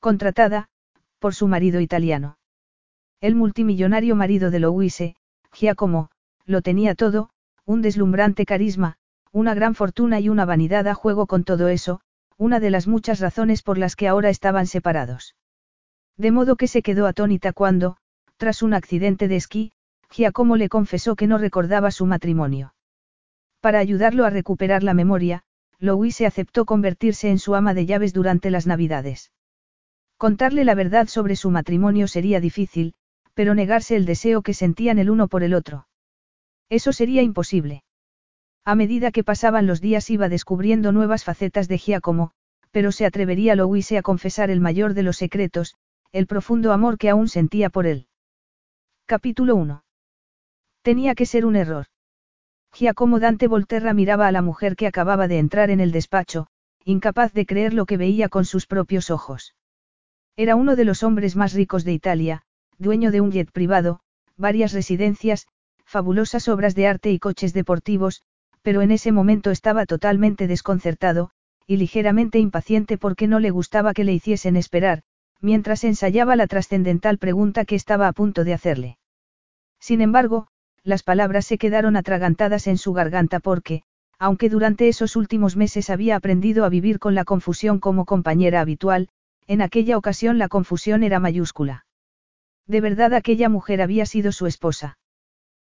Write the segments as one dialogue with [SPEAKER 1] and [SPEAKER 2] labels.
[SPEAKER 1] Contratada, por su marido italiano. El multimillonario marido de Louise, Giacomo, lo tenía todo, un deslumbrante carisma, una gran fortuna y una vanidad a juego con todo eso, una de las muchas razones por las que ahora estaban separados. De modo que se quedó atónita cuando, tras un accidente de esquí, Giacomo le confesó que no recordaba su matrimonio. Para ayudarlo a recuperar la memoria, Louise aceptó convertirse en su ama de llaves durante las Navidades. Contarle la verdad sobre su matrimonio sería difícil, pero negarse el deseo que sentían el uno por el otro. Eso sería imposible. A medida que pasaban los días iba descubriendo nuevas facetas de Giacomo, pero se atrevería Louise a confesar el mayor de los secretos, el profundo amor que aún sentía por él. Capítulo 1. Tenía que ser un error. Giacomo Dante Volterra miraba a la mujer que acababa de entrar en el despacho, incapaz de creer lo que veía con sus propios ojos. Era uno de los hombres más ricos de Italia, dueño de un jet privado, varias residencias, fabulosas obras de arte y coches deportivos, pero en ese momento estaba totalmente desconcertado, y ligeramente impaciente porque no le gustaba que le hiciesen esperar, mientras ensayaba la trascendental pregunta que estaba a punto de hacerle. Sin embargo, las palabras se quedaron atragantadas en su garganta porque, aunque durante esos últimos meses había aprendido a vivir con la confusión como compañera habitual, en aquella ocasión la confusión era mayúscula. De verdad aquella mujer había sido su esposa.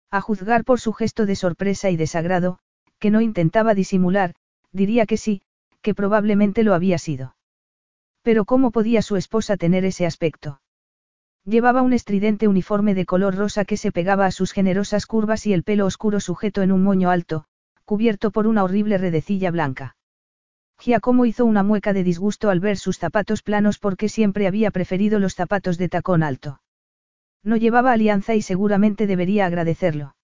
[SPEAKER 1] A juzgar por su gesto de sorpresa y desagrado, que no intentaba disimular, diría que sí, que probablemente lo había sido. Pero ¿cómo podía su esposa tener ese aspecto? Llevaba un estridente uniforme de color rosa que se pegaba a sus generosas curvas y el pelo oscuro sujeto en un moño alto, cubierto por una horrible redecilla blanca. Giacomo hizo una mueca de disgusto al ver sus zapatos planos porque siempre había preferido los zapatos de tacón alto. No llevaba alianza y seguramente debería agradecerlo.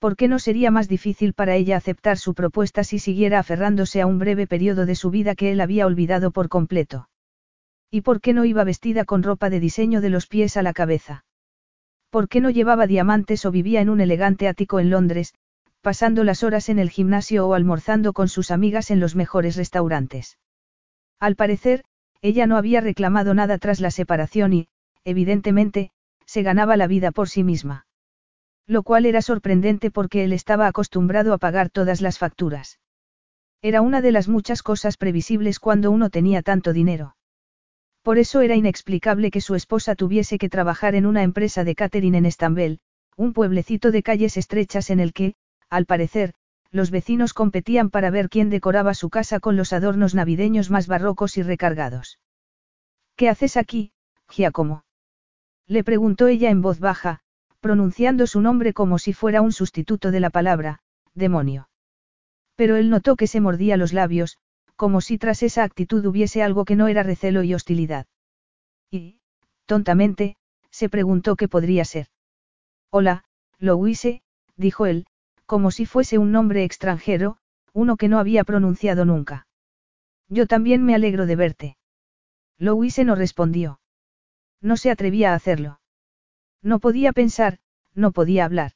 [SPEAKER 1] ¿Por qué no sería más difícil para ella aceptar su propuesta si siguiera aferrándose a un breve periodo de su vida que él había olvidado por completo? ¿Y por qué no iba vestida con ropa de diseño de los pies a la cabeza? ¿Por qué no llevaba diamantes o vivía en un elegante ático en Londres, pasando las horas en el gimnasio o almorzando con sus amigas en los mejores restaurantes. Al parecer, ella no había reclamado nada tras la separación y, evidentemente, se ganaba la vida por sí misma. Lo cual era sorprendente porque él estaba acostumbrado a pagar todas las facturas. Era una de las muchas cosas previsibles cuando uno tenía tanto dinero. Por eso era inexplicable que su esposa tuviese que trabajar en una empresa de catering en Estambul, un pueblecito de calles estrechas en el que, al parecer, los vecinos competían para ver quién decoraba su casa con los adornos navideños más barrocos y recargados. ¿Qué haces aquí, Giacomo? Le preguntó ella en voz baja, pronunciando su nombre como si fuera un sustituto de la palabra, demonio. Pero él notó que se mordía los labios, como si tras esa actitud hubiese algo que no era recelo y hostilidad. Y, tontamente, se preguntó qué podría ser. Hola, Louise, dijo él, como si fuese un nombre extranjero, uno que no había pronunciado nunca. Yo también me alegro de verte. Louise no respondió. No se atrevía a hacerlo. No podía pensar, no podía hablar.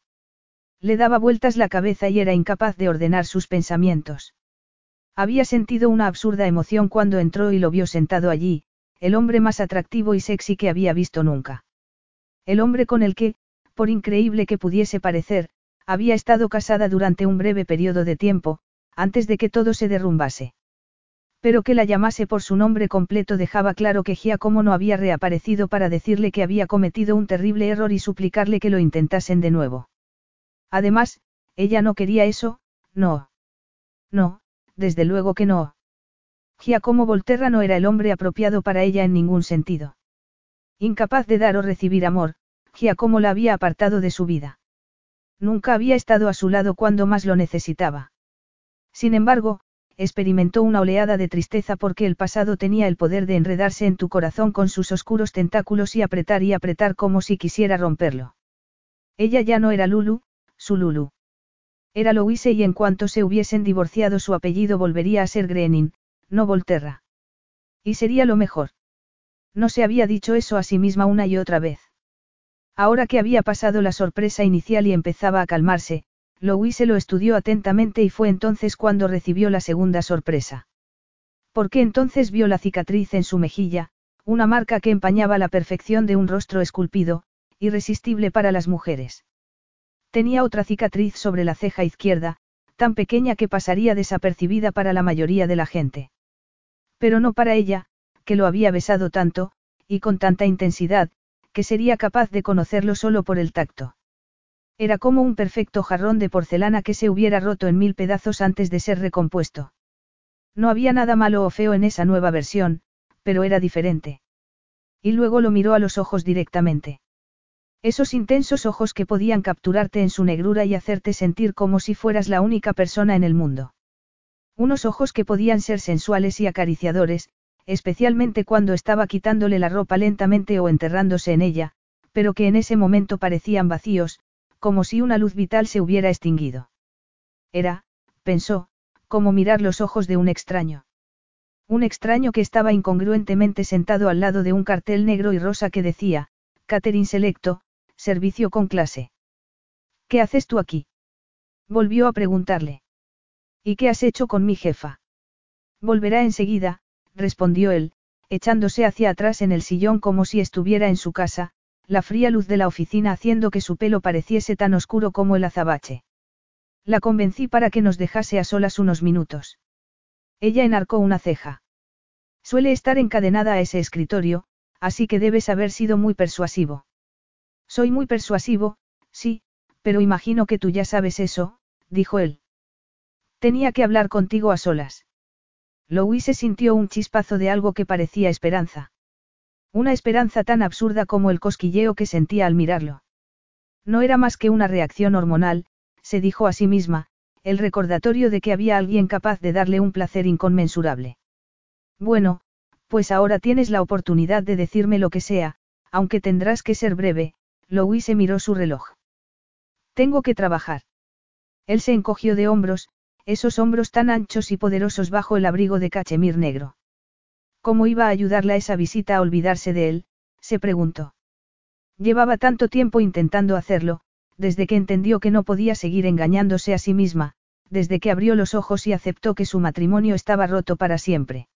[SPEAKER 1] Le daba vueltas la cabeza y era incapaz de ordenar sus pensamientos. Había sentido una absurda emoción cuando entró y lo vio sentado allí, el hombre más atractivo y sexy que había visto nunca. El hombre con el que, por increíble que pudiese parecer, había estado casada durante un breve periodo de tiempo, antes de que todo se derrumbase. Pero que la llamase por su nombre completo dejaba claro que Giacomo no había reaparecido para decirle que había cometido un terrible error y suplicarle que lo intentasen de nuevo. Además, ella no quería eso, no. No, desde luego que no. Giacomo Volterra no era el hombre apropiado para ella en ningún sentido. Incapaz de dar o recibir amor, Giacomo la había apartado de su vida. Nunca había estado a su lado cuando más lo necesitaba. Sin embargo, experimentó una oleada de tristeza porque el pasado tenía el poder de enredarse en tu corazón con sus oscuros tentáculos y apretar y apretar como si quisiera romperlo. Ella ya no era Lulu, su Lulu. Era Louise y en cuanto se hubiesen divorciado su apellido volvería a ser Grenin, no Volterra. Y sería lo mejor. No se había dicho eso a sí misma una y otra vez. Ahora que había pasado la sorpresa inicial y empezaba a calmarse, Louise lo estudió atentamente y fue entonces cuando recibió la segunda sorpresa. Porque entonces vio la cicatriz en su mejilla, una marca que empañaba la perfección de un rostro esculpido, irresistible para las mujeres. Tenía otra cicatriz sobre la ceja izquierda, tan pequeña que pasaría desapercibida para la mayoría de la gente. Pero no para ella, que lo había besado tanto, y con tanta intensidad, que sería capaz de conocerlo solo por el tacto. Era como un perfecto jarrón de porcelana que se hubiera roto en mil pedazos antes de ser recompuesto. No había nada malo o feo en esa nueva versión, pero era diferente. Y luego lo miró a los ojos directamente. Esos intensos ojos que podían capturarte en su negrura y hacerte sentir como si fueras la única persona en el mundo. Unos ojos que podían ser sensuales y acariciadores, especialmente cuando estaba quitándole la ropa lentamente o enterrándose en ella, pero que en ese momento parecían vacíos, como si una luz vital se hubiera extinguido. Era, pensó, como mirar los ojos de un extraño. Un extraño que estaba incongruentemente sentado al lado de un cartel negro y rosa que decía, Catherine Selecto, Servicio con clase. ¿Qué haces tú aquí? Volvió a preguntarle. ¿Y qué has hecho con mi jefa? Volverá enseguida, respondió él, echándose hacia atrás en el sillón como si estuviera en su casa, la fría luz de la oficina haciendo que su pelo pareciese tan oscuro como el azabache. La convencí para que nos dejase a solas unos minutos. Ella enarcó una ceja. Suele estar encadenada a ese escritorio, así que debes haber sido muy persuasivo. Soy muy persuasivo, sí, pero imagino que tú ya sabes eso, dijo él. Tenía que hablar contigo a solas. Louise sintió un chispazo de algo que parecía esperanza. Una esperanza tan absurda como el cosquilleo que sentía al mirarlo. No era más que una reacción hormonal, se dijo a sí misma, el recordatorio de que había alguien capaz de darle un placer inconmensurable. Bueno, pues ahora tienes la oportunidad de decirme lo que sea, aunque tendrás que ser breve, Louise miró su reloj. Tengo que trabajar. Él se encogió de hombros, esos hombros tan anchos y poderosos bajo el abrigo de cachemir negro. ¿Cómo iba a ayudarle a esa visita a olvidarse de él? se preguntó. Llevaba tanto tiempo intentando hacerlo, desde que entendió que no podía seguir engañándose a sí misma, desde que abrió los ojos y aceptó que su matrimonio estaba roto para siempre.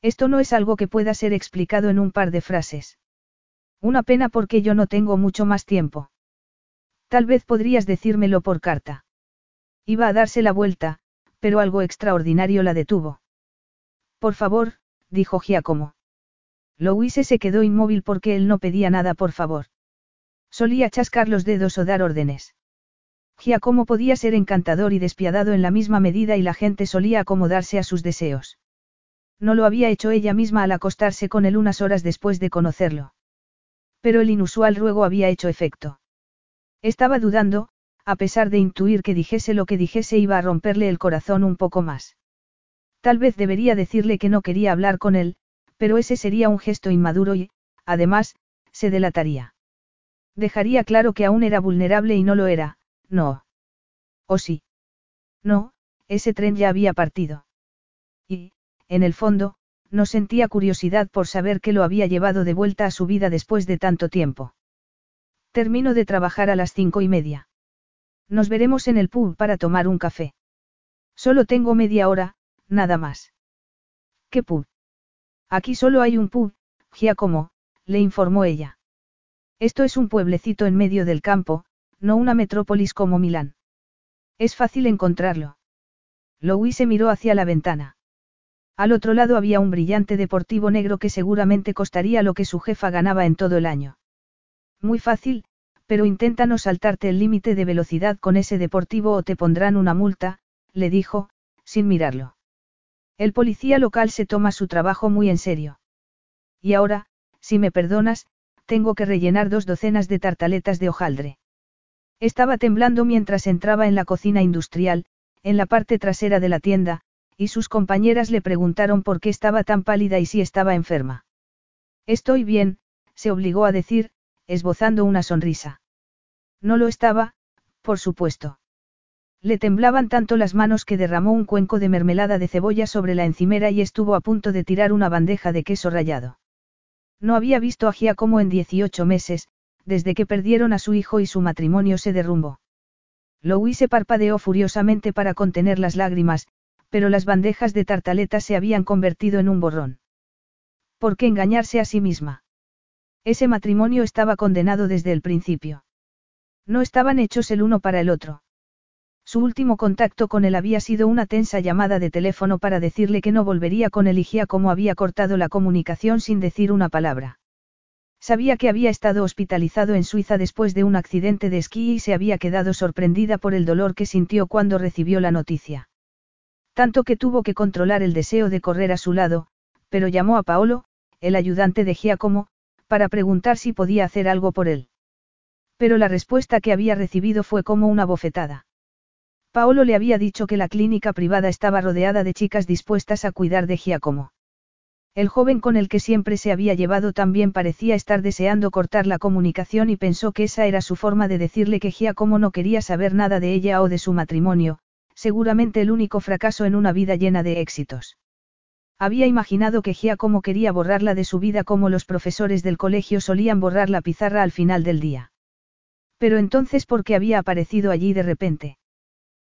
[SPEAKER 1] Esto no es algo que pueda ser explicado en un par de frases. Una pena porque yo no tengo mucho más tiempo. Tal vez podrías decírmelo por carta. Iba a darse la vuelta, pero algo extraordinario la detuvo. Por favor, dijo Giacomo. Louise se quedó inmóvil porque él no pedía nada por favor. Solía chascar los dedos o dar órdenes. Giacomo podía ser encantador y despiadado en la misma medida y la gente solía acomodarse a sus deseos. No lo había hecho ella misma al acostarse con él unas horas después de conocerlo. Pero el inusual ruego había hecho efecto. Estaba dudando, a pesar de intuir que dijese lo que dijese iba a romperle el corazón un poco más. Tal vez debería decirle que no quería hablar con él, pero ese sería un gesto inmaduro y, además, se delataría. Dejaría claro que aún era vulnerable y no lo era, no. ¿O sí? No, ese tren ya había partido. Y, en el fondo, no sentía curiosidad por saber qué lo había llevado de vuelta a su vida después de tanto tiempo. Termino de trabajar a las cinco y media. Nos veremos en el pub para tomar un café. Solo tengo media hora, nada más. ¿Qué pub? Aquí solo hay un pub, Giacomo, le informó ella. Esto es un pueblecito en medio del campo, no una metrópolis como Milán. Es fácil encontrarlo. Louise miró hacia la ventana. Al otro lado había un brillante deportivo negro que seguramente costaría lo que su jefa ganaba en todo el año. Muy fácil, pero intenta no saltarte el límite de velocidad con ese deportivo o te pondrán una multa, le dijo, sin mirarlo. El policía local se toma su trabajo muy en serio. Y ahora, si me perdonas, tengo que rellenar dos docenas de tartaletas de hojaldre. Estaba temblando mientras entraba en la cocina industrial, en la parte trasera de la tienda, y sus compañeras le preguntaron por qué estaba tan pálida y si estaba enferma. Estoy bien, se obligó a decir, esbozando una sonrisa. No lo estaba, por supuesto. Le temblaban tanto las manos que derramó un cuenco de mermelada de cebolla sobre la encimera y estuvo a punto de tirar una bandeja de queso rallado. No había visto a Giacomo en 18 meses, desde que perdieron a su hijo y su matrimonio se derrumbó. Louis se parpadeó furiosamente para contener las lágrimas, pero las bandejas de tartaleta se habían convertido en un borrón. ¿Por qué engañarse a sí misma? Ese matrimonio estaba condenado desde el principio. No estaban hechos el uno para el otro. Su último contacto con él había sido una tensa llamada de teléfono para decirle que no volvería con y como había cortado la comunicación sin decir una palabra. Sabía que había estado hospitalizado en Suiza después de un accidente de esquí y se había quedado sorprendida por el dolor que sintió cuando recibió la noticia. Tanto que tuvo que controlar el deseo de correr a su lado, pero llamó a Paolo, el ayudante de Giacomo, para preguntar si podía hacer algo por él. Pero la respuesta que había recibido fue como una bofetada. Paolo le había dicho que la clínica privada estaba rodeada de chicas dispuestas a cuidar de Giacomo. El joven con el que siempre se había llevado también parecía estar deseando cortar la comunicación y pensó que esa era su forma de decirle que Giacomo no quería saber nada de ella o de su matrimonio, seguramente el único fracaso en una vida llena de éxitos. Había imaginado que Giacomo quería borrarla de su vida como los profesores del colegio solían borrar la pizarra al final del día. Pero entonces, ¿por qué había aparecido allí de repente?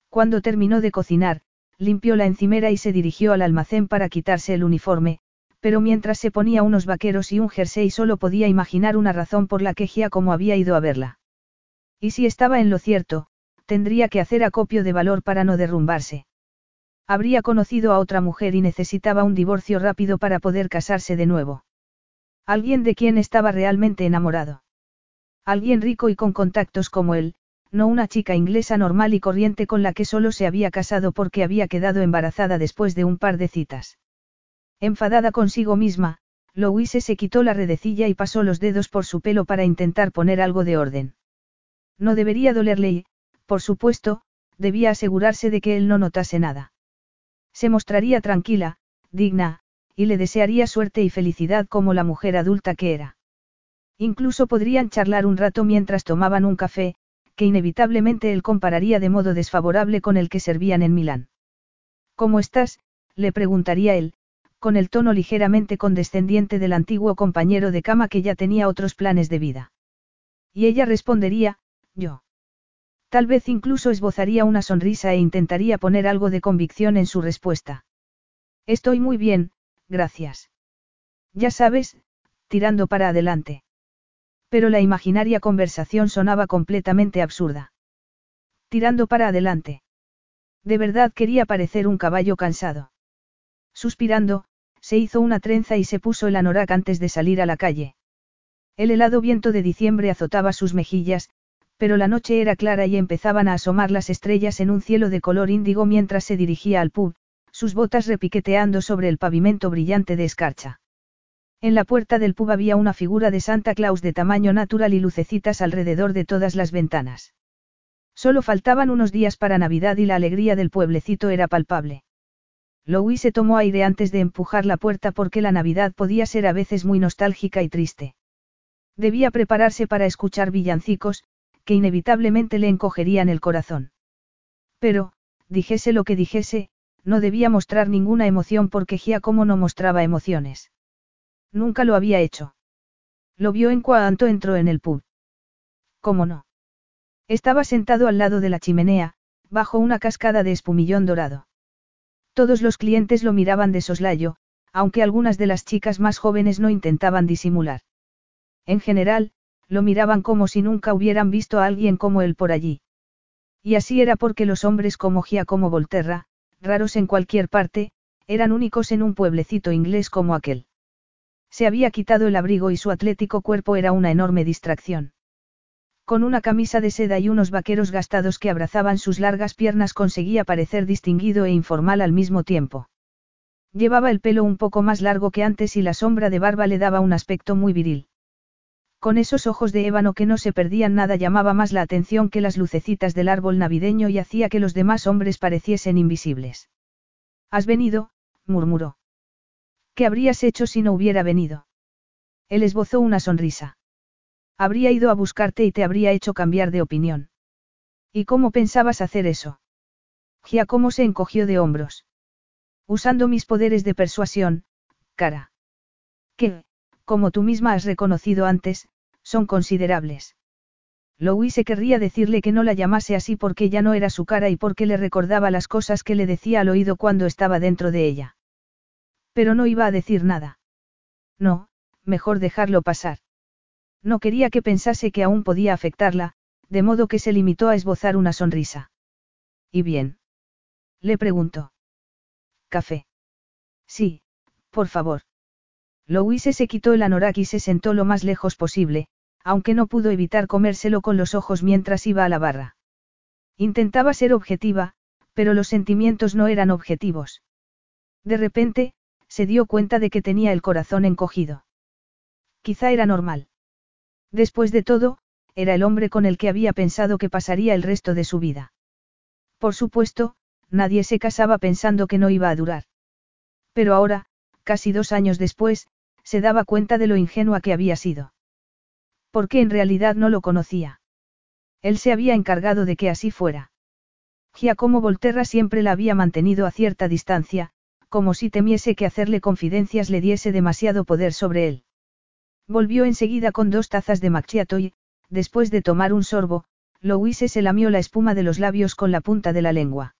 [SPEAKER 1] Cuando terminó de cocinar, limpió la encimera y se dirigió al almacén para quitarse el uniforme, pero mientras se ponía unos vaqueros y un jersey solo podía imaginar una razón por la que como había ido a verla. Y si estaba en lo cierto, tendría que hacer acopio de valor para no derrumbarse. Habría conocido a otra mujer y necesitaba un divorcio rápido para poder casarse de nuevo. Alguien de quien estaba realmente enamorado. Alguien rico y con contactos como él, no una chica inglesa normal y corriente con la que solo se había casado porque había quedado embarazada después de un par de citas. Enfadada consigo misma, Louise se quitó la redecilla y pasó los dedos por su pelo para intentar poner algo de orden. No debería dolerle y, por supuesto, debía asegurarse de que él no notase nada. Se mostraría tranquila, digna, y le desearía suerte y felicidad como la mujer adulta que era. Incluso podrían charlar un rato mientras tomaban un café, que inevitablemente él compararía de modo desfavorable con el que servían en Milán. ¿Cómo estás? le preguntaría él, con el tono ligeramente condescendiente del antiguo compañero de cama que ya tenía otros planes de vida. Y ella respondería, yo. Tal vez incluso esbozaría una sonrisa e intentaría poner algo de convicción en su respuesta. Estoy muy bien, gracias. Ya sabes, tirando para adelante. Pero la imaginaria conversación sonaba completamente absurda. Tirando para adelante. De verdad quería parecer un caballo cansado. Suspirando, se hizo una trenza y se puso el anorak antes de salir a la calle. El helado viento de diciembre azotaba sus mejillas, pero la noche era clara y empezaban a asomar las estrellas en un cielo de color índigo mientras se dirigía al pub, sus botas repiqueteando sobre el pavimento brillante de escarcha. En la puerta del pub había una figura de Santa Claus de tamaño natural y lucecitas alrededor de todas las ventanas. Solo faltaban unos días para Navidad y la alegría del pueblecito era palpable. Louis se tomó aire antes de empujar la puerta porque la Navidad podía ser a veces muy nostálgica y triste. Debía prepararse para escuchar villancicos, que inevitablemente le encogerían el corazón. Pero, dijese lo que dijese, no debía mostrar ninguna emoción porque Giacomo no mostraba emociones. Nunca lo había hecho. Lo vio en cuanto entró en el pub. ¿Cómo no? Estaba sentado al lado de la chimenea, bajo una cascada de espumillón dorado. Todos los clientes lo miraban de soslayo, aunque algunas de las chicas más jóvenes no intentaban disimular. En general, lo miraban como si nunca hubieran visto a alguien como él por allí. Y así era porque los hombres como Giacomo Volterra, raros en cualquier parte, eran únicos en un pueblecito inglés como aquel. Se había quitado el abrigo y su atlético cuerpo era una enorme distracción. Con una camisa de seda y unos vaqueros gastados que abrazaban sus largas piernas conseguía parecer distinguido e informal al mismo tiempo. Llevaba el pelo un poco más largo que antes y la sombra de barba le daba un aspecto muy viril. Con esos ojos de ébano que no se perdían nada llamaba más la atención que las lucecitas del árbol navideño y hacía que los demás hombres pareciesen invisibles. Has venido, murmuró. ¿Qué habrías hecho si no hubiera venido? Él esbozó una sonrisa. Habría ido a buscarte y te habría hecho cambiar de opinión. ¿Y cómo pensabas hacer eso? Giacomo se encogió de hombros. Usando mis poderes de persuasión, cara. Que, como tú misma has reconocido antes, son considerables. Louise querría decirle que no la llamase así porque ya no era su cara y porque le recordaba las cosas que le decía al oído cuando estaba dentro de ella. Pero no iba a decir nada. No, mejor dejarlo pasar. No quería que pensase que aún podía afectarla, de modo que se limitó a esbozar una sonrisa. ¿Y bien? Le preguntó. ¿Café? Sí, por favor. Louise se quitó el anorak y se sentó lo más lejos posible, aunque no pudo evitar comérselo con los ojos mientras iba a la barra. Intentaba ser objetiva, pero los sentimientos no eran objetivos. De repente, se dio cuenta de que tenía el corazón encogido. Quizá era normal. Después de todo, era el hombre con el que había pensado que pasaría el resto de su vida. Por supuesto, nadie se casaba pensando que no iba a durar. Pero ahora, casi dos años después, se daba cuenta de lo ingenua que había sido. Porque en realidad no lo conocía. Él se había encargado de que así fuera. Giacomo Volterra siempre la había mantenido a cierta distancia, como si temiese que hacerle confidencias le diese demasiado poder sobre él. Volvió enseguida con dos tazas de macchiato y, después de tomar un sorbo, Louise se lamió la espuma de los labios con la punta de la lengua.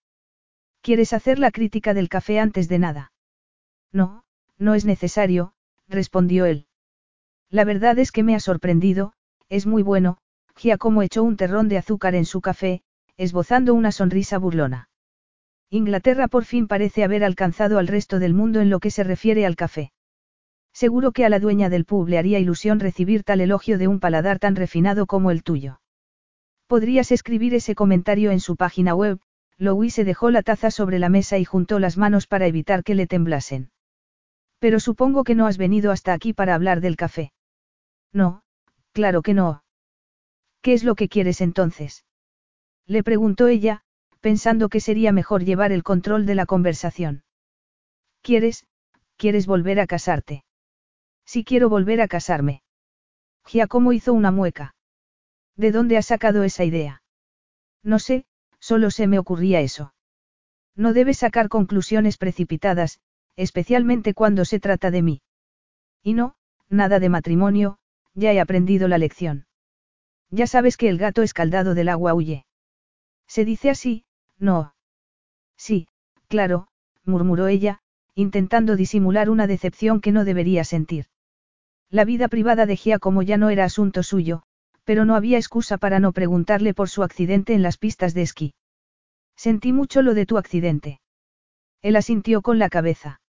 [SPEAKER 1] ¿Quieres hacer la crítica del café antes de nada? No, no es necesario, respondió él. La verdad es que me ha sorprendido, es muy bueno, Giacomo echó un terrón de azúcar en su café, esbozando una sonrisa burlona. Inglaterra por fin parece haber alcanzado al resto del mundo en lo que se refiere al café. Seguro que a la dueña del pub le haría ilusión recibir tal elogio de un paladar tan refinado como el tuyo. Podrías escribir ese comentario en su página web, Louise dejó la taza sobre la mesa y juntó las manos para evitar que le temblasen. Pero supongo que no has venido hasta aquí para hablar del café. No, claro que no. ¿Qué es lo que quieres entonces? Le preguntó ella, pensando que sería mejor llevar el control de la conversación. ¿Quieres, quieres volver a casarte? Si quiero volver a casarme. Giacomo hizo una mueca. ¿De dónde has sacado esa idea? No sé, solo se me ocurría eso. No debes sacar conclusiones precipitadas, especialmente cuando se trata de mí. Y no, nada de matrimonio, ya he aprendido la lección. Ya sabes que el gato escaldado del agua huye. Se dice así, no. Sí, claro, murmuró ella, intentando disimular una decepción que no debería sentir. La vida privada de Giacomo ya no era asunto suyo, pero no había excusa para no preguntarle por su accidente en las pistas de esquí. Sentí mucho lo de tu accidente. Él asintió con la cabeza.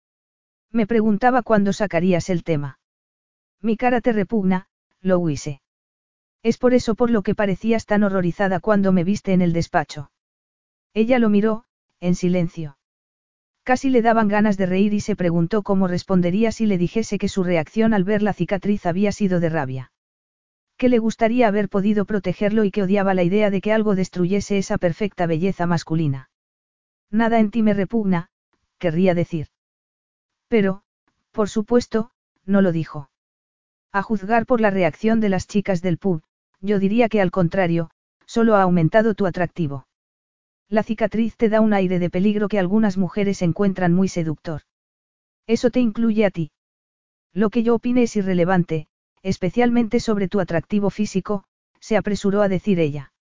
[SPEAKER 1] Me preguntaba cuándo sacarías el tema. Mi cara te repugna, Louise. Es por eso por lo que parecías tan horrorizada cuando me viste en el despacho. Ella lo miró, en silencio. Casi le daban ganas de reír y se preguntó cómo respondería si le dijese que su reacción al ver la cicatriz había sido de rabia. Que le gustaría haber podido protegerlo y que odiaba la idea de que algo destruyese esa perfecta belleza masculina. Nada en ti me repugna, querría decir. Pero, por supuesto, no lo dijo. A juzgar por la reacción de las chicas del pub, yo diría que al contrario, solo ha aumentado tu atractivo. La cicatriz te da un aire de peligro que algunas mujeres encuentran muy seductor. Eso te incluye a ti. Lo que yo opine es irrelevante, especialmente sobre tu atractivo físico, se apresuró a decir ella.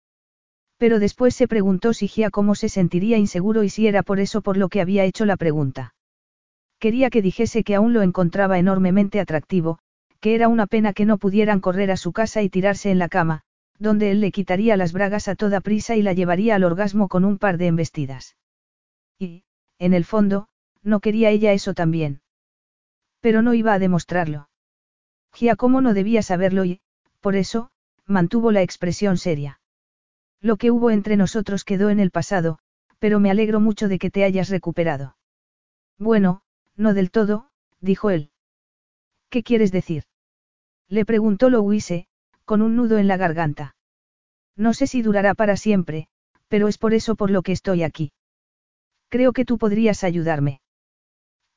[SPEAKER 1] Pero después se preguntó si Giacomo se sentiría inseguro y si era por eso por lo que había hecho la pregunta. Quería que dijese que aún lo encontraba enormemente atractivo, que era una pena que no pudieran correr a su casa y tirarse en la cama, donde él le quitaría las bragas a toda prisa y la llevaría al orgasmo con un par de embestidas. Y, en el fondo, no quería ella eso también. Pero no iba a demostrarlo. Giacomo no debía saberlo y, por eso, mantuvo la expresión seria. Lo que hubo entre nosotros quedó en el pasado, pero me alegro mucho de que te hayas recuperado. Bueno, no del todo, dijo él. ¿Qué quieres decir? Le preguntó Louise, con un nudo en la garganta. No sé si durará para siempre, pero es por eso por lo que estoy aquí. Creo que tú podrías ayudarme.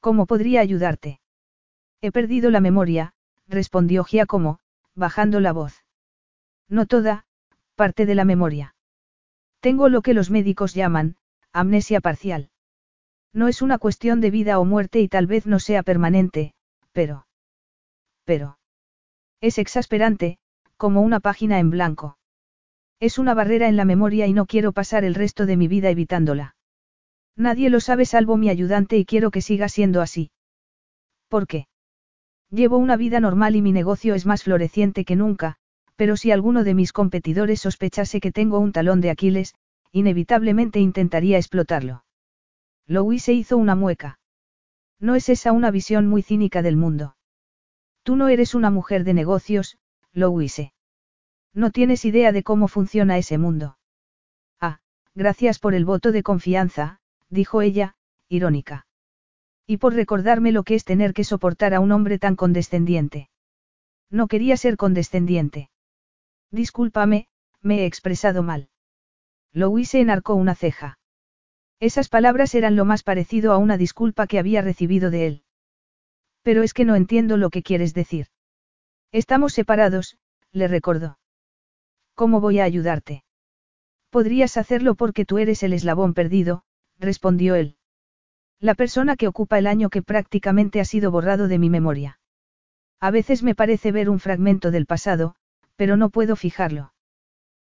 [SPEAKER 1] ¿Cómo podría ayudarte? He perdido la memoria, respondió Giacomo, bajando la voz. No toda, parte de la memoria. Tengo lo que los médicos llaman, amnesia parcial. No es una cuestión de vida o muerte y tal vez no sea permanente, pero... Pero... Es exasperante, como una página en blanco. Es una barrera en la memoria y no quiero pasar el resto de mi vida evitándola. Nadie lo sabe salvo mi ayudante y quiero que siga siendo así. ¿Por qué? Llevo una vida normal y mi negocio es más floreciente que nunca, pero si alguno de mis competidores sospechase que tengo un talón de Aquiles, inevitablemente intentaría explotarlo. Louis se hizo una mueca. No es esa una visión muy cínica del mundo. Tú no eres una mujer de negocios, Louise. No tienes idea de cómo funciona ese mundo. Ah, gracias por el voto de confianza, dijo ella, irónica. Y por recordarme lo que es tener que soportar a un hombre tan condescendiente. No quería ser condescendiente. Discúlpame, me he expresado mal. Louise enarcó una ceja. Esas palabras eran lo más parecido a una disculpa que había recibido de él. Pero es que no entiendo lo que quieres decir. Estamos separados, le recordó. ¿Cómo voy a ayudarte? Podrías hacerlo porque tú eres el eslabón perdido, respondió él. La persona que ocupa el año que prácticamente ha sido borrado de mi memoria. A veces me parece ver un fragmento del pasado, pero no puedo fijarlo.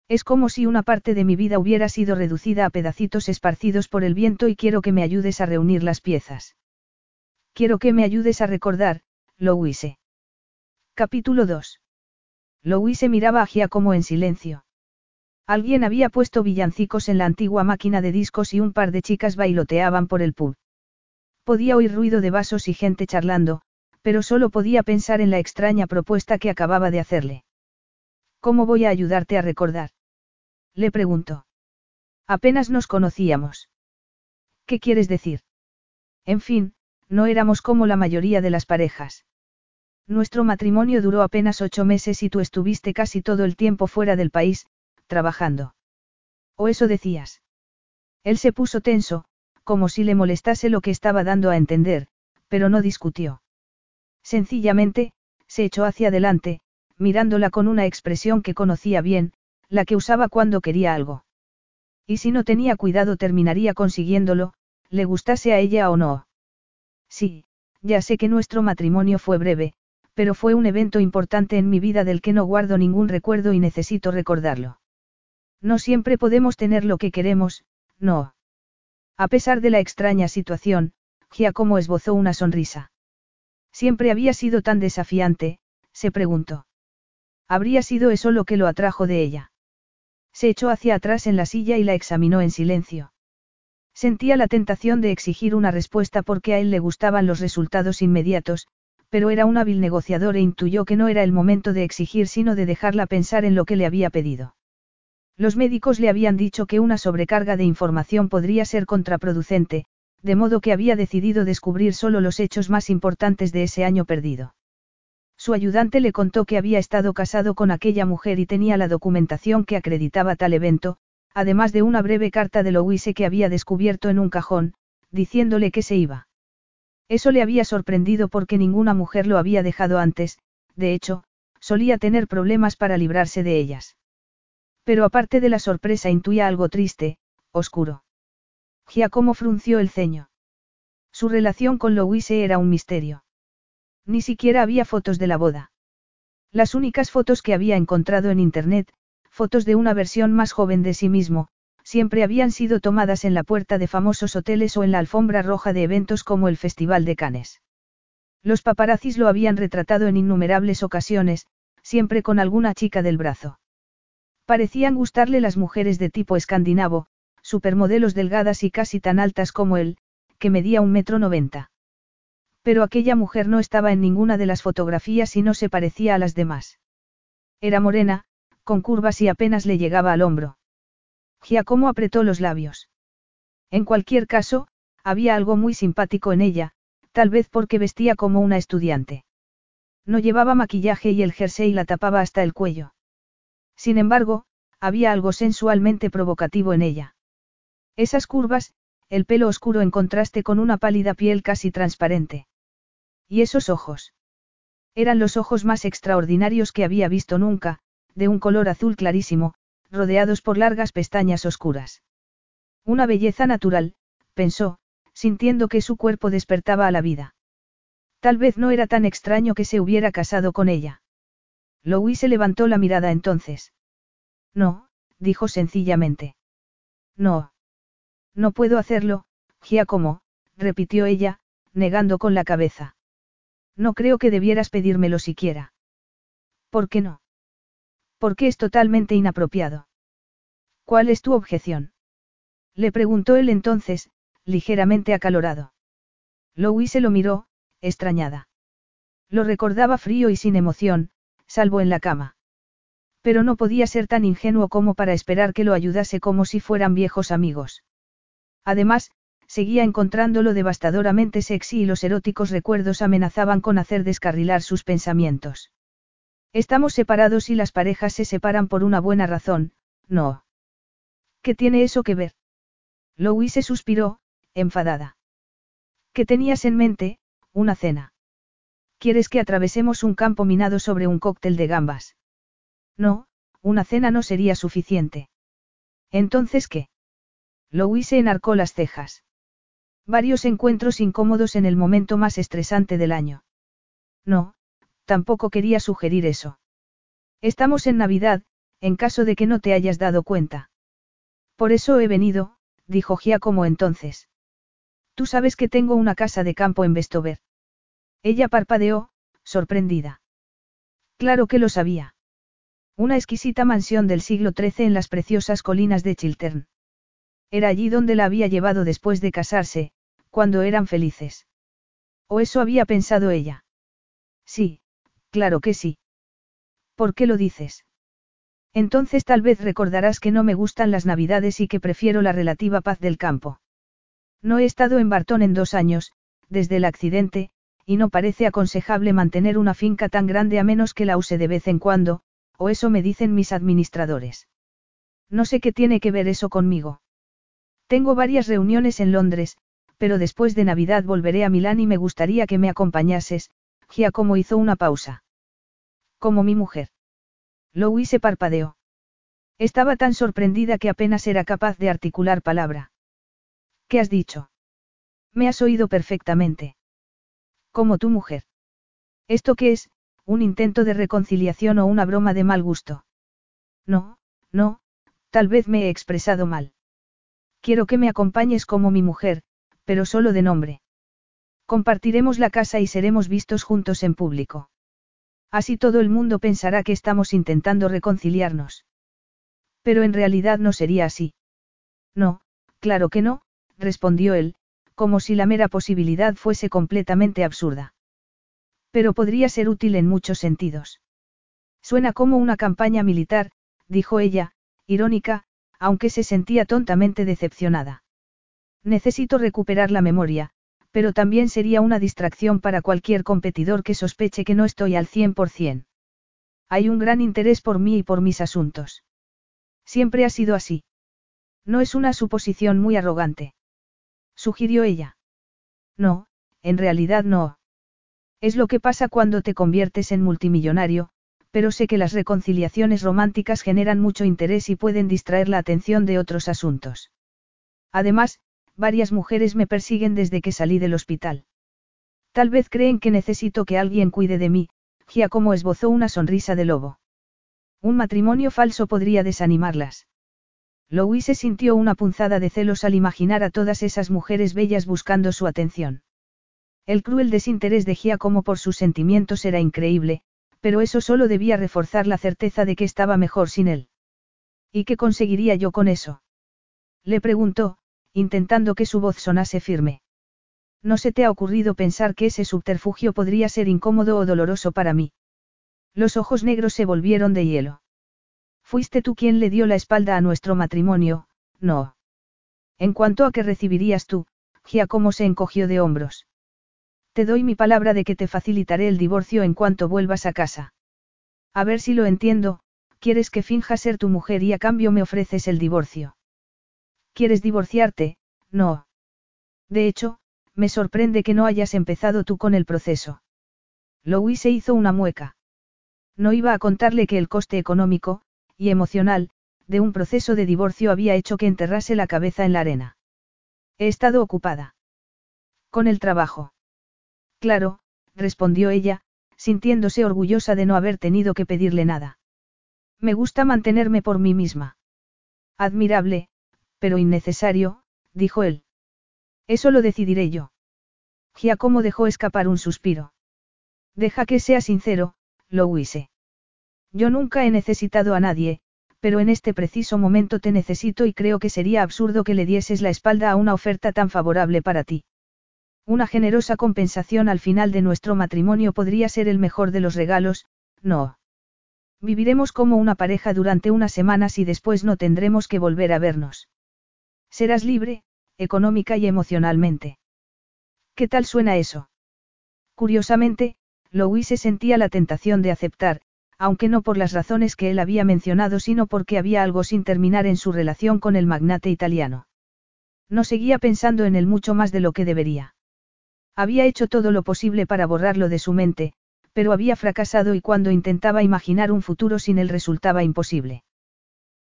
[SPEAKER 1] Es como si una parte de mi vida hubiera sido reducida a pedacitos esparcidos por el viento y quiero que me ayudes a reunir las piezas. Quiero que me ayudes a recordar, Louise. Capítulo 2. Louise miraba a Giacomo en silencio. Alguien había puesto villancicos en la antigua máquina de discos y un par de chicas bailoteaban por el pub. Podía oír ruido de vasos y gente charlando, pero solo podía pensar en la extraña propuesta que acababa de hacerle. ¿Cómo voy a ayudarte a recordar? Le preguntó. Apenas nos conocíamos. ¿Qué quieres decir? En fin, no éramos como la mayoría de las parejas. Nuestro matrimonio duró apenas ocho meses y tú estuviste casi todo el tiempo fuera del país, trabajando. ¿O eso decías? Él se puso tenso, como si le molestase lo que estaba dando a entender, pero no discutió. Sencillamente, se echó hacia adelante, mirándola con una expresión que conocía bien, la que usaba cuando quería algo. Y si no tenía cuidado terminaría consiguiéndolo, le gustase a ella o no. Sí, ya sé que nuestro matrimonio fue breve, pero fue un evento importante en mi vida del que no guardo ningún recuerdo y necesito recordarlo. No siempre podemos tener lo que queremos, no. A pesar de la extraña situación, Giacomo esbozó una sonrisa. Siempre había sido tan desafiante, se preguntó. ¿Habría sido eso lo que lo atrajo de ella? Se echó hacia atrás en la silla y la examinó en silencio. Sentía la tentación de exigir una respuesta porque a él le gustaban los resultados inmediatos, pero era un hábil negociador e intuyó que no era el momento de exigir sino de dejarla pensar en lo que le había pedido. Los médicos le habían dicho que una sobrecarga de información podría ser contraproducente, de modo que había decidido descubrir solo los hechos más importantes de ese año perdido. Su ayudante le contó que había estado casado con aquella mujer y tenía la documentación que acreditaba tal evento, además de una breve carta de Louise que había descubierto en un cajón, diciéndole que se iba. Eso le había sorprendido porque ninguna mujer lo había dejado antes, de hecho, solía tener problemas para librarse de ellas. Pero aparte de la sorpresa intuía algo triste, oscuro. Giacomo frunció el ceño. Su relación con Louise era un misterio. Ni siquiera había fotos de la boda. Las únicas fotos que había encontrado en Internet, fotos de una versión más joven de sí mismo, siempre habían sido tomadas en la puerta de famosos hoteles o en la alfombra roja de eventos como el Festival de Cannes. Los paparazzis lo habían retratado en innumerables ocasiones, siempre con alguna chica del brazo. Parecían gustarle las mujeres de tipo escandinavo, supermodelos delgadas y casi tan altas como él, que medía un metro noventa. Pero aquella mujer no estaba en ninguna de las fotografías y no se parecía a las demás. Era morena, con curvas y apenas le llegaba al hombro. Giacomo apretó los labios. En cualquier caso, había algo muy simpático en ella, tal vez porque vestía como una estudiante. No llevaba maquillaje y el jersey la tapaba hasta el cuello. Sin embargo, había algo sensualmente provocativo en ella. Esas curvas, el pelo oscuro en contraste con una pálida piel casi transparente. ¿Y esos ojos? Eran los ojos más extraordinarios que había visto nunca, de un color azul clarísimo, rodeados por largas pestañas oscuras. Una belleza natural, pensó, sintiendo que su cuerpo despertaba a la vida. Tal vez no era tan extraño que se hubiera casado con ella. Louis se levantó la mirada entonces. No, dijo sencillamente. No. No puedo hacerlo, Giacomo, repitió ella, negando con la cabeza. No creo que debieras pedírmelo siquiera. ¿Por qué no? Porque es totalmente inapropiado. ¿Cuál es tu objeción? Le preguntó él entonces, ligeramente acalorado. Louis se lo miró, extrañada. Lo recordaba frío y sin emoción, salvo en la cama. Pero no podía ser tan ingenuo como para esperar que lo ayudase como si fueran viejos amigos. Además, seguía encontrándolo devastadoramente sexy y los eróticos recuerdos amenazaban con hacer descarrilar sus pensamientos. Estamos separados y las parejas se separan por una buena razón, no. ¿Qué tiene eso que ver? Louis se suspiró, enfadada. ¿Qué tenías en mente? Una cena. ¿Quieres que atravesemos un campo minado sobre un cóctel de gambas? No, una cena no sería suficiente. Entonces, ¿qué? Louis se enarcó las cejas. Varios encuentros incómodos en el momento más estresante del año. No, tampoco quería sugerir eso. Estamos en Navidad, en caso de que no te hayas dado cuenta. Por eso he venido, dijo Giacomo entonces. Tú sabes que tengo una casa de campo en Vestover. Ella parpadeó, sorprendida. Claro que lo sabía. Una exquisita mansión del siglo XIII en las preciosas colinas de Chiltern. Era allí donde la había llevado después de casarse, cuando eran felices. ¿O eso había pensado ella? Sí, claro que sí. ¿Por qué lo dices? Entonces tal vez recordarás que no me gustan las navidades y que prefiero la relativa paz del campo. No he estado en Bartón en dos años, desde el accidente, y no parece aconsejable mantener una finca tan grande a menos que la use de vez en cuando, o eso me dicen mis administradores. No sé qué tiene que ver eso conmigo. Tengo varias reuniones en Londres, pero después de Navidad volveré a Milán y me gustaría que me acompañases, Giacomo hizo una pausa. Como mi mujer. Louis se parpadeó. Estaba tan sorprendida que apenas era capaz de articular palabra. ¿Qué has dicho? Me has oído perfectamente. Como tu mujer. ¿Esto qué es? ¿Un intento de reconciliación o una broma de mal gusto? No, no, tal vez me he expresado mal. Quiero que me acompañes como mi mujer, pero solo de nombre. Compartiremos la casa y seremos vistos juntos en público. Así todo el mundo pensará que estamos intentando reconciliarnos. Pero en realidad no sería así. No, claro que no, respondió él, como si la mera posibilidad fuese completamente absurda. Pero podría ser útil en muchos sentidos. Suena como una campaña militar, dijo ella, irónica, aunque se sentía tontamente decepcionada. Necesito recuperar la memoria, pero también sería una distracción para cualquier competidor que sospeche que no estoy al 100%. Hay un gran interés por mí y por mis asuntos. Siempre ha sido así. No es una suposición muy arrogante. Sugirió ella. No, en realidad no. Es lo que pasa cuando te conviertes en multimillonario, pero sé que las reconciliaciones románticas generan mucho interés y pueden distraer la atención de otros asuntos. Además, varias mujeres me persiguen desde que salí del hospital. Tal vez creen que necesito que alguien cuide de mí, Giacomo esbozó una sonrisa de lobo. Un matrimonio falso podría desanimarlas. Louis se sintió una punzada de celos al imaginar a todas esas mujeres bellas buscando su atención. El cruel desinterés de Giacomo por sus sentimientos era increíble, pero eso solo debía reforzar la certeza de que estaba mejor sin él. ¿Y qué conseguiría yo con eso? Le preguntó, intentando que su voz sonase firme. ¿No se te ha ocurrido pensar que ese subterfugio podría ser incómodo o doloroso para mí? Los ojos negros se volvieron de hielo. Fuiste tú quien le dio la espalda a nuestro matrimonio, no. En cuanto a que recibirías tú, Giacomo se encogió de hombros. Te doy mi palabra de que te facilitaré el divorcio en cuanto vuelvas a casa. A ver si lo entiendo, quieres que finja ser tu mujer y a cambio me ofreces el divorcio. ¿Quieres divorciarte? No. De hecho, me sorprende que no hayas empezado tú con el proceso. Louise hizo una mueca. No iba a contarle que el coste económico, y emocional, de un proceso de divorcio había hecho que enterrase la cabeza en la arena. He estado ocupada. Con el trabajo. Claro, respondió ella, sintiéndose orgullosa de no haber tenido que pedirle nada. Me gusta mantenerme por mí misma. Admirable, pero innecesario, dijo él. Eso lo decidiré yo. Giacomo dejó escapar un suspiro. Deja que sea sincero, Louise. Yo nunca he necesitado a nadie, pero en este preciso momento te necesito y creo que sería absurdo que le dieses la espalda a una oferta tan favorable para ti. Una generosa compensación al final de nuestro matrimonio podría ser el mejor de los regalos, no. Viviremos como una pareja durante unas semanas y después no tendremos que volver a vernos. Serás libre, económica y emocionalmente. ¿Qué tal suena eso? Curiosamente, Louise sentía la tentación de aceptar, aunque no por las razones que él había mencionado, sino porque había algo sin terminar en su relación con el magnate italiano. No seguía pensando en él mucho más de lo que debería. Había hecho todo lo posible para borrarlo de su mente, pero había fracasado y cuando intentaba imaginar un futuro sin él resultaba imposible.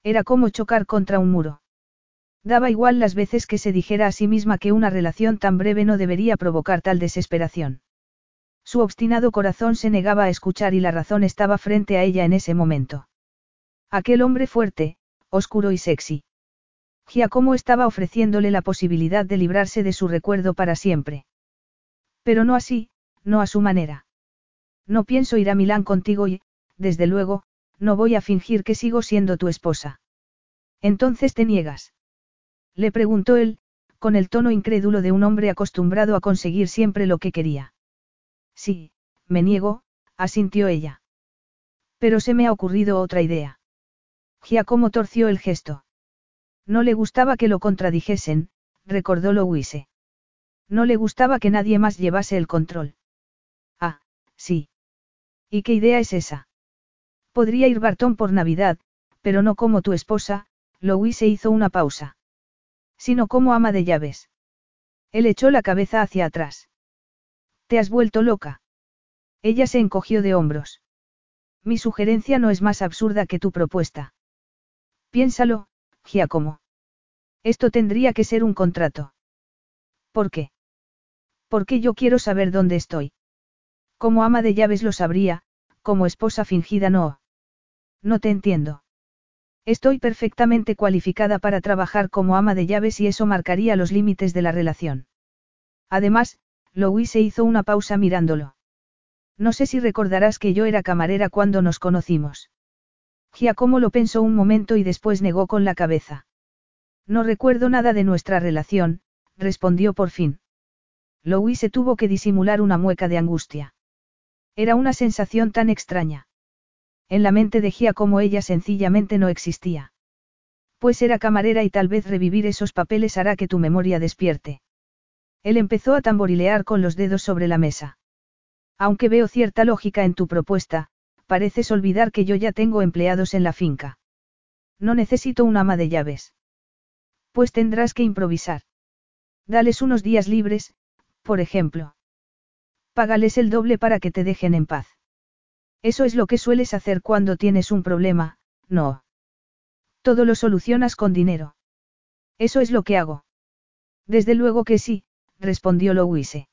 [SPEAKER 1] Era como chocar contra un muro. Daba igual las veces que se dijera a sí misma que una relación tan breve no debería provocar tal desesperación. Su obstinado corazón se negaba a escuchar y la razón estaba frente a ella en ese momento. Aquel hombre fuerte, oscuro y sexy. Giacomo estaba ofreciéndole la posibilidad de librarse de su recuerdo para siempre. Pero no así, no a su manera. No pienso ir a Milán contigo y, desde luego, no voy a fingir que sigo siendo tu esposa. Entonces te niegas. Le preguntó él, con el tono incrédulo de un hombre acostumbrado a conseguir siempre lo que quería. Sí, me niego, asintió ella. Pero se me ha ocurrido otra idea. Giacomo torció el gesto. No le gustaba que lo contradijesen, recordó Louise. No le gustaba que nadie más llevase el control. Ah, sí. ¿Y qué idea es esa? Podría ir Bartón por Navidad, pero no como tu esposa, Louise hizo una pausa sino como ama de llaves. Él echó la cabeza hacia atrás. ¿Te has vuelto loca? Ella se encogió de hombros. Mi sugerencia no es más absurda que tu propuesta. Piénsalo, Giacomo. Esto tendría que ser un contrato. ¿Por qué? Porque yo quiero saber dónde estoy. Como ama de llaves lo sabría, como esposa fingida no. No te entiendo. Estoy perfectamente cualificada para trabajar como ama de llaves y eso marcaría los límites de la relación. Además, Louise hizo una pausa mirándolo. No sé si recordarás que yo era camarera cuando nos conocimos. Giacomo lo pensó un momento y después negó con la cabeza. No recuerdo nada de nuestra relación, respondió por fin. Louise tuvo que disimular una mueca de angustia. Era una sensación tan extraña. En la mente de Gia ella sencillamente no existía. Pues era camarera y tal vez revivir esos papeles hará que tu memoria despierte. Él empezó a tamborilear con los dedos sobre la mesa. Aunque veo cierta lógica en tu propuesta, pareces olvidar que yo ya tengo empleados en la finca. No necesito un ama de llaves. Pues tendrás que improvisar. Dales unos días libres, por ejemplo. Págales el doble para que te dejen en paz. Eso es lo que sueles hacer cuando tienes un problema, no. Todo lo solucionas con dinero. Eso es lo que hago. Desde luego que sí, respondió Louise.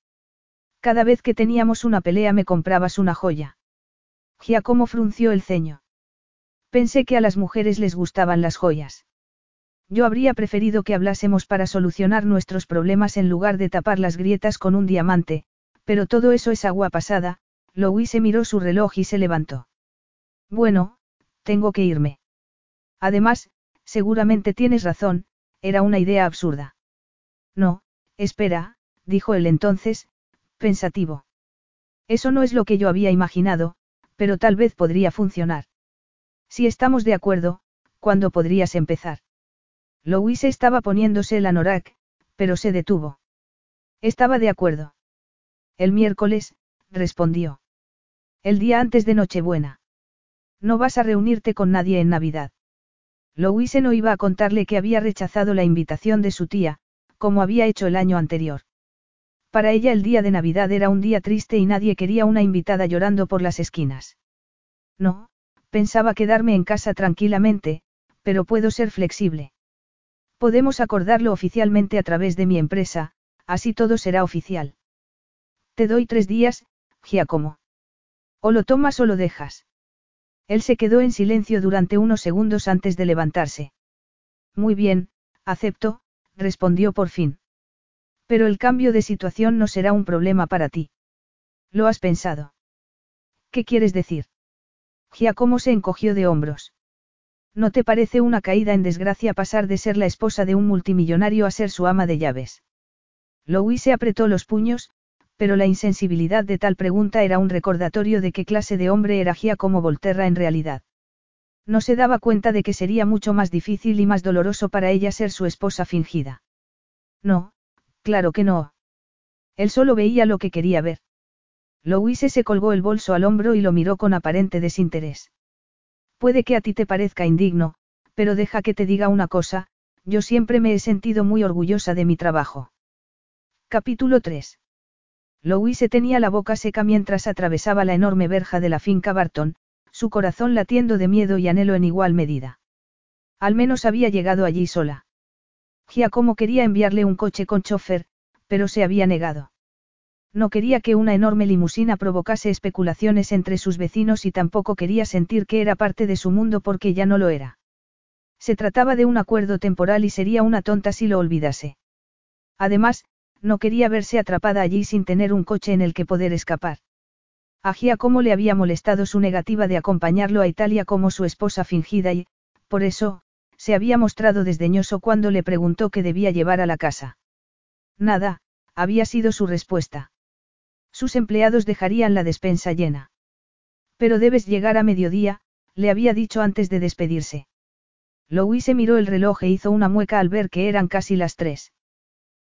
[SPEAKER 1] Cada vez que teníamos una pelea me comprabas una joya. Giacomo frunció el ceño. Pensé que a las mujeres les gustaban las joyas. Yo habría preferido que hablásemos para solucionar nuestros problemas en lugar de tapar las grietas con un diamante, pero todo eso es agua pasada, Louise miró su reloj y se levantó. Bueno, tengo que irme. Además, seguramente tienes razón, era una idea absurda. No, espera, dijo él entonces, pensativo. Eso no es lo que yo había imaginado, pero tal vez podría funcionar. Si estamos de acuerdo, ¿cuándo podrías empezar? Louise estaba poniéndose el anorak, pero se detuvo. Estaba de acuerdo. El miércoles, respondió. El día antes de Nochebuena. No vas a reunirte con nadie en Navidad. Louise no iba a contarle que había rechazado la invitación de su tía, como había hecho el año anterior. Para ella el día de Navidad era un día triste y nadie quería una invitada llorando por las esquinas. No, pensaba quedarme en casa tranquilamente, pero puedo ser flexible. Podemos acordarlo oficialmente a través de mi empresa, así todo será oficial. Te doy tres días, Giacomo. O lo tomas o lo dejas. Él se quedó en silencio durante unos segundos antes de levantarse. Muy bien, acepto, respondió por fin. Pero el cambio de situación no será un problema para ti. ¿Lo has pensado? ¿Qué quieres decir? Giacomo se encogió de hombros. ¿No te parece una caída en desgracia pasar de ser la esposa de un multimillonario a ser su ama de llaves? Louis se apretó los puños, pero la insensibilidad de tal pregunta era un recordatorio de qué clase de hombre era Giacomo Volterra en realidad. No se daba cuenta de que sería mucho más difícil y más doloroso para ella ser su esposa fingida. No, claro que no. Él solo veía lo que quería ver. Louise se colgó el bolso al hombro y lo miró con aparente desinterés. Puede que a ti te parezca indigno, pero deja que te diga una cosa, yo siempre me he sentido muy orgullosa de mi trabajo. Capítulo 3. Louise tenía la boca seca mientras atravesaba la enorme verja de la finca Barton, su corazón latiendo de miedo y anhelo en igual medida. Al menos había llegado allí sola. Giacomo quería enviarle un coche con chofer, pero se había negado. No quería que una enorme limusina provocase especulaciones entre sus vecinos y tampoco quería sentir que era parte de su mundo porque ya no lo era. Se trataba de un acuerdo temporal y sería una tonta si lo olvidase. Además, no quería verse atrapada allí sin tener un coche en el que poder escapar. A Giacomo le había molestado su negativa de acompañarlo a Italia como su esposa fingida y, por eso, se había mostrado desdeñoso cuando le preguntó qué debía llevar a la casa. Nada, había sido su respuesta. Sus empleados dejarían la despensa llena. Pero debes llegar a mediodía, le había dicho antes de despedirse. Louise miró el reloj e hizo una mueca al ver que eran casi las tres.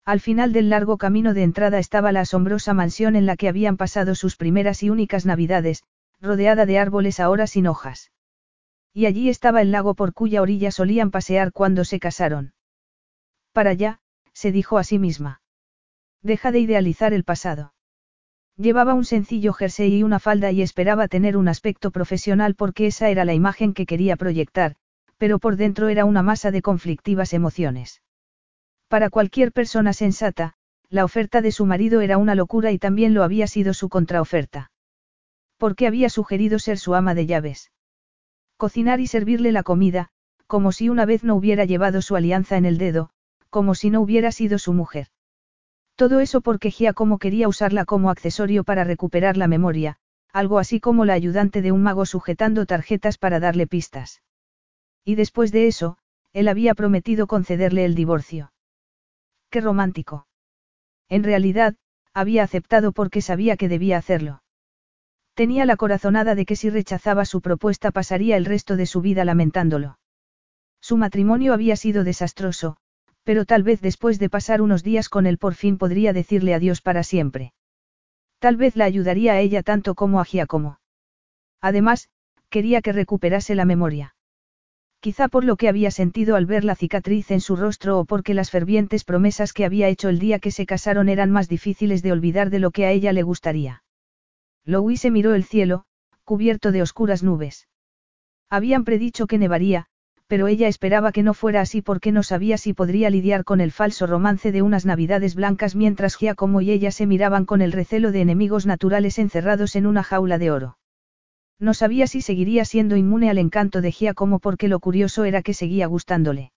[SPEAKER 1] Al final del largo camino de entrada estaba la asombrosa mansión en la que habían pasado sus primeras y únicas navidades, rodeada de árboles ahora sin hojas. Y allí estaba el lago por cuya orilla solían pasear cuando se casaron. Para allá, se dijo a sí misma. Deja de idealizar el pasado. Llevaba un sencillo jersey y una falda y esperaba tener un aspecto profesional porque esa era la imagen que quería proyectar, pero por dentro era una masa de conflictivas emociones. Para cualquier persona sensata, la oferta de su marido era una locura y también lo había sido su contraoferta. ¿Por qué había sugerido ser su ama de llaves? Cocinar y servirle la comida, como si una vez no hubiera llevado su alianza en el dedo, como si no hubiera sido su mujer. Todo eso porque Giacomo quería usarla como accesorio para recuperar la memoria, algo así como la ayudante de un mago sujetando tarjetas para darle pistas. Y después de eso, él había prometido concederle el divorcio. Qué romántico. En realidad, había aceptado porque sabía que debía hacerlo. Tenía la corazonada de que si rechazaba su propuesta pasaría el resto de su vida lamentándolo. Su matrimonio había sido desastroso, pero tal vez después de pasar unos días con él por fin podría decirle adiós para siempre. Tal vez la ayudaría a ella tanto como a Giacomo. Además, quería que recuperase la memoria. Quizá por lo que había sentido al ver la cicatriz en su rostro o porque las fervientes promesas que había hecho el día que se casaron eran más difíciles de olvidar de lo que a ella le gustaría. Louise miró el cielo, cubierto de oscuras nubes. Habían predicho que nevaría, pero ella esperaba que no fuera así porque no sabía si podría lidiar con el falso romance de unas navidades blancas mientras Giacomo y ella se miraban con el recelo de enemigos naturales encerrados en una jaula de oro. No sabía si seguiría siendo inmune al encanto de Giacomo porque lo curioso era que seguía gustándole.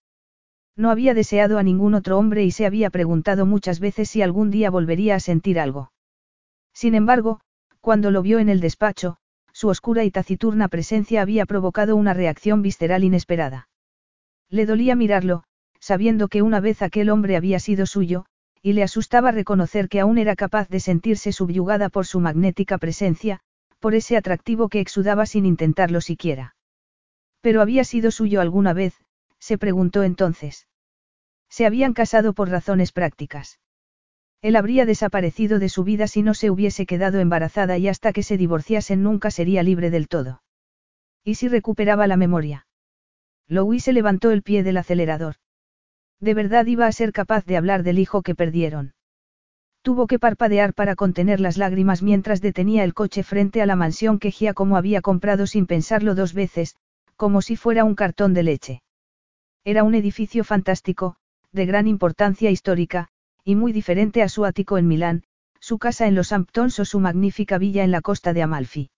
[SPEAKER 1] No había deseado a ningún otro hombre y se había preguntado muchas veces si algún día volvería a sentir algo. Sin embargo, cuando lo vio en el despacho, su oscura y taciturna presencia había provocado una reacción visceral inesperada. Le dolía mirarlo, sabiendo que una vez aquel hombre había sido suyo, y le asustaba reconocer que aún era capaz de sentirse subyugada por su magnética presencia, por ese atractivo que exudaba sin intentarlo siquiera. Pero había sido suyo alguna vez, se preguntó entonces. Se habían casado por razones prácticas. Él habría desaparecido de su vida si no se hubiese quedado embarazada y hasta que se divorciasen nunca sería libre del todo. ¿Y si recuperaba la memoria? Louis se levantó el pie del acelerador. De verdad iba a ser capaz de hablar del hijo que perdieron. Tuvo que parpadear para contener las lágrimas mientras detenía el coche frente a la mansión que Giacomo había comprado sin pensarlo dos veces, como si fuera un cartón de leche. Era un edificio fantástico, de gran importancia histórica, y muy diferente a su ático en Milán, su casa en los Hamptons o su magnífica villa en la costa de Amalfi.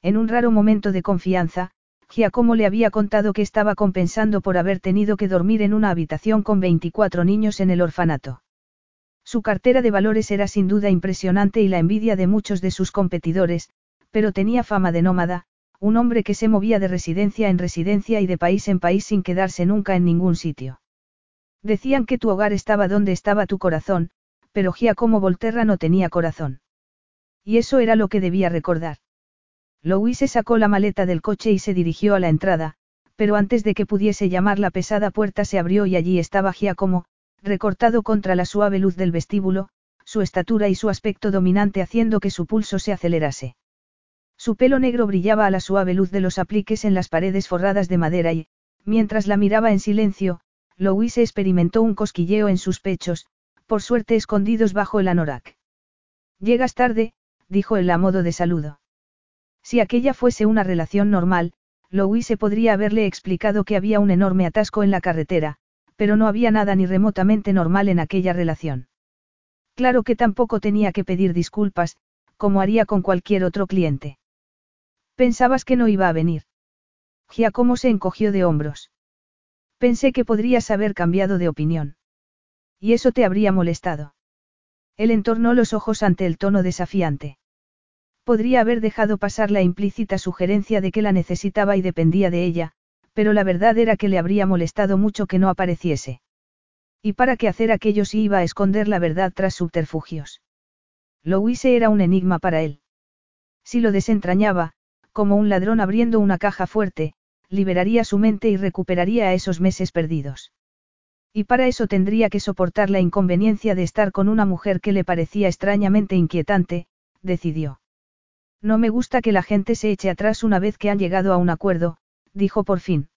[SPEAKER 1] En un raro momento de confianza, Giacomo le había contado que estaba compensando por haber tenido que dormir en una habitación con 24 niños en el orfanato. Su cartera de valores era sin duda impresionante y la envidia de muchos de sus competidores, pero tenía fama de nómada, un hombre que se movía de residencia en residencia y de país en país sin quedarse nunca en ningún sitio. Decían que tu hogar estaba donde estaba tu corazón, pero Giacomo Volterra no tenía corazón. Y eso era lo que debía recordar. Louise sacó la maleta del coche y se dirigió a la entrada, pero antes de que pudiese llamar la pesada puerta se abrió y allí estaba Giacomo, recortado contra la suave luz del vestíbulo, su estatura y su aspecto dominante haciendo que su pulso se acelerase. Su pelo negro brillaba a la suave luz de los apliques en las paredes forradas de madera y, mientras la miraba en silencio, Louise experimentó un cosquilleo en sus pechos, por suerte escondidos bajo el anorak. Llegas tarde, dijo él a modo de saludo. Si aquella fuese una relación normal, Louise podría haberle explicado que había un enorme atasco en la carretera, pero no había nada ni remotamente normal en aquella relación. Claro que tampoco tenía que pedir disculpas, como haría con cualquier otro cliente. Pensabas que no iba a venir. Giacomo se encogió de hombros. Pensé que podrías haber cambiado de opinión. Y eso te habría molestado. Él entornó los ojos ante el tono desafiante. Podría haber dejado pasar la implícita sugerencia de que la necesitaba y dependía de ella, pero la verdad era que le habría molestado mucho que no apareciese. ¿Y para qué hacer aquello si iba a esconder la verdad tras subterfugios? Louise era un enigma para él. Si lo desentrañaba, como un ladrón abriendo una caja fuerte, liberaría su mente y recuperaría a esos meses perdidos. Y para eso tendría que soportar la inconveniencia de estar con una mujer que le parecía extrañamente inquietante, decidió. No me gusta que la gente se eche atrás una vez que han llegado a un acuerdo, dijo por fin.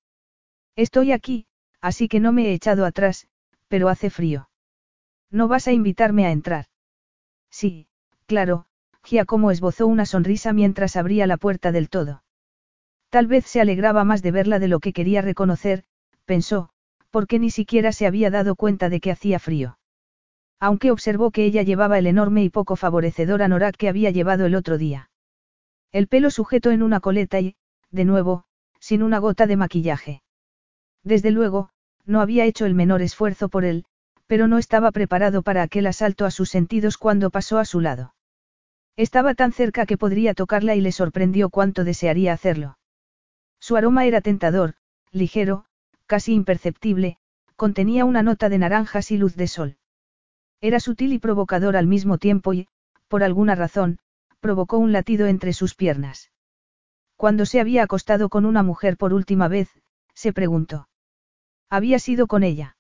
[SPEAKER 1] Estoy aquí, así que no me he echado atrás, pero hace frío. ¿No vas a invitarme a entrar? Sí, claro, Giacomo esbozó una sonrisa mientras abría la puerta del todo. Tal vez se alegraba más de verla de lo que quería reconocer, pensó, porque ni siquiera se había dado cuenta de que hacía frío. Aunque observó que ella llevaba el enorme y poco favorecedor anorak que había llevado el otro día. El pelo sujeto en una coleta y, de nuevo, sin una gota de maquillaje. Desde luego, no había hecho el menor esfuerzo por él, pero no estaba preparado para aquel asalto a sus sentidos cuando pasó a su lado. Estaba tan cerca que podría tocarla y le sorprendió cuánto desearía hacerlo. Su aroma era tentador, ligero, casi imperceptible, contenía una nota de naranjas y luz de sol. Era sutil y provocador al mismo tiempo y, por alguna razón, provocó un latido entre sus piernas. Cuando se había acostado con una mujer por última vez, se preguntó. Había sido con ella.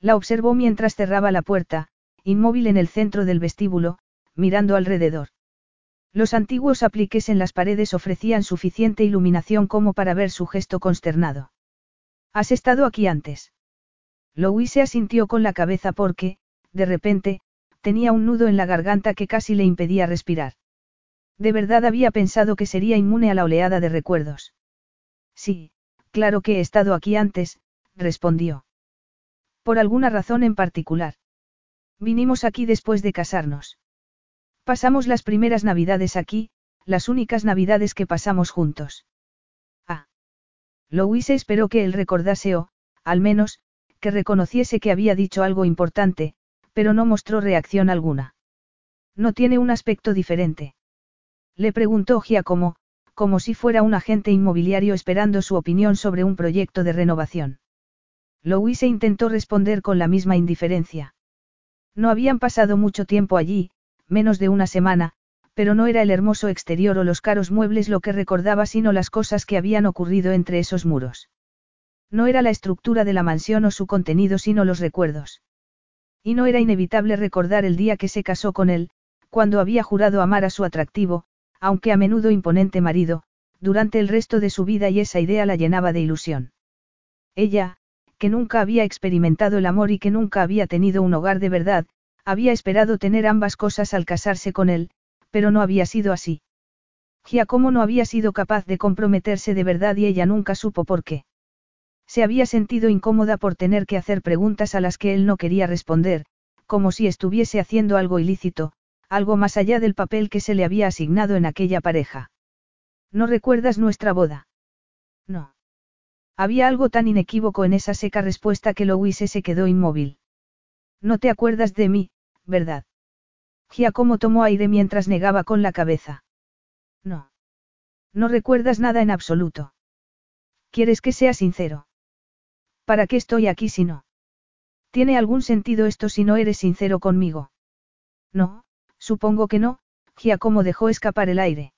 [SPEAKER 1] La observó mientras cerraba la puerta, inmóvil en el centro del vestíbulo, mirando alrededor. Los antiguos apliques en las paredes ofrecían suficiente iluminación como para ver su gesto consternado. ¿Has estado aquí antes? Louise asintió con la cabeza porque, de repente, tenía un nudo en la garganta que casi le impedía respirar. De verdad había pensado que sería inmune a la oleada de recuerdos. Sí, claro que he estado aquí antes, respondió. Por alguna razón en particular. Vinimos aquí después de casarnos. Pasamos las primeras navidades aquí, las únicas navidades que pasamos juntos. Ah. Louise esperó que él recordase o, al menos, que reconociese que había dicho algo importante, pero no mostró reacción alguna. No tiene un aspecto diferente. Le preguntó Giacomo, como si fuera un agente inmobiliario esperando su opinión sobre un proyecto de renovación. Louise intentó responder con la misma indiferencia. No habían pasado mucho tiempo allí, menos de una semana, pero no era el hermoso exterior o los caros muebles lo que recordaba sino las cosas que habían ocurrido entre esos muros. No era la estructura de la mansión o su contenido sino los recuerdos. Y no era inevitable recordar el día que se casó con él, cuando había jurado amar a su atractivo, aunque a menudo imponente marido, durante el resto de su vida y esa idea la llenaba de ilusión. Ella, que nunca había experimentado el amor y que nunca había tenido un hogar de verdad, había esperado tener ambas cosas al casarse con él, pero no había sido así. Giacomo no había sido capaz de comprometerse de verdad y ella nunca supo por qué. Se había sentido incómoda por tener que hacer preguntas a las que él no quería responder, como si estuviese haciendo algo ilícito, algo más allá del papel que se le había asignado en aquella pareja. ¿No recuerdas nuestra boda? No. Había algo tan inequívoco en esa seca respuesta que Louise se quedó inmóvil. No te acuerdas de mí, ¿verdad? Giacomo tomó aire mientras negaba con la cabeza. No. No recuerdas nada en absoluto. ¿Quieres que sea sincero? ¿Para qué estoy aquí si no? ¿Tiene algún sentido esto si no eres sincero conmigo? No, supongo que no, Giacomo dejó escapar el aire.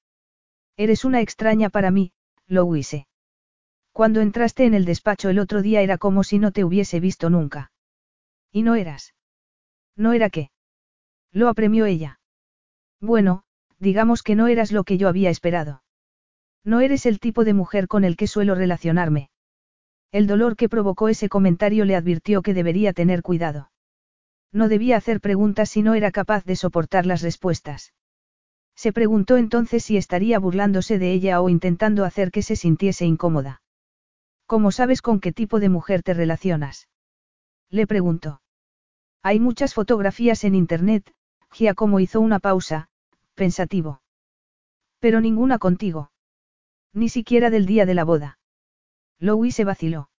[SPEAKER 1] Eres una extraña para mí, Louise. Cuando entraste en el despacho el otro día era como si no te hubiese visto nunca. ¿Y no eras? ¿No era qué? Lo apremió ella. Bueno, digamos que no eras lo que yo había esperado. No eres el tipo de mujer con el que suelo relacionarme. El dolor que provocó ese comentario le advirtió que debería tener cuidado. No debía hacer preguntas si no era capaz de soportar las respuestas. Se preguntó entonces si estaría burlándose de ella o intentando hacer que se sintiese incómoda. ¿Cómo sabes con qué tipo de mujer te relacionas? Le preguntó. Hay muchas fotografías en Internet, Giacomo hizo una pausa, pensativo. Pero ninguna contigo. Ni siquiera del día de la boda. Louis se vaciló.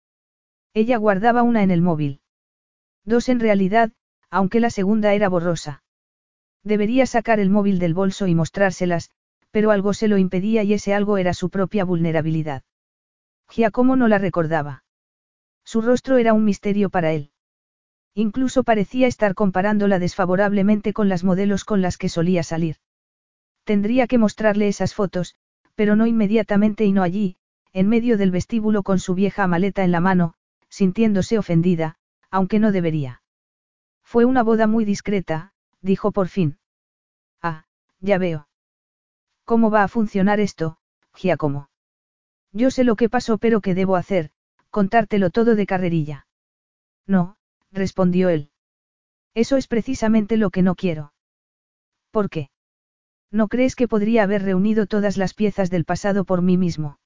[SPEAKER 1] Ella guardaba una en el móvil. Dos en realidad, aunque la segunda era borrosa. Debería sacar el móvil del bolso y mostrárselas, pero algo se lo impedía y ese algo era su propia vulnerabilidad. Giacomo no la recordaba. Su rostro era un misterio para él. Incluso parecía estar comparándola desfavorablemente con las modelos con las que solía salir. Tendría que mostrarle esas fotos, pero no inmediatamente y no allí, en medio del vestíbulo con su vieja maleta en la mano, sintiéndose ofendida, aunque no debería. Fue una boda muy discreta, dijo por fin. Ah, ya veo. ¿Cómo va a funcionar esto, Giacomo? Yo sé lo que pasó, pero ¿qué debo hacer? Contártelo todo de carrerilla. No, respondió él. Eso es precisamente lo que no quiero. ¿Por qué? ¿No crees que podría haber reunido todas las piezas del pasado por mí mismo?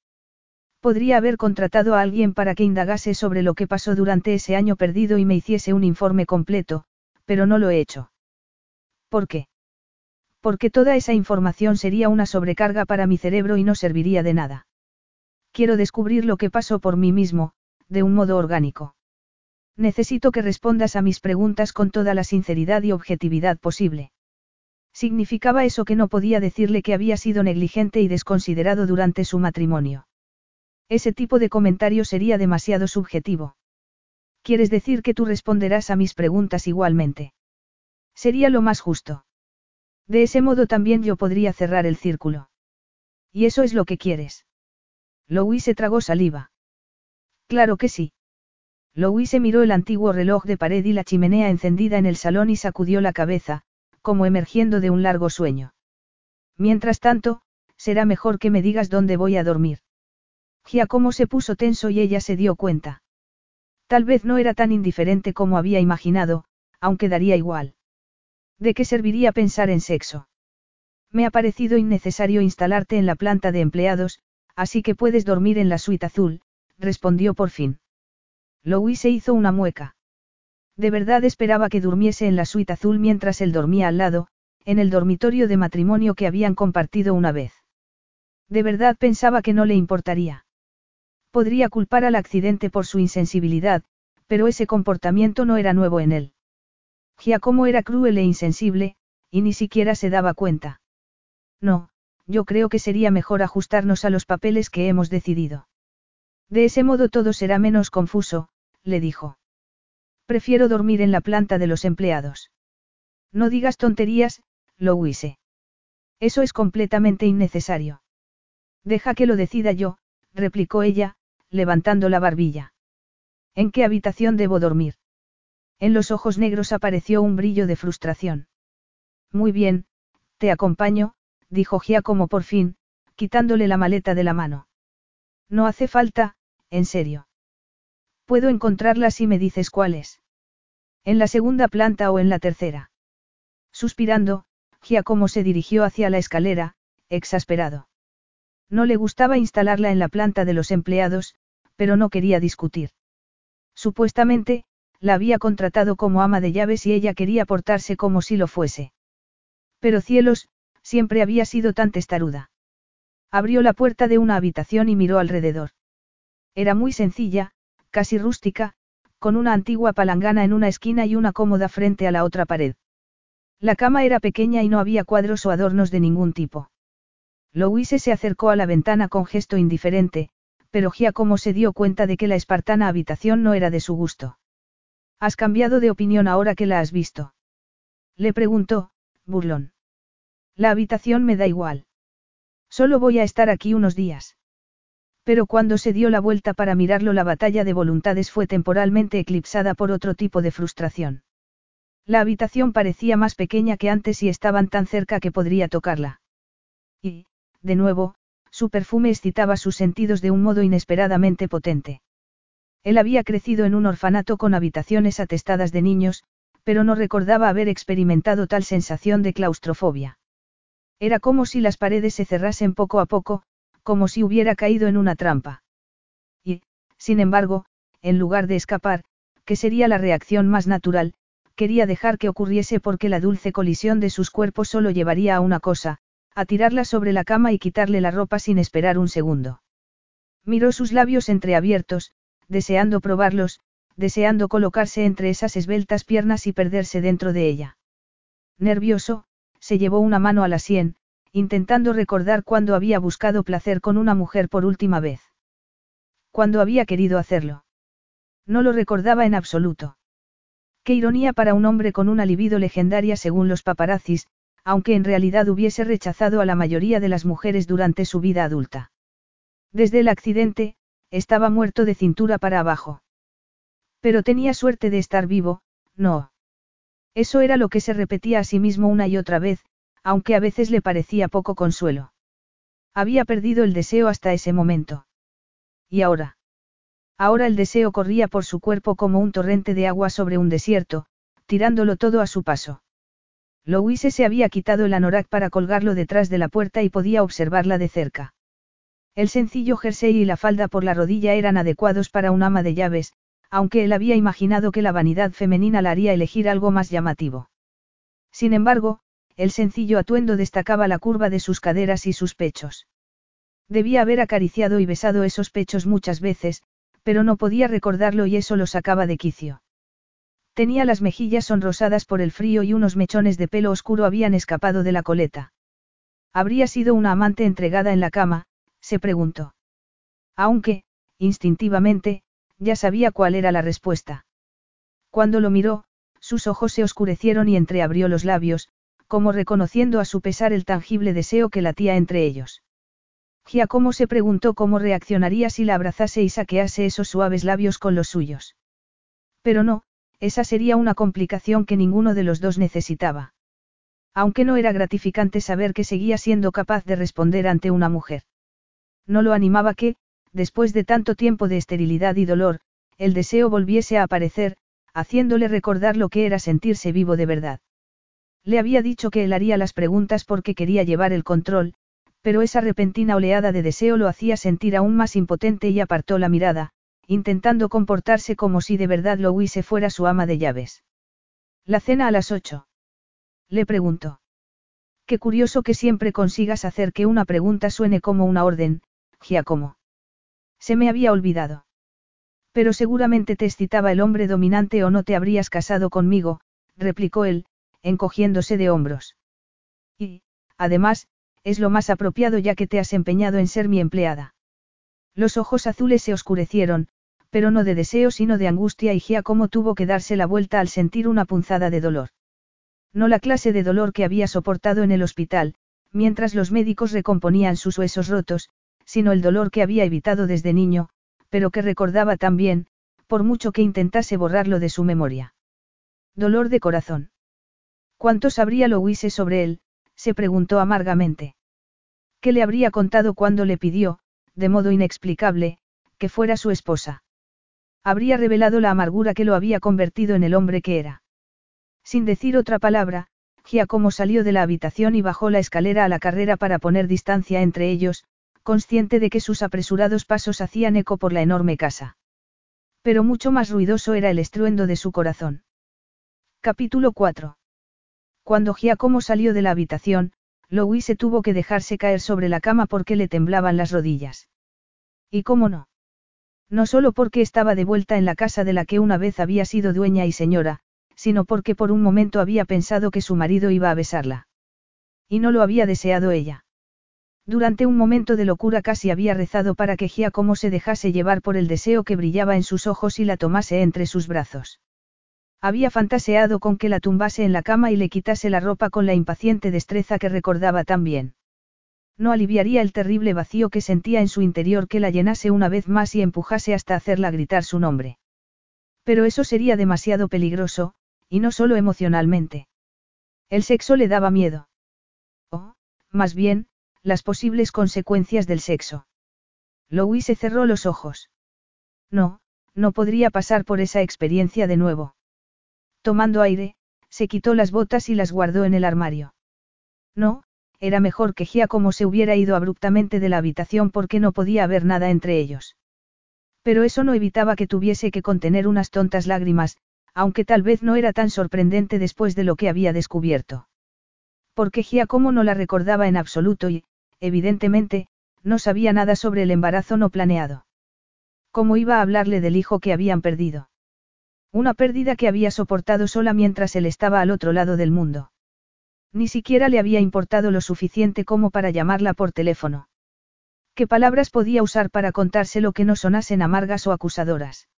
[SPEAKER 1] Podría haber contratado a alguien para que indagase sobre lo que pasó durante ese año perdido y me hiciese un informe completo, pero no lo he hecho. ¿Por qué? Porque toda esa información sería una sobrecarga para mi cerebro y no serviría de nada. Quiero descubrir lo que pasó por mí mismo, de un modo orgánico. Necesito que respondas a mis preguntas con toda la sinceridad y objetividad posible. Significaba eso que no podía decirle que había sido negligente y desconsiderado durante su matrimonio. Ese tipo de comentario sería demasiado subjetivo. ¿Quieres decir que tú responderás a mis preguntas igualmente? Sería lo más justo. De ese modo también yo podría cerrar el círculo. ¿Y eso es lo que quieres? Louis se tragó saliva. Claro que sí. Louis se miró el antiguo reloj de pared y la chimenea encendida en el salón y sacudió la cabeza, como emergiendo de un largo sueño. Mientras tanto, será mejor que me digas dónde voy a dormir. Giacomo se puso tenso y ella se dio cuenta. Tal vez no era tan indiferente como había imaginado, aunque daría igual. ¿De qué serviría pensar en sexo? Me ha parecido innecesario instalarte en la planta de empleados, así que puedes dormir en la suite azul, respondió por fin. Louis se hizo una mueca. De verdad esperaba que durmiese en la suite azul mientras él dormía al lado, en el dormitorio de matrimonio que habían compartido una vez. De verdad pensaba que no le importaría. Podría culpar al accidente por su insensibilidad, pero ese comportamiento no era nuevo en él. Giacomo era cruel e insensible, y ni siquiera se daba cuenta. No, yo creo que sería mejor ajustarnos a los papeles que hemos decidido. De ese modo todo será menos confuso, le dijo. Prefiero dormir en la planta de los empleados. No digas tonterías, Louise. Eso es completamente innecesario. Deja que lo decida yo, replicó ella, levantando la barbilla. ¿En qué habitación debo dormir? En los ojos negros apareció un brillo de frustración. Muy bien, te acompaño, dijo Giacomo por fin, quitándole la maleta de la mano. No hace falta, en serio. Puedo encontrarla si me dices cuál es. En la segunda planta o en la tercera. Suspirando, Giacomo se dirigió hacia la escalera, exasperado. No le gustaba instalarla en la planta de los empleados, pero no quería discutir. Supuestamente, la había contratado como ama de llaves y ella quería portarse como si lo fuese. Pero cielos, siempre había sido tan testaruda. Abrió la puerta de una habitación y miró alrededor. Era muy sencilla, casi rústica, con una antigua palangana en una esquina y una cómoda frente a la otra pared. La cama era pequeña y no había cuadros o adornos de ningún tipo. Louise se acercó a la ventana con gesto indiferente, pero Giacomo se dio cuenta de que la espartana habitación no era de su gusto. ¿Has cambiado de opinión ahora que la has visto? Le preguntó, burlón. La habitación me da igual. Solo voy a estar aquí unos días. Pero cuando se dio la vuelta para mirarlo la batalla de voluntades fue temporalmente eclipsada por otro tipo de frustración. La habitación parecía más pequeña que antes y estaban tan cerca que podría tocarla. Y, de nuevo, su perfume excitaba sus sentidos de un modo inesperadamente potente. Él había crecido en un orfanato con habitaciones atestadas de niños, pero no recordaba haber experimentado tal sensación de claustrofobia. Era como si las paredes se cerrasen poco a poco, como si hubiera caído en una trampa. Y, sin embargo, en lugar de escapar, que sería la reacción más natural, quería dejar que ocurriese porque la dulce colisión de sus cuerpos solo llevaría a una cosa, a tirarla sobre la cama y quitarle la ropa sin esperar un segundo. Miró sus labios entreabiertos, deseando probarlos, deseando colocarse entre esas esbeltas piernas y perderse dentro de ella. Nervioso, se llevó una mano a la sien, intentando recordar cuándo había buscado placer con una mujer por última vez. Cuándo había querido hacerlo. No lo recordaba en absoluto. Qué ironía para un hombre con una libido legendaria según los paparazzis, aunque en realidad hubiese rechazado a la mayoría de las mujeres durante su vida adulta. Desde el accidente, estaba muerto de cintura para abajo. Pero tenía suerte de estar vivo, no. Eso era lo que se repetía a sí mismo una y otra vez, aunque a veces le parecía poco consuelo. Había perdido el deseo hasta ese momento. ¿Y ahora? Ahora el deseo corría por su cuerpo como un torrente de agua sobre un desierto, tirándolo todo a su paso. Louise se había quitado el anorak para colgarlo detrás de la puerta y podía observarla de cerca. El sencillo jersey y la falda por la rodilla eran adecuados para un ama de llaves, aunque él había imaginado que la vanidad femenina la haría elegir algo más llamativo. Sin embargo, el sencillo atuendo destacaba la curva de sus caderas y sus pechos. Debía haber acariciado y besado esos pechos muchas veces, pero no podía recordarlo y eso lo sacaba de quicio. Tenía las mejillas sonrosadas por el frío y unos mechones de pelo oscuro habían escapado de la coleta. ¿Habría sido una amante entregada en la cama? se preguntó. Aunque, instintivamente, ya sabía cuál era la respuesta. Cuando lo miró, sus ojos se oscurecieron y entreabrió los labios, como reconociendo a su pesar el tangible deseo que latía entre ellos. Giacomo se preguntó cómo reaccionaría si la abrazase y saquease esos suaves labios con los suyos. Pero no, esa sería una complicación que ninguno de los dos necesitaba. Aunque no era gratificante saber que seguía siendo capaz de responder ante una mujer. No lo animaba que, después de tanto tiempo de esterilidad y dolor, el deseo volviese a aparecer, haciéndole recordar lo que era sentirse vivo de verdad. Le había dicho que él haría las preguntas porque quería llevar el control, pero esa repentina oleada de deseo lo hacía sentir aún más impotente y apartó la mirada, intentando comportarse como si de verdad Louise fuera su ama de llaves. ¿La cena a las ocho? Le preguntó. Qué curioso que siempre consigas hacer que una pregunta suene como una orden, Giacomo. Se me había olvidado. Pero seguramente te excitaba el hombre dominante o no te habrías casado conmigo, replicó él, encogiéndose de hombros. Y, además, es lo más apropiado ya que te has empeñado en ser mi empleada. Los ojos azules se oscurecieron, pero no de deseo sino de angustia y Giacomo tuvo que darse la vuelta al sentir una punzada de dolor. No la clase de dolor que había soportado en el hospital, mientras los médicos recomponían sus huesos rotos, sino el dolor que había evitado desde niño, pero que recordaba también, por mucho que intentase borrarlo de su memoria. Dolor de corazón. ¿Cuánto sabría Louise sobre él? se preguntó amargamente. ¿Qué le habría contado cuando le pidió, de modo inexplicable, que fuera su esposa? Habría revelado la amargura que lo había convertido en el hombre que era. Sin decir otra palabra, Giacomo salió de la habitación y bajó la escalera a la carrera para poner distancia entre ellos, consciente de que sus apresurados pasos hacían eco por la enorme casa. Pero mucho más ruidoso era el estruendo de su corazón. Capítulo 4. Cuando Giacomo salió de la habitación, Louise tuvo que dejarse caer sobre la cama porque le temblaban las rodillas. ¿Y cómo no? No solo porque estaba de vuelta en la casa de la que una vez había sido dueña y señora, sino porque por un momento había pensado que su marido iba a besarla. Y no lo había deseado ella. Durante un momento de locura casi había rezado para que Giacomo se dejase llevar por el deseo que brillaba en sus ojos y la tomase entre sus brazos. Había fantaseado con que la tumbase en la cama y le quitase la ropa con la impaciente destreza que recordaba tan bien. No aliviaría el terrible vacío que sentía en su interior que la llenase una vez más y empujase hasta hacerla gritar su nombre. Pero eso sería demasiado peligroso, y no solo emocionalmente. El sexo le daba miedo. O, más bien, las posibles consecuencias del sexo. Louise cerró los ojos. No, no podría pasar por esa experiencia de nuevo. Tomando aire, se quitó las botas y las guardó en el armario. No, era mejor que Giacomo se hubiera ido abruptamente de la habitación porque no podía haber nada entre ellos. Pero eso no evitaba que tuviese que contener unas tontas lágrimas, aunque tal vez no era tan sorprendente después de lo que había descubierto. Porque Giacomo no la recordaba en absoluto y, evidentemente, no sabía nada sobre el embarazo no planeado. ¿Cómo iba a hablarle del hijo que habían perdido? Una pérdida que había soportado sola mientras él estaba al otro lado del mundo. Ni siquiera le había importado lo suficiente como para llamarla por teléfono. ¿Qué palabras podía usar para contárselo que no sonasen amargas o acusadoras?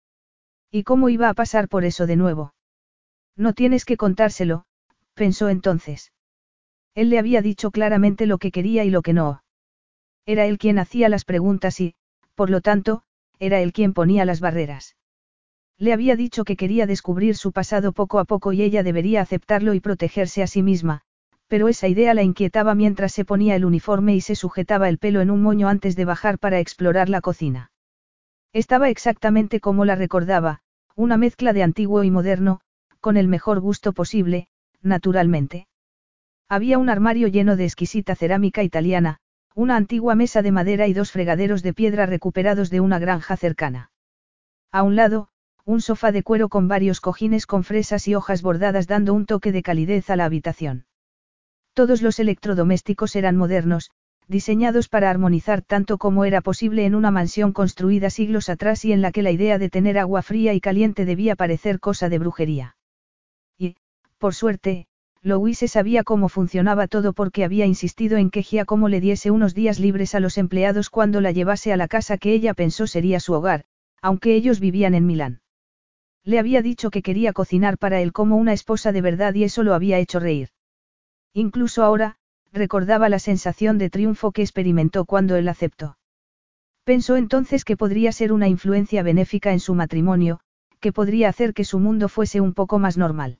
[SPEAKER 1] ¿Y cómo iba a pasar por eso de nuevo? No tienes que contárselo, pensó entonces. Él le había dicho claramente lo que quería y lo que no. Era él quien hacía las preguntas y, por lo tanto, era él quien ponía las barreras. Le había dicho que quería descubrir su pasado poco a poco y ella debería aceptarlo y protegerse a sí misma, pero esa idea la inquietaba mientras se ponía el uniforme y se sujetaba el pelo en un moño antes de bajar para explorar la cocina. Estaba exactamente como la recordaba, una mezcla de antiguo y moderno, con el mejor gusto posible, naturalmente. Había un armario lleno de exquisita cerámica italiana, una antigua mesa de madera y dos fregaderos de piedra recuperados de una granja cercana. A un lado, un sofá de cuero con varios cojines con fresas y hojas bordadas dando un toque de calidez a la habitación. Todos los electrodomésticos eran modernos, diseñados para armonizar tanto como era posible en una mansión construida siglos atrás y en la que la idea de tener agua fría y caliente debía parecer cosa de brujería. Y, por suerte, Louise sabía cómo funcionaba todo porque había insistido en que Giacomo le diese unos días libres a los empleados cuando la llevase a la casa que ella pensó sería su hogar, aunque ellos vivían en Milán. Le había dicho que quería cocinar para él como una esposa de verdad y eso lo había hecho reír. Incluso ahora, recordaba la sensación de triunfo que experimentó cuando él aceptó. Pensó entonces que podría ser una influencia benéfica en su matrimonio, que podría hacer que su mundo fuese un poco más normal.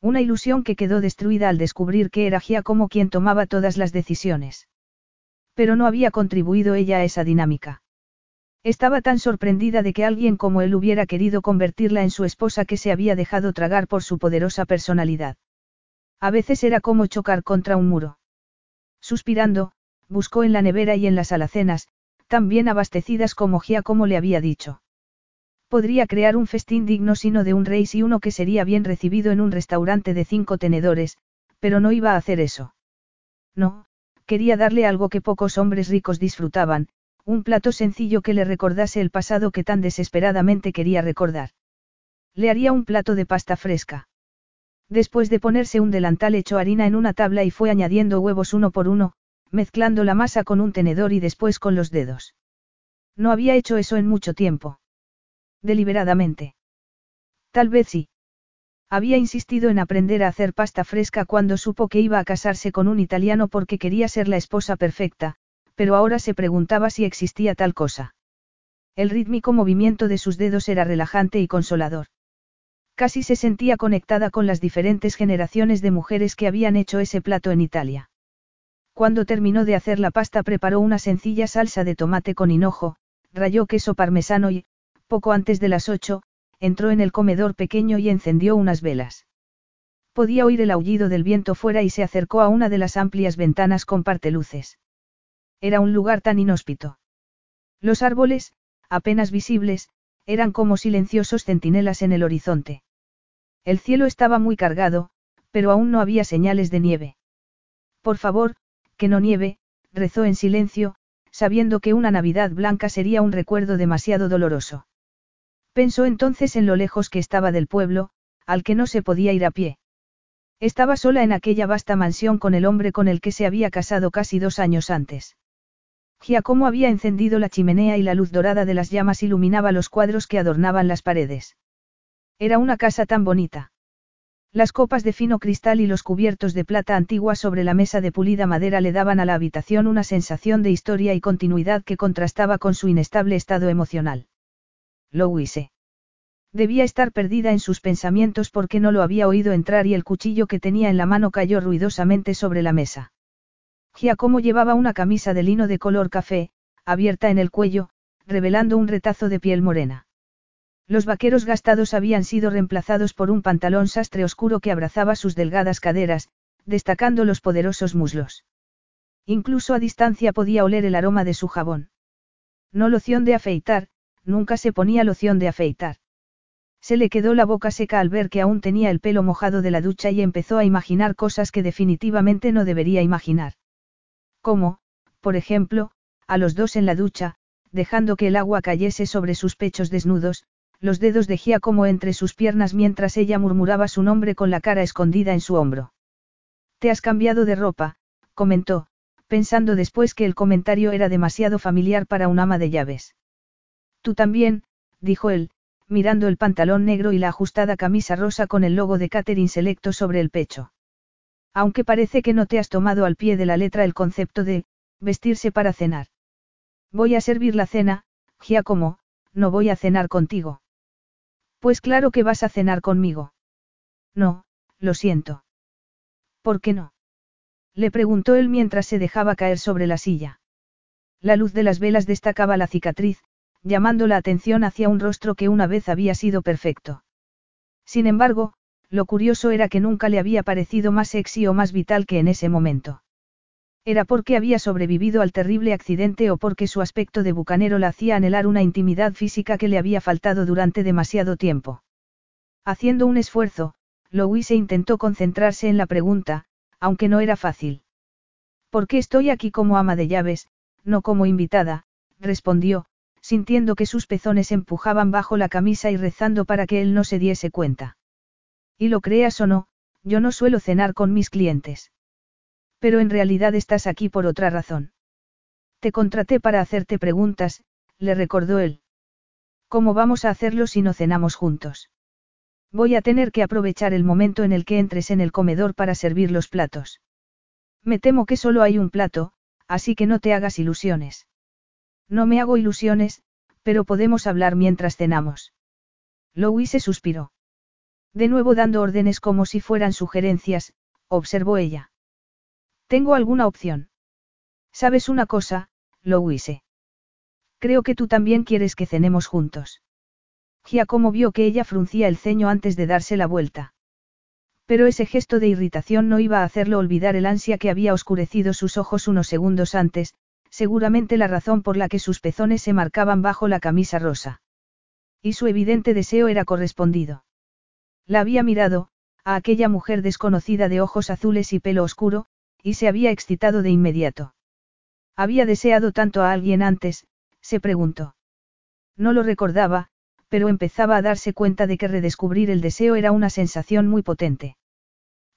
[SPEAKER 1] Una ilusión que quedó destruida al descubrir que era Giacomo quien tomaba todas las decisiones. Pero no había contribuido ella a esa dinámica. Estaba tan sorprendida de que alguien como él hubiera querido convertirla en su esposa que se había dejado tragar por su poderosa personalidad. A veces era como chocar contra un muro. Suspirando, buscó en la nevera y en las alacenas, tan bien abastecidas como Giacomo le había dicho. Podría crear un festín digno sino de un rey y uno que sería bien recibido en un restaurante de cinco tenedores, pero no iba a hacer eso. No, quería darle algo que pocos hombres ricos disfrutaban, un plato sencillo que le recordase el pasado que tan desesperadamente quería recordar. Le haría un plato de pasta fresca. Después de ponerse un delantal echó harina en una tabla y fue añadiendo huevos uno por uno, mezclando la masa con un tenedor y después con los dedos. No había hecho eso en mucho tiempo. Deliberadamente. Tal vez sí. Había insistido en aprender a hacer pasta fresca cuando supo que iba a casarse con un italiano porque quería ser la esposa perfecta, pero ahora se preguntaba si existía tal cosa. El rítmico movimiento de sus dedos era relajante y consolador. Casi se sentía conectada con las diferentes generaciones de mujeres que habían hecho ese plato en Italia. Cuando terminó de hacer la pasta preparó una sencilla salsa de tomate con hinojo, rayó queso parmesano y, Poco antes de las ocho, entró en el comedor pequeño y encendió unas velas. Podía oír el aullido del viento fuera y se acercó a una de las amplias ventanas con parteluces. Era un lugar tan inhóspito. Los árboles, apenas visibles, eran como silenciosos centinelas en el horizonte. El cielo estaba muy cargado, pero aún no había señales de nieve. Por favor, que no nieve, rezó en silencio, sabiendo que una Navidad blanca sería un recuerdo demasiado doloroso. Pensó entonces en lo lejos que estaba del pueblo, al que no se podía ir a pie. Estaba sola en aquella vasta mansión con el hombre con el que se había casado casi dos años antes. Giacomo había encendido la chimenea y la luz dorada de las llamas iluminaba los cuadros que adornaban las paredes. Era una casa tan bonita. Las copas de fino cristal y los cubiertos de plata antigua sobre la mesa de pulida madera le daban a la habitación una sensación de historia y continuidad que contrastaba con su inestable estado emocional. Louise. Debía estar perdida en sus pensamientos porque no lo había oído entrar y el cuchillo que tenía en la mano cayó ruidosamente sobre la mesa. Giacomo llevaba una camisa de lino de color café, abierta en el cuello, revelando un retazo de piel morena. Los vaqueros gastados habían sido reemplazados por un pantalón sastre oscuro que abrazaba sus delgadas caderas, destacando los poderosos muslos. Incluso a distancia podía oler el aroma de su jabón. No loción de afeitar, nunca se ponía loción de afeitar. Se le quedó la boca seca al ver que aún tenía el pelo mojado de la ducha y empezó a imaginar cosas que definitivamente no debería imaginar. Como, por ejemplo, a los dos en la ducha, dejando que el agua cayese sobre sus pechos desnudos, los dedos de como entre sus piernas mientras ella murmuraba su nombre con la cara escondida en su hombro. Te has cambiado de ropa, comentó, pensando después que el comentario era demasiado familiar para un ama de llaves. Tú también, dijo él, mirando el pantalón negro y la ajustada camisa rosa con el logo de Catherine Selecto sobre el pecho. Aunque parece que no te has tomado al pie de la letra el concepto de, vestirse para cenar. Voy a servir la cena, Giacomo, no voy a cenar contigo. Pues claro que vas a cenar conmigo. No, lo siento. ¿Por qué no? Le preguntó él mientras se dejaba caer sobre la silla. La luz de las velas destacaba la cicatriz, llamando la atención hacia un rostro que una vez había sido perfecto. Sin embargo, lo curioso era que nunca le había parecido más sexy o más vital que en ese momento. Era porque había sobrevivido al terrible accidente o porque su aspecto de bucanero la hacía anhelar una intimidad física que le había faltado durante demasiado tiempo. Haciendo un esfuerzo, Louise intentó concentrarse en la pregunta, aunque no era fácil. ¿Por qué estoy aquí como ama de llaves, no como invitada? respondió, sintiendo que sus pezones empujaban bajo la camisa y rezando para que él no se diese cuenta. Y lo creas o no, yo no suelo cenar con mis clientes. Pero en realidad estás aquí por otra razón. Te contraté para hacerte preguntas, le recordó él. ¿Cómo vamos a hacerlo si no cenamos juntos? Voy a tener que aprovechar el momento en el que entres en el comedor para servir los platos. Me temo que solo hay un plato, así que no te hagas ilusiones. No me hago ilusiones, pero podemos hablar mientras cenamos. Louise suspiró. De nuevo dando órdenes como si fueran sugerencias, observó ella. Tengo alguna opción. ¿Sabes una cosa, Louise? Creo que tú también quieres que cenemos juntos. Giacomo vio que ella fruncía el ceño antes de darse la vuelta. Pero ese gesto de irritación no iba a hacerlo olvidar el ansia que había oscurecido sus ojos unos segundos antes, seguramente la razón por la que sus pezones se marcaban bajo la camisa rosa. Y su evidente deseo era correspondido. La había mirado, a aquella mujer desconocida de ojos azules y pelo oscuro, y se había excitado de inmediato. Había deseado tanto a alguien antes, se preguntó. No lo recordaba, pero empezaba a darse cuenta de que redescubrir el deseo era una sensación muy potente.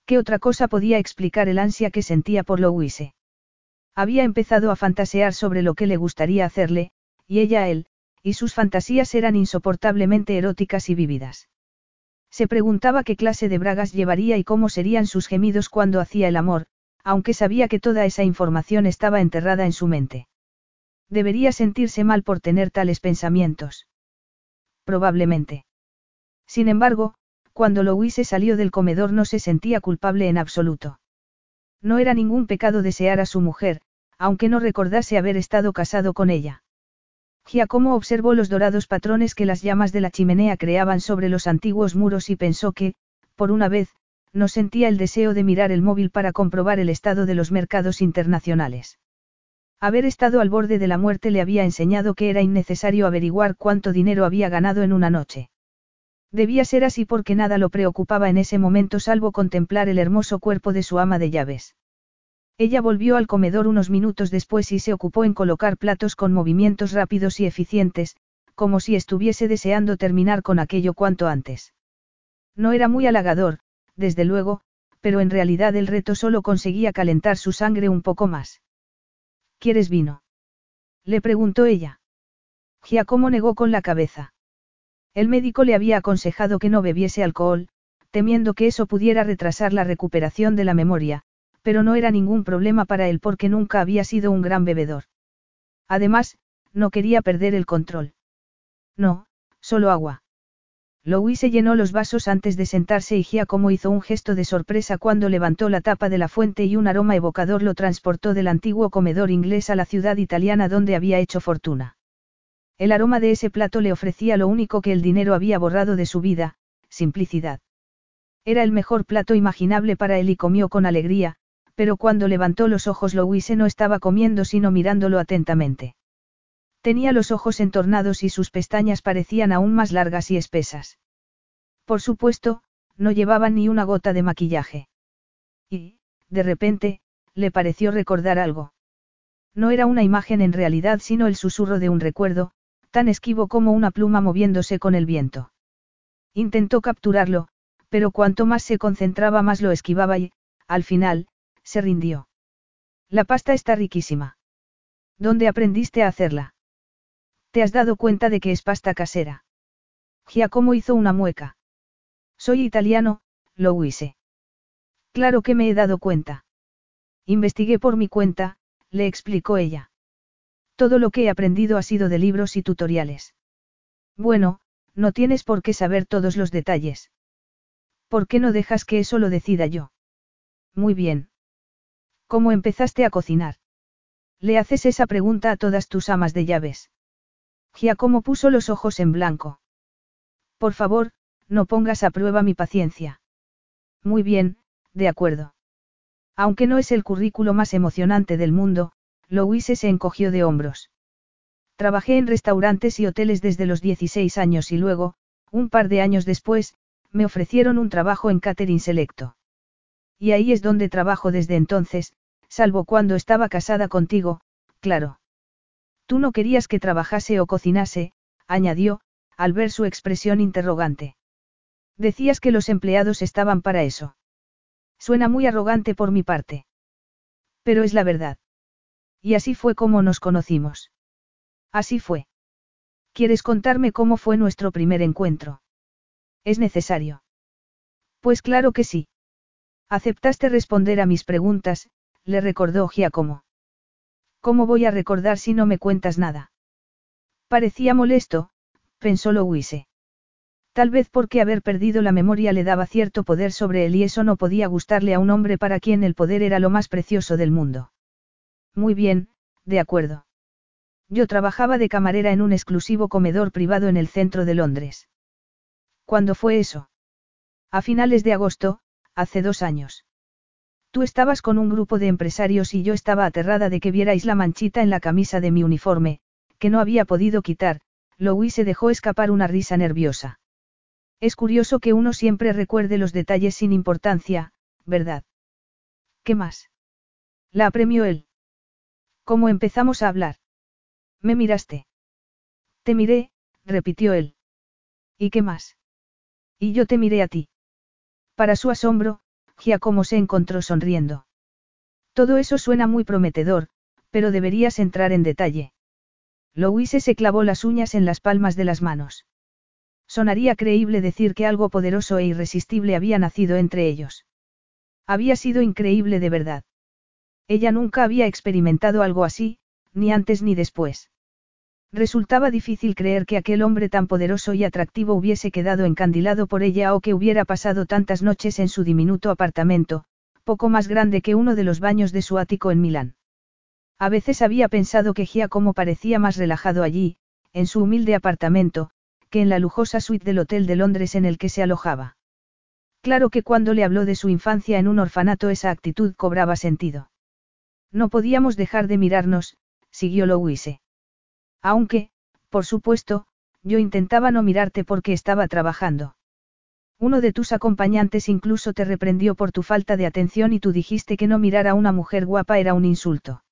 [SPEAKER 1] ¿Qué otra cosa podía explicar el ansia que sentía por Louise? Había empezado a fantasear sobre lo que le gustaría hacerle, y ella a él, y sus fantasías eran insoportablemente eróticas y vívidas. Se preguntaba qué clase de bragas llevaría y cómo serían sus gemidos cuando hacía el amor, aunque sabía que toda esa información estaba enterrada en su mente. Debería sentirse mal por tener tales pensamientos. Probablemente. Sin embargo, cuando Louise salió del comedor no se sentía culpable en absoluto. No era ningún pecado desear a su mujer, aunque no recordase haber estado casado con ella. Giacomo observó los dorados patrones que las llamas de la chimenea creaban sobre los antiguos muros y pensó que, por una vez, no sentía el deseo de mirar el móvil para comprobar el estado de los mercados internacionales. Haber estado al borde de la muerte le había enseñado que era innecesario averiguar cuánto dinero había ganado en una noche. Debía ser así porque nada lo preocupaba en ese momento salvo contemplar el hermoso cuerpo de su ama de llaves. Ella volvió al comedor unos minutos después y se ocupó en colocar platos con movimientos rápidos y eficientes, como si estuviese deseando terminar con aquello cuanto antes. No era muy halagador, desde luego, pero en realidad el reto solo conseguía calentar su sangre un poco más. ¿Quieres vino? Le preguntó ella. Giacomo negó con la cabeza. El médico le había aconsejado que no bebiese alcohol, temiendo que eso pudiera retrasar la recuperación de la memoria, pero no era ningún problema para él porque nunca había sido un gran bebedor. Además, no quería perder el control. No, solo agua. Louise llenó los vasos antes de sentarse y Giacomo hizo un gesto de sorpresa cuando levantó la tapa de la fuente y un aroma evocador lo transportó del antiguo comedor inglés a la ciudad italiana donde había hecho fortuna. El aroma de ese plato le ofrecía lo único que el dinero había borrado de su vida, simplicidad. Era el mejor plato imaginable para él y comió con alegría, pero cuando levantó los ojos Louise no estaba comiendo sino mirándolo atentamente. Tenía los ojos entornados y sus pestañas parecían aún más largas y espesas. Por supuesto, no llevaba ni una gota de maquillaje. Y, de repente, le pareció recordar algo. No era una imagen en realidad sino el susurro de un recuerdo, tan esquivo como una pluma moviéndose con el viento. Intentó capturarlo, pero cuanto más se concentraba más lo esquivaba y, al final, se rindió. La pasta está riquísima. ¿Dónde aprendiste a hacerla? ¿Te has dado cuenta de que es pasta casera? Giacomo hizo una mueca. Soy italiano, lo hice. Claro que me he dado cuenta. Investigué por mi cuenta, le explicó ella. Todo lo que he aprendido ha sido de libros y tutoriales. Bueno, no tienes por qué saber todos los detalles. ¿Por qué no dejas que eso lo decida yo? Muy bien. ¿Cómo empezaste a cocinar? Le haces esa pregunta a todas tus amas de llaves. Giacomo puso los ojos en blanco. Por favor, no pongas a prueba mi paciencia. Muy bien, de acuerdo. Aunque no es el currículo más emocionante del mundo, Louise se encogió de hombros. Trabajé en restaurantes y hoteles desde los 16 años y luego, un par de años después, me ofrecieron un trabajo en catering selecto. Y ahí es donde trabajo desde entonces, salvo cuando estaba casada contigo, claro. Tú no querías que trabajase o cocinase, añadió, al ver su expresión interrogante. Decías que los empleados estaban para eso. Suena muy arrogante por mi parte. Pero es la verdad. Y así fue como nos conocimos. Así fue. ¿Quieres contarme cómo fue nuestro primer encuentro? ¿Es necesario? Pues claro que sí. Aceptaste responder a mis preguntas, le recordó Giacomo. ¿Cómo voy a recordar si no me cuentas nada? Parecía molesto, pensó Louise. Tal vez porque haber perdido la memoria le daba cierto poder sobre él y eso no podía gustarle a un hombre para quien el poder era lo más precioso del mundo. Muy bien, de acuerdo. Yo trabajaba de camarera en un exclusivo comedor privado en el centro de Londres. ¿Cuándo fue eso? A finales de agosto, hace dos años. Tú estabas con un grupo de empresarios y yo estaba aterrada de que vierais la manchita en la camisa de mi uniforme, que no había podido quitar, se dejó escapar una risa nerviosa. Es curioso que uno siempre recuerde los detalles sin importancia, ¿verdad? ¿Qué más? La apremió él. ¿Cómo empezamos a hablar? Me miraste. Te miré, repitió él. ¿Y qué más? Y yo te miré a ti. Para su asombro, Giacomo se encontró sonriendo. Todo eso suena muy prometedor, pero deberías entrar en detalle. Louise se clavó las uñas en las palmas de las manos. Sonaría creíble decir que algo poderoso e irresistible había nacido entre ellos. Había sido increíble de verdad. Ella nunca había experimentado algo así, ni antes ni después. Resultaba difícil creer que aquel hombre tan poderoso y atractivo hubiese quedado encandilado por ella o que hubiera pasado tantas noches en su diminuto apartamento, poco más grande que uno de los baños de su ático en Milán. A veces había pensado que Giacomo parecía más relajado allí, en su humilde apartamento, que en la lujosa suite del Hotel de Londres en el que se alojaba. Claro que cuando le habló de su infancia en un orfanato esa actitud cobraba sentido. No podíamos dejar de mirarnos, siguió Louise. Aunque, por supuesto, yo intentaba no mirarte porque estaba trabajando. Uno de tus acompañantes incluso te reprendió por tu falta de atención y tú dijiste que no mirar a una mujer guapa era un insulto.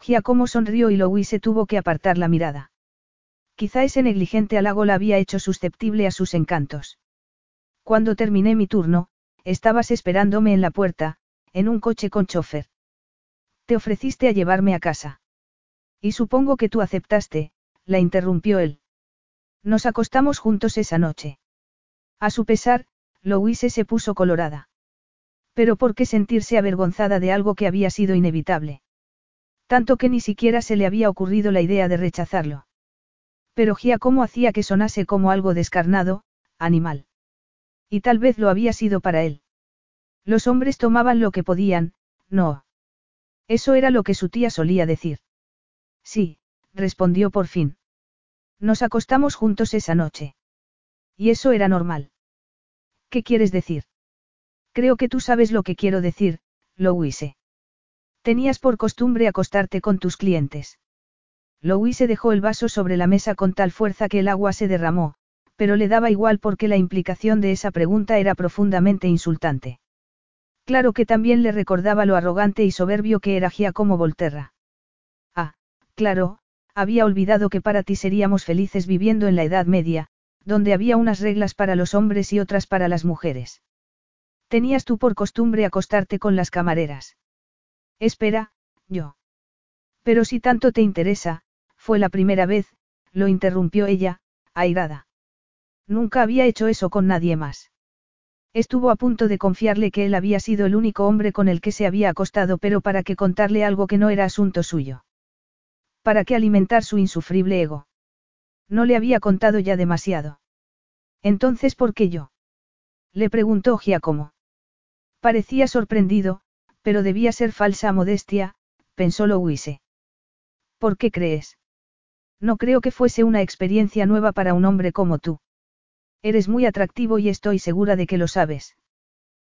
[SPEAKER 1] Giacomo sonrió y Louise tuvo que apartar la mirada. Quizá ese negligente halago la había hecho susceptible a sus encantos. Cuando terminé mi turno, estabas esperándome en la puerta, en un coche con chofer. Te ofreciste a llevarme a casa. Y supongo que tú aceptaste, la interrumpió él. Nos acostamos juntos esa noche. A su pesar, Louise se puso colorada. Pero ¿por qué sentirse avergonzada de algo que había sido inevitable? Tanto que ni siquiera se le había ocurrido la idea de rechazarlo. Pero Giacomo hacía que sonase como algo descarnado, animal. Y tal vez lo había sido para él. Los hombres tomaban lo que podían, no. Eso era lo que su tía solía decir. Sí, respondió por fin. Nos acostamos juntos esa noche. Y eso era normal. ¿Qué quieres decir? Creo que tú sabes lo que quiero decir, Louise. Tenías por costumbre acostarte con tus clientes. Louise dejó el vaso sobre la mesa con tal fuerza que el agua se derramó, pero le daba igual porque la implicación de esa pregunta era profundamente insultante. Claro que también le recordaba lo arrogante y soberbio que era Giacomo Volterra. Claro, había olvidado que para ti seríamos felices viviendo en la Edad Media, donde había unas reglas para los hombres y otras para las mujeres. Tenías tú por costumbre acostarte con las camareras. Espera, yo. Pero si tanto te interesa, fue la primera vez, lo interrumpió ella, airada. Nunca había hecho eso con nadie más. Estuvo a punto de confiarle que él había sido el único hombre con el que se había acostado, pero para qué contarle algo que no era asunto suyo. ¿Para qué alimentar su insufrible ego? No le había contado ya demasiado. Entonces, ¿por qué yo? Le preguntó Giacomo. Parecía sorprendido, pero debía ser falsa modestia, pensó Louise. ¿Por qué crees? No creo que fuese una experiencia nueva para un hombre como tú. Eres muy atractivo y estoy segura de que lo sabes.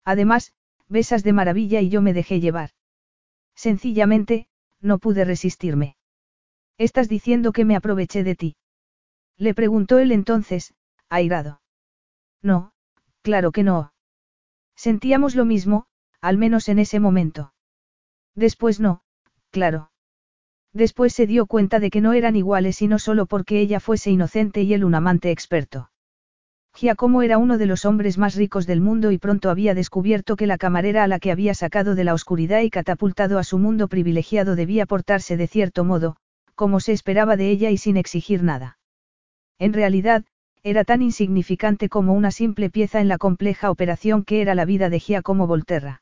[SPEAKER 1] Además, besas de maravilla y yo me dejé llevar. Sencillamente, no pude resistirme. Estás diciendo que me aproveché de ti. Le preguntó él entonces, airado. No, claro que no. Sentíamos lo mismo, al menos en ese momento. Después no, claro. Después se dio cuenta de que no eran iguales y no solo porque ella fuese inocente y él un amante experto. Giacomo era uno de los hombres más ricos del mundo y pronto había descubierto que la camarera a la que había sacado de la oscuridad y catapultado a su mundo privilegiado debía portarse de cierto modo, como se esperaba de ella y sin exigir nada. En realidad, era tan insignificante como una simple pieza en la compleja operación que era la vida de Giacomo Volterra.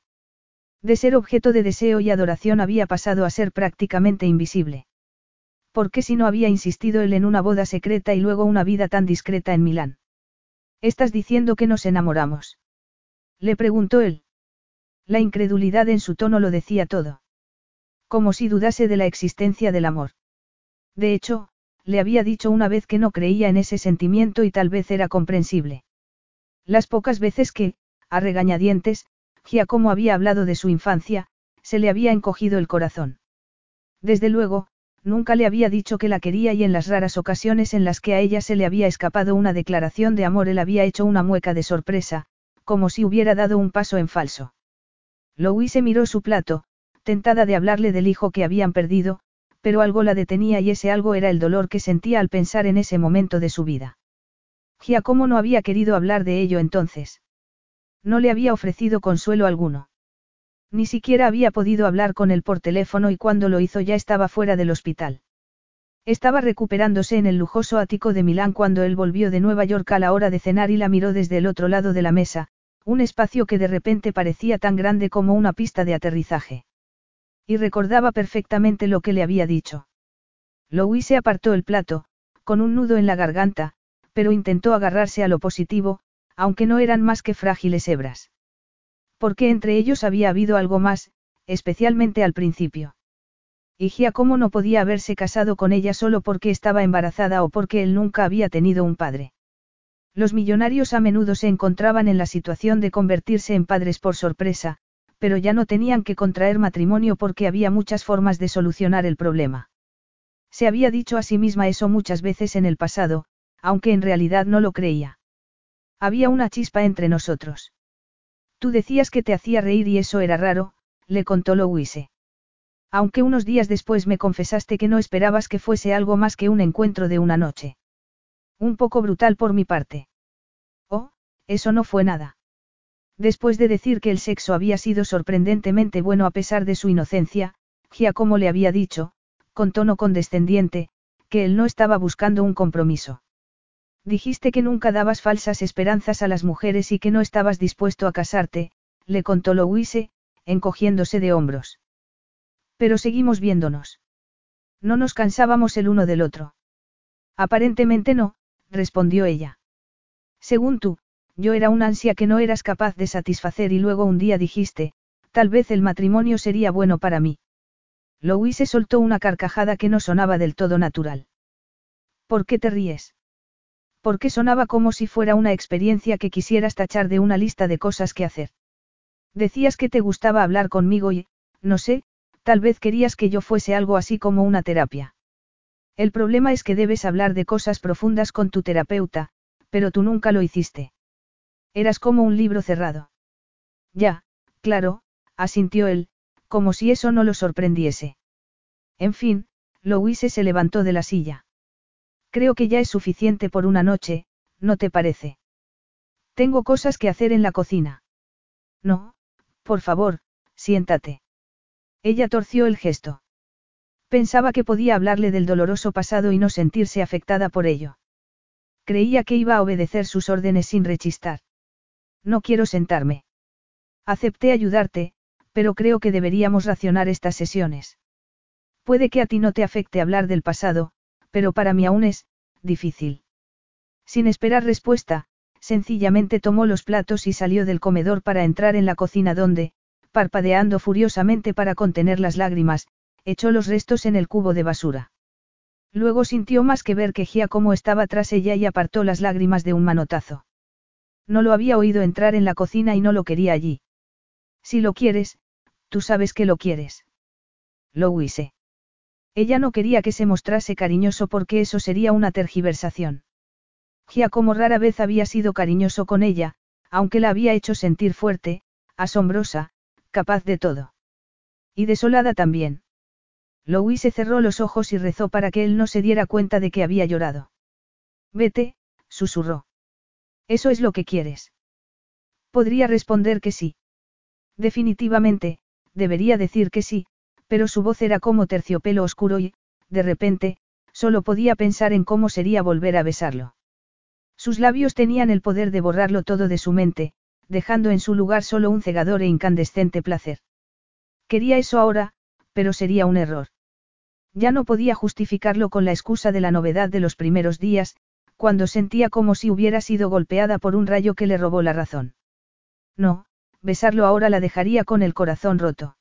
[SPEAKER 1] De ser objeto de deseo y adoración había pasado a ser prácticamente invisible. ¿Por qué si no había insistido él en una boda secreta y luego una vida tan discreta en Milán? ¿Estás diciendo que nos enamoramos? Le preguntó él. La incredulidad en su tono lo decía todo. Como si dudase de la existencia del amor. De hecho, le había dicho una vez que no creía en ese sentimiento y tal vez era comprensible. Las pocas veces que, a regañadientes, Giacomo había hablado de su infancia, se le había encogido el corazón. Desde luego, nunca le había dicho que la quería y en las raras ocasiones en las que a ella se le había escapado una declaración de amor él había hecho una mueca de sorpresa, como si hubiera dado un paso en falso. Louise miró su plato, tentada de hablarle del hijo que habían perdido, pero algo la detenía y ese algo era el dolor que sentía al pensar en ese momento de su vida. Giacomo no había querido hablar de ello entonces. No le había ofrecido consuelo alguno. Ni siquiera había podido hablar con él por teléfono y cuando lo hizo ya estaba fuera del hospital. Estaba recuperándose en el lujoso ático de Milán cuando él volvió de Nueva York a la hora de cenar y la miró desde el otro lado de la mesa, un espacio que de repente parecía tan grande como una pista de aterrizaje. Y recordaba perfectamente lo que le había dicho. Louise apartó el plato, con un nudo en la garganta, pero intentó agarrarse a lo positivo, aunque no eran más que frágiles hebras. Porque entre ellos había habido algo más, especialmente al principio. Y Giacomo no podía haberse casado con ella solo porque estaba embarazada o porque él nunca había tenido un padre. Los millonarios a menudo se encontraban en la situación de convertirse en padres por sorpresa, pero ya no tenían que contraer matrimonio porque había muchas formas de solucionar el problema. Se había dicho a sí misma eso muchas veces en el pasado, aunque en realidad no lo creía. Había una chispa entre nosotros. Tú decías que te hacía reír y eso era raro, le contó Louise. Aunque unos días después me confesaste que no esperabas que fuese algo más que un encuentro de una noche. Un poco brutal por mi parte. Oh, eso no fue nada. Después de decir que el sexo había sido sorprendentemente bueno a pesar de su inocencia, Giacomo le había dicho, con tono condescendiente, que él no estaba buscando un compromiso. Dijiste que nunca dabas falsas esperanzas a las mujeres y que no estabas dispuesto a casarte, le contó Louise, encogiéndose de hombros. Pero seguimos viéndonos. No nos cansábamos el uno del otro. Aparentemente no, respondió ella. Según tú, yo era un ansia que no eras capaz de satisfacer y luego un día dijiste, tal vez el matrimonio sería bueno para mí. Louise soltó una carcajada que no sonaba del todo natural. ¿Por qué te ríes? Porque sonaba como si fuera una experiencia que quisieras tachar de una lista de cosas que hacer. Decías que te gustaba hablar conmigo y, no sé, Tal vez querías que yo fuese algo así como una terapia. El problema es que debes hablar de cosas profundas con tu terapeuta, pero tú nunca lo hiciste. Eras como un libro cerrado. Ya, claro, asintió él, como si eso no lo sorprendiese. En fin, Louise se levantó de la silla. Creo que ya es suficiente por una noche, ¿no te parece? Tengo cosas que hacer en la cocina. No, por favor, siéntate. Ella torció el gesto. Pensaba que podía hablarle del doloroso pasado y no sentirse afectada por ello. Creía que iba a obedecer sus órdenes sin rechistar. No quiero sentarme. Acepté ayudarte, pero creo que deberíamos racionar estas sesiones. Puede que a ti no te afecte hablar del pasado, pero para mí aún es, difícil. Sin esperar respuesta, sencillamente tomó los platos y salió del comedor para entrar en la cocina donde, parpadeando furiosamente para contener las lágrimas, echó los restos en el cubo de basura. Luego sintió más que ver que Giacomo estaba tras ella y apartó las lágrimas de un manotazo. No lo había oído entrar en la cocina y no lo quería allí. Si lo quieres, tú sabes que lo quieres. Lo huise. Ella no quería que se mostrase cariñoso porque eso sería una tergiversación. Giacomo rara vez había sido cariñoso con ella, aunque la había hecho sentir fuerte, asombrosa, capaz de todo. Y desolada también. Louise cerró los ojos y rezó para que él no se diera cuenta de que había llorado. Vete, susurró. ¿Eso es lo que quieres? Podría responder que sí. Definitivamente, debería decir que sí, pero su voz era como terciopelo oscuro y, de repente, solo podía pensar en cómo sería volver a besarlo. Sus labios tenían el poder de borrarlo todo de su mente, dejando en su lugar solo un cegador e incandescente placer. Quería eso ahora, pero sería un error. Ya no podía justificarlo con la excusa de la novedad de los primeros días, cuando sentía como si hubiera sido golpeada por un rayo que le robó la razón. No, besarlo ahora la dejaría con el corazón roto.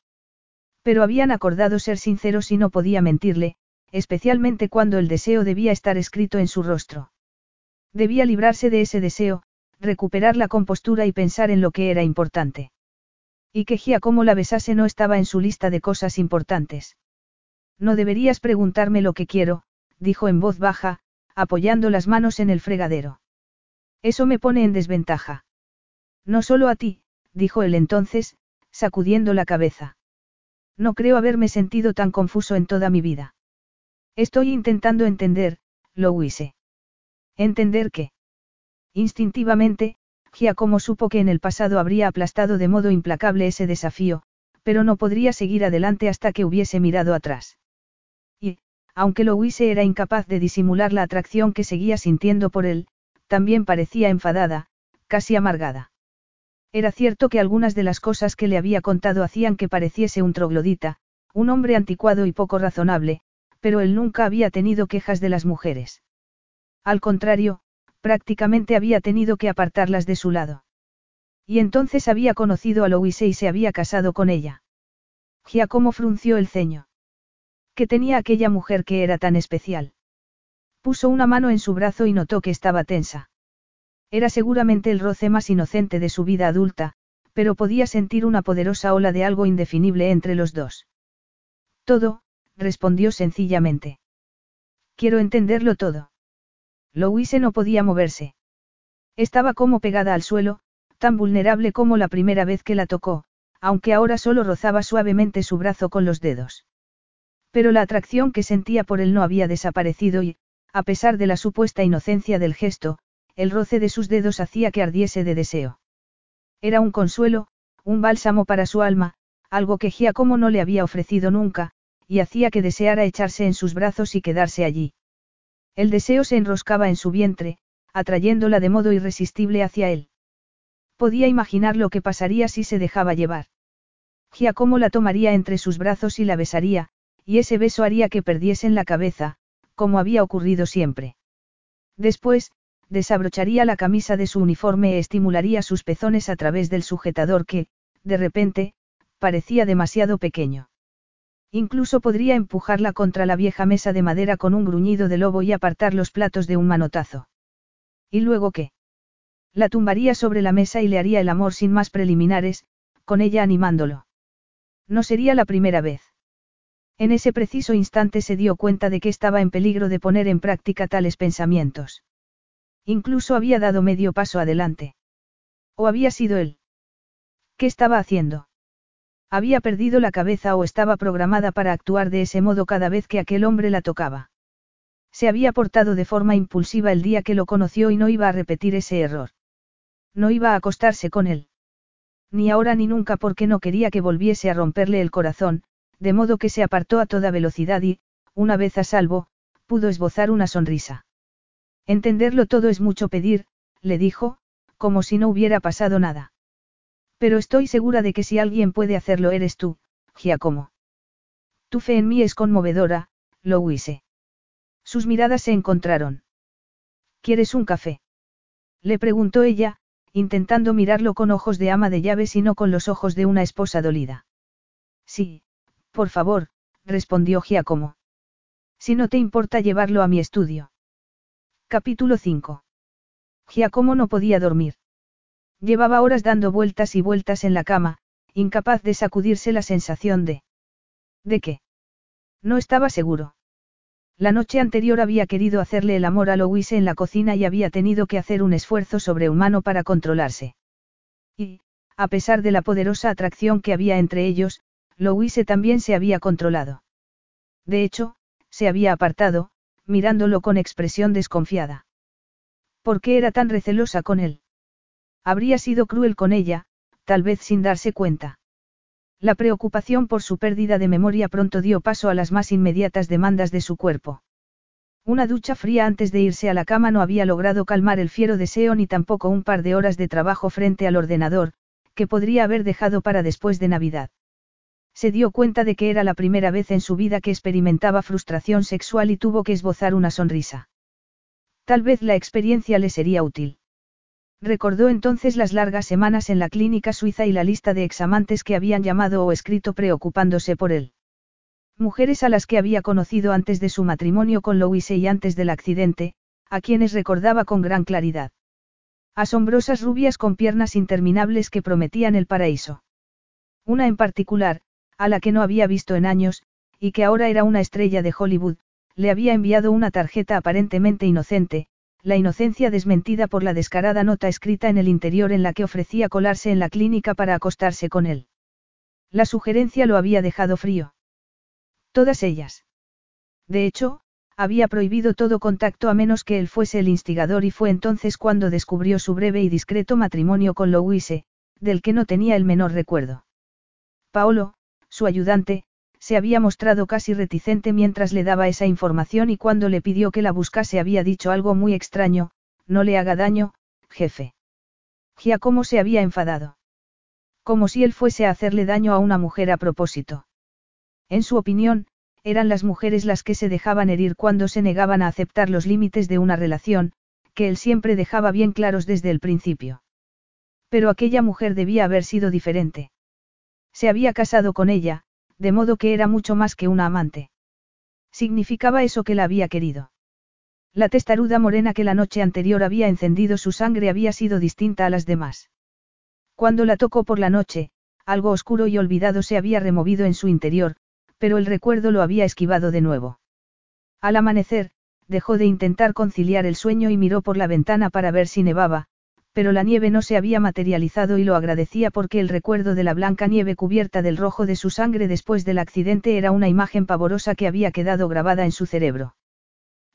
[SPEAKER 1] Pero habían acordado ser sinceros y no podía mentirle, especialmente cuando el deseo debía estar escrito en su rostro. Debía librarse de ese deseo, recuperar la compostura y pensar en lo que era importante. Y que Giacomo la besase no estaba en su lista de cosas importantes. No deberías preguntarme lo que quiero, dijo en voz baja, apoyando las manos en el fregadero. Eso me pone en desventaja. No solo a ti, dijo él entonces, sacudiendo la cabeza. No creo haberme sentido tan confuso en toda mi vida. Estoy intentando entender, Louise. ¿Entender qué? Instintivamente, Giacomo supo que en el pasado habría aplastado de modo implacable ese desafío, pero no podría seguir adelante hasta que hubiese mirado atrás. Aunque Louise era incapaz de disimular la atracción que seguía sintiendo por él, también parecía enfadada, casi amargada. Era cierto que algunas de las cosas que le había contado hacían que pareciese un troglodita, un hombre anticuado y poco razonable, pero él nunca había tenido quejas de las mujeres. Al contrario, prácticamente había tenido que apartarlas de su lado. Y entonces había conocido a Louise y se había casado con ella. Giacomo frunció el ceño. ¿Qué tenía aquella mujer que era tan especial? Puso una mano en su brazo y notó que estaba tensa. Era seguramente el roce más inocente de su vida adulta, pero podía sentir una poderosa ola de algo indefinible entre los dos. Todo, respondió sencillamente. Quiero entenderlo todo. Louise no podía moverse. Estaba como pegada al suelo, tan vulnerable como la primera vez que la tocó, aunque ahora solo rozaba suavemente su brazo con los dedos. Pero la atracción que sentía por él no había desaparecido y, a pesar de la supuesta inocencia del gesto, el roce de sus dedos hacía que ardiese de deseo. Era un consuelo, un bálsamo para su alma, algo que Giacomo no le había ofrecido nunca, y hacía que deseara echarse en sus brazos y quedarse allí. El deseo se enroscaba en su vientre, atrayéndola de modo irresistible hacia él. Podía imaginar lo que pasaría si se dejaba llevar. Giacomo la tomaría entre sus brazos y la besaría, y ese beso haría que perdiesen la cabeza, como había ocurrido siempre. Después, desabrocharía la camisa de su uniforme e estimularía sus pezones a través del sujetador que, de repente, parecía demasiado pequeño. Incluso podría empujarla contra la vieja mesa de madera con un gruñido de lobo y apartar los platos de un manotazo. ¿Y luego qué? La tumbaría sobre la mesa y le haría el amor sin más preliminares, con ella animándolo. No sería la primera vez. En ese preciso instante se dio cuenta de que estaba en peligro de poner en práctica tales pensamientos. Incluso había dado medio paso adelante. ¿O había sido él? ¿Qué estaba haciendo? Había perdido la cabeza o estaba programada para actuar de ese modo cada vez que aquel hombre la tocaba. Se había portado de forma impulsiva el día que lo conoció y no iba a repetir ese error. No iba a acostarse con él. Ni ahora ni nunca porque no quería que volviese a romperle el corazón, de modo que se apartó a toda velocidad y, una vez a salvo, pudo esbozar una sonrisa. Entenderlo todo es mucho pedir, le dijo, como si no hubiera pasado nada. Pero estoy segura de que si alguien puede hacerlo eres tú, Giacomo. Tu fe en mí es conmovedora, Louise. Sus miradas se encontraron. ¿Quieres un café? Le preguntó ella, intentando mirarlo con ojos de ama de llaves y no con los ojos de una esposa dolida. Sí, por favor, respondió Giacomo. Si no te importa llevarlo a mi estudio. Capítulo 5. Giacomo no podía dormir. Llevaba horas dando vueltas y vueltas en la cama, incapaz de sacudirse la sensación de... ¿De qué? No estaba seguro. La noche anterior había querido hacerle el amor a Louise en la cocina y había tenido que hacer un esfuerzo sobrehumano para controlarse. Y, a pesar de la poderosa atracción que había entre ellos, Louise también se había controlado. De hecho, se había apartado, mirándolo con expresión desconfiada. ¿Por qué era tan recelosa con él? Habría sido cruel con ella, tal vez sin darse cuenta. La preocupación por su pérdida de memoria pronto dio paso a las más inmediatas demandas de su cuerpo. Una ducha fría antes de irse a la cama no había logrado calmar el fiero deseo ni tampoco un par de horas de trabajo frente al ordenador, que podría haber dejado para después de Navidad. Se dio cuenta de que era la primera vez en su vida que experimentaba frustración sexual y tuvo que esbozar una sonrisa. Tal vez la experiencia le sería útil. Recordó entonces las largas semanas en la clínica suiza y la lista de examantes que habían llamado o escrito preocupándose por él. Mujeres a las que había conocido antes de su matrimonio con Louise y antes del accidente, a quienes recordaba con gran claridad. Asombrosas rubias con piernas interminables que prometían el paraíso. Una en particular, a la que no había visto en años, y que ahora era una estrella de Hollywood, le había enviado una tarjeta aparentemente inocente, la inocencia desmentida por la descarada nota escrita en el interior en la que ofrecía colarse en la clínica para acostarse con él. La sugerencia lo había dejado frío. Todas ellas. De hecho, había prohibido todo contacto a menos que él fuese el instigador y fue entonces cuando descubrió su breve y discreto matrimonio con Louise, del que no tenía el menor recuerdo. Paolo, su ayudante, se había mostrado casi reticente mientras le daba esa información y cuando le pidió que la buscase había dicho algo muy extraño, no le haga daño, jefe. Giacomo se había enfadado. Como si él fuese a hacerle daño a una mujer a propósito. En su opinión, eran las mujeres las que se dejaban herir cuando se negaban a aceptar los límites de una relación, que él siempre dejaba bien claros desde el principio. Pero aquella mujer debía haber sido diferente. Se había casado con ella, de modo que era mucho más que una amante. Significaba eso que la había querido. La testaruda morena que la noche anterior había encendido su sangre había sido distinta a las demás. Cuando la tocó por la noche, algo oscuro y olvidado se había removido en su interior, pero el recuerdo lo había esquivado de nuevo. Al amanecer, dejó de intentar conciliar el sueño y miró por la ventana para ver si nevaba, pero la nieve no se había materializado y lo agradecía porque el recuerdo de la blanca nieve cubierta del rojo de su sangre después del accidente era una imagen pavorosa que había quedado grabada en su cerebro.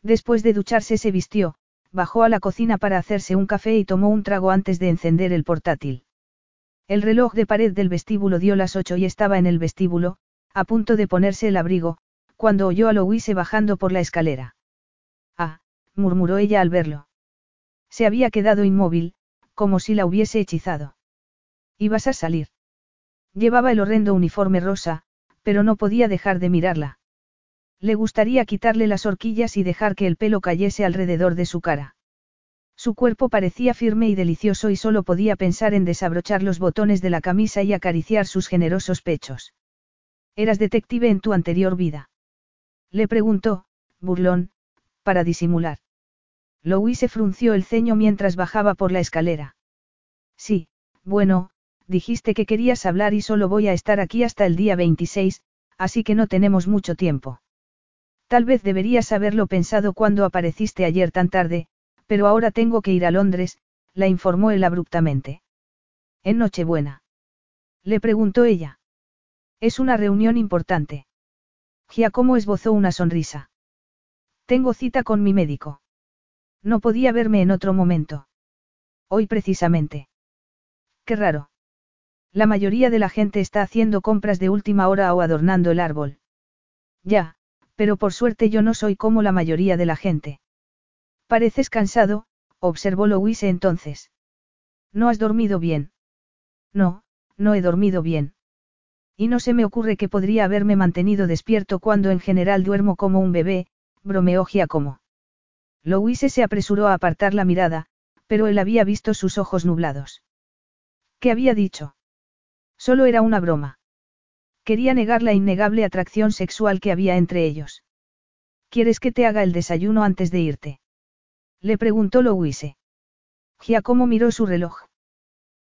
[SPEAKER 1] Después de ducharse se vistió, bajó a la cocina para hacerse un café y tomó un trago antes de encender el portátil. El reloj de pared del vestíbulo dio las ocho y estaba en el vestíbulo, a punto de ponerse el abrigo, cuando oyó a Louise bajando por la escalera. Ah, murmuró ella al verlo. Se había quedado inmóvil, como si la hubiese hechizado. ¿Ibas a salir? Llevaba el horrendo uniforme rosa, pero no podía dejar de mirarla. Le gustaría quitarle las horquillas y dejar que el pelo cayese alrededor de su cara. Su cuerpo parecía firme y delicioso y solo podía pensar en desabrochar los botones de la camisa y acariciar sus generosos pechos. ¿Eras detective en tu anterior vida? Le preguntó, burlón, para disimular. Louis se frunció el ceño mientras bajaba por la escalera. Sí, bueno, dijiste que querías hablar y solo voy a estar aquí hasta el día 26, así que no tenemos mucho tiempo. Tal vez deberías haberlo pensado cuando apareciste ayer tan tarde, pero ahora tengo que ir a Londres, la informó él abruptamente. ¿En Nochebuena? Le preguntó ella. Es una reunión importante. Giacomo esbozó una sonrisa. Tengo cita con mi médico. No podía verme en otro momento. Hoy precisamente. Qué raro. La mayoría de la gente está haciendo compras de última hora o adornando el árbol. Ya, pero por suerte yo no soy como la mayoría de la gente. Pareces cansado, observó Louise entonces. ¿No has dormido bien? No, no he dormido bien. Y no se me ocurre que podría haberme mantenido despierto cuando en general duermo como un bebé, bromeó Giacomo. Louise se apresuró a apartar la mirada, pero él había visto sus ojos nublados. ¿Qué había dicho? Solo era una broma. Quería negar la innegable atracción sexual que había entre ellos. ¿Quieres que te haga el desayuno antes de irte? Le preguntó Louise. Giacomo miró su reloj.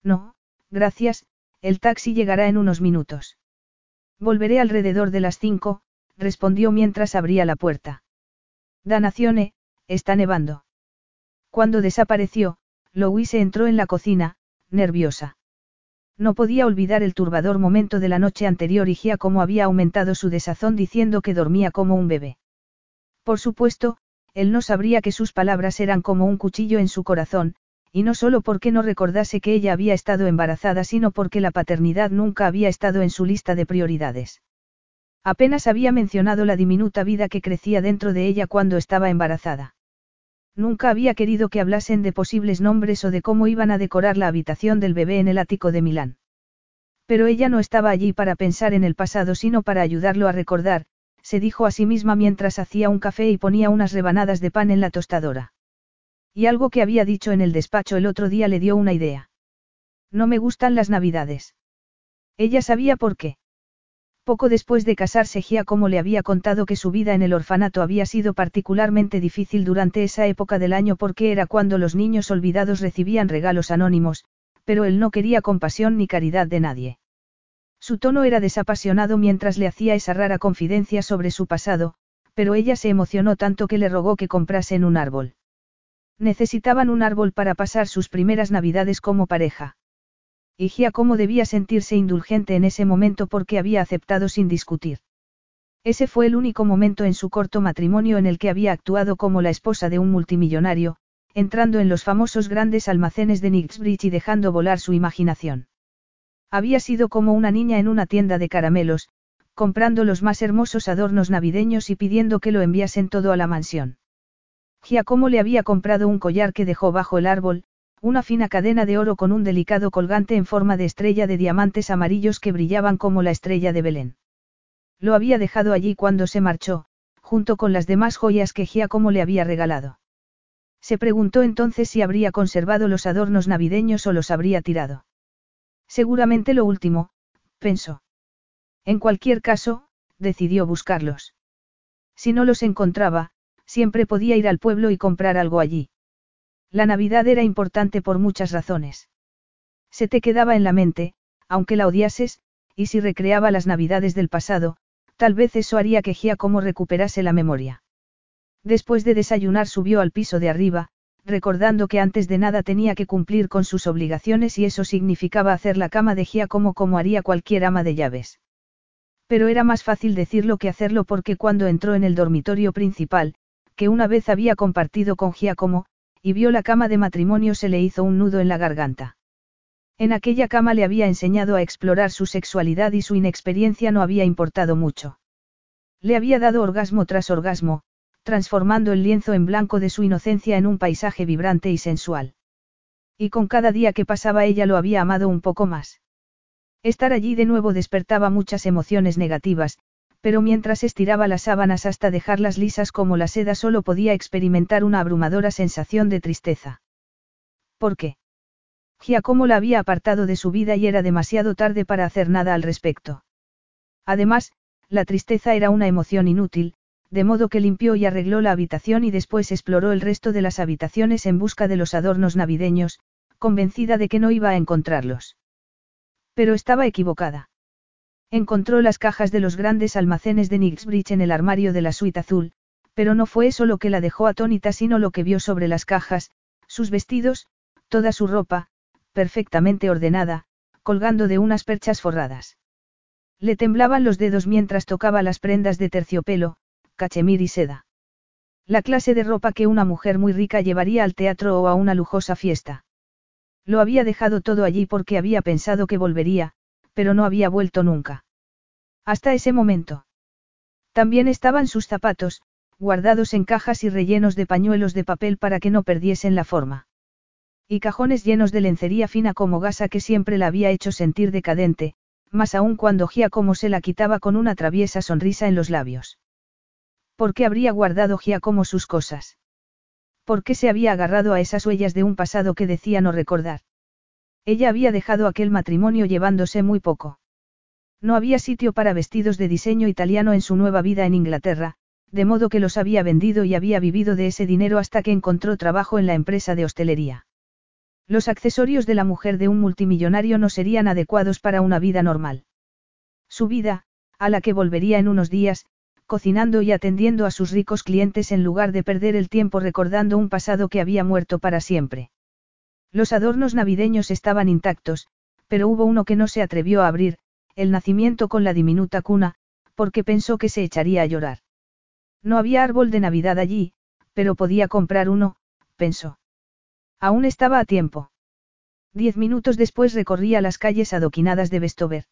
[SPEAKER 1] No, gracias, el taxi llegará en unos minutos. Volveré alrededor de las cinco, respondió mientras abría la puerta. Danazione, Está nevando. Cuando desapareció, Louise entró en la cocina, nerviosa. No podía olvidar el turbador momento de la noche anterior y como había aumentado su desazón diciendo que dormía como un bebé. Por supuesto, él no sabría que sus palabras eran como un cuchillo en su corazón, y no solo porque no recordase que ella había estado embarazada, sino porque la paternidad nunca había estado en su lista de prioridades. Apenas había mencionado la diminuta vida que crecía dentro de ella cuando estaba embarazada. Nunca había querido que hablasen de posibles nombres o de cómo iban a decorar la habitación del bebé en el ático de Milán. Pero ella no estaba allí para pensar en el pasado sino para ayudarlo a recordar, se dijo a sí misma mientras hacía un café y ponía unas rebanadas de pan en la tostadora. Y algo que había dicho en el despacho el otro día le dio una idea. No me gustan las navidades. Ella sabía por qué. Poco después de casarse Giacomo le había contado que su vida en el orfanato había sido particularmente difícil durante esa época del año porque era cuando los niños olvidados recibían regalos anónimos, pero él no quería compasión ni caridad de nadie. Su tono era desapasionado mientras le hacía esa rara confidencia sobre su pasado, pero ella se emocionó tanto que le rogó que comprasen un árbol. Necesitaban un árbol para pasar sus primeras navidades como pareja. Y Giacomo debía sentirse indulgente en ese momento porque había aceptado sin discutir. Ese fue el único momento en su corto matrimonio en el que había actuado como la esposa de un multimillonario, entrando en los famosos grandes almacenes de Knightsbridge y dejando volar su imaginación. Había sido como una niña en una tienda de caramelos, comprando los más hermosos adornos navideños y pidiendo que lo enviasen todo a la mansión. Giacomo le había comprado un collar que dejó bajo el árbol, una fina cadena de oro con un delicado colgante en forma de estrella de diamantes amarillos que brillaban como la estrella de Belén. Lo había dejado allí cuando se marchó, junto con las demás joyas que Giacomo le había regalado. Se preguntó entonces si habría conservado los adornos navideños o los habría tirado. Seguramente lo último, pensó. En cualquier caso, decidió buscarlos. Si no los encontraba, siempre podía ir al pueblo y comprar algo allí. La Navidad era importante por muchas razones. Se te quedaba en la mente, aunque la odiases, y si recreaba las Navidades del pasado, tal vez eso haría que Giacomo recuperase la memoria. Después de desayunar subió al piso de arriba, recordando que antes de nada tenía que cumplir con sus obligaciones y eso significaba hacer la cama de Giacomo como haría cualquier ama de llaves. Pero era más fácil decirlo que hacerlo porque cuando entró en el dormitorio principal, que una vez había compartido con Giacomo, y vio la cama de matrimonio se le hizo un nudo en la garganta. En aquella cama le había enseñado a explorar su sexualidad y su inexperiencia no había importado mucho. Le había dado orgasmo tras orgasmo, transformando el lienzo en blanco de su inocencia en un paisaje vibrante y sensual. Y con cada día que pasaba ella lo había amado un poco más. Estar allí de nuevo despertaba muchas emociones negativas, pero mientras estiraba las sábanas hasta dejarlas lisas como la seda solo podía experimentar una abrumadora sensación de tristeza. ¿Por qué? Giacomo la había apartado de su vida y era demasiado tarde para hacer nada al respecto. Además, la tristeza era una emoción inútil, de modo que limpió y arregló la habitación y después exploró el resto de las habitaciones en busca de los adornos navideños, convencida de que no iba a encontrarlos. Pero estaba equivocada. Encontró las cajas de los grandes almacenes de Nixbridge en el armario de la suite azul, pero no fue eso lo que la dejó atónita sino lo que vio sobre las cajas, sus vestidos, toda su ropa, perfectamente ordenada, colgando de unas perchas forradas. Le temblaban los dedos mientras tocaba las prendas de terciopelo, cachemir y seda. La clase de ropa que una mujer muy rica llevaría al teatro o a una lujosa fiesta. Lo había dejado todo allí porque había pensado que volvería, pero no había vuelto nunca. Hasta ese momento. También estaban sus zapatos, guardados en cajas y rellenos de pañuelos de papel para que no perdiesen la forma. Y cajones llenos de lencería fina como gasa que siempre la había hecho sentir decadente, más aún cuando Giacomo se la quitaba con una traviesa sonrisa en los labios. ¿Por qué habría guardado Giacomo sus cosas? ¿Por qué se había agarrado a esas huellas de un pasado que decía no recordar? Ella había dejado aquel matrimonio llevándose muy poco. No había sitio para vestidos de diseño italiano en su nueva vida en Inglaterra, de modo que los había vendido y había vivido de ese dinero hasta que encontró trabajo en la empresa de hostelería. Los accesorios de la mujer de un multimillonario no serían adecuados para una vida normal. Su vida, a la que volvería en unos días, cocinando y atendiendo a sus ricos clientes en lugar de perder el tiempo recordando un pasado que había muerto para siempre. Los adornos navideños estaban intactos, pero hubo uno que no se atrevió a abrir, el nacimiento con la diminuta cuna, porque pensó que se echaría a llorar. No había árbol de Navidad allí, pero podía comprar uno, pensó. Aún estaba a tiempo. Diez minutos después recorría las calles adoquinadas de Vestover.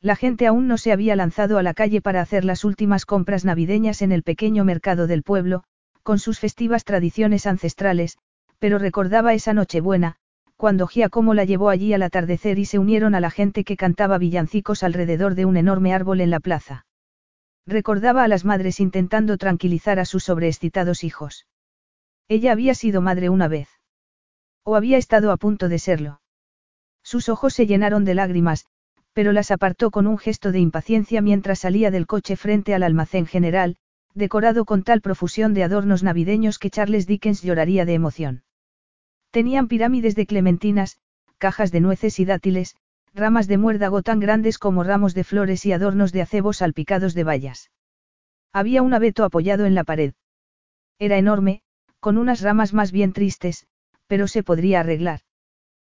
[SPEAKER 1] La gente aún no se había lanzado a la calle para hacer las últimas compras navideñas en el pequeño mercado del pueblo, con sus festivas tradiciones ancestrales, pero recordaba esa Nochebuena, cuando Giacomo la llevó allí al atardecer y se unieron a la gente que cantaba villancicos alrededor de un enorme árbol en la plaza. Recordaba a las madres intentando tranquilizar a sus sobreexcitados hijos. Ella había sido madre una vez. O había estado a punto de serlo. Sus ojos se llenaron de lágrimas, pero las apartó con un gesto de impaciencia mientras salía del coche frente al almacén general, decorado con tal profusión de adornos navideños que Charles Dickens lloraría de emoción. Tenían pirámides de clementinas, cajas de nueces y dátiles, ramas de muérdago tan grandes como ramos de flores y adornos de acebos salpicados de bayas. Había un abeto apoyado en la pared. Era enorme, con unas ramas más bien tristes, pero se podría arreglar.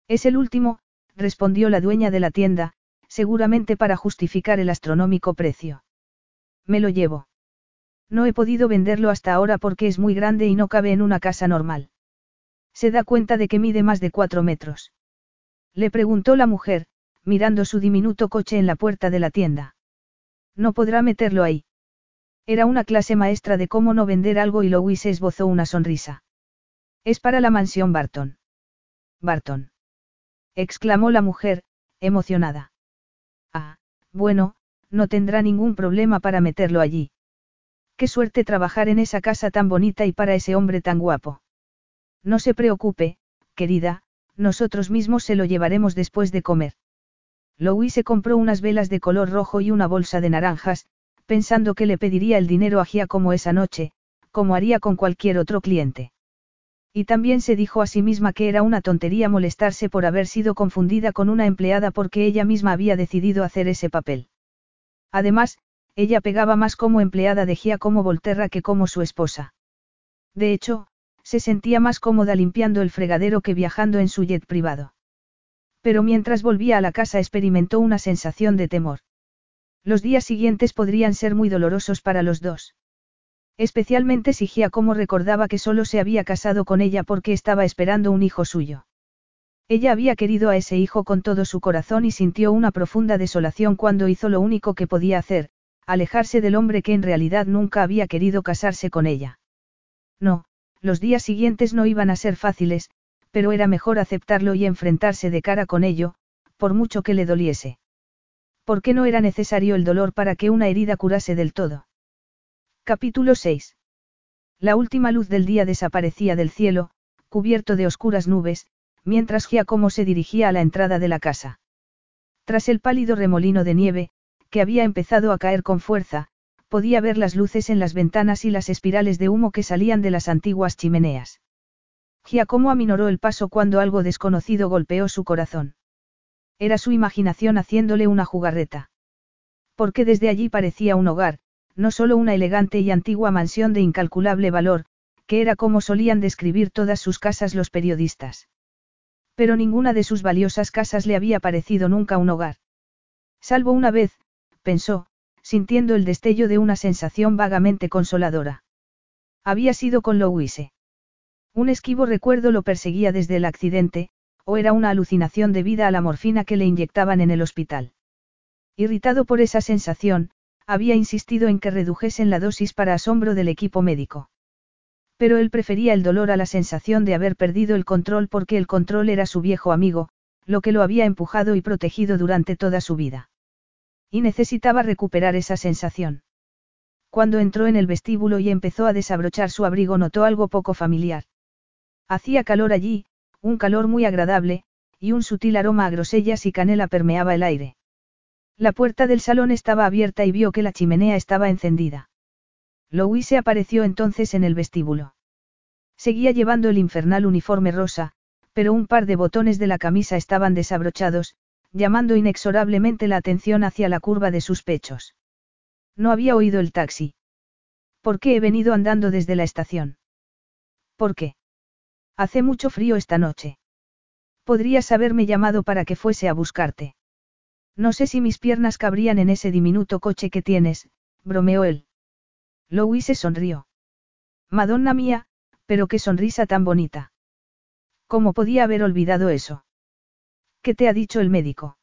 [SPEAKER 1] Es el último, respondió la dueña de la tienda, seguramente para justificar el astronómico precio. Me lo llevo. No he podido venderlo hasta ahora porque es muy grande y no cabe en una casa normal. Se da cuenta de que mide más de cuatro metros. Le preguntó la mujer, mirando su diminuto coche en la puerta de la tienda. No podrá meterlo ahí. Era una clase maestra de cómo no vender algo y Louis esbozó una sonrisa. Es para la mansión Barton. Barton. exclamó la mujer, emocionada. Ah, bueno, no tendrá ningún problema para meterlo allí. Qué suerte trabajar en esa casa tan bonita y para ese hombre tan guapo. No se preocupe, querida, nosotros mismos se lo llevaremos después de comer. Louis se compró unas velas de color rojo y una bolsa de naranjas, pensando que le pediría el dinero a Giacomo esa noche, como haría con cualquier otro cliente. Y también se dijo a sí misma que era una tontería molestarse por haber sido confundida con una empleada porque ella misma había decidido hacer ese papel. Además, ella pegaba más como empleada de Giacomo Volterra que como su esposa. De hecho, se sentía más cómoda limpiando el fregadero que viajando en su jet privado. Pero mientras volvía a la casa experimentó una sensación de temor. Los días siguientes podrían ser muy dolorosos para los dos. Especialmente si Giacomo recordaba que solo se había casado con ella porque estaba esperando un hijo suyo. Ella había querido a ese hijo con todo su corazón y sintió una profunda desolación cuando hizo lo único que podía hacer, alejarse del hombre que en realidad nunca había querido casarse con ella. No, los días siguientes no iban a ser fáciles, pero era mejor aceptarlo y enfrentarse de cara con ello, por mucho que le doliese. ¿Por qué no era necesario el dolor para que una herida curase del todo? Capítulo 6. La última luz del día desaparecía del cielo, cubierto de oscuras nubes, mientras Giacomo se dirigía a la entrada de la casa. Tras el pálido remolino de nieve, que había empezado a caer con fuerza, podía ver las luces en las ventanas y las espirales de humo que salían de las antiguas chimeneas. Giacomo aminoró el paso cuando algo desconocido golpeó su corazón. Era su imaginación haciéndole una jugarreta. Porque desde allí parecía un hogar, no solo una elegante y antigua mansión de incalculable valor, que era como solían describir todas sus casas los periodistas. Pero ninguna de sus valiosas casas le había parecido nunca un hogar. Salvo una vez, pensó, sintiendo el destello de una sensación vagamente consoladora. Había sido con Louise. Un esquivo recuerdo lo perseguía desde el accidente, o era una alucinación debida a la morfina que le inyectaban en el hospital. Irritado por esa sensación, había insistido en que redujesen la dosis para asombro del equipo médico. Pero él prefería el dolor a la sensación de haber perdido el control porque el control era su viejo amigo, lo que lo había empujado y protegido durante toda su vida. Y necesitaba recuperar esa sensación. Cuando entró en el vestíbulo y empezó a desabrochar su abrigo notó algo poco familiar. Hacía calor allí, un calor muy agradable, y un sutil aroma a grosellas y canela permeaba el aire. La puerta del salón estaba abierta y vio que la chimenea estaba encendida. Louise apareció entonces en el vestíbulo. Seguía llevando el infernal uniforme rosa, pero un par de botones de la camisa estaban desabrochados, llamando inexorablemente la atención hacia la curva de sus pechos. No había oído el taxi. ¿Por qué he venido andando desde la estación? ¿Por qué? Hace mucho frío esta noche. Podrías haberme llamado para que fuese a buscarte. No sé si mis piernas cabrían en ese diminuto coche que tienes, bromeó él. Louise sonrió. Madonna mía, pero qué sonrisa tan bonita. ¿Cómo podía haber olvidado eso? ¿Qué te ha dicho el médico?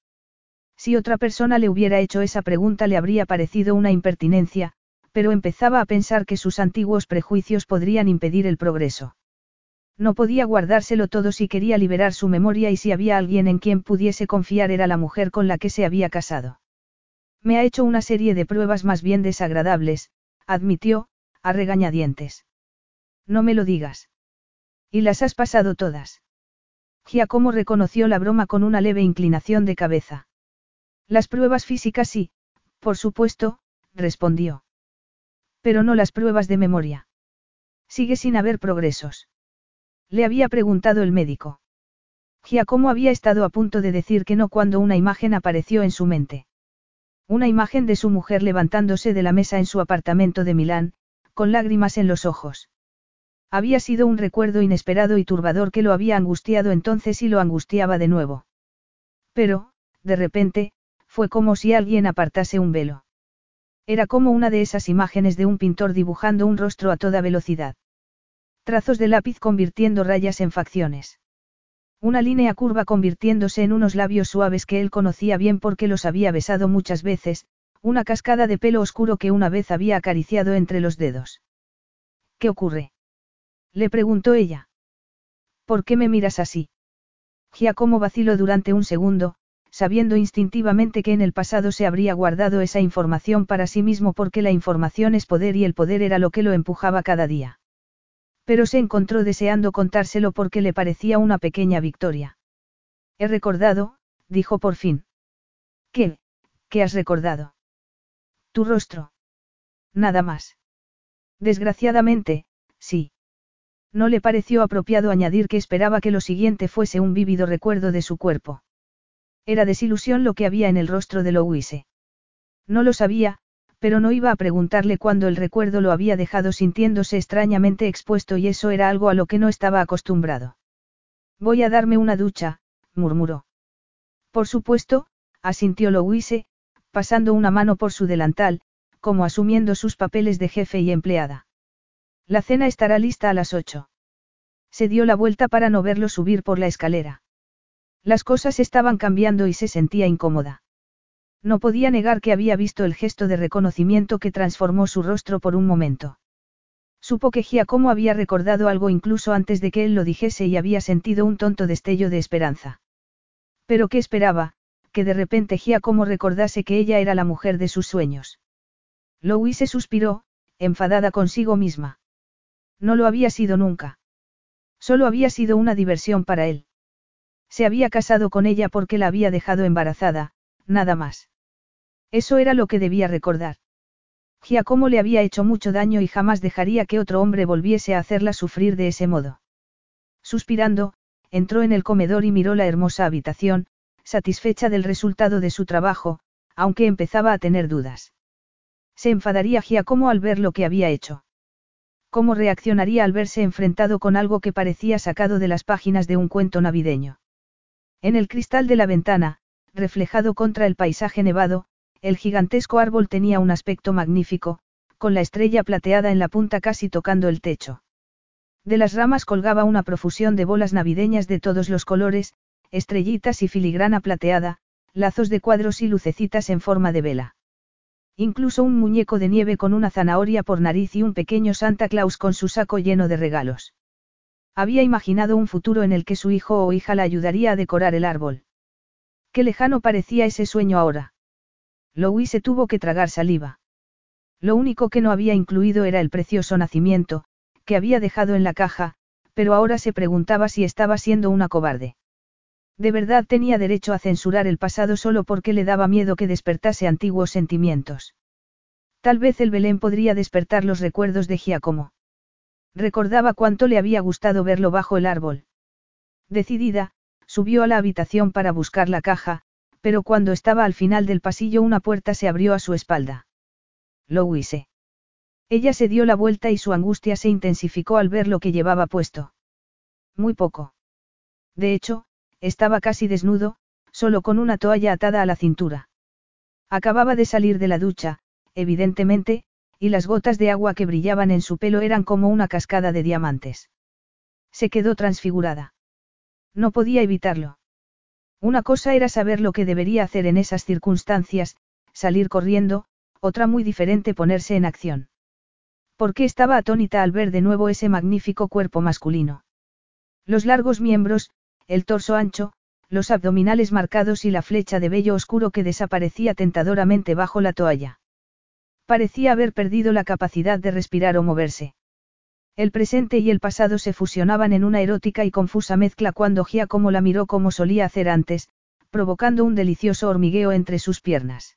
[SPEAKER 1] Si otra persona le hubiera hecho esa pregunta le habría parecido una impertinencia, pero empezaba a pensar que sus antiguos prejuicios podrían impedir el progreso. No podía guardárselo todo si quería liberar su memoria y si había alguien en quien pudiese confiar era la mujer con la que se había casado. Me ha hecho una serie de pruebas más bien desagradables, admitió, a regañadientes. No me lo digas. Y las has pasado todas. Giacomo reconoció la broma con una leve inclinación de cabeza. Las pruebas físicas sí, por supuesto, respondió. Pero no las pruebas de memoria. Sigue sin haber progresos. Le había preguntado el médico. Giacomo había estado a punto de decir que no cuando una imagen apareció en su mente. Una imagen de su mujer levantándose de la mesa en su apartamento de Milán, con lágrimas en los ojos. Había sido un recuerdo inesperado y turbador que lo había angustiado entonces y lo angustiaba de nuevo. Pero, de repente, fue como si alguien apartase un velo. Era como una de esas imágenes de un pintor dibujando un rostro a toda velocidad. Trazos de lápiz convirtiendo rayas en facciones. Una línea curva convirtiéndose en unos labios suaves que él conocía bien porque los había besado muchas veces, una cascada de pelo oscuro que una vez había acariciado entre los dedos. ¿Qué ocurre? Le preguntó ella. ¿Por qué me miras así? Giacomo vaciló durante un segundo, sabiendo instintivamente que en el pasado se habría guardado esa información para sí mismo porque la información es poder y el poder era lo que lo empujaba cada día. Pero se encontró deseando contárselo porque le parecía una pequeña victoria. He recordado, dijo por fin. ¿Qué? ¿Qué has recordado? Tu rostro. Nada más. Desgraciadamente, sí. No le pareció apropiado añadir que esperaba que lo siguiente fuese un vívido recuerdo de su cuerpo. Era desilusión lo que había en el rostro de Louise. No lo sabía, pero no iba a preguntarle cuándo el recuerdo lo había dejado sintiéndose extrañamente expuesto y eso era algo a lo que no estaba acostumbrado. Voy a darme una ducha, murmuró. Por supuesto, asintió Louise, pasando una mano por su delantal, como asumiendo sus papeles de jefe y empleada. La cena estará lista a las ocho. Se dio la vuelta para no verlo subir por la escalera. Las cosas estaban cambiando y se sentía incómoda. No podía negar que había visto el gesto de reconocimiento que transformó su rostro por un momento. Supo que Giacomo había recordado algo incluso antes de que él lo dijese y había sentido un tonto destello de esperanza. Pero ¿qué esperaba? Que de repente Giacomo recordase que ella era la mujer de sus sueños. Louise suspiró, enfadada consigo misma. No lo había sido nunca. Solo había sido una diversión para él. Se había casado con ella porque la había dejado embarazada, nada más. Eso era lo que debía recordar. Giacomo le había hecho mucho daño y jamás dejaría que otro hombre volviese a hacerla sufrir de ese modo. Suspirando, entró en el comedor y miró la hermosa habitación, satisfecha del resultado de su trabajo, aunque empezaba a tener dudas. Se enfadaría Giacomo al ver lo que había hecho. ¿Cómo reaccionaría al verse enfrentado con algo que parecía sacado de las páginas de un cuento navideño? En el cristal de la ventana, reflejado contra el paisaje nevado, el gigantesco árbol tenía un aspecto magnífico, con la estrella plateada en la punta casi tocando el techo. De las ramas colgaba una profusión de bolas navideñas de todos los colores, estrellitas y filigrana plateada, lazos de cuadros y lucecitas en forma de vela. Incluso un muñeco de nieve con una zanahoria por nariz y un pequeño Santa Claus con su saco lleno de regalos. Había imaginado un futuro en el que su hijo o hija la ayudaría a decorar el árbol. Qué lejano parecía ese sueño ahora. Louise tuvo que tragar saliva. Lo único que no había incluido era el precioso nacimiento, que había dejado en la caja, pero ahora se preguntaba si estaba siendo una cobarde. De verdad tenía derecho a censurar el pasado solo porque le daba miedo que despertase antiguos sentimientos. Tal vez el Belén podría despertar los recuerdos de Giacomo. Recordaba cuánto le había gustado verlo bajo el árbol. Decidida, subió a la habitación para buscar la caja, pero cuando estaba al final del pasillo una puerta se abrió a su espalda. Louise. Ella se dio la vuelta y su angustia se intensificó al ver lo que llevaba puesto. Muy poco. De hecho, estaba casi desnudo, solo con una toalla atada a la cintura. Acababa de salir de la ducha, evidentemente, y las gotas de agua que brillaban en su pelo eran como una cascada de diamantes. Se quedó transfigurada. No podía evitarlo. Una cosa era saber lo que debería hacer en esas circunstancias, salir corriendo, otra muy diferente ponerse en acción. ¿Por qué estaba atónita al ver de nuevo ese magnífico cuerpo masculino? Los largos miembros, el torso ancho, los abdominales marcados y la flecha de vello oscuro que desaparecía tentadoramente bajo la toalla. Parecía haber perdido la capacidad de respirar o moverse. El presente y el pasado se fusionaban en una erótica y confusa mezcla cuando Giacomo la miró como solía hacer antes, provocando un delicioso hormigueo entre sus piernas.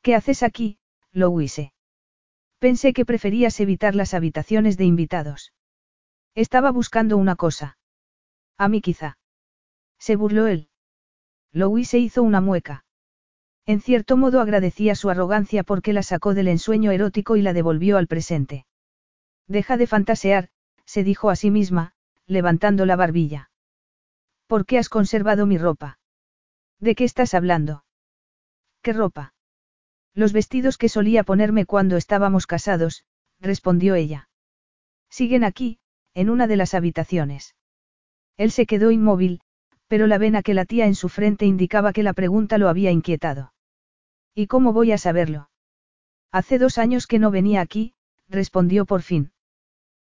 [SPEAKER 1] ¿Qué haces aquí, Louise? Pensé que preferías evitar las habitaciones de invitados. Estaba buscando una cosa. A mí quizá. Se burló él. Louise hizo una mueca. En cierto modo agradecía su arrogancia porque la sacó del ensueño erótico y la devolvió al presente. Deja de fantasear, se dijo a sí misma, levantando la barbilla. ¿Por qué has conservado mi ropa? ¿De qué estás hablando? ¿Qué ropa? Los vestidos que solía ponerme cuando estábamos casados, respondió ella. Siguen aquí, en una de las habitaciones. Él se quedó inmóvil, pero la vena que latía en su frente indicaba que la pregunta lo había inquietado. ¿Y cómo voy a saberlo? Hace dos años que no venía aquí, respondió por fin.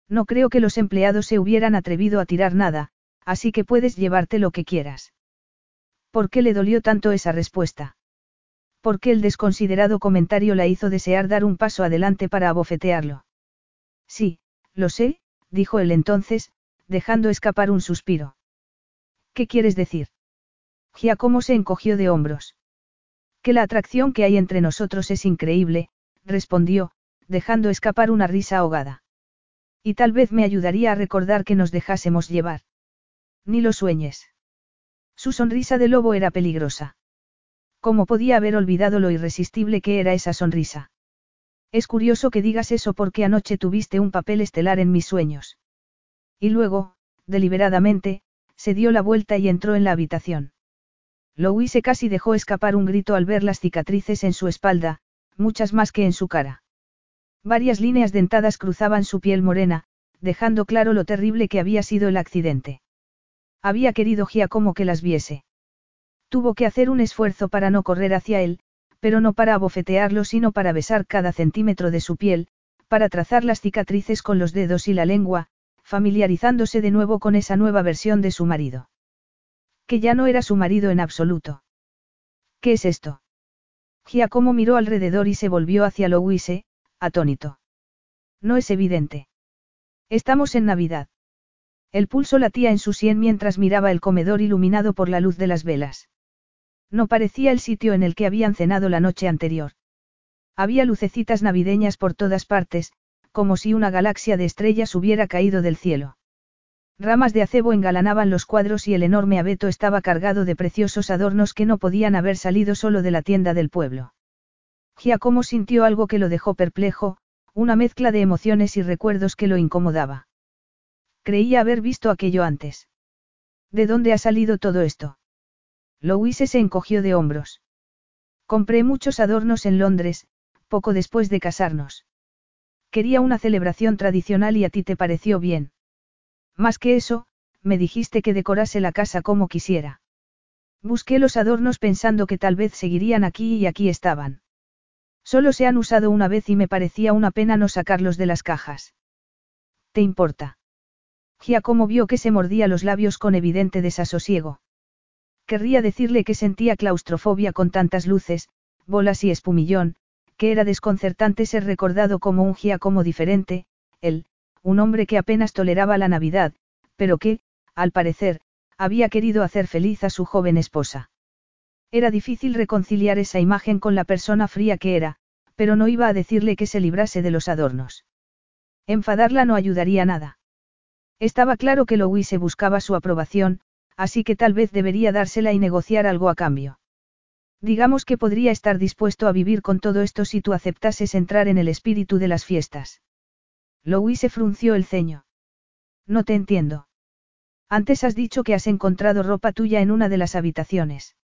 [SPEAKER 1] No creo que los empleados se hubieran atrevido a tirar nada, así que puedes llevarte lo que quieras. ¿Por qué le dolió tanto esa respuesta? ¿Por qué el desconsiderado comentario la hizo desear dar un paso adelante para abofetearlo? Sí, lo sé, dijo él entonces, dejando escapar un suspiro. ¿Qué quieres decir? Giacomo se encogió de hombros. Que la atracción que hay entre nosotros es increíble, respondió, dejando escapar una risa ahogada. Y tal vez me ayudaría a recordar que nos dejásemos llevar. Ni lo sueñes. Su sonrisa de lobo era peligrosa. ¿Cómo podía haber olvidado lo irresistible que era esa sonrisa? Es curioso que digas eso porque anoche tuviste un papel estelar en mis sueños. Y luego, deliberadamente, se dio la vuelta y entró en la habitación. Louise casi dejó escapar un grito al ver las cicatrices en su espalda, muchas más que en su cara. Varias líneas dentadas cruzaban su piel morena, dejando claro lo terrible que había sido el accidente. Había querido Giacomo que las viese. Tuvo que hacer un esfuerzo para no correr hacia él, pero no para abofetearlo sino para besar cada centímetro de su piel, para trazar las cicatrices con los dedos y la lengua, familiarizándose de nuevo con esa nueva versión de su marido. Que ya no era su marido en absoluto. ¿Qué es esto? Giacomo miró alrededor y se volvió hacia Louise, atónito. No es evidente. Estamos en Navidad. El pulso latía en su sien mientras miraba el comedor iluminado por la luz de las velas. No parecía el sitio en el que habían cenado la noche anterior. Había lucecitas navideñas por todas partes, como si una galaxia de estrellas hubiera caído del cielo. Ramas de acebo engalanaban los cuadros y el enorme abeto estaba cargado de preciosos adornos que no podían haber salido solo de la tienda del pueblo. Giacomo sintió algo que lo dejó perplejo, una mezcla de emociones y recuerdos que lo incomodaba. Creía haber visto aquello antes. ¿De dónde ha salido todo esto? Louise se encogió de hombros. Compré muchos adornos en Londres, poco después de casarnos. Quería una celebración tradicional y a ti te pareció bien. Más que eso, me dijiste que decorase la casa como quisiera. Busqué los adornos pensando que tal vez seguirían aquí y aquí estaban. Solo se han usado una vez y me parecía una pena no sacarlos de las cajas. ¿Te importa? Giacomo vio que se mordía los labios con evidente desasosiego. Querría decirle que sentía claustrofobia con tantas luces, bolas y espumillón, que era desconcertante ser recordado como un Giacomo diferente, él, un hombre que apenas toleraba la Navidad, pero que, al parecer, había querido hacer feliz a su joven esposa. Era difícil reconciliar esa imagen con la persona fría que era, pero no iba a decirle que se librase de los adornos. Enfadarla no ayudaría nada. Estaba claro que Louise buscaba su aprobación, así que tal vez debería dársela y negociar algo a cambio. Digamos que podría estar dispuesto a vivir con todo esto si tú aceptases entrar en el espíritu de las fiestas. Louise frunció el ceño. No te entiendo. Antes has dicho que has encontrado ropa tuya en una de las habitaciones.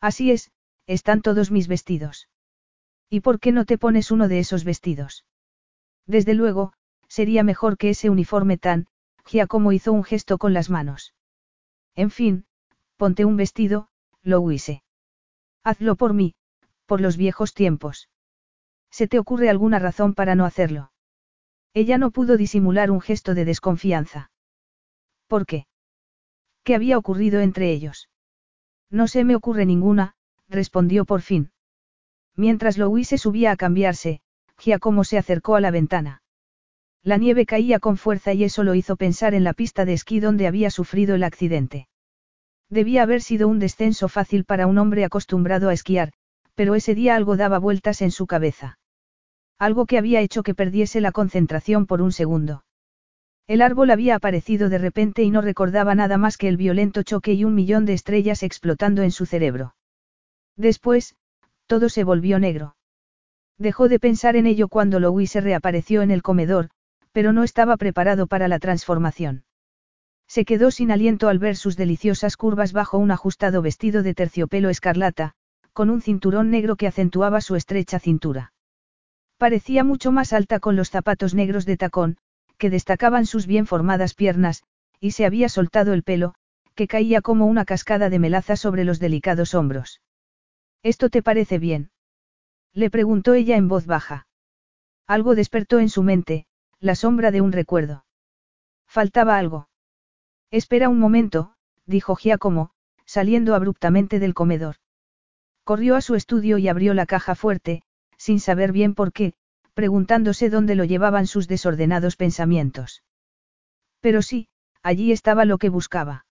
[SPEAKER 1] Así es, están todos mis vestidos. ¿Y por qué no te pones uno de esos vestidos? Desde luego, sería mejor que ese uniforme tan, Giacomo hizo un gesto con las manos. En fin, ponte un vestido, Louise. Hazlo por mí, por los viejos tiempos. ¿Se te ocurre alguna razón para no hacerlo? Ella no pudo disimular un gesto de desconfianza. ¿Por qué? ¿Qué había ocurrido entre ellos? No se me ocurre ninguna, respondió por fin. Mientras Louise subía a cambiarse, Giacomo se acercó a la ventana. La nieve caía con fuerza y eso lo hizo pensar en la pista de esquí donde había sufrido el accidente. Debía haber sido un descenso fácil para un hombre acostumbrado a esquiar, pero ese día algo daba vueltas en su cabeza. Algo que había hecho que perdiese la concentración por un segundo. El árbol había aparecido de repente y no recordaba nada más que el violento choque y un millón de estrellas explotando en su cerebro. Después, todo se volvió negro. Dejó de pensar en ello cuando Louise reapareció en el comedor, pero no estaba preparado para la transformación. Se quedó sin aliento al ver sus deliciosas curvas bajo un ajustado vestido de terciopelo escarlata, con un cinturón negro que acentuaba su estrecha cintura. Parecía mucho más alta con los zapatos negros de tacón, que destacaban sus bien formadas piernas, y se había soltado el pelo, que caía como una cascada de melaza sobre los delicados hombros. ¿Esto te parece bien? Le preguntó ella en voz baja. Algo despertó en su mente, la sombra de un recuerdo. Faltaba algo. Espera un momento, dijo Giacomo, saliendo abruptamente del comedor. Corrió a su estudio y abrió la caja fuerte, sin saber bien por qué, preguntándose dónde lo llevaban sus desordenados pensamientos. Pero sí, allí estaba lo que buscaba.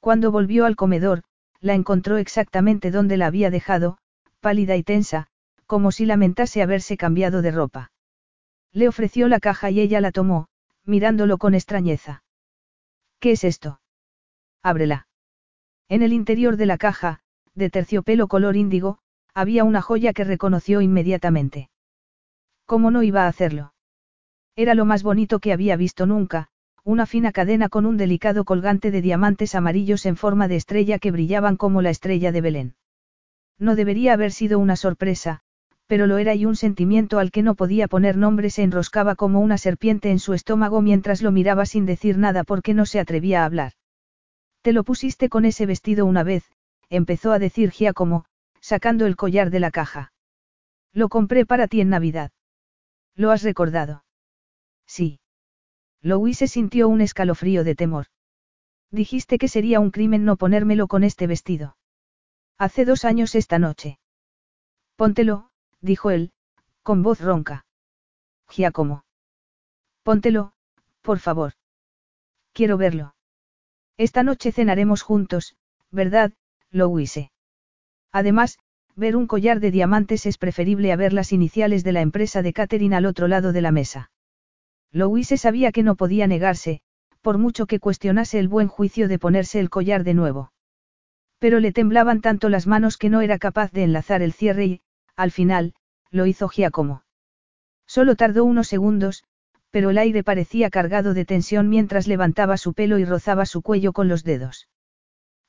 [SPEAKER 1] Cuando volvió al comedor, la encontró exactamente donde la había dejado, pálida y tensa, como si lamentase haberse cambiado de ropa. Le ofreció la caja y ella la tomó, mirándolo con extrañeza. ¿Qué es esto? Ábrela. En el interior de la caja, de terciopelo color índigo, había una joya que reconoció inmediatamente. ¿Cómo no iba a hacerlo? Era lo más bonito que había visto nunca, una fina cadena con un delicado colgante de diamantes amarillos en forma de estrella que brillaban como la estrella de Belén. No debería haber sido una sorpresa, pero lo era y un sentimiento al que no podía poner nombre se enroscaba como una serpiente en su estómago mientras lo miraba sin decir nada porque no se atrevía a hablar. Te lo pusiste con ese vestido una vez, empezó a decir Giacomo, sacando el collar de la caja. Lo compré para ti en Navidad. ¿Lo has recordado? Sí. Louise sintió un escalofrío de temor. Dijiste que sería un crimen no ponérmelo con este vestido. Hace dos años esta noche. Póntelo, dijo él, con voz ronca. Giacomo. Póntelo, por favor. Quiero verlo. Esta noche cenaremos juntos, ¿verdad, Louise? Además, ver un collar de diamantes es preferible a ver las iniciales de la empresa de Catherine al otro lado de la mesa. Louise sabía que no podía negarse, por mucho que cuestionase el buen juicio de ponerse el collar de nuevo. Pero le temblaban tanto las manos que no era capaz de enlazar el cierre y, al final, lo hizo Giacomo. Solo tardó unos segundos, pero el aire parecía cargado de tensión mientras levantaba su pelo y rozaba su cuello con los dedos.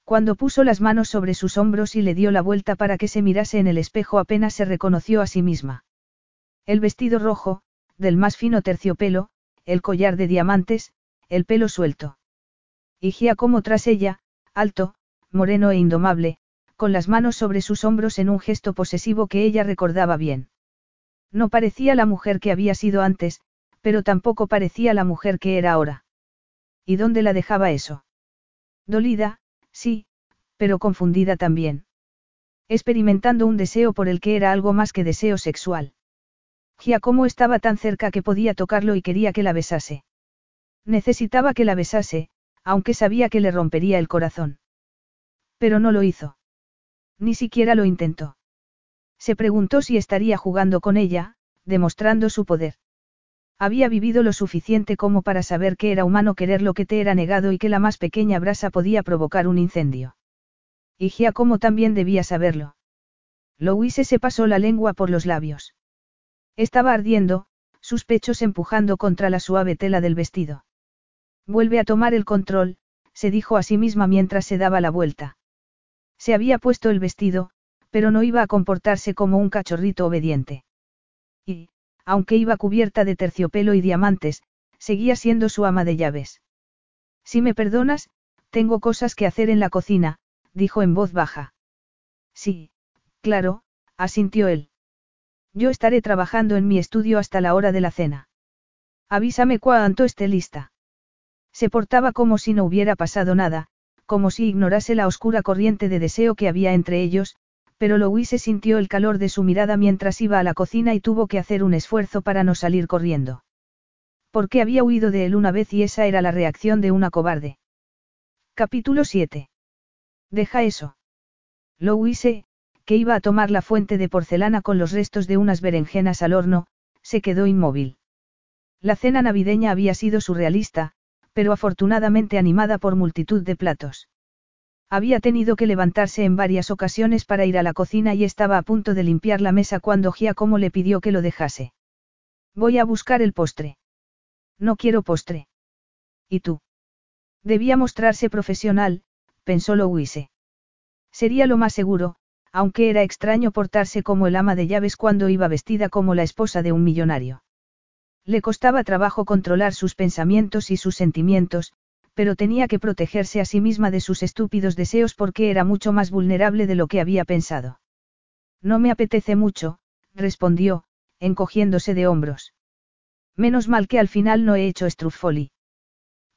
[SPEAKER 1] Cuando puso las manos sobre sus hombros y le dio la vuelta para que se mirase en el espejo apenas se reconoció a sí misma. El vestido rojo, del más fino terciopelo, el collar de diamantes, el pelo suelto. Y Giacomo tras ella, alto, moreno e indomable, con las manos sobre sus hombros en un gesto posesivo que ella recordaba bien. No parecía la mujer que había sido antes, pero tampoco parecía la mujer que era ahora. ¿Y dónde la dejaba eso? Dolida, sí, pero confundida también. Experimentando un deseo por el que era algo más que deseo sexual. Giacomo estaba tan cerca que podía tocarlo y quería que la besase. Necesitaba que la besase, aunque sabía que le rompería el corazón. Pero no lo hizo. Ni siquiera lo intentó. Se preguntó si estaría jugando con ella, demostrando su poder. Había vivido lo suficiente como para saber que era humano querer lo que te era negado y que la más pequeña brasa podía provocar un incendio. Y Giacomo también debía saberlo. Louise se pasó la lengua por los labios. Estaba ardiendo, sus pechos empujando contra la suave tela del vestido. Vuelve a tomar el control, se dijo a sí misma mientras se daba la vuelta. Se había puesto el vestido, pero no iba a comportarse como un cachorrito obediente. Y, aunque iba cubierta de terciopelo y diamantes, seguía siendo su ama de llaves. Si me perdonas, tengo cosas que hacer en la cocina, dijo en voz baja. Sí, claro, asintió él. Yo estaré trabajando en mi estudio hasta la hora de la cena. Avísame cuando esté lista. Se portaba como si no hubiera pasado nada, como si ignorase la oscura corriente de deseo que había entre ellos, pero Louise sintió el calor de su mirada mientras iba a la cocina y tuvo que hacer un esfuerzo para no salir corriendo. Porque había huido de él una vez y esa era la reacción de una cobarde. Capítulo 7. Deja eso. Louise, que iba a tomar la fuente de porcelana con los restos de unas berenjenas al horno, se quedó inmóvil. La cena navideña había sido surrealista, pero afortunadamente animada por multitud de platos. Había tenido que levantarse en varias ocasiones para ir a la cocina y estaba a punto de limpiar la mesa cuando Giacomo le pidió que lo dejase. Voy a buscar el postre. No quiero postre. ¿Y tú? Debía mostrarse profesional, pensó Louise. Sería lo más seguro, aunque era extraño portarse como el ama de llaves cuando iba vestida como la esposa de un millonario. Le costaba trabajo controlar sus pensamientos y sus sentimientos, pero tenía que protegerse a sí misma de sus estúpidos deseos porque era mucho más vulnerable de lo que había pensado. No me apetece mucho, respondió, encogiéndose de hombros. Menos mal que al final no he hecho estrufoli.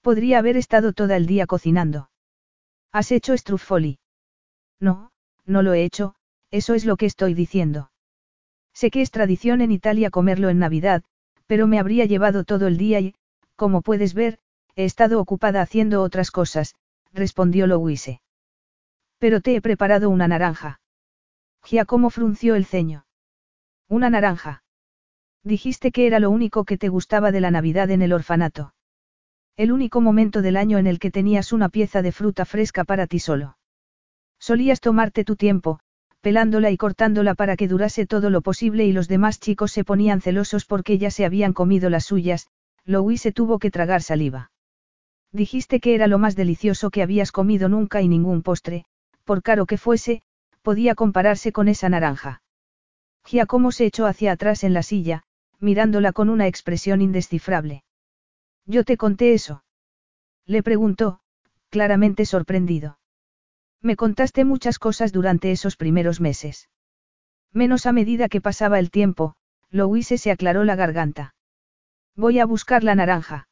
[SPEAKER 1] Podría haber estado todo el día cocinando. ¿Has hecho estrufoli? No, no lo he hecho, eso es lo que estoy diciendo. Sé que es tradición en Italia comerlo en Navidad, pero me habría llevado todo el día y, como puedes ver, he estado ocupada haciendo otras cosas, respondió Louise. Pero te he preparado una naranja. Giacomo frunció el ceño. Una naranja. Dijiste que era lo único que te gustaba de la Navidad en el orfanato. El único momento del año en el que tenías una pieza de fruta fresca para ti solo. Solías tomarte tu tiempo, pelándola y cortándola para que durase todo lo posible y los demás chicos se ponían celosos porque ya se habían comido las suyas, Louis se tuvo que tragar saliva. Dijiste que era lo más delicioso que habías comido nunca y ningún postre, por caro que fuese, podía compararse con esa naranja. Giacomo se echó hacia atrás en la silla, mirándola con una expresión indescifrable. Yo te conté eso. Le preguntó, claramente sorprendido. Me contaste muchas cosas durante esos primeros meses. Menos a medida que pasaba el tiempo, Louise se aclaró la garganta. Voy a buscar la naranja.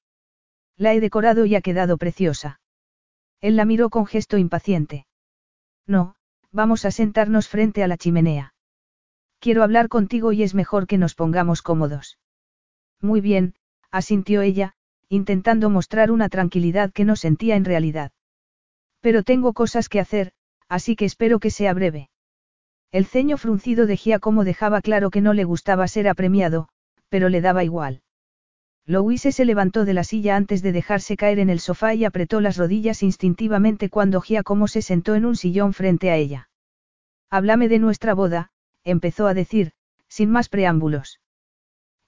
[SPEAKER 1] La he decorado y ha quedado preciosa. Él la miró con gesto impaciente. No, vamos a sentarnos frente a la chimenea. Quiero hablar contigo y es mejor que nos pongamos cómodos. Muy bien, asintió ella, intentando mostrar una tranquilidad que no sentía en realidad. Pero tengo cosas que hacer, así que espero que sea breve. El ceño fruncido de Giacomo dejaba claro que no le gustaba ser apremiado, pero le daba igual. Louise se levantó de la silla antes de dejarse caer en el sofá y apretó las rodillas instintivamente cuando Giacomo se sentó en un sillón frente a ella. Háblame de nuestra boda, empezó a decir, sin más preámbulos.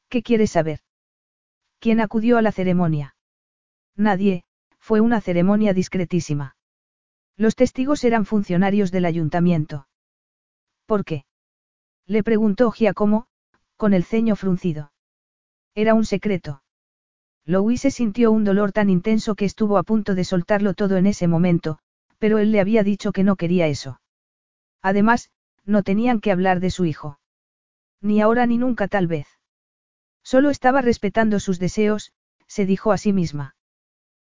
[SPEAKER 1] ¿Qué quieres saber? ¿Quién acudió a la ceremonia? Nadie, fue una ceremonia discretísima. Los testigos eran funcionarios del ayuntamiento. ¿Por qué? Le preguntó Giacomo, con el ceño fruncido. Era un secreto. Louise sintió un dolor tan intenso que estuvo a punto de soltarlo todo en ese momento, pero él le había dicho que no quería eso. Además, no tenían que hablar de su hijo. Ni ahora ni nunca tal vez. Solo estaba respetando sus deseos, se dijo a sí misma.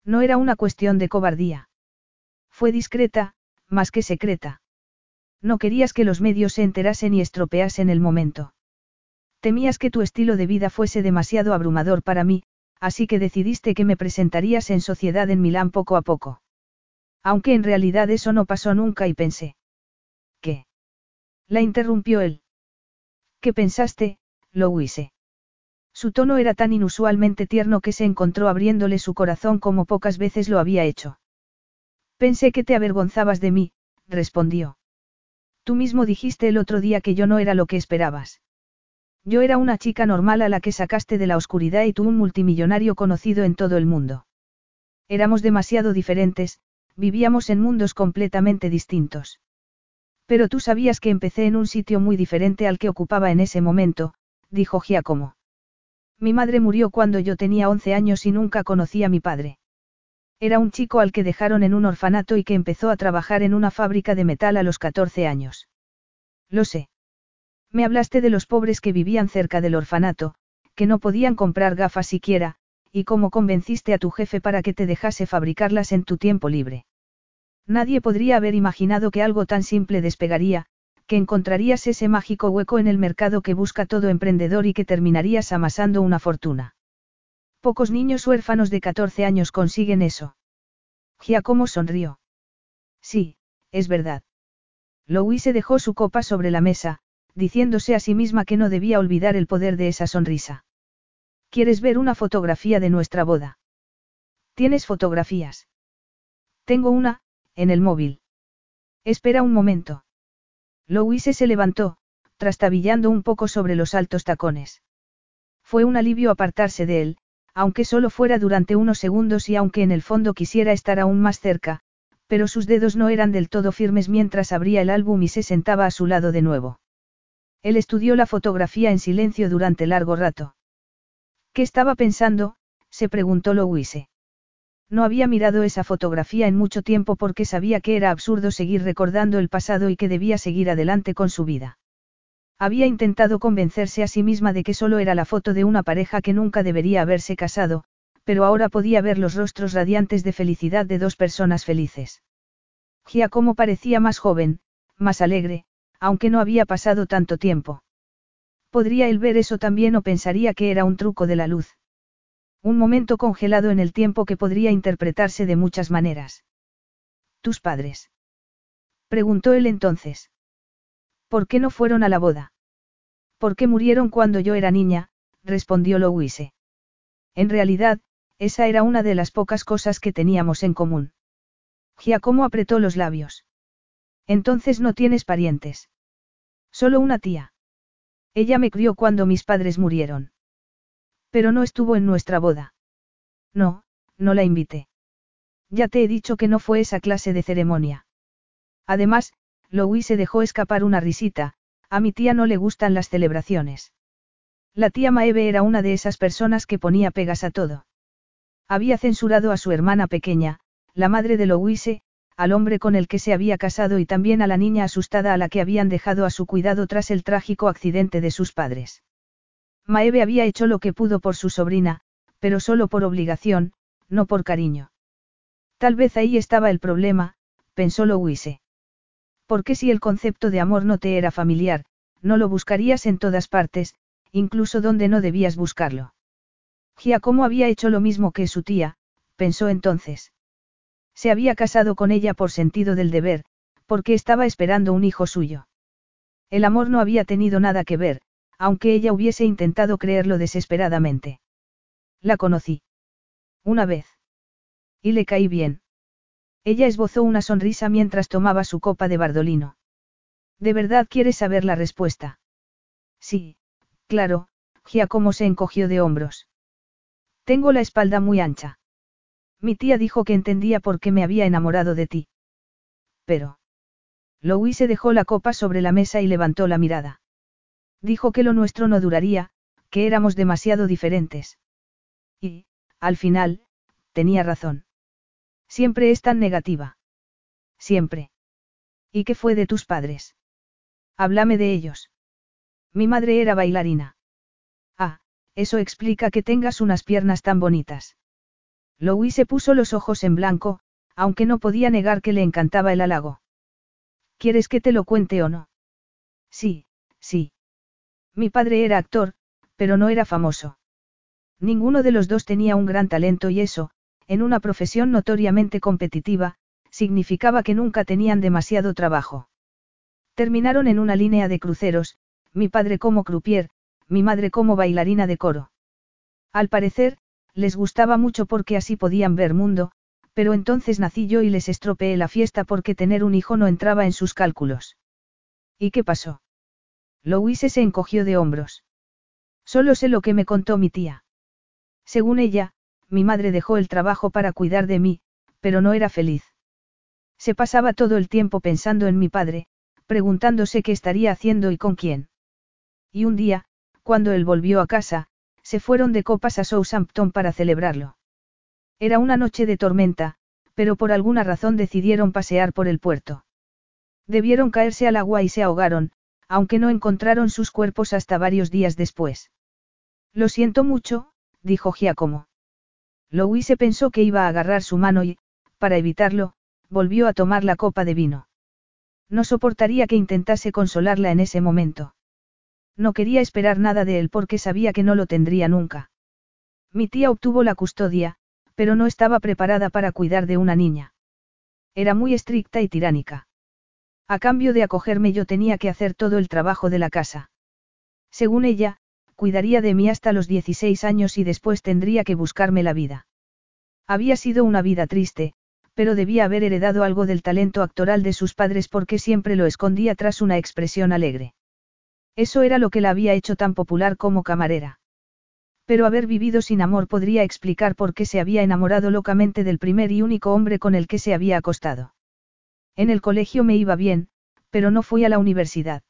[SPEAKER 1] No era una cuestión de cobardía. Fue discreta, más que secreta. No querías que los medios se enterasen y estropeasen el momento. Temías que tu estilo de vida fuese demasiado abrumador para mí, así que decidiste que me presentarías en sociedad en Milán poco a poco. Aunque en realidad eso no pasó nunca y pensé. ¿Qué? La interrumpió él. ¿Qué pensaste, Louise? Su tono era tan inusualmente tierno que se encontró abriéndole su corazón como pocas veces lo había hecho. Pensé que te avergonzabas de mí, respondió. Tú mismo dijiste el otro día que yo no era lo que esperabas. Yo era una chica normal a la que sacaste de la oscuridad y tú un multimillonario conocido en todo el mundo. Éramos demasiado diferentes, vivíamos en mundos completamente distintos. Pero tú sabías que empecé en un sitio muy diferente al que ocupaba en ese momento, dijo Giacomo. Mi madre murió cuando yo tenía 11 años y nunca conocí a mi padre. Era un chico al que dejaron en un orfanato y que empezó a trabajar en una fábrica de metal a los 14 años. Lo sé. Me hablaste de los pobres que vivían cerca del orfanato, que no podían comprar gafas siquiera, y cómo convenciste a tu jefe para que te dejase fabricarlas en tu tiempo libre. Nadie podría haber imaginado que algo tan simple despegaría, que encontrarías ese mágico hueco en el mercado que busca todo emprendedor y que terminarías amasando una fortuna. Pocos niños huérfanos de 14 años consiguen eso. Giacomo sonrió. Sí, es verdad. Louise dejó su copa sobre la mesa, diciéndose a sí misma que no debía olvidar el poder de esa sonrisa. ¿Quieres ver una fotografía de nuestra boda? ¿Tienes fotografías? Tengo una, en el móvil. Espera un momento. Louise se levantó, trastabillando un poco sobre los altos tacones. Fue un alivio apartarse de él, aunque solo fuera durante unos segundos y aunque en el fondo quisiera estar aún más cerca, pero sus dedos no eran del todo firmes mientras abría el álbum y se sentaba a su lado de nuevo. Él estudió la fotografía en silencio durante largo rato. ¿Qué estaba pensando? se preguntó Louise. No había mirado esa fotografía en mucho tiempo porque sabía que era absurdo seguir recordando el pasado y que debía seguir adelante con su vida. Había intentado convencerse a sí misma de que solo era la foto de una pareja que nunca debería haberse casado, pero ahora podía ver los rostros radiantes de felicidad de dos personas felices. Giacomo parecía más joven, más alegre, aunque no había pasado tanto tiempo. Podría él ver eso también o pensaría que era un truco de la luz. Un momento congelado en el tiempo que podría interpretarse de muchas maneras. ¿Tus padres? Preguntó él entonces. ¿Por qué no fueron a la boda? ¿Por qué murieron cuando yo era niña? respondió Louise. En realidad, esa era una de las pocas cosas que teníamos en común. Giacomo apretó los labios. Entonces no tienes parientes. Solo una tía. Ella me crió cuando mis padres murieron. Pero no estuvo en nuestra boda. No, no la invité. Ya te he dicho que no fue esa clase de ceremonia. Además, Louise dejó escapar una risita, a mi tía no le gustan las celebraciones. La tía Maeve era una de esas personas que ponía pegas a todo. Había censurado a su hermana pequeña, la madre de Louise, al hombre con el que se había casado y también a la niña asustada a la que habían dejado a su cuidado tras el trágico accidente de sus padres. Maeve había hecho lo que pudo por su sobrina, pero solo por obligación, no por cariño. Tal vez ahí estaba el problema, pensó Louise. Porque si el concepto de amor no te era familiar, no lo buscarías en todas partes, incluso donde no debías buscarlo. Giacomo había hecho lo mismo que su tía, pensó entonces. Se había casado con ella por sentido del deber, porque estaba esperando un hijo suyo. El amor no había tenido nada que ver, aunque ella hubiese intentado creerlo desesperadamente. La conocí. Una vez. Y le caí bien. Ella esbozó una sonrisa mientras tomaba su copa de bardolino. ¿De verdad quieres saber la respuesta? Sí, claro, Giacomo se encogió de hombros. Tengo la espalda muy ancha. Mi tía dijo que entendía por qué me había enamorado de ti. Pero. Louise dejó la copa sobre la mesa y levantó la mirada. Dijo que lo nuestro no duraría, que éramos demasiado diferentes. Y, al final, tenía razón. Siempre es tan negativa. Siempre. ¿Y qué fue de tus padres? Háblame de ellos. Mi madre era bailarina. Ah, eso explica que tengas unas piernas tan bonitas. Louise puso los ojos en blanco, aunque no podía negar que le encantaba el halago. ¿Quieres que te lo cuente o no? Sí, sí. Mi padre era actor, pero no era famoso. Ninguno de los dos tenía un gran talento y eso, en una profesión notoriamente competitiva, significaba que nunca tenían demasiado trabajo. Terminaron en una línea de cruceros, mi padre como croupier, mi madre como bailarina de coro. Al parecer, les gustaba mucho porque así podían ver mundo, pero entonces nací yo y les estropeé la fiesta porque tener un hijo no entraba en sus cálculos. ¿Y qué pasó? Louise se encogió de hombros. Solo sé lo que me contó mi tía. Según ella, mi madre dejó el trabajo para cuidar de mí, pero no era feliz. Se pasaba todo el tiempo pensando en mi padre, preguntándose qué estaría haciendo y con quién. Y un día, cuando él volvió a casa, se fueron de copas a Southampton para celebrarlo. Era una noche de tormenta, pero por alguna razón decidieron pasear por el puerto. Debieron caerse al agua y se ahogaron, aunque no encontraron sus cuerpos hasta varios días después. Lo siento mucho, dijo Giacomo. Louise pensó que iba a agarrar su mano y, para evitarlo, volvió a tomar la copa de vino. No soportaría que intentase consolarla en ese momento. No quería esperar nada de él porque sabía que no lo tendría nunca. Mi tía obtuvo la custodia, pero no estaba preparada para cuidar de una niña. Era muy estricta y tiránica. A cambio de acogerme yo tenía que hacer todo el trabajo de la casa. Según ella, cuidaría de mí hasta los 16 años y después tendría que buscarme la vida. Había sido una vida triste, pero debía haber heredado algo del talento actoral de sus padres porque siempre lo escondía tras una expresión alegre. Eso era lo que la había hecho tan popular como camarera. Pero haber vivido sin amor podría explicar por qué se había enamorado locamente del primer y único hombre con el que se había acostado. En el colegio me iba bien, pero no fui a la universidad.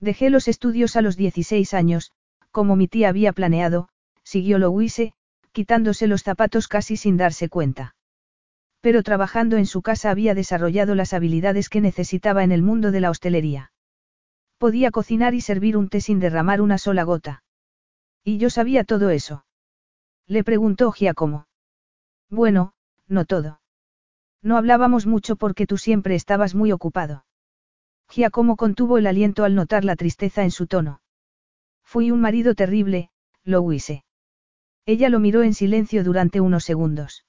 [SPEAKER 1] Dejé los estudios a los 16 años, como mi tía había planeado, siguió Louise, quitándose los zapatos casi sin darse cuenta. Pero trabajando en su casa había desarrollado las habilidades que necesitaba en el mundo de la hostelería. Podía cocinar y servir un té sin derramar una sola gota. Y yo sabía todo eso. Le preguntó Giacomo. Bueno, no todo. No hablábamos mucho porque tú siempre estabas muy ocupado. Giacomo contuvo el aliento al notar la tristeza en su tono. Fui un marido terrible, Louise. Ella lo miró en silencio durante unos segundos.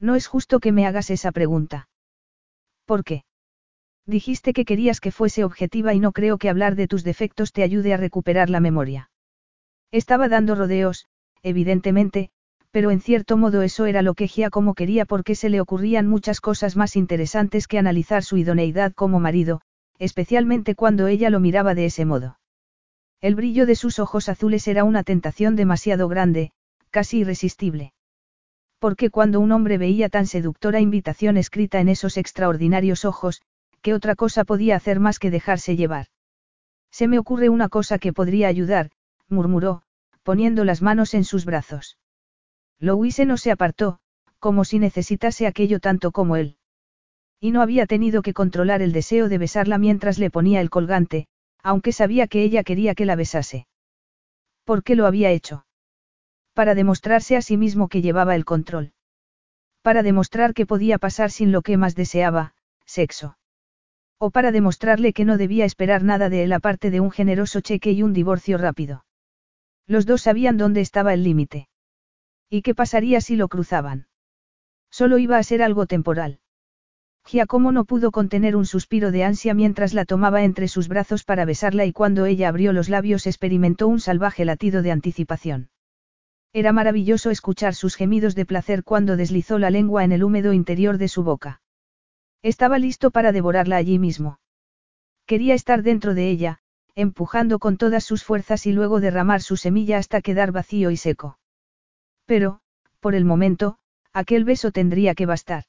[SPEAKER 1] No es justo que me hagas esa pregunta. ¿Por qué? Dijiste que querías que fuese objetiva y no creo que hablar de tus defectos te ayude a recuperar la memoria. Estaba dando rodeos, evidentemente, pero en cierto modo eso era lo que Giacomo quería porque se le ocurrían muchas cosas más interesantes que analizar su idoneidad como marido, especialmente cuando ella lo miraba de ese modo. El brillo de sus ojos azules era una tentación demasiado grande, casi irresistible. Porque cuando un hombre veía tan seductora invitación escrita en esos extraordinarios ojos, ¿qué otra cosa podía hacer más que dejarse llevar? Se me ocurre una cosa que podría ayudar, murmuró, poniendo las manos en sus brazos. Louise no se apartó, como si necesitase aquello tanto como él. Y no había tenido que controlar el deseo de besarla mientras le ponía el colgante, aunque sabía que ella quería que la besase. ¿Por qué lo había hecho? Para demostrarse a sí mismo que llevaba el control. Para demostrar que podía pasar sin lo que más deseaba, sexo. O para demostrarle que no debía esperar nada de él aparte de un generoso cheque y un divorcio rápido. Los dos sabían dónde estaba el límite. ¿Y qué pasaría si lo cruzaban? Solo iba a ser algo temporal. Giacomo no pudo contener un suspiro de ansia mientras la tomaba entre sus brazos para besarla y cuando ella abrió los labios experimentó un salvaje latido de anticipación. Era maravilloso escuchar sus gemidos de placer cuando deslizó la lengua en el húmedo interior de su boca. Estaba listo para devorarla allí mismo. Quería estar dentro de ella, empujando con todas sus fuerzas y luego derramar su semilla hasta quedar vacío y seco. Pero, por el momento, aquel beso tendría que bastar.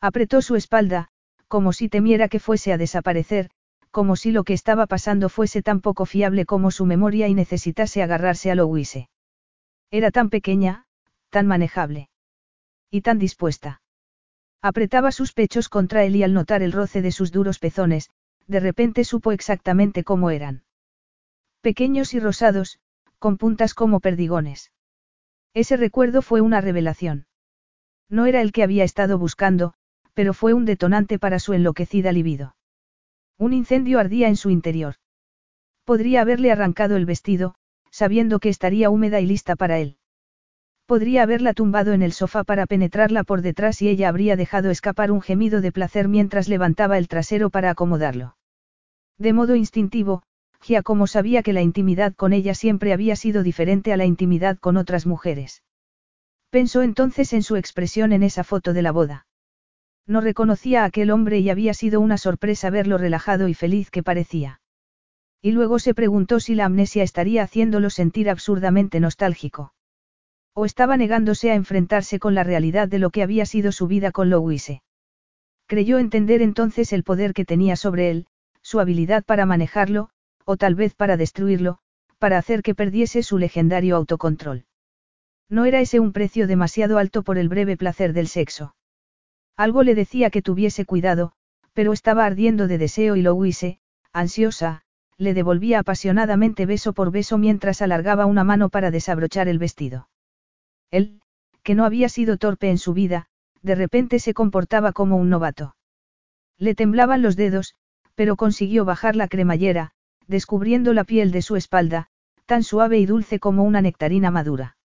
[SPEAKER 1] Apretó su espalda, como si temiera que fuese a desaparecer, como si lo que estaba pasando fuese tan poco fiable como su memoria y necesitase agarrarse a Louise. Era tan pequeña, tan manejable. Y tan dispuesta. Apretaba sus pechos contra él y al notar el roce de sus duros pezones, de repente supo exactamente cómo eran. Pequeños y rosados, con puntas como perdigones. Ese recuerdo fue una revelación. No era el que había estado buscando, pero fue un detonante para su enloquecida libido. Un incendio ardía en su interior. Podría haberle arrancado el vestido, sabiendo que estaría húmeda y lista para él. Podría haberla tumbado en el sofá para penetrarla por detrás y ella habría dejado escapar un gemido de placer mientras levantaba el trasero para acomodarlo. De modo instintivo, Giacomo sabía que la intimidad con ella siempre había sido diferente a la intimidad con otras mujeres. Pensó entonces en su expresión en esa foto de la boda. No reconocía a aquel hombre y había sido una sorpresa verlo relajado y feliz que parecía. Y luego se preguntó si la amnesia estaría haciéndolo sentir absurdamente nostálgico. O estaba negándose a enfrentarse con la realidad de lo que había sido su vida con Louise. Creyó entender entonces el poder que tenía sobre él, su habilidad para manejarlo, o tal vez para destruirlo, para hacer que perdiese su legendario autocontrol. No era ese un precio demasiado alto por el breve placer del sexo. Algo le decía que tuviese cuidado, pero estaba ardiendo de deseo y lo huise, ansiosa, le devolvía apasionadamente beso por beso mientras alargaba una mano para desabrochar el vestido. Él, que no había sido torpe en su vida, de repente se comportaba como un novato. Le temblaban los dedos, pero consiguió bajar la cremallera, descubriendo la piel de su espalda, tan suave y dulce como una nectarina madura.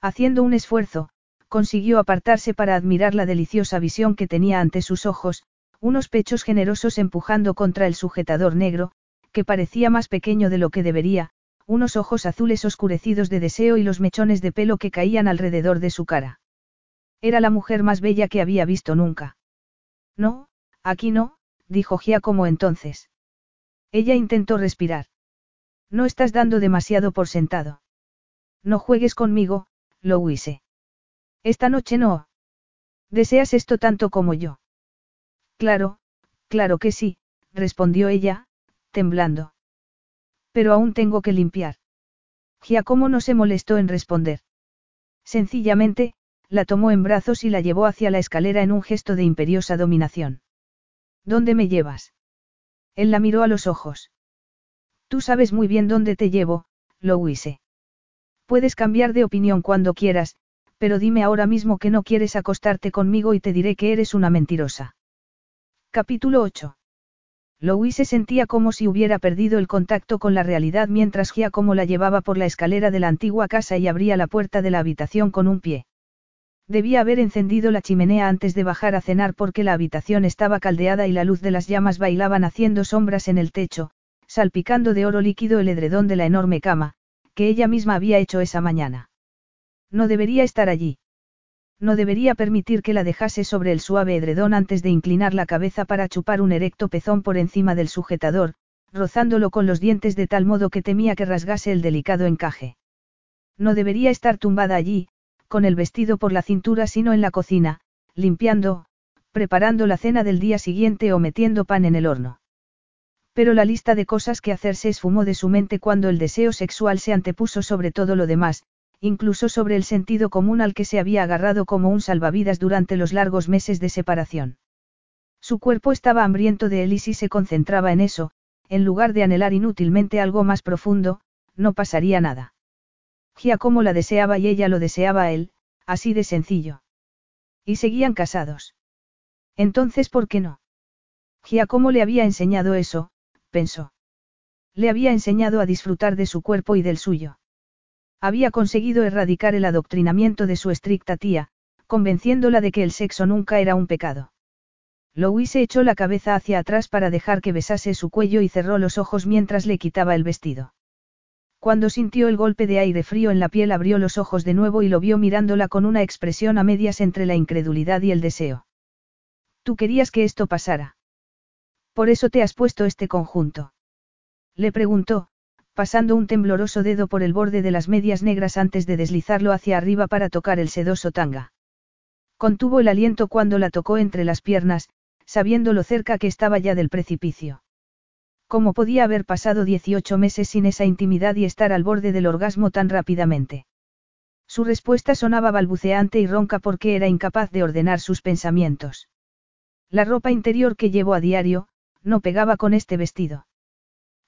[SPEAKER 1] Haciendo un esfuerzo, consiguió apartarse para admirar la deliciosa visión que tenía ante sus ojos, unos pechos generosos empujando contra el sujetador negro, que parecía más pequeño de lo que debería, unos ojos azules oscurecidos de deseo y los mechones de pelo que caían alrededor de su cara. Era la mujer más bella que había visto nunca. No, aquí no, dijo Giacomo entonces. Ella intentó respirar. No estás dando demasiado por sentado. No juegues conmigo, Louise. Esta noche no. ¿Deseas esto tanto como yo? Claro, claro que sí, respondió ella, temblando. Pero aún tengo que limpiar. Giacomo no se molestó en responder. Sencillamente, la tomó en brazos y la llevó hacia la escalera en un gesto de imperiosa dominación. ¿Dónde me llevas? Él la miró a los ojos. Tú sabes muy bien dónde te llevo, Louise. Puedes cambiar de opinión cuando quieras, pero dime ahora mismo que no quieres acostarte conmigo y te diré que eres una mentirosa. Capítulo 8. Louise sentía como si hubiera perdido el contacto con la realidad mientras Giacomo la llevaba por la escalera de la antigua casa y abría la puerta de la habitación con un pie. Debía haber encendido la chimenea antes de bajar a cenar porque la habitación estaba caldeada y la luz de las llamas bailaban haciendo sombras en el techo, salpicando de oro líquido el edredón de la enorme cama, que ella misma había hecho esa mañana. No debería estar allí. No debería permitir que la dejase sobre el suave edredón antes de inclinar la cabeza para chupar un erecto pezón por encima del sujetador, rozándolo con los dientes de tal modo que temía que rasgase el delicado encaje. No debería estar tumbada allí, con el vestido por la cintura sino en la cocina, limpiando, preparando la cena del día siguiente o metiendo pan en el horno. Pero la lista de cosas que hacer se esfumó de su mente cuando el deseo sexual se antepuso sobre todo lo demás, incluso sobre el sentido común al que se había agarrado como un salvavidas durante los largos meses de separación. Su cuerpo estaba hambriento de él y si se concentraba en eso, en lugar de anhelar inútilmente algo más profundo, no pasaría nada. Giacomo la deseaba y ella lo deseaba a él, así de sencillo. Y seguían casados. Entonces, ¿por qué no? Giacomo le había enseñado eso, pensó. Le había enseñado a disfrutar de su cuerpo y del suyo. Había conseguido erradicar el adoctrinamiento de su estricta tía, convenciéndola de que el sexo nunca era un pecado. Louise echó la cabeza hacia atrás para dejar que besase su cuello y cerró los ojos mientras le quitaba el vestido. Cuando sintió el golpe de aire frío en la piel abrió los ojos de nuevo y lo vio mirándola con una expresión a medias entre la incredulidad y el deseo. Tú querías que esto pasara. Por eso te has puesto este conjunto. Le preguntó, pasando un tembloroso dedo por el borde de las medias negras antes de deslizarlo hacia arriba para tocar el sedoso tanga. Contuvo el aliento cuando la tocó entre las piernas, sabiendo lo cerca que estaba ya del precipicio. ¿Cómo podía haber pasado 18 meses sin esa intimidad y estar al borde del orgasmo tan rápidamente? Su respuesta sonaba balbuceante y ronca porque era incapaz de ordenar sus pensamientos. La ropa interior que llevó a diario, no pegaba con este vestido.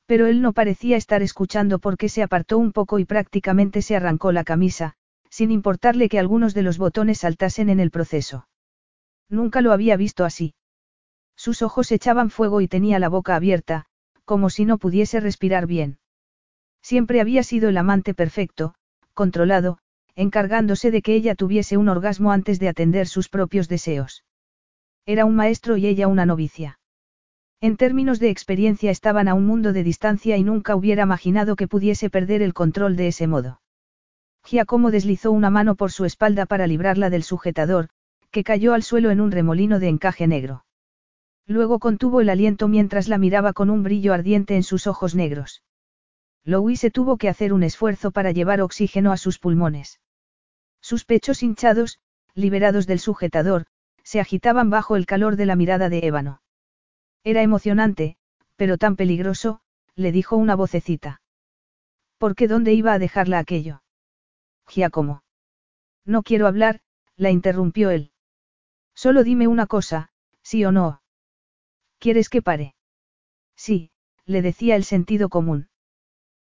[SPEAKER 1] Pero él no parecía estar escuchando porque se apartó un poco y prácticamente se arrancó la camisa, sin importarle que algunos de los botones saltasen en el proceso. Nunca lo había visto así. Sus ojos echaban fuego y tenía la boca abierta, como si no pudiese respirar bien. Siempre había sido el amante perfecto, controlado, encargándose de que ella tuviese un orgasmo antes de atender sus propios deseos. Era un maestro y ella una novicia. En términos de experiencia estaban a un mundo de distancia y nunca hubiera imaginado que pudiese perder el control de ese modo. Giacomo deslizó una mano por su espalda para librarla del sujetador, que cayó al suelo en un remolino de encaje negro. Luego contuvo el aliento mientras la miraba con un brillo ardiente en sus ojos negros. Louise tuvo que hacer un esfuerzo para llevar oxígeno a sus pulmones. Sus pechos hinchados, liberados del sujetador, se agitaban bajo el calor de la mirada de ébano. Era emocionante, pero tan peligroso, le dijo una vocecita. ¿Por qué dónde iba a dejarla aquello? Giacomo. No quiero hablar, la interrumpió él. Solo dime una cosa, sí o no. ¿Quieres que pare? Sí, le decía el sentido común.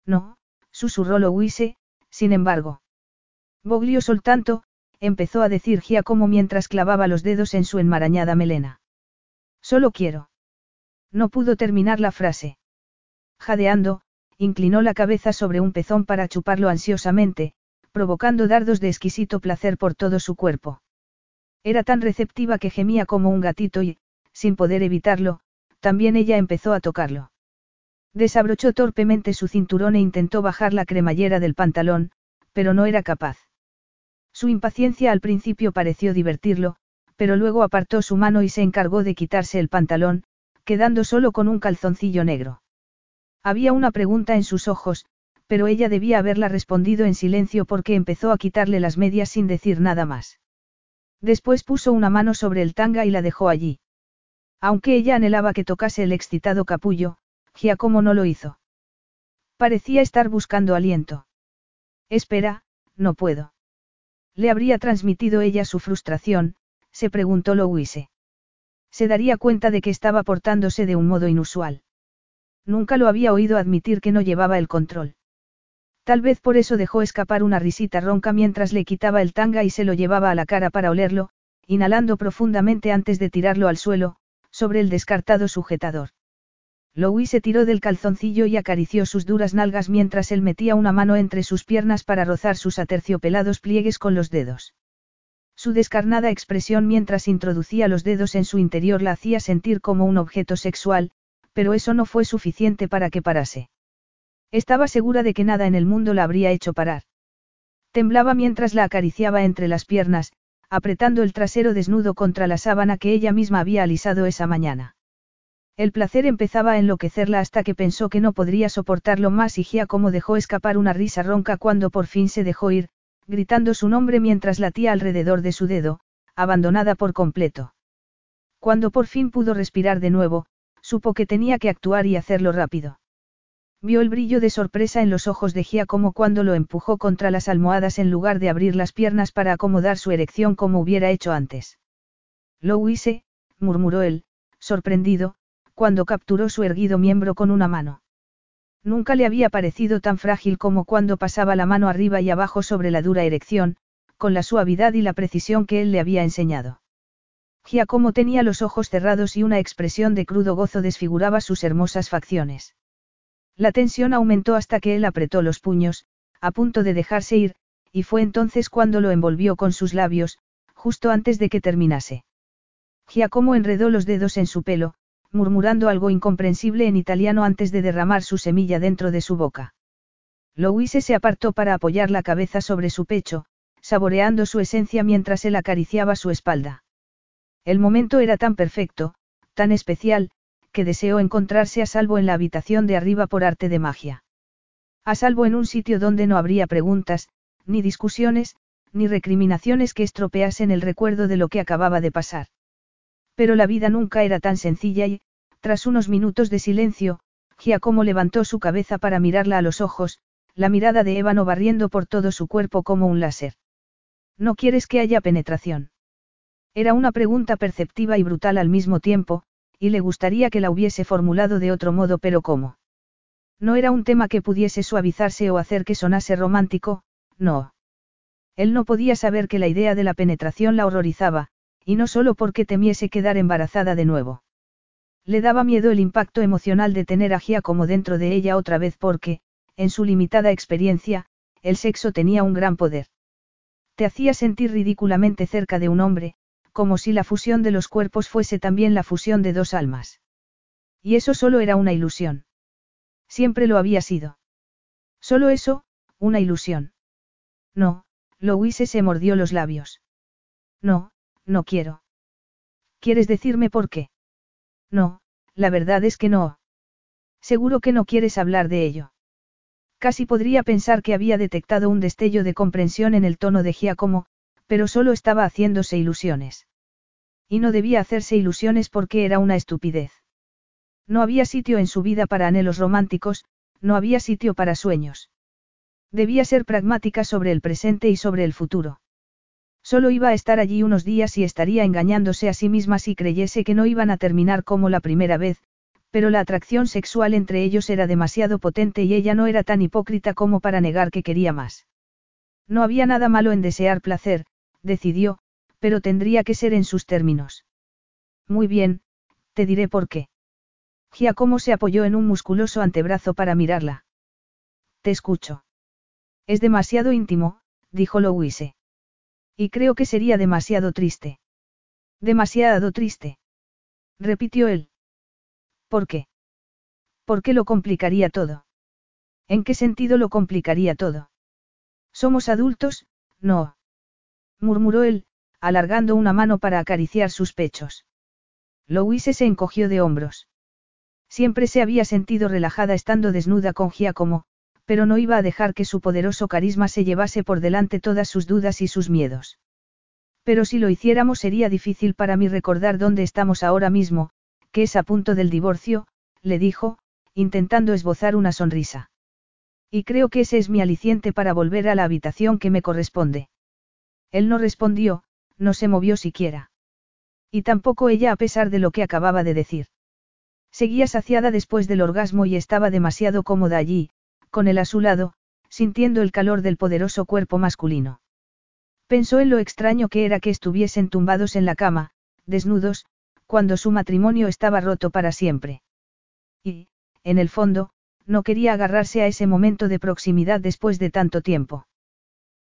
[SPEAKER 1] No, susurró Louise, sin embargo. Boglio soltanto, empezó a decir Giacomo mientras clavaba los dedos en su enmarañada melena. Solo quiero. No pudo terminar la frase. Jadeando, inclinó la cabeza sobre un pezón para chuparlo ansiosamente, provocando dardos de exquisito placer por todo su cuerpo. Era tan receptiva que gemía como un gatito y, sin poder evitarlo, también ella empezó a tocarlo. Desabrochó torpemente su cinturón e intentó bajar la cremallera del pantalón, pero no era capaz. Su impaciencia al principio pareció divertirlo, pero luego apartó su mano y se encargó de quitarse el pantalón, quedando solo con un calzoncillo negro. Había una pregunta en sus ojos, pero ella debía haberla respondido en silencio porque empezó a quitarle las medias sin decir nada más. Después puso una mano sobre el tanga y la dejó allí. Aunque ella anhelaba que tocase el excitado capullo, Giacomo no lo hizo. Parecía estar buscando aliento. Espera, no puedo. ¿Le habría transmitido ella su frustración? se preguntó Louise. Se daría cuenta de que estaba portándose de un modo inusual. Nunca lo había oído admitir que no llevaba el control. Tal vez por eso dejó escapar una risita ronca mientras le quitaba el tanga y se lo llevaba a la cara para olerlo, inhalando profundamente antes de tirarlo al suelo, sobre el descartado sujetador. Louis se tiró del calzoncillo y acarició sus duras nalgas mientras él metía una mano entre sus piernas para rozar sus aterciopelados pliegues con los dedos. Su descarnada expresión mientras introducía los dedos en su interior la hacía sentir como un objeto sexual, pero eso no fue suficiente para que parase. Estaba segura de que nada en el mundo la habría hecho parar. Temblaba mientras la acariciaba entre las piernas, apretando el trasero desnudo contra la sábana que ella misma había alisado esa mañana. El placer empezaba a enloquecerla hasta que pensó que no podría soportarlo más y como dejó escapar una risa ronca cuando por fin se dejó ir, gritando su nombre mientras latía alrededor de su dedo, abandonada por completo. Cuando por fin pudo respirar de nuevo, supo que tenía que actuar y hacerlo rápido. Vio el brillo de sorpresa en los ojos de Gia como cuando lo empujó contra las almohadas en lugar de abrir las piernas para acomodar su erección como hubiera hecho antes. Lo hice, murmuró él, sorprendido, cuando capturó su erguido miembro con una mano. Nunca le había parecido tan frágil como cuando pasaba la mano arriba y abajo sobre la dura erección, con la suavidad y la precisión que él le había enseñado. Giacomo tenía los ojos cerrados y una expresión de crudo gozo desfiguraba sus hermosas facciones. La tensión aumentó hasta que él apretó los puños, a punto de dejarse ir, y fue entonces cuando lo envolvió con sus labios, justo antes de que terminase. Giacomo enredó los dedos en su pelo, murmurando algo incomprensible en italiano antes de derramar su semilla dentro de su boca. Louise se apartó para apoyar la cabeza sobre su pecho, saboreando su esencia mientras él acariciaba su espalda. El momento era tan perfecto, tan especial, que deseó encontrarse a salvo en la habitación de arriba por arte de magia. A salvo en un sitio donde no habría preguntas, ni discusiones, ni recriminaciones que estropeasen el recuerdo de lo que acababa de pasar. Pero la vida nunca era tan sencilla y, tras unos minutos de silencio, Giacomo levantó su cabeza para mirarla a los ojos, la mirada de ébano barriendo por todo su cuerpo como un láser. ¿No quieres que haya penetración? Era una pregunta perceptiva y brutal al mismo tiempo, y le gustaría que la hubiese formulado de otro modo, pero ¿cómo? No era un tema que pudiese suavizarse o hacer que sonase romántico, no. Él no podía saber que la idea de la penetración la horrorizaba, y no solo porque temiese quedar embarazada de nuevo. Le daba miedo el impacto emocional de tener a Gia como dentro de ella otra vez porque, en su limitada experiencia, el sexo tenía un gran poder. Te hacía sentir ridículamente cerca de un hombre, como si la fusión de los cuerpos fuese también la fusión de dos almas. Y eso solo era una ilusión. Siempre lo había sido. Solo eso, una ilusión. No, Louise se mordió los labios. No, no quiero. ¿Quieres decirme por qué? No, la verdad es que no. Seguro que no quieres hablar de ello. Casi podría pensar que había detectado un destello de comprensión en el tono de Giacomo, pero solo estaba haciéndose ilusiones. Y no debía hacerse ilusiones porque era una estupidez. No había sitio en su vida para anhelos románticos, no había sitio para sueños. Debía ser pragmática sobre el presente y sobre el futuro. Solo iba a estar allí unos días y estaría engañándose a sí misma si creyese que no iban a terminar como la primera vez, pero la atracción sexual entre ellos era demasiado potente y ella no era tan hipócrita como para negar que quería más. No había nada malo en desear placer, decidió, pero tendría que ser en sus términos. Muy bien, te diré por qué. Giacomo se apoyó en un musculoso antebrazo para mirarla. Te escucho. Es demasiado íntimo, dijo Louise. Y creo que sería demasiado triste. Demasiado triste. Repitió él. ¿Por qué? ¿Por qué lo complicaría todo? ¿En qué sentido lo complicaría todo? Somos adultos, no murmuró él, alargando una mano para acariciar sus pechos. Louise se encogió de hombros. Siempre se había sentido relajada estando desnuda con Giacomo, pero no iba a dejar que su poderoso carisma se llevase por delante todas sus dudas y sus miedos. Pero si lo hiciéramos sería difícil para mí recordar dónde estamos ahora mismo, que es a punto del divorcio, le dijo, intentando esbozar una sonrisa. Y creo que ese es mi aliciente para volver a la habitación que me corresponde. Él no respondió, no se movió siquiera. Y tampoco ella a pesar de lo que acababa de decir. Seguía saciada después del orgasmo y estaba demasiado cómoda allí, con él a su lado, sintiendo el calor del poderoso cuerpo masculino. Pensó en lo extraño que era que estuviesen tumbados en la cama, desnudos, cuando su matrimonio estaba roto para siempre. Y, en el fondo, no quería agarrarse a ese momento de proximidad después de tanto tiempo.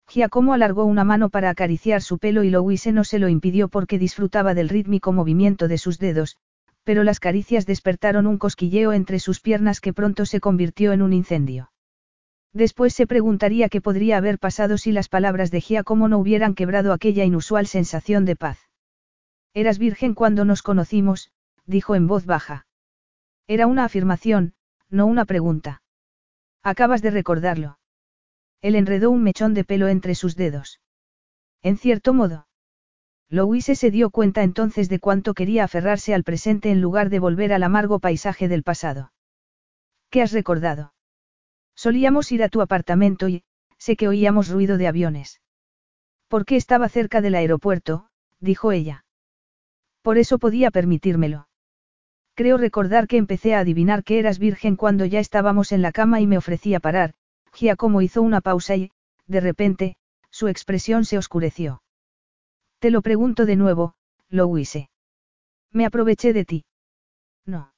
[SPEAKER 1] Giacomo alargó una mano para acariciar su pelo y Louise no se lo impidió porque disfrutaba del rítmico movimiento de sus dedos, pero las caricias despertaron un cosquilleo entre sus piernas que pronto se convirtió en un incendio. Después se preguntaría qué podría haber pasado si las palabras de Giacomo no hubieran quebrado aquella inusual sensación de paz. Eras virgen cuando nos conocimos, dijo en voz baja. Era una afirmación, no una pregunta. Acabas de recordarlo. Él enredó un mechón de pelo entre sus dedos. En cierto modo. Louise se dio cuenta entonces de cuánto quería aferrarse al presente en lugar de volver al amargo paisaje del pasado. ¿Qué has recordado? Solíamos ir a tu apartamento y, sé que oíamos ruido de aviones. ¿Por qué estaba cerca del aeropuerto? dijo ella. Por eso podía permitírmelo. Creo recordar que empecé a adivinar que eras virgen cuando ya estábamos en la cama y me ofrecía parar, Giacomo hizo una pausa y, de repente, su expresión se oscureció. Te lo pregunto de nuevo, Louise. Me aproveché de ti. No.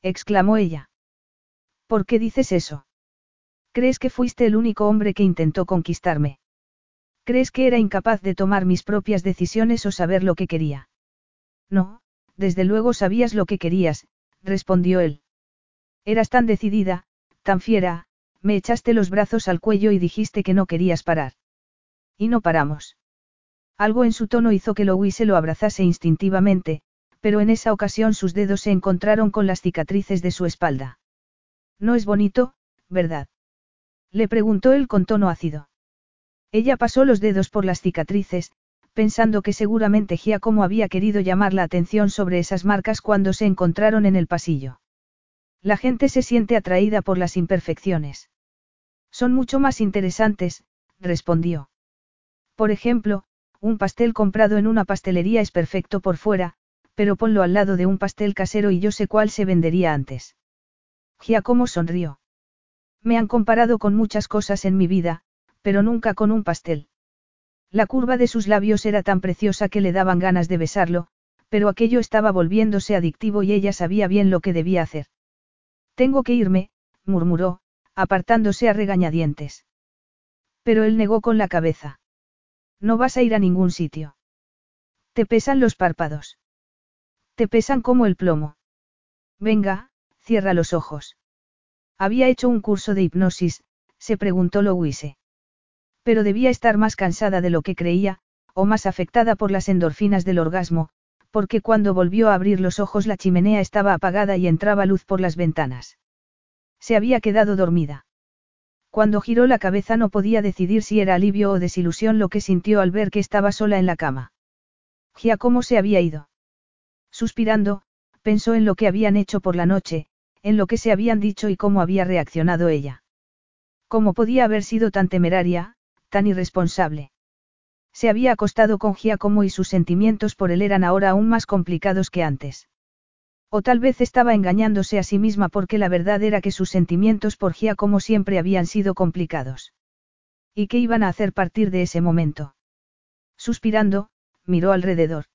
[SPEAKER 1] exclamó ella. ¿Por qué dices eso? ¿Crees que fuiste el único hombre que intentó conquistarme? ¿Crees que era incapaz de tomar mis propias decisiones o saber lo que quería? No, desde luego sabías lo que querías, respondió él. Eras tan decidida, tan fiera, me echaste los brazos al cuello y dijiste que no querías parar. Y no paramos. Algo en su tono hizo que Louise lo abrazase instintivamente, pero en esa ocasión sus dedos se encontraron con las cicatrices de su espalda. No es bonito, ¿verdad? Le preguntó él con tono ácido. Ella pasó los dedos por las cicatrices, pensando que seguramente Giacomo había querido llamar la atención sobre esas marcas cuando se encontraron en el pasillo. La gente se siente atraída por las imperfecciones. Son mucho más interesantes, respondió. Por ejemplo, un pastel comprado en una pastelería es perfecto por fuera, pero ponlo al lado de un pastel casero y yo sé cuál se vendería antes. Giacomo sonrió. Me han comparado con muchas cosas en mi vida, pero nunca con un pastel. La curva de sus labios era tan preciosa que le daban ganas de besarlo, pero aquello estaba volviéndose adictivo y ella sabía bien lo que debía hacer. Tengo que irme, murmuró, apartándose a regañadientes. Pero él negó con la cabeza. No vas a ir a ningún sitio. Te pesan los párpados. Te pesan como el plomo. Venga, cierra los ojos. Había hecho un curso de hipnosis, se preguntó Louise. Pero debía estar más cansada de lo que creía, o más afectada por las endorfinas del orgasmo, porque cuando volvió a abrir los ojos la chimenea estaba apagada y entraba luz por las ventanas. Se había quedado dormida. Cuando giró la cabeza no podía decidir si era alivio o desilusión lo que sintió al ver que estaba sola en la cama. Giacomo se había ido. Suspirando, pensó en lo que habían hecho por la noche, en lo que se habían dicho y cómo había reaccionado ella. ¿Cómo podía haber sido tan temeraria, tan irresponsable. Se había acostado con Giacomo y sus sentimientos por él eran ahora aún más complicados que antes. O tal vez estaba engañándose a sí misma porque la verdad era que sus sentimientos por Giacomo siempre habían sido complicados. ¿Y qué iban a hacer partir de ese momento? Suspirando, miró alrededor.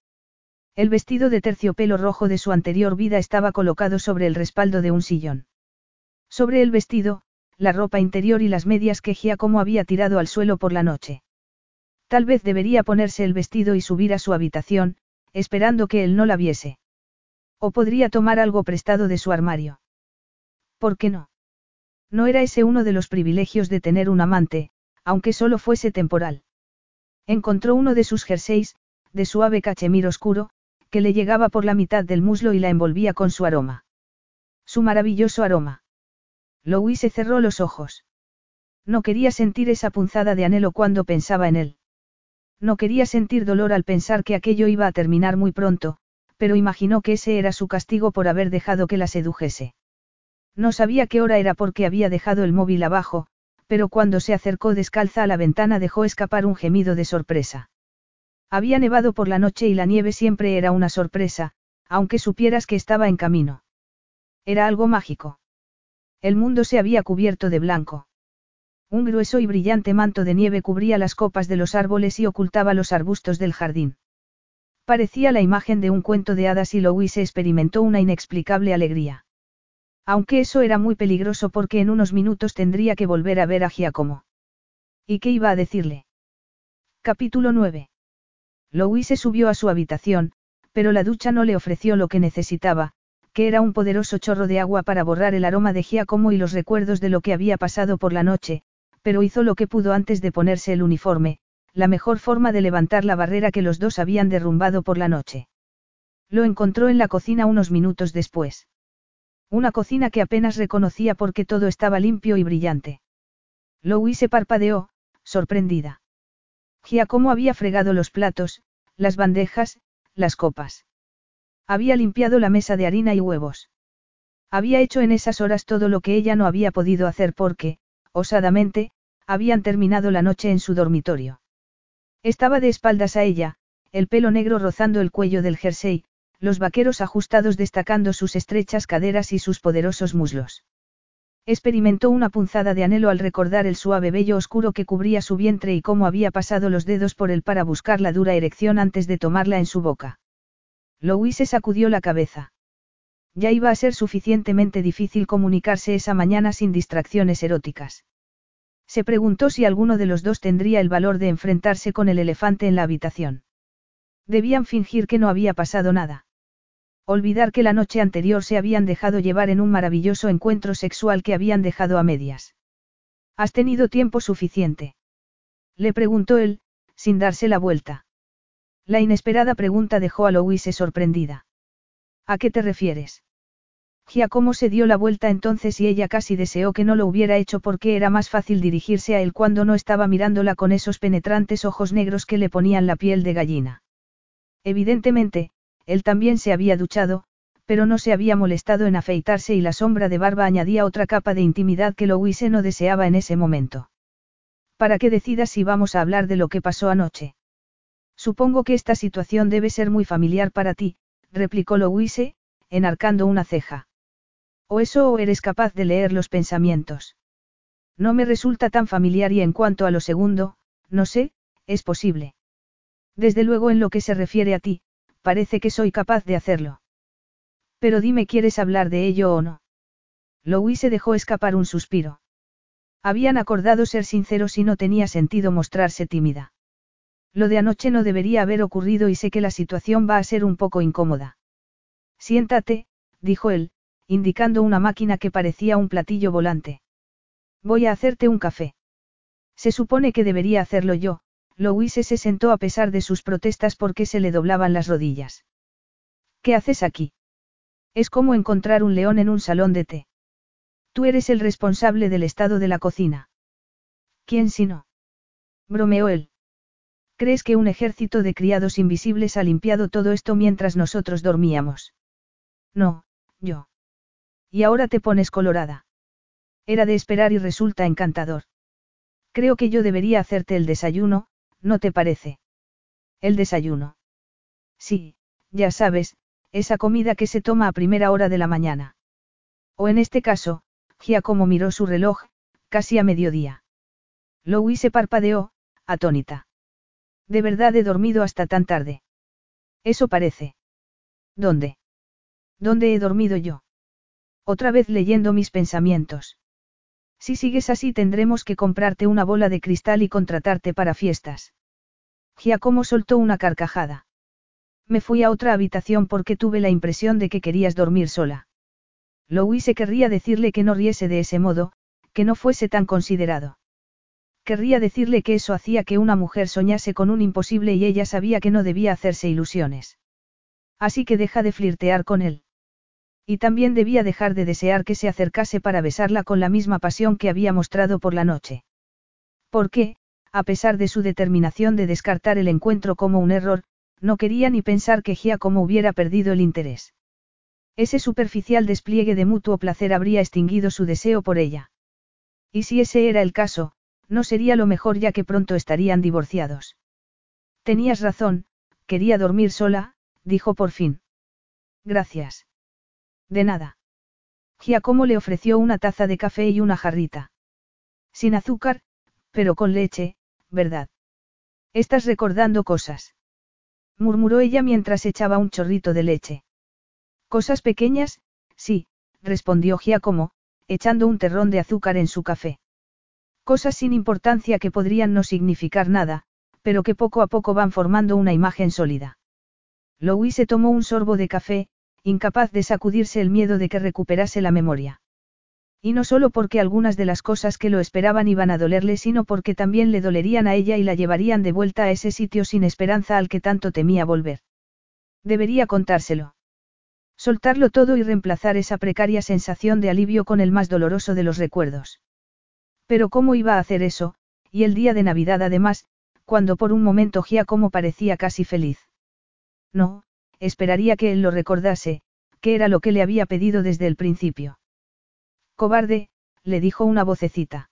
[SPEAKER 1] El vestido de terciopelo rojo de su anterior vida estaba colocado sobre el respaldo de un sillón. Sobre el vestido, la ropa interior y las medias que Giacomo había tirado al suelo por la noche. Tal vez debería ponerse el vestido y subir a su habitación, esperando que él no la viese. O podría tomar algo prestado de su armario. ¿Por qué no? No era ese uno de los privilegios de tener un amante, aunque solo fuese temporal. Encontró uno de sus jerseys, de suave cachemir oscuro, que le llegaba por la mitad del muslo y la envolvía con su aroma. Su maravilloso aroma. Louise cerró los ojos. No quería sentir esa punzada de anhelo cuando pensaba en él. No quería sentir dolor al pensar que aquello iba a terminar muy pronto, pero imaginó que ese era su castigo por haber dejado que la sedujese. No sabía qué hora era porque había dejado el móvil abajo, pero cuando se acercó descalza a la ventana dejó escapar un gemido de sorpresa. Había nevado por la noche y la nieve siempre era una sorpresa, aunque supieras que estaba en camino. Era algo mágico. El mundo se había cubierto de blanco. Un grueso y brillante manto de nieve cubría las copas de los árboles y ocultaba los arbustos del jardín. Parecía la imagen de un cuento de hadas y Louise experimentó una inexplicable alegría. Aunque eso era muy peligroso porque en unos minutos tendría que volver a ver a Giacomo. ¿Y qué iba a decirle? Capítulo 9. Louise subió a su habitación, pero la ducha no le ofreció lo que necesitaba, que era un poderoso chorro de agua para borrar el aroma de Giacomo y los recuerdos de lo que había pasado por la noche, pero hizo lo que pudo antes de ponerse el uniforme, la mejor forma de levantar la barrera que los dos habían derrumbado por la noche. Lo encontró en la cocina unos minutos después. Una cocina que apenas reconocía porque todo estaba limpio y brillante. Louis se parpadeó, sorprendida. Giacomo había fregado los platos, las bandejas, las copas. Había limpiado la mesa de harina y huevos. Había hecho en esas horas todo lo que ella no había podido hacer porque, osadamente, habían terminado la noche en su dormitorio. Estaba de espaldas a ella, el pelo negro rozando el cuello del jersey, los vaqueros ajustados destacando sus estrechas caderas y sus poderosos muslos. Experimentó una punzada de anhelo al recordar el suave vello oscuro que cubría su vientre y cómo había pasado los dedos por él para buscar la dura erección antes de tomarla en su boca. Louis se sacudió la cabeza. Ya iba a ser suficientemente difícil comunicarse esa mañana sin distracciones eróticas. Se preguntó si alguno de los dos tendría el valor de enfrentarse con el elefante en la habitación. Debían fingir que no había pasado nada. Olvidar que la noche anterior se habían dejado llevar en un maravilloso encuentro sexual que habían dejado a medias. ¿Has tenido tiempo suficiente? Le preguntó él, sin darse la vuelta. La inesperada pregunta dejó a Louise sorprendida. ¿A qué te refieres? Giacomo se dio la vuelta entonces y ella casi deseó que no lo hubiera hecho porque era más fácil dirigirse a él cuando no estaba mirándola con esos penetrantes ojos negros que le ponían la piel de gallina. Evidentemente, él también se había duchado, pero no se había molestado en afeitarse y la sombra de barba añadía otra capa de intimidad que Louise no deseaba en ese momento. ¿Para qué decidas si vamos a hablar de lo que pasó anoche? Supongo que esta situación debe ser muy familiar para ti, replicó Louise, enarcando una ceja. O eso o eres capaz de leer los pensamientos. No me resulta tan familiar y en cuanto a lo segundo, no sé, es posible. Desde luego en lo que se refiere a ti, parece que soy capaz de hacerlo. Pero dime, ¿quieres hablar de ello o no? Louise dejó escapar un suspiro. Habían acordado ser sinceros y no tenía sentido mostrarse tímida. Lo de anoche no debería haber ocurrido y sé que la situación va a ser un poco incómoda. Siéntate, dijo él, indicando una máquina que parecía un platillo volante. Voy a hacerte un café. Se supone que debería hacerlo yo, Louise se sentó a pesar de sus protestas porque se le doblaban las rodillas. ¿Qué haces aquí? Es como encontrar un león en un salón de té. Tú eres el responsable del estado de la cocina. ¿Quién si no? Bromeó él. ¿Crees que un ejército de criados invisibles ha limpiado todo esto mientras nosotros dormíamos? No, yo. Y ahora te pones colorada. Era de esperar y resulta encantador. Creo que yo debería hacerte el desayuno, ¿no te parece? El desayuno. Sí, ya sabes, esa comida que se toma a primera hora de la mañana. O en este caso, Giacomo miró su reloj, casi a mediodía. Louis se parpadeó, atónita. De verdad he dormido hasta tan tarde. Eso parece. ¿Dónde? ¿Dónde he dormido yo? Otra vez leyendo mis pensamientos. Si sigues así tendremos que comprarte una bola de cristal y contratarte para fiestas. Giacomo soltó una carcajada. Me fui a otra habitación porque tuve la impresión de que querías dormir sola. Louise querría decirle que no riese de ese modo, que no fuese tan considerado. Querría decirle que eso hacía que una mujer soñase con un imposible y ella sabía que no debía hacerse ilusiones. Así que deja de flirtear con él. Y también debía dejar de desear que se acercase para besarla con la misma pasión que había mostrado por la noche. Porque, a pesar de su determinación de descartar el encuentro como un error, no quería ni pensar que Giacomo hubiera perdido el interés. Ese superficial despliegue de mutuo placer habría extinguido su deseo por ella. Y si ese era el caso, no sería lo mejor ya que pronto estarían divorciados. Tenías razón, quería dormir sola, dijo por fin. Gracias. De nada. Giacomo le ofreció una taza de café y una jarrita. Sin azúcar, pero con leche, ¿verdad? Estás recordando cosas. Murmuró ella mientras echaba un chorrito de leche. Cosas pequeñas, sí, respondió Giacomo, echando un terrón de azúcar en su café. Cosas sin importancia que podrían no significar nada, pero que poco a poco van formando una imagen sólida. Louis se tomó un sorbo de café, incapaz de sacudirse el miedo de que recuperase la memoria. Y no solo porque algunas de las cosas que lo esperaban iban a dolerle, sino porque también le dolerían a ella y la llevarían de vuelta a ese sitio sin esperanza al que tanto temía volver. Debería contárselo. Soltarlo todo y reemplazar esa precaria sensación de alivio con el más doloroso de los recuerdos. Pero ¿cómo iba a hacer eso? Y el día de Navidad además, cuando por un momento Giacomo parecía casi feliz. No, esperaría que él lo recordase, que era lo que le había pedido desde el principio. Cobarde, le dijo una vocecita.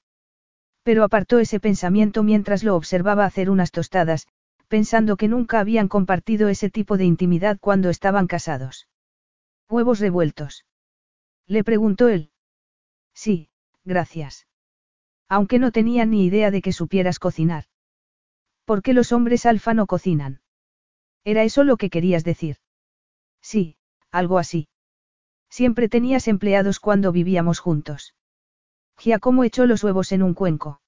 [SPEAKER 1] Pero apartó ese pensamiento mientras lo observaba hacer unas tostadas, pensando que nunca habían compartido ese tipo de intimidad cuando estaban casados. ¿Huevos revueltos? Le preguntó él. Sí, gracias. Aunque no tenía ni idea de que supieras cocinar. ¿Por qué los hombres alfa no cocinan? ¿Era eso lo que querías decir? Sí, algo así. Siempre tenías empleados cuando vivíamos juntos. Giacomo echó los huevos en un cuenco.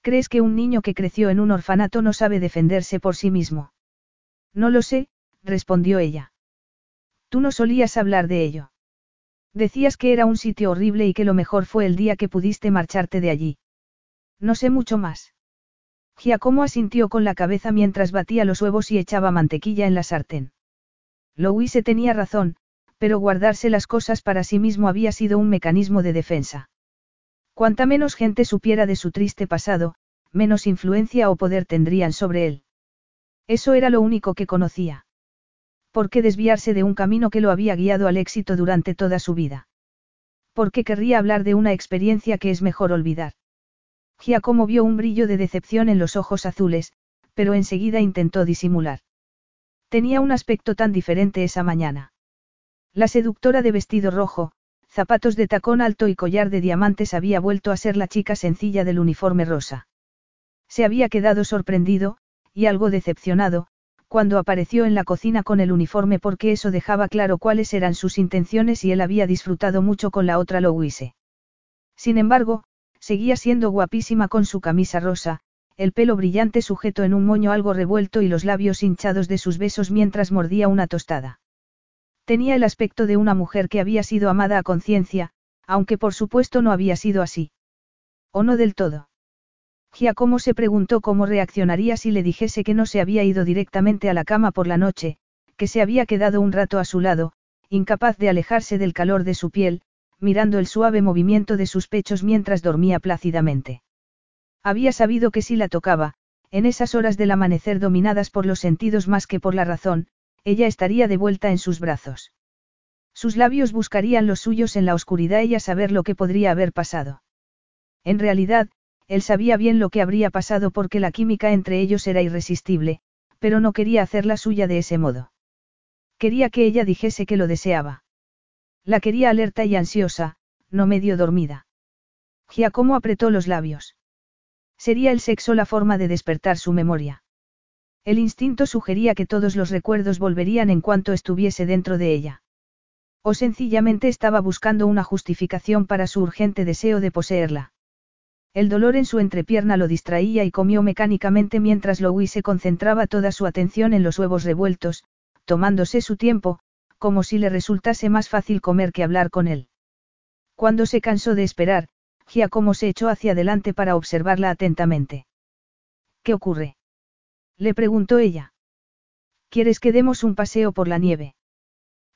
[SPEAKER 1] ¿Crees que un niño que creció en un orfanato no sabe defenderse por sí mismo? No lo sé, respondió ella. Tú no solías hablar de ello. Decías que era un sitio horrible y que lo mejor fue el día que pudiste marcharte de allí. No sé mucho más. Giacomo asintió con la cabeza mientras batía los huevos y echaba mantequilla en la sartén. Louise tenía razón, pero guardarse las cosas para sí mismo había sido un mecanismo de defensa. Cuanta menos gente supiera de su triste pasado, menos influencia o poder tendrían sobre él. Eso era lo único que conocía. ¿Por qué desviarse de un camino que lo había guiado al éxito durante toda su vida? ¿Por qué querría hablar de una experiencia que es mejor olvidar? Giacomo vio un brillo de decepción en los ojos azules, pero enseguida intentó disimular. Tenía un aspecto tan diferente esa mañana. La seductora de vestido rojo, zapatos de tacón alto y collar de diamantes había vuelto a ser la chica sencilla del uniforme rosa. Se había quedado sorprendido, y algo decepcionado, cuando apareció en la cocina con el uniforme porque eso dejaba claro cuáles eran sus intenciones y él había disfrutado mucho con la otra Louise. Sin embargo, seguía siendo guapísima con su camisa rosa, el pelo brillante sujeto en un moño algo revuelto y los labios hinchados de sus besos mientras mordía una tostada. Tenía el aspecto de una mujer que había sido amada a conciencia, aunque por supuesto no había sido así. ¿O no del todo? Giacomo se preguntó cómo reaccionaría si le dijese que no se había ido directamente a la cama por la noche, que se había quedado un rato a su lado, incapaz de alejarse del calor de su piel, mirando el suave movimiento de sus pechos mientras dormía plácidamente. Había sabido que si la tocaba, en esas horas del amanecer dominadas por los sentidos más que por la razón, ella estaría de vuelta en sus brazos. Sus labios buscarían los suyos en la oscuridad y a saber lo que podría haber pasado. En realidad, él sabía bien lo que habría pasado porque la química entre ellos era irresistible, pero no quería hacerla suya de ese modo. Quería que ella dijese que lo deseaba. La quería alerta y ansiosa, no medio dormida. Giacomo apretó los labios. Sería el sexo la forma de despertar su memoria. El instinto sugería que todos los recuerdos volverían en cuanto estuviese dentro de ella. O sencillamente estaba buscando una justificación para su urgente deseo de poseerla. El dolor en su entrepierna lo distraía y comió mecánicamente mientras Louis concentraba toda su atención en los huevos revueltos, tomándose su tiempo, como si le resultase más fácil comer que hablar con él. Cuando se cansó de esperar, Giacomo se echó hacia adelante para observarla atentamente. ¿Qué ocurre? Le preguntó ella. ¿Quieres que demos un paseo por la nieve?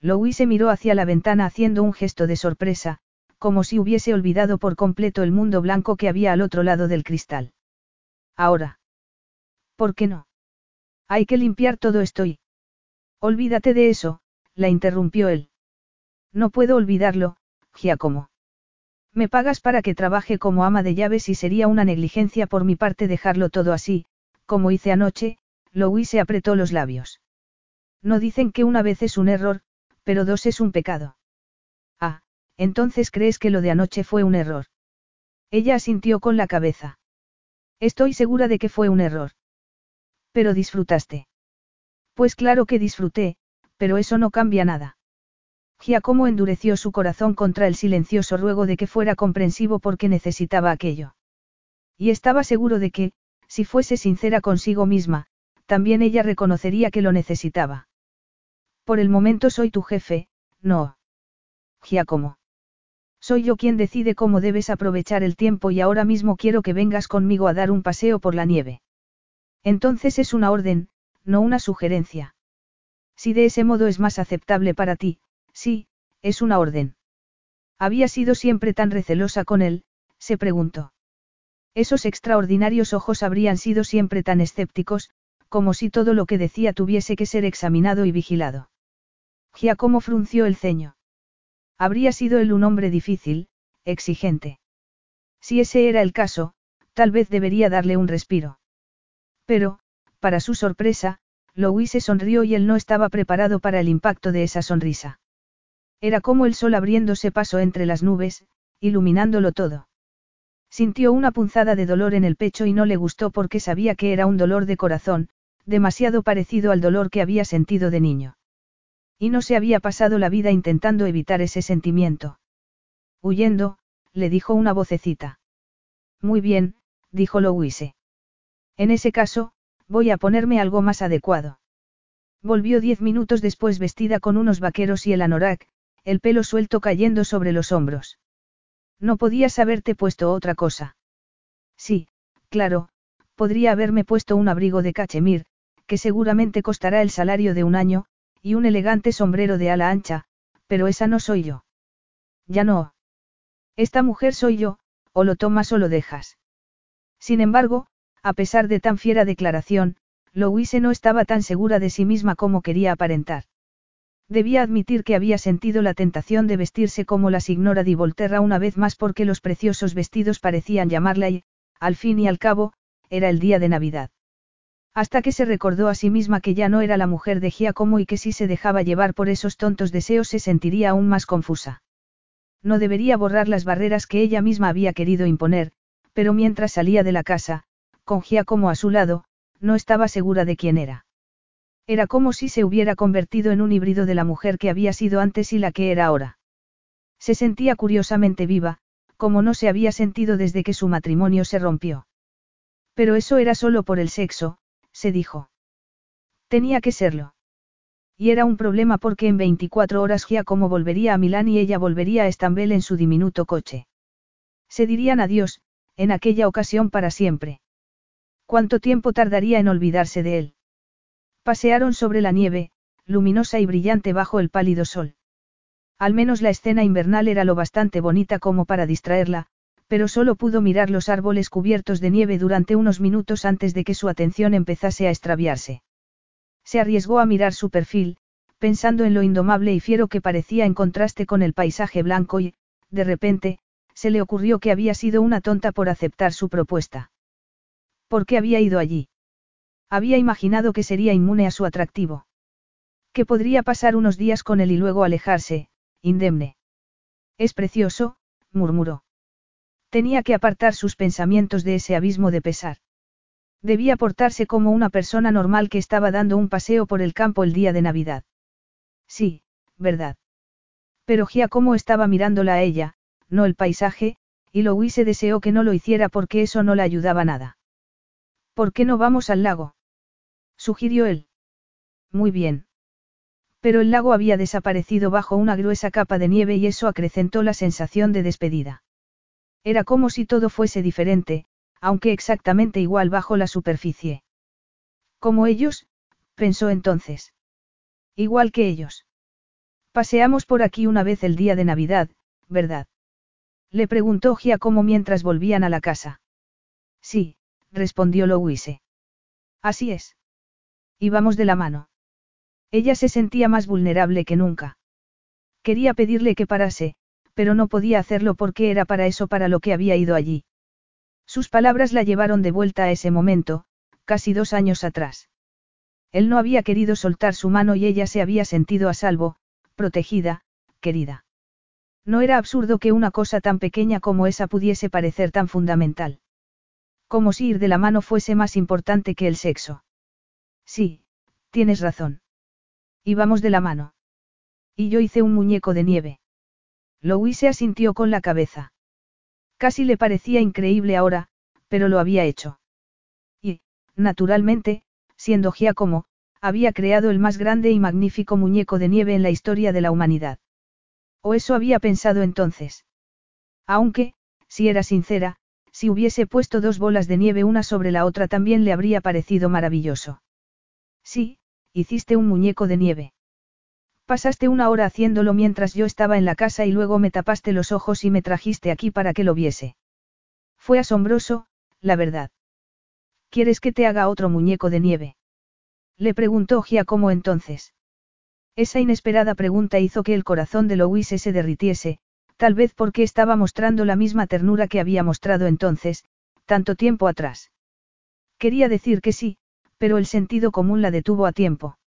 [SPEAKER 1] Louis miró hacia la ventana haciendo un gesto de sorpresa, como si hubiese olvidado por completo el mundo blanco que había al otro lado del cristal. Ahora. ¿Por qué no? Hay que limpiar todo esto y... Olvídate de eso, la interrumpió él. No puedo olvidarlo, Giacomo. Me pagas para que trabaje como ama de llaves y sería una negligencia por mi parte dejarlo todo así, como hice anoche, Louis se apretó los labios. No dicen que una vez es un error, pero dos es un pecado. Entonces crees que lo de anoche fue un error. Ella asintió con la cabeza. Estoy segura de que fue un error. Pero disfrutaste. Pues claro que disfruté, pero eso no cambia nada. Giacomo endureció su corazón contra el silencioso ruego de que fuera comprensivo porque necesitaba aquello. Y estaba seguro de que, si fuese sincera consigo misma, también ella reconocería que lo necesitaba. Por el momento soy tu jefe, No. Giacomo. Soy yo quien decide cómo debes aprovechar el tiempo y ahora mismo quiero que vengas conmigo a dar un paseo por la nieve. Entonces es una orden, no una sugerencia. Si de ese modo es más aceptable para ti, sí, es una orden. Había sido siempre tan recelosa con él, se preguntó. Esos extraordinarios ojos habrían sido siempre tan escépticos, como si todo lo que decía tuviese que ser examinado y vigilado. Giacomo frunció el ceño. Habría sido él un hombre difícil, exigente. Si ese era el caso, tal vez debería darle un respiro. Pero, para su sorpresa, Louise sonrió y él no estaba preparado para el impacto de esa sonrisa. Era como el sol abriéndose paso entre las nubes, iluminándolo todo. Sintió una punzada de dolor en el pecho y no le gustó porque sabía que era un dolor de corazón, demasiado parecido al dolor que había sentido de niño. Y no se había pasado la vida intentando evitar ese sentimiento. Huyendo, le dijo una vocecita. Muy bien, dijo Louise. En ese caso, voy a ponerme algo más adecuado. Volvió diez minutos después vestida con unos vaqueros y el anorak, el pelo suelto cayendo sobre los hombros. No podías haberte puesto otra cosa. Sí, claro, podría haberme puesto un abrigo de cachemir, que seguramente costará el salario de un año, y un elegante sombrero de ala ancha, pero esa no soy yo. Ya no. Esta mujer soy yo, o lo tomas o lo dejas. Sin embargo, a pesar de tan fiera declaración, Louise no estaba tan segura de sí misma como quería aparentar. Debía admitir que había sentido la tentación de vestirse como la signora di Volterra una vez más porque los preciosos vestidos parecían llamarla y, al fin y al cabo, era el día de Navidad. Hasta que se recordó a sí misma que ya no era la mujer de Giacomo y que si se dejaba llevar por esos tontos deseos se sentiría aún más confusa. No debería borrar las barreras que ella misma había querido imponer, pero mientras salía de la casa, con Giacomo a su lado, no estaba segura de quién era. Era como si se hubiera convertido en un híbrido de la mujer que había sido antes y la que era ahora. Se sentía curiosamente viva, como no se había sentido desde que su matrimonio se rompió. Pero eso era solo por el sexo, se dijo. Tenía que serlo. Y era un problema porque en 24 horas Giacomo volvería a Milán y ella volvería a Estambul en su diminuto coche. Se dirían adiós, en aquella ocasión para siempre. ¿Cuánto tiempo tardaría en olvidarse de él? Pasearon sobre la nieve, luminosa y brillante bajo el pálido sol. Al menos la escena invernal era lo bastante bonita como para distraerla, pero solo pudo mirar los árboles cubiertos de nieve durante unos minutos antes de que su atención empezase a extraviarse. Se arriesgó a mirar su perfil, pensando en lo indomable y fiero que parecía en contraste con el paisaje blanco y, de repente, se le ocurrió que había sido una tonta por aceptar su propuesta. ¿Por qué había ido allí? Había imaginado que sería inmune a su atractivo. Que podría pasar unos días con él y luego alejarse, indemne. Es precioso, murmuró. Tenía que apartar sus pensamientos de ese abismo de pesar. Debía portarse como una persona normal que estaba dando un paseo por el campo el día de Navidad. Sí, verdad. Pero Giacomo estaba mirándola a ella, no el paisaje, y Louise deseó que no lo hiciera porque eso no le ayudaba nada. ¿Por qué no vamos al lago? sugirió él. Muy bien. Pero el lago había desaparecido bajo una gruesa capa de nieve y eso acrecentó la sensación de despedida. Era como si todo fuese diferente, aunque exactamente igual bajo la superficie. Como ellos, pensó entonces. Igual que ellos. Paseamos por aquí una vez el día de Navidad, ¿verdad? Le preguntó Giacomo mientras volvían a la casa. Sí, respondió Louise. Así es. Íbamos de la mano. Ella se sentía más vulnerable que nunca. Quería pedirle que parase, pero no podía hacerlo porque era para eso para lo que había ido allí. Sus palabras la llevaron de vuelta a ese momento, casi dos años atrás. Él no había querido soltar su mano y ella se había sentido a salvo, protegida, querida. No era absurdo que una cosa tan pequeña como esa pudiese parecer tan fundamental. Como si ir de la mano fuese más importante que el sexo. Sí, tienes razón. Íbamos de la mano. Y yo hice un muñeco de nieve. Louise asintió con la cabeza. Casi le parecía increíble ahora, pero lo había hecho. Y, naturalmente, siendo Giacomo, había creado el más grande y magnífico muñeco de nieve en la historia de la humanidad. O eso había pensado entonces. Aunque, si era sincera, si hubiese puesto dos bolas de nieve una sobre la otra también le habría parecido maravilloso. Sí, hiciste un muñeco de nieve. Pasaste una hora haciéndolo mientras yo estaba en la casa y luego me tapaste los ojos y me trajiste aquí para que lo viese. Fue asombroso, la verdad. ¿Quieres que te haga otro muñeco de nieve? Le preguntó Giacomo entonces. Esa inesperada pregunta hizo que el corazón de Louise se derritiese, tal vez porque estaba mostrando la misma ternura que había mostrado entonces, tanto tiempo atrás. Quería decir que sí, pero el sentido común la detuvo a tiempo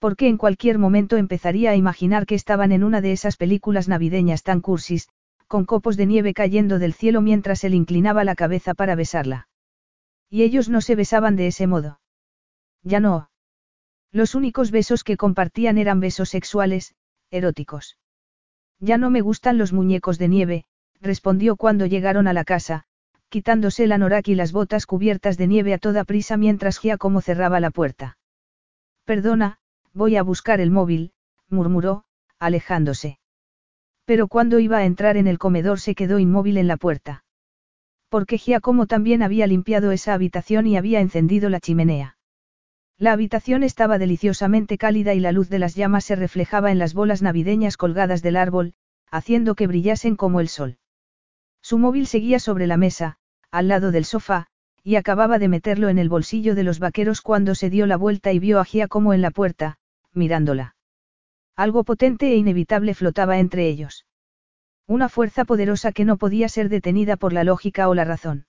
[SPEAKER 1] porque en cualquier momento empezaría a imaginar que estaban en una de esas películas navideñas tan cursis, con copos de nieve cayendo del cielo mientras él inclinaba la cabeza para besarla. Y ellos no se besaban de ese modo. Ya no. Los únicos besos que compartían eran besos sexuales, eróticos. Ya no me gustan los muñecos de nieve, respondió cuando llegaron a la casa, quitándose el anorak y las botas cubiertas de nieve a toda prisa mientras Giacomo cerraba la puerta. Perdona, Voy a buscar el móvil, murmuró, alejándose. Pero cuando iba a entrar en el comedor se quedó inmóvil en la puerta. Porque Giacomo también había limpiado esa habitación y había encendido la chimenea. La habitación estaba deliciosamente cálida y la luz de las llamas se reflejaba en las bolas navideñas colgadas del árbol, haciendo que brillasen como el sol. Su móvil seguía sobre la mesa, al lado del sofá, y acababa de meterlo en el bolsillo de los vaqueros cuando se dio la vuelta y vio a Giacomo en la puerta, mirándola. Algo potente e inevitable flotaba entre ellos. Una fuerza poderosa que no podía ser detenida por la lógica o la razón.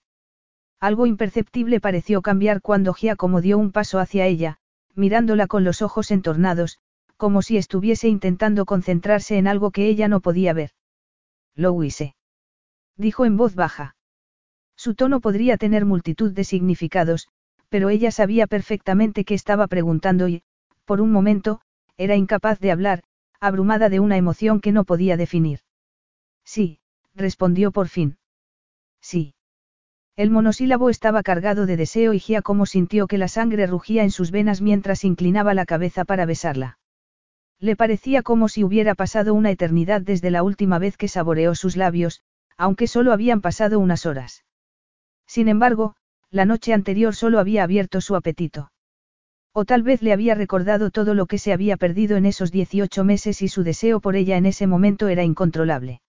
[SPEAKER 1] Algo imperceptible pareció cambiar cuando Giacomo dio un paso hacia ella, mirándola con los ojos entornados, como si estuviese intentando concentrarse en algo que ella no podía ver. Louise. Dijo en voz baja. Su tono podría tener multitud de significados, pero ella sabía perfectamente qué estaba preguntando y, por un momento, era incapaz de hablar, abrumada de una emoción que no podía definir. Sí, respondió por fin. Sí. El monosílabo estaba cargado de deseo y Giacomo sintió que la sangre rugía en sus venas mientras inclinaba la cabeza para besarla. Le parecía como si hubiera pasado una eternidad desde la última vez que saboreó sus labios, aunque solo habían pasado unas horas. Sin embargo, la noche anterior solo había abierto su apetito. O tal vez le había recordado todo lo que se había perdido en esos 18 meses y su deseo por ella en ese momento era incontrolable.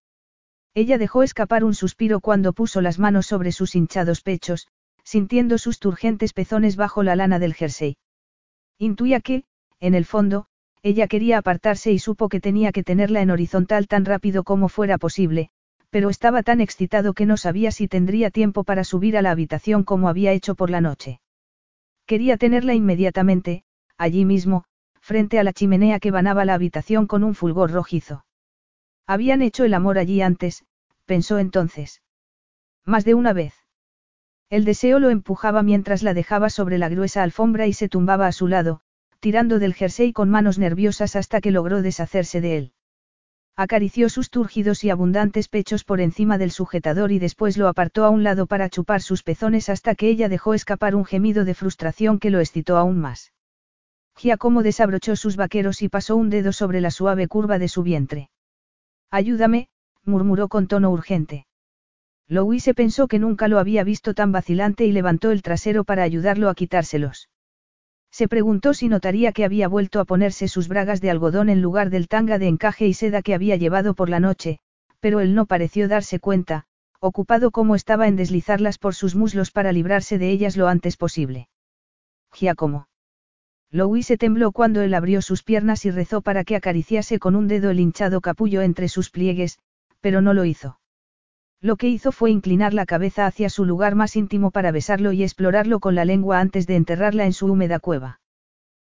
[SPEAKER 1] Ella dejó escapar un suspiro cuando puso las manos sobre sus hinchados pechos, sintiendo sus turgentes pezones bajo la lana del jersey. Intuía que, en el fondo, ella quería apartarse y supo que tenía que tenerla en horizontal tan rápido como fuera posible, pero estaba tan excitado que no sabía si tendría tiempo para subir a la habitación como había hecho por la noche. Quería tenerla inmediatamente, allí mismo, frente a la chimenea que banaba la habitación con un fulgor rojizo. Habían hecho el amor allí antes, pensó entonces. Más de una vez. El deseo lo empujaba mientras la dejaba sobre la gruesa alfombra y se tumbaba a su lado, tirando del jersey con manos nerviosas hasta que logró deshacerse de él. Acarició sus túrgidos y abundantes pechos por encima del sujetador y después lo apartó a un lado para chupar sus pezones hasta que ella dejó escapar un gemido de frustración que lo excitó aún más. Giacomo desabrochó sus vaqueros y pasó un dedo sobre la suave curva de su vientre. Ayúdame, murmuró con tono urgente. Louise pensó que nunca lo había visto tan vacilante y levantó el trasero para ayudarlo a quitárselos. Se preguntó si notaría que había vuelto a ponerse sus bragas de algodón en lugar del tanga de encaje y seda que había llevado por la noche, pero él no pareció darse cuenta, ocupado como estaba en deslizarlas por sus muslos para librarse de ellas lo antes posible. Giacomo. Louise tembló cuando él abrió sus piernas y rezó para que acariciase con un dedo el hinchado capullo entre sus pliegues, pero no lo hizo. Lo que hizo fue inclinar la cabeza hacia su lugar más íntimo para besarlo y explorarlo con la lengua antes de enterrarla en su húmeda cueva.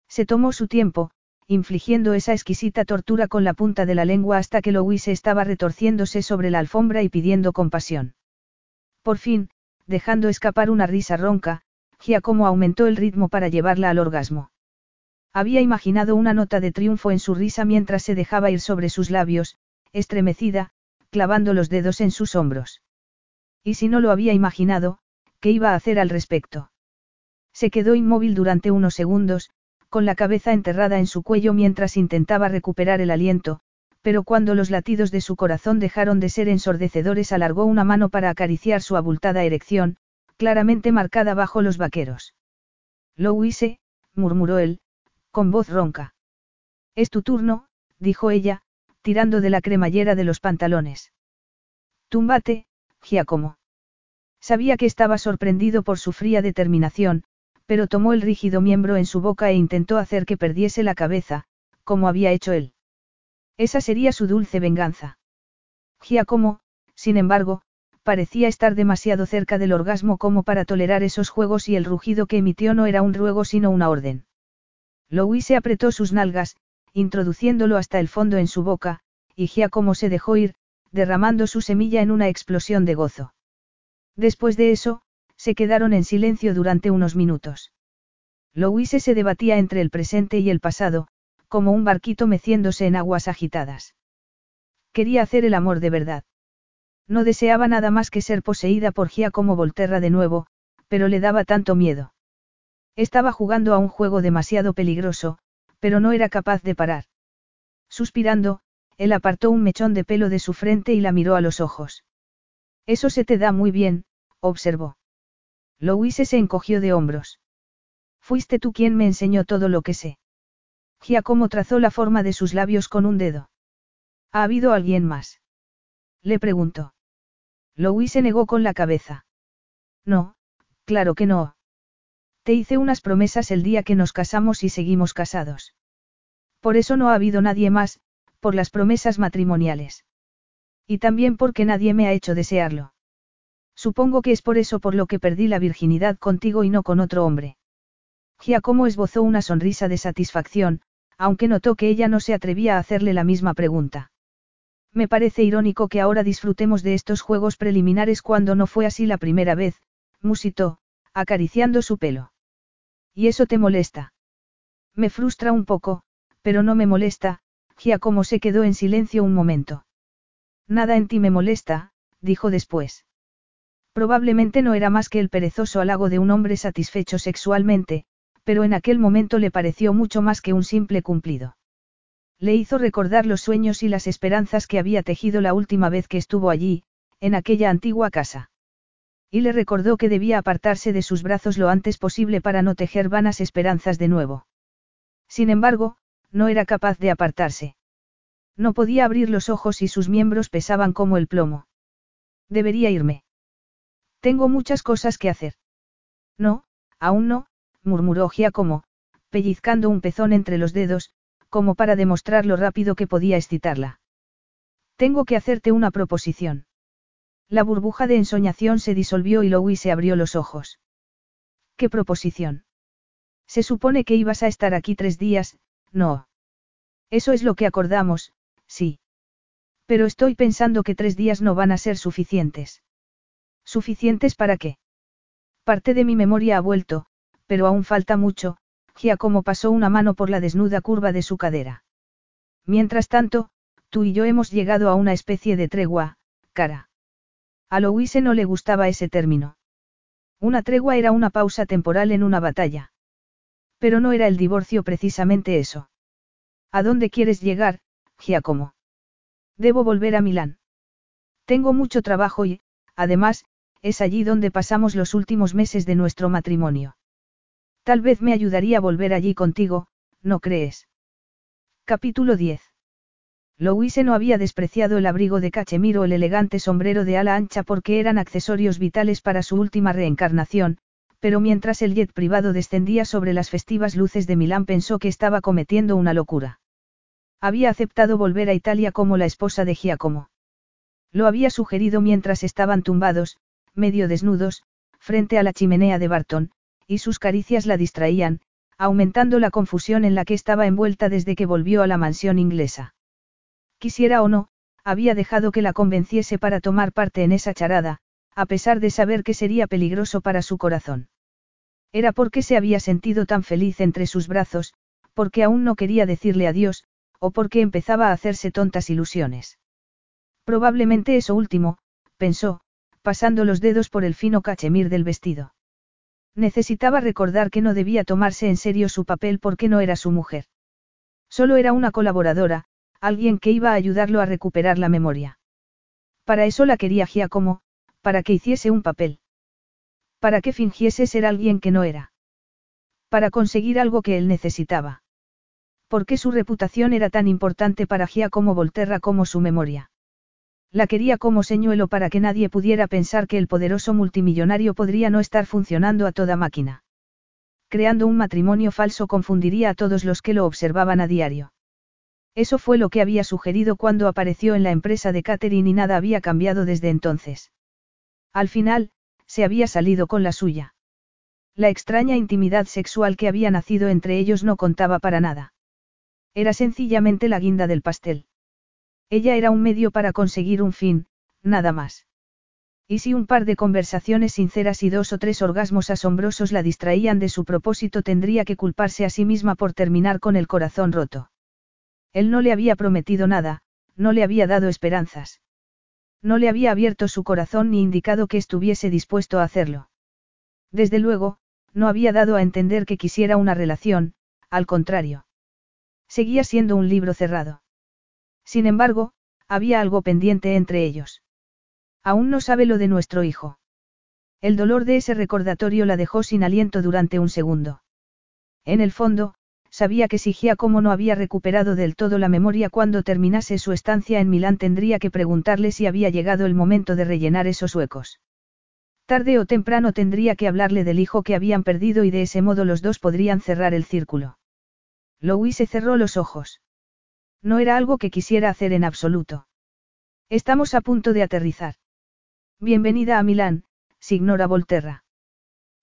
[SPEAKER 1] Se tomó su tiempo, infligiendo esa exquisita tortura con la punta de la lengua hasta que Louise estaba retorciéndose sobre la alfombra y pidiendo compasión. Por fin, dejando escapar una risa ronca, Giacomo aumentó el ritmo para llevarla al orgasmo. Había imaginado una nota de triunfo en su risa mientras se dejaba ir sobre sus labios, estremecida, clavando los dedos en sus hombros. Y si no lo había imaginado, ¿qué iba a hacer al respecto? Se quedó inmóvil durante unos segundos, con la cabeza enterrada en su cuello mientras intentaba recuperar el aliento, pero cuando los latidos de su corazón dejaron de ser ensordecedores alargó una mano para acariciar su abultada erección, claramente marcada bajo los vaqueros. Louise, murmuró él, con voz ronca. Es tu turno, dijo ella, tirando de la cremallera de los pantalones. Túmbate, Giacomo. Sabía que estaba sorprendido por su fría determinación, pero tomó el rígido miembro en su boca e intentó hacer que perdiese la cabeza, como había hecho él. Esa sería su dulce venganza. Giacomo, sin embargo, parecía estar demasiado cerca del orgasmo como para tolerar esos juegos y el rugido que emitió no era un ruego sino una orden. Louise apretó sus nalgas, introduciéndolo hasta el fondo en su boca, y Giacomo se dejó ir, derramando su semilla en una explosión de gozo. Después de eso, se quedaron en silencio durante unos minutos. Louise se debatía entre el presente y el pasado, como un barquito meciéndose en aguas agitadas. Quería hacer el amor de verdad. No deseaba nada más que ser poseída por Giacomo Volterra de nuevo, pero le daba tanto miedo. Estaba jugando a un juego demasiado peligroso, pero no era capaz de parar. Suspirando, él apartó un mechón de pelo de su frente y la miró a los ojos. Eso se te da muy bien, observó. Louise se encogió de hombros. Fuiste tú quien me enseñó todo lo que sé. Giacomo trazó la forma de sus labios con un dedo. ¿Ha habido alguien más? Le preguntó. Louise negó con la cabeza. No, claro que no. Te hice unas promesas el día que nos casamos y seguimos casados. Por eso no ha habido nadie más, por las promesas matrimoniales. Y también porque nadie me ha hecho desearlo. Supongo que es por eso por lo que perdí la virginidad contigo y no con otro hombre. Giacomo esbozó una sonrisa de satisfacción, aunque notó que ella no se atrevía a hacerle la misma pregunta. Me parece irónico que ahora disfrutemos de estos juegos preliminares cuando no fue así la primera vez, musitó, acariciando su pelo. ¿Y eso te molesta? Me frustra un poco, pero no me molesta, Giacomo se quedó en silencio un momento. Nada en ti me molesta, dijo después. Probablemente no era más que el perezoso halago de un hombre satisfecho sexualmente, pero en aquel momento le pareció mucho más que un simple cumplido. Le hizo recordar los sueños y las esperanzas que había tejido la última vez que estuvo allí, en aquella antigua casa. Y le recordó que debía apartarse de sus brazos lo antes posible para no tejer vanas esperanzas de nuevo. Sin embargo, no era capaz de apartarse. No podía abrir los ojos y sus miembros pesaban como el plomo. Debería irme. Tengo muchas cosas que hacer. No, aún no, murmuró Giacomo, pellizcando un pezón entre los dedos, como para demostrar lo rápido que podía excitarla. Tengo que hacerte una proposición. La burbuja de ensoñación se disolvió y Louis se abrió los ojos. ¿Qué proposición? Se supone que ibas a estar aquí tres días, no. Eso es lo que acordamos, sí. Pero estoy pensando que tres días no van a ser suficientes. ¿Suficientes para qué? Parte de mi memoria ha vuelto, pero aún falta mucho, como pasó una mano por la desnuda curva de su cadera. Mientras tanto, tú y yo hemos llegado a una especie de tregua, cara. A Louise no le gustaba ese término. Una tregua era una pausa temporal en una batalla. Pero no era el divorcio precisamente eso. ¿A dónde quieres llegar, Giacomo? Debo volver a Milán. Tengo mucho trabajo y, además, es allí donde pasamos los últimos meses de nuestro matrimonio. Tal vez me ayudaría a volver allí contigo, ¿no crees? Capítulo 10. Louise no había despreciado el abrigo de cachemir o el elegante sombrero de ala ancha porque eran accesorios vitales para su última reencarnación, pero mientras el jet privado descendía sobre las festivas luces de Milán pensó que estaba cometiendo una locura. Había aceptado volver a Italia como la esposa de Giacomo. Lo había sugerido mientras estaban tumbados, medio desnudos, frente a la chimenea de Barton, y sus caricias la distraían, aumentando la confusión en la que estaba envuelta desde que volvió a la mansión inglesa. Quisiera o no, había dejado que la convenciese para tomar parte en esa charada, a pesar de saber que sería peligroso para su corazón. Era porque se había sentido tan feliz entre sus brazos, porque aún no quería decirle adiós, o porque empezaba a hacerse tontas ilusiones. Probablemente eso último, pensó, pasando los dedos por el fino cachemir del vestido. Necesitaba recordar que no debía tomarse en serio su papel porque no era su mujer. Solo era una colaboradora, alguien que iba a ayudarlo a recuperar la memoria. Para eso la quería Giacomo, para que hiciese un papel. Para que fingiese ser alguien que no era. Para conseguir algo que él necesitaba. ¿Por qué su reputación era tan importante para Giacomo Volterra como su memoria? La quería como señuelo para que nadie pudiera pensar que el poderoso multimillonario podría no estar funcionando a toda máquina. Creando un matrimonio falso confundiría a todos los que lo observaban a diario. Eso fue lo que había sugerido cuando apareció en la empresa de Catherine y nada había cambiado desde entonces. Al final, se había salido con la suya. La extraña intimidad sexual que había nacido entre ellos no contaba para nada. Era sencillamente la guinda del pastel. Ella era un medio para conseguir un fin, nada más. Y si un par de conversaciones sinceras y dos o tres orgasmos asombrosos la distraían de su propósito, tendría que culparse a sí misma por terminar con el corazón roto. Él no le había prometido nada, no le había dado esperanzas. No le había abierto su corazón ni indicado que estuviese dispuesto a hacerlo. Desde luego, no había dado a entender que quisiera una relación, al contrario. Seguía siendo un libro cerrado. Sin embargo, había algo pendiente entre ellos. Aún no sabe lo de nuestro hijo. El dolor de ese recordatorio la dejó sin aliento durante un segundo. En el fondo, sabía que si Giacomo no había recuperado del todo la memoria cuando terminase su estancia en Milán tendría que preguntarle si había llegado el momento de rellenar esos huecos. Tarde o temprano tendría que hablarle del hijo que habían perdido y de ese modo los dos podrían cerrar el círculo. Louis cerró los ojos. No era algo que quisiera hacer en absoluto. Estamos a punto de aterrizar. Bienvenida a Milán, signora Volterra.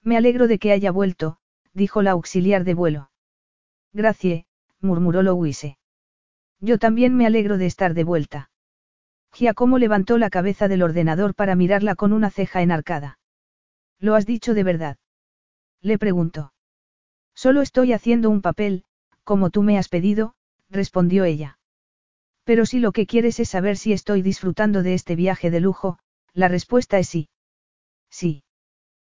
[SPEAKER 1] Me alegro de que haya vuelto, dijo la auxiliar de vuelo. Gracie, murmuró Louise. Yo también me alegro de estar de vuelta. Giacomo levantó la cabeza del ordenador para mirarla con una ceja enarcada. ¿Lo has dicho de verdad? Le preguntó. Solo estoy haciendo un papel, como tú me has pedido, respondió ella. Pero si lo que quieres es saber si estoy disfrutando de este viaje de lujo, la respuesta es sí. Sí.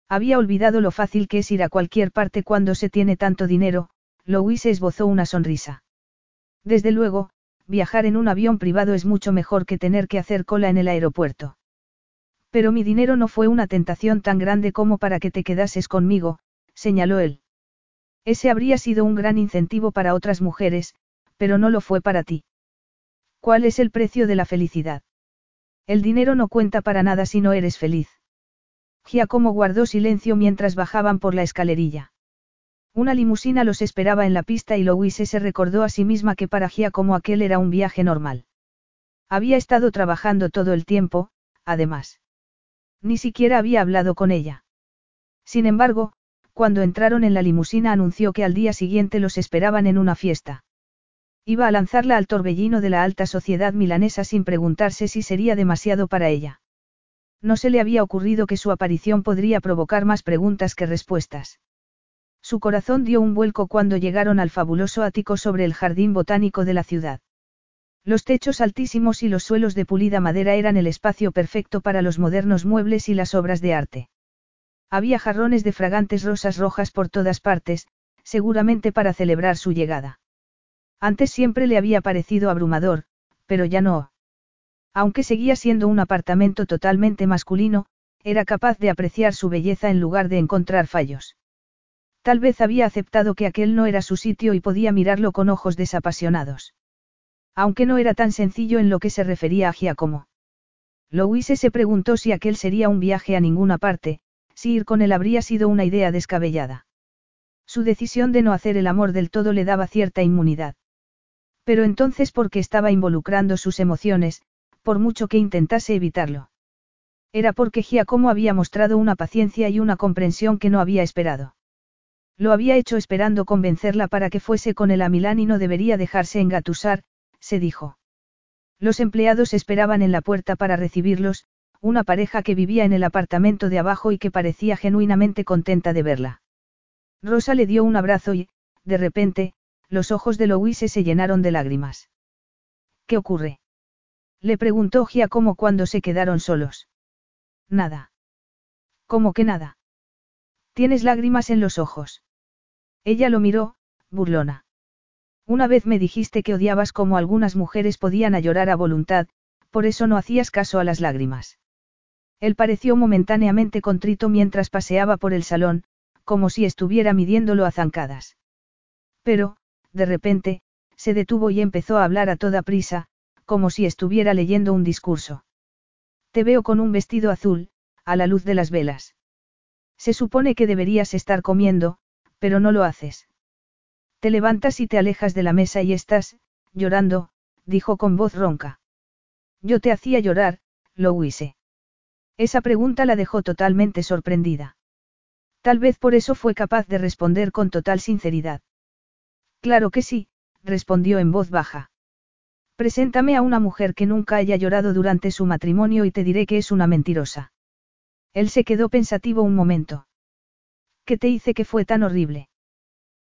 [SPEAKER 1] Había olvidado lo fácil que es ir a cualquier parte cuando se tiene tanto dinero, Louise esbozó una sonrisa. Desde luego, viajar en un avión privado es mucho mejor que tener que hacer cola en el aeropuerto. Pero mi dinero no fue una tentación tan grande como para que te quedases conmigo, señaló él. Ese habría sido un gran incentivo para otras mujeres, pero no lo fue para ti. ¿Cuál es el precio de la felicidad? El dinero no cuenta para nada si no eres feliz. Giacomo guardó silencio mientras bajaban por la escalerilla. Una limusina los esperaba en la pista y Louise se recordó a sí misma que para Giacomo aquel era un viaje normal. Había estado trabajando todo el tiempo, además. Ni siquiera había hablado con ella. Sin embargo, cuando entraron en la limusina anunció que al día siguiente los esperaban en una fiesta. Iba a lanzarla al torbellino de la alta sociedad milanesa sin preguntarse si sería demasiado para ella. No se le había ocurrido que su aparición podría provocar más preguntas que respuestas. Su corazón dio un vuelco cuando llegaron al fabuloso ático sobre el jardín botánico de la ciudad. Los techos altísimos y los suelos de pulida madera eran el espacio perfecto para los modernos muebles y las obras de arte. Había jarrones de fragantes rosas rojas por todas partes, seguramente para celebrar su llegada. Antes siempre le había parecido abrumador, pero ya no. Aunque seguía siendo un apartamento totalmente masculino, era capaz de apreciar su belleza en lugar de encontrar fallos. Tal vez había aceptado que aquel no era su sitio y podía mirarlo con ojos desapasionados. Aunque no era tan sencillo en lo que se refería a Giacomo. Louise se preguntó si aquel sería un viaje a ninguna parte, si ir con él habría sido una idea descabellada. Su decisión de no hacer el amor del todo le daba cierta inmunidad. Pero entonces porque estaba involucrando sus emociones, por mucho que intentase evitarlo. Era porque Giacomo había mostrado una paciencia y una comprensión que no había esperado. Lo había hecho esperando convencerla para que fuese con él a Milán y no debería dejarse engatusar, se dijo. Los empleados esperaban en la puerta para recibirlos, una pareja que vivía en el apartamento de abajo y que parecía genuinamente contenta de verla. Rosa le dio un abrazo y, de repente, los ojos de Louise se llenaron de lágrimas. ¿Qué ocurre? Le preguntó Giacomo cuando se quedaron solos. Nada. ¿Cómo que nada? Tienes lágrimas en los ojos. Ella lo miró, burlona. Una vez me dijiste que odiabas como algunas mujeres podían a llorar a voluntad, por eso no hacías caso a las lágrimas. Él pareció momentáneamente contrito mientras paseaba por el salón, como si estuviera midiéndolo a zancadas. Pero, de repente, se detuvo y empezó a hablar a toda prisa, como si estuviera leyendo un discurso. Te veo con un vestido azul, a la luz de las velas. Se supone que deberías estar comiendo, pero no lo haces. Te levantas y te alejas de la mesa y estás, llorando, dijo con voz ronca. Yo te hacía llorar, Louise. Esa pregunta la dejó totalmente sorprendida. Tal vez por eso fue capaz de responder con total sinceridad. Claro que sí, respondió en voz baja. Preséntame a una mujer que nunca haya llorado durante su matrimonio y te diré que es una mentirosa. Él se quedó pensativo un momento. ¿Qué te hice que fue tan horrible?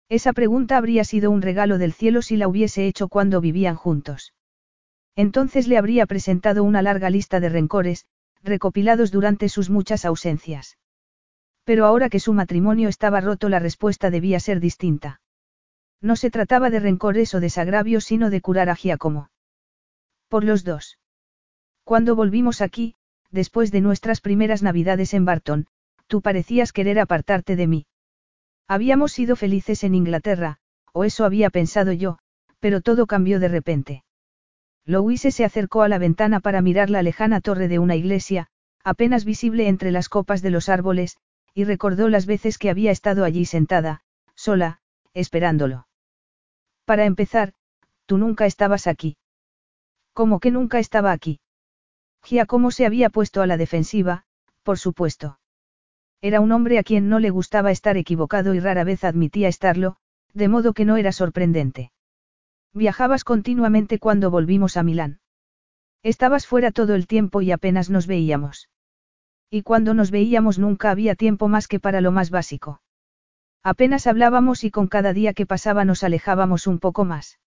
[SPEAKER 1] Esa pregunta habría sido un regalo del cielo si la hubiese hecho cuando vivían juntos. Entonces le habría presentado una larga lista de rencores, recopilados durante sus muchas ausencias. Pero ahora que su matrimonio estaba roto la respuesta debía ser distinta. No se trataba de rencores o desagravios sino de curar a Giacomo. Por los dos. Cuando volvimos aquí, después de nuestras primeras navidades en Barton, tú parecías querer apartarte de mí. Habíamos sido felices en Inglaterra, o eso había pensado yo, pero todo cambió de repente. Louise se acercó a la ventana para mirar la lejana torre de una iglesia, apenas visible entre las copas de los árboles, y recordó las veces que había estado allí sentada, sola, esperándolo. Para empezar, tú nunca estabas aquí. ¿Cómo que nunca estaba aquí? Giacomo se había puesto a la defensiva, por supuesto. Era un hombre a quien no le gustaba estar equivocado y rara vez admitía estarlo, de modo que no era sorprendente. Viajabas continuamente cuando volvimos a Milán. Estabas fuera todo el tiempo y apenas nos veíamos. Y cuando nos veíamos nunca había tiempo más que para lo más básico. Apenas hablábamos y con cada día que pasaba nos alejábamos un poco más.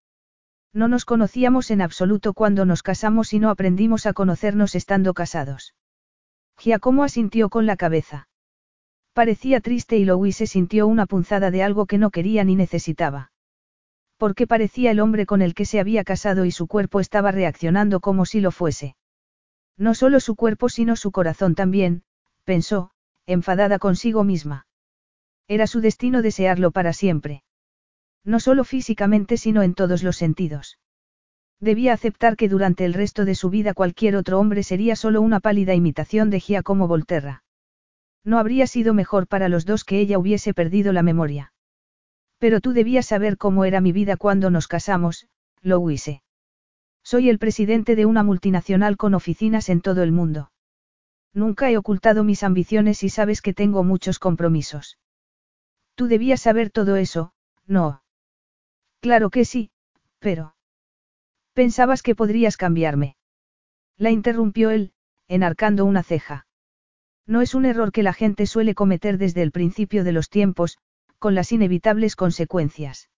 [SPEAKER 1] No nos conocíamos en absoluto cuando nos casamos y no aprendimos a conocernos estando casados. Giacomo asintió con la cabeza. Parecía triste y Louise sintió una punzada de algo que no quería ni necesitaba porque parecía el hombre con el que se había casado y su cuerpo estaba reaccionando como si lo fuese. No solo su cuerpo sino su corazón también, pensó, enfadada consigo misma. Era su destino desearlo para siempre. No solo físicamente sino en todos los sentidos. Debía aceptar que durante el resto de su vida cualquier otro hombre sería solo una pálida imitación de Giacomo Volterra. No habría sido mejor para los dos que ella hubiese perdido la memoria. Pero tú debías saber cómo era mi vida cuando nos casamos, Louise. Soy el presidente de una multinacional con oficinas en todo el mundo. Nunca he ocultado mis ambiciones y sabes que tengo muchos compromisos. Tú debías saber todo eso, ¿no? Claro que sí, pero... Pensabas que podrías cambiarme. La interrumpió él, enarcando una ceja. No es un error que la gente suele cometer desde el principio de los tiempos, con las inevitables consecuencias.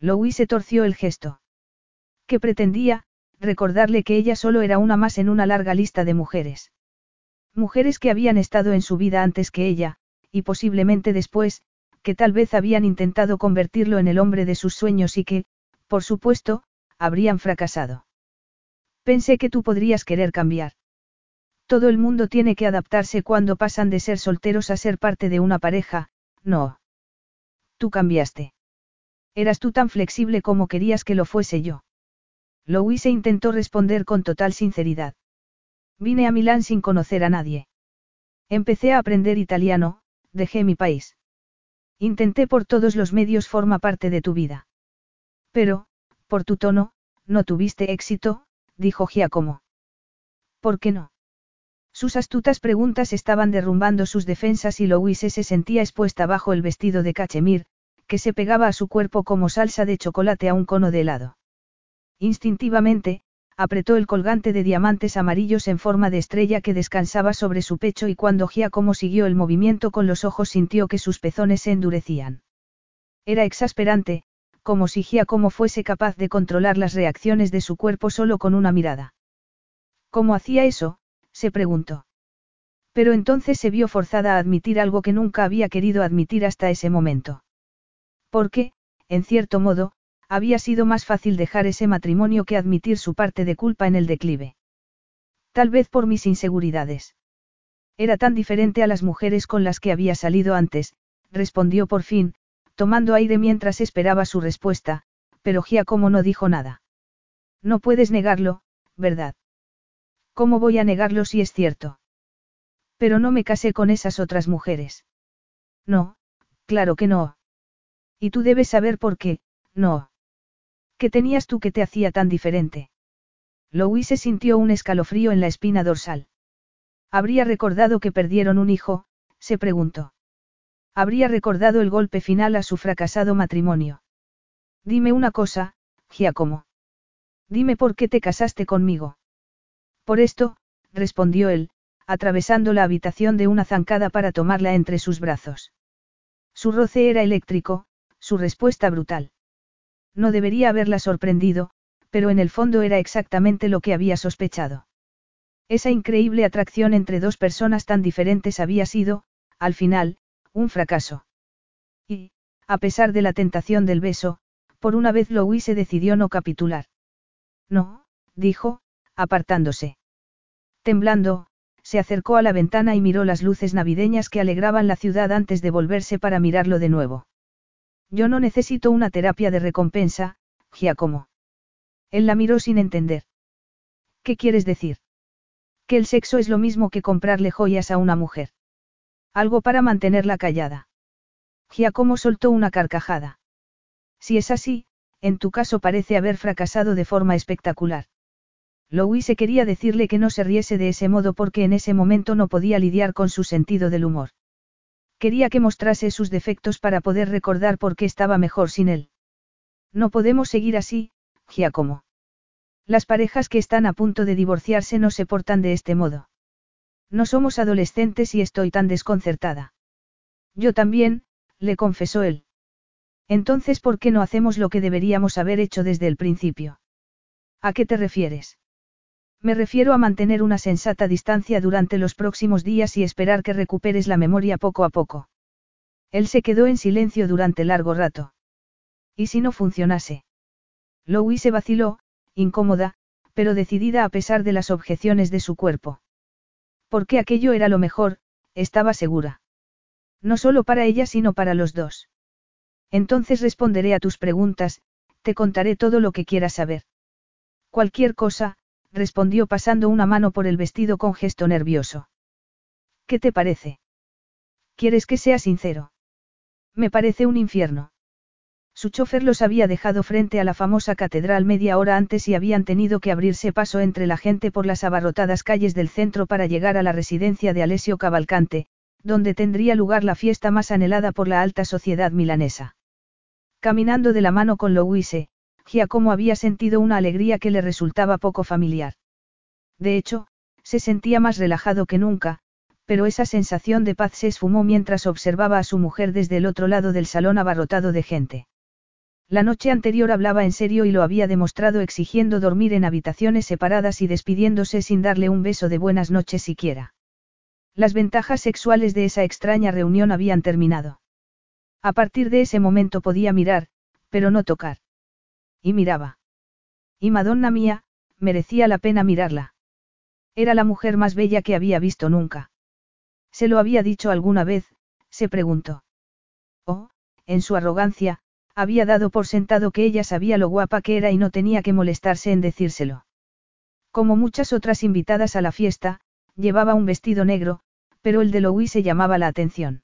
[SPEAKER 1] Louis torció el gesto. ¿Qué pretendía? Recordarle que ella solo era una más en una larga lista de mujeres. Mujeres que habían estado en su vida antes que ella, y posiblemente después, que tal vez habían intentado convertirlo en el hombre de sus sueños y que, por supuesto, habrían fracasado. Pensé que tú podrías querer cambiar. Todo el mundo tiene que adaptarse cuando pasan de ser solteros a ser parte de una pareja, no. Tú cambiaste. Eras tú tan flexible como querías que lo fuese yo. Louise intentó responder con total sinceridad. Vine a Milán sin conocer a nadie. Empecé a aprender italiano, dejé mi país. Intenté por todos los medios forma parte de tu vida. Pero, por tu tono, no tuviste éxito, dijo Giacomo. ¿Por qué no? Sus astutas preguntas estaban derrumbando sus defensas y Louise se sentía expuesta bajo el vestido de cachemir, que se pegaba a su cuerpo como salsa de chocolate a un cono de helado. Instintivamente, apretó el colgante de diamantes amarillos en forma de estrella que descansaba sobre su pecho y cuando Giacomo siguió el movimiento con los ojos sintió que sus pezones se endurecían. Era exasperante, como si Giacomo fuese capaz de controlar las reacciones de su cuerpo solo con una mirada. ¿Cómo hacía eso? Se preguntó. Pero entonces se vio forzada a admitir algo que nunca había querido admitir hasta ese momento. Porque, en cierto modo, había sido más fácil dejar ese matrimonio que admitir su parte de culpa en el declive. Tal vez por mis inseguridades. Era tan diferente a las mujeres con las que había salido antes, respondió por fin, tomando aire mientras esperaba su respuesta, pero Giacomo no dijo nada. No puedes negarlo, ¿verdad? ¿Cómo voy a negarlo si es cierto? Pero no me casé con esas otras mujeres. No, claro que no. Y tú debes saber por qué, no. ¿Qué tenías tú que te hacía tan diferente? Louis se sintió un escalofrío en la espina dorsal. ¿Habría recordado que perdieron un hijo? se preguntó. Habría recordado el golpe final a su fracasado matrimonio. Dime una cosa, Giacomo. Dime por qué te casaste conmigo. Por esto, respondió él, atravesando la habitación de una zancada para tomarla entre sus brazos. Su roce era eléctrico, su respuesta brutal. No debería haberla sorprendido, pero en el fondo era exactamente lo que había sospechado. Esa increíble atracción entre dos personas tan diferentes había sido, al final, un fracaso. Y, a pesar de la tentación del beso, por una vez Louis se decidió no capitular. No, dijo, apartándose. Temblando, se acercó a la ventana y miró las luces navideñas que alegraban la ciudad antes de volverse para mirarlo de nuevo. Yo no necesito una terapia de recompensa, Giacomo. Él la miró sin entender. ¿Qué quieres decir? Que el sexo es lo mismo que comprarle joyas a una mujer. Algo para mantenerla callada. Giacomo soltó una carcajada. Si es así, en tu caso parece haber fracasado de forma espectacular. Se quería decirle que no se riese de ese modo porque en ese momento no podía lidiar con su sentido del humor. Quería que mostrase sus defectos para poder recordar por qué estaba mejor sin él. No podemos seguir así, Giacomo. Las parejas que están a punto de divorciarse no se portan de este modo. No somos adolescentes y estoy tan desconcertada. Yo también, le confesó él. Entonces, ¿por qué no hacemos lo que deberíamos haber hecho desde el principio? ¿A qué te refieres? Me refiero a mantener una sensata distancia durante los próximos días y esperar que recuperes la memoria poco a poco. Él se quedó en silencio durante largo rato. ¿Y si no funcionase? Louis se vaciló, incómoda, pero decidida a pesar de las objeciones de su cuerpo. Porque aquello era lo mejor, estaba segura. No solo para ella sino para los dos. Entonces responderé a tus preguntas, te contaré todo lo que quieras saber. Cualquier cosa, respondió pasando una mano por el vestido con gesto nervioso. ¿Qué te parece? ¿Quieres que sea sincero? Me parece un infierno. Su chofer los había dejado frente a la famosa catedral media hora antes y habían tenido que abrirse paso entre la gente por las abarrotadas calles del centro para llegar a la residencia de Alessio Cavalcante, donde tendría lugar la fiesta más anhelada por la alta sociedad milanesa. Caminando de la mano con Louise, Giacomo había sentido una alegría que le resultaba poco familiar. De hecho, se sentía más relajado que nunca, pero esa sensación de paz se esfumó mientras observaba a su mujer desde el otro lado del salón abarrotado de gente. La noche anterior hablaba en serio y lo había demostrado exigiendo dormir en habitaciones separadas y despidiéndose sin darle un beso de buenas noches siquiera. Las ventajas sexuales de esa extraña reunión habían terminado. A partir de ese momento podía mirar, pero no tocar. Y miraba. Y Madonna mía, merecía la pena mirarla. Era la mujer más bella que había visto nunca. ¿Se lo había dicho alguna vez? se preguntó. Oh, en su arrogancia, había dado por sentado que ella sabía lo guapa que era y no tenía que molestarse en decírselo. Como muchas otras invitadas a la fiesta, llevaba un vestido negro, pero el de Louis se llamaba la atención.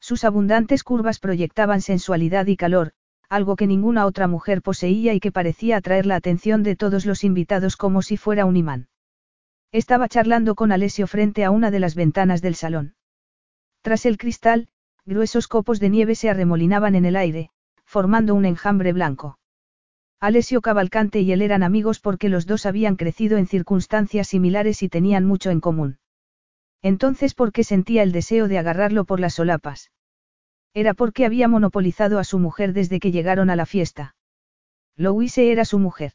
[SPEAKER 1] Sus abundantes curvas proyectaban sensualidad y calor, algo que ninguna otra mujer poseía y que parecía atraer la atención de todos los invitados como si fuera un imán. Estaba charlando con Alessio frente a una de las ventanas del salón. Tras el cristal, gruesos copos de nieve se arremolinaban en el aire, formando un enjambre blanco. Alessio Cavalcante y él eran amigos porque los dos habían crecido en circunstancias similares y tenían mucho en común. Entonces, ¿por qué sentía el deseo de agarrarlo por las solapas? Era porque había monopolizado a su mujer desde que llegaron a la fiesta. Louise era su mujer.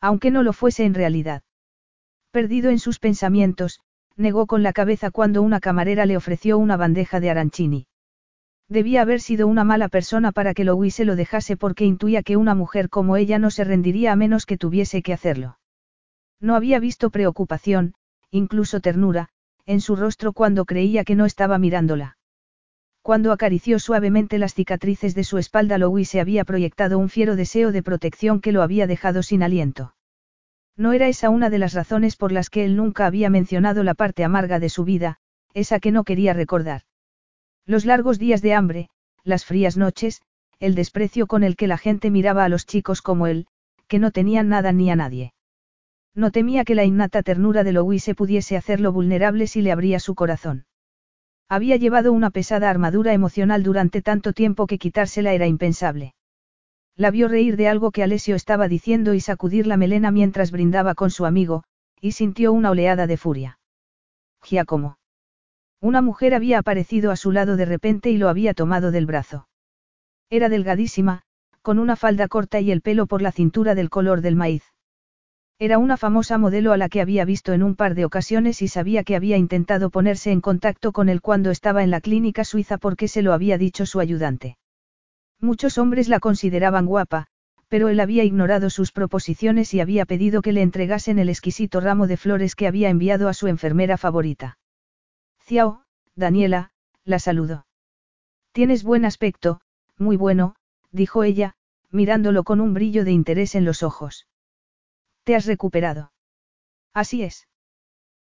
[SPEAKER 1] Aunque no lo fuese en realidad. Perdido en sus pensamientos, negó con la cabeza cuando una camarera le ofreció una bandeja de arancini. Debía haber sido una mala persona para que Louis se lo dejase porque intuía que una mujer como ella no se rendiría a menos que tuviese que hacerlo. No había visto preocupación, incluso ternura, en su rostro cuando creía que no estaba mirándola. Cuando acarició suavemente las cicatrices de su espalda, Louis se había proyectado un fiero deseo de protección que lo había dejado sin aliento. No era esa una de las razones por las que él nunca había mencionado la parte amarga de su vida, esa que no quería recordar. Los largos días de hambre, las frías noches, el desprecio con el que la gente miraba a los chicos como él, que no tenían nada ni a nadie. No temía que la innata ternura de Louis se pudiese hacerlo vulnerable si le abría su corazón. Había llevado una pesada armadura emocional durante tanto tiempo que quitársela era impensable. La vio reír de algo que Alessio estaba diciendo y sacudir la melena mientras brindaba con su amigo, y sintió una oleada de furia. Giacomo. Una mujer había aparecido a su lado de repente y lo había tomado del brazo. Era delgadísima, con una falda corta y el pelo por la cintura del color del maíz. Era una famosa modelo a la que había visto en un par de ocasiones y sabía que había intentado ponerse en contacto con él cuando estaba en la clínica suiza porque se lo había dicho su ayudante. Muchos hombres la consideraban guapa, pero él había ignorado sus proposiciones y había pedido que le entregasen el exquisito ramo de flores que había enviado a su enfermera favorita. Ciao, Daniela, la saludó. Tienes buen aspecto, muy bueno, dijo ella, mirándolo con un brillo de interés en los ojos. ¿Te has recuperado? Así es.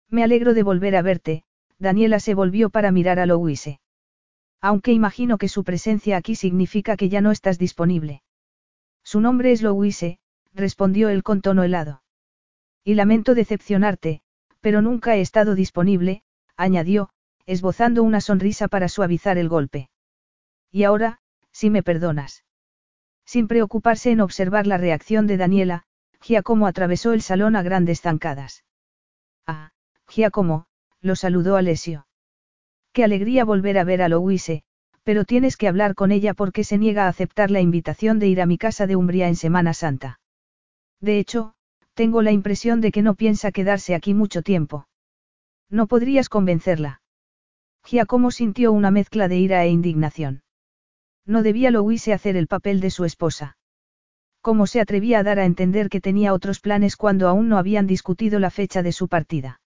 [SPEAKER 1] Me alegro de volver a verte, Daniela se volvió para mirar a Louise. Aunque imagino que su presencia aquí significa que ya no estás disponible. Su nombre es Louise, respondió él con tono helado. Y lamento decepcionarte, pero nunca he estado disponible, añadió, esbozando una sonrisa para suavizar el golpe. Y ahora, si me perdonas. Sin preocuparse en observar la reacción de Daniela, Giacomo atravesó el salón a grandes zancadas. Ah, Giacomo, lo saludó Alessio. Qué alegría volver a ver a Louise, pero tienes que hablar con ella porque se niega a aceptar la invitación de ir a mi casa de Umbria en Semana Santa. De hecho, tengo la impresión de que no piensa quedarse aquí mucho tiempo. No podrías convencerla. Giacomo sintió una mezcla de ira e indignación. No debía Louise hacer el papel de su esposa. ¿Cómo se atrevía a dar a entender que tenía otros planes cuando aún no habían discutido la fecha de su partida?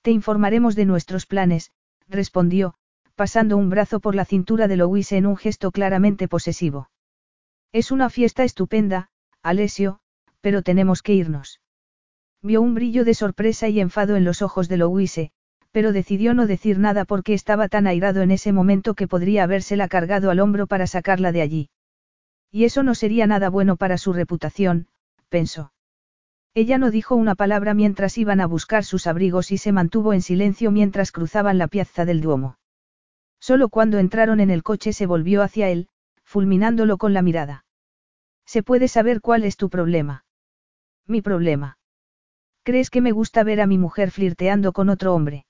[SPEAKER 1] Te informaremos de nuestros planes, respondió, pasando un brazo por la cintura de Louise en un gesto claramente posesivo. Es una fiesta estupenda, Alessio, pero tenemos que irnos. Vio un brillo de sorpresa y enfado en los ojos de Louise, pero decidió no decir nada porque estaba tan airado en ese momento que podría habérsela cargado al hombro para sacarla de allí. Y eso no sería nada bueno para su reputación, pensó. Ella no dijo una palabra mientras iban a buscar sus abrigos y se mantuvo en silencio mientras cruzaban la piazza del Duomo. Solo cuando entraron en el coche se volvió hacia él, fulminándolo con la mirada. ¿Se puede saber cuál es tu problema? Mi problema. ¿Crees que me gusta ver a mi mujer flirteando con otro hombre?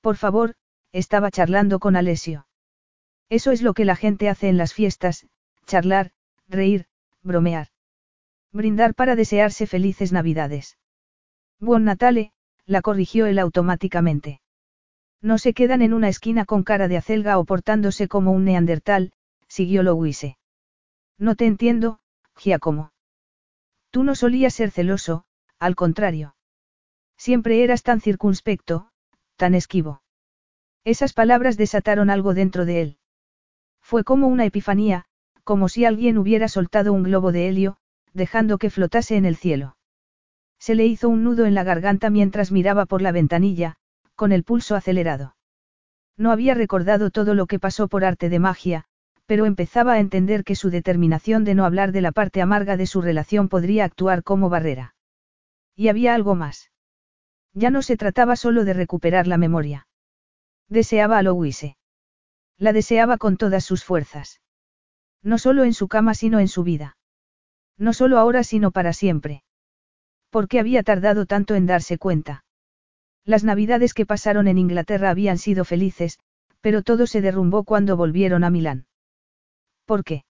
[SPEAKER 1] Por favor, estaba charlando con Alessio. Eso es lo que la gente hace en las fiestas, charlar, reír, bromear. Brindar para desearse felices navidades. Buon Natale, la corrigió él automáticamente. No se quedan en una esquina con cara de acelga o portándose como un neandertal, siguió Louise. No te entiendo, Giacomo. Tú no solías ser celoso, al contrario. Siempre eras tan circunspecto, tan esquivo. Esas palabras desataron algo dentro de él. Fue como una epifanía, como si alguien hubiera soltado un globo de helio, dejando que flotase en el cielo. Se le hizo un nudo en la garganta mientras miraba por la ventanilla, con el pulso acelerado. No había recordado todo lo que pasó por arte de magia, pero empezaba a entender que su determinación de no hablar de la parte amarga de su relación podría actuar como barrera. Y había algo más. Ya no se trataba solo de recuperar la memoria. Deseaba a Louise. La deseaba con todas sus fuerzas. No solo en su cama sino en su vida. No solo ahora sino para siempre. ¿Por qué había tardado tanto en darse cuenta? Las navidades que pasaron en Inglaterra habían sido felices, pero todo se derrumbó cuando volvieron a Milán. ¿Por qué?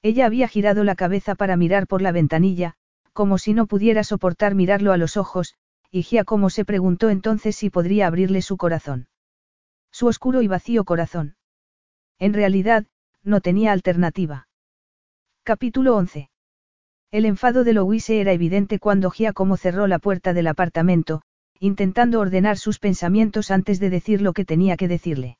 [SPEAKER 1] Ella había girado la cabeza para mirar por la ventanilla, como si no pudiera soportar mirarlo a los ojos, y Giacomo se preguntó entonces si podría abrirle su corazón. Su oscuro y vacío corazón. En realidad, no tenía alternativa. Capítulo 11. El enfado de Louise era evidente cuando Giacomo cerró la puerta del apartamento, intentando ordenar sus pensamientos antes de decir lo que tenía que decirle.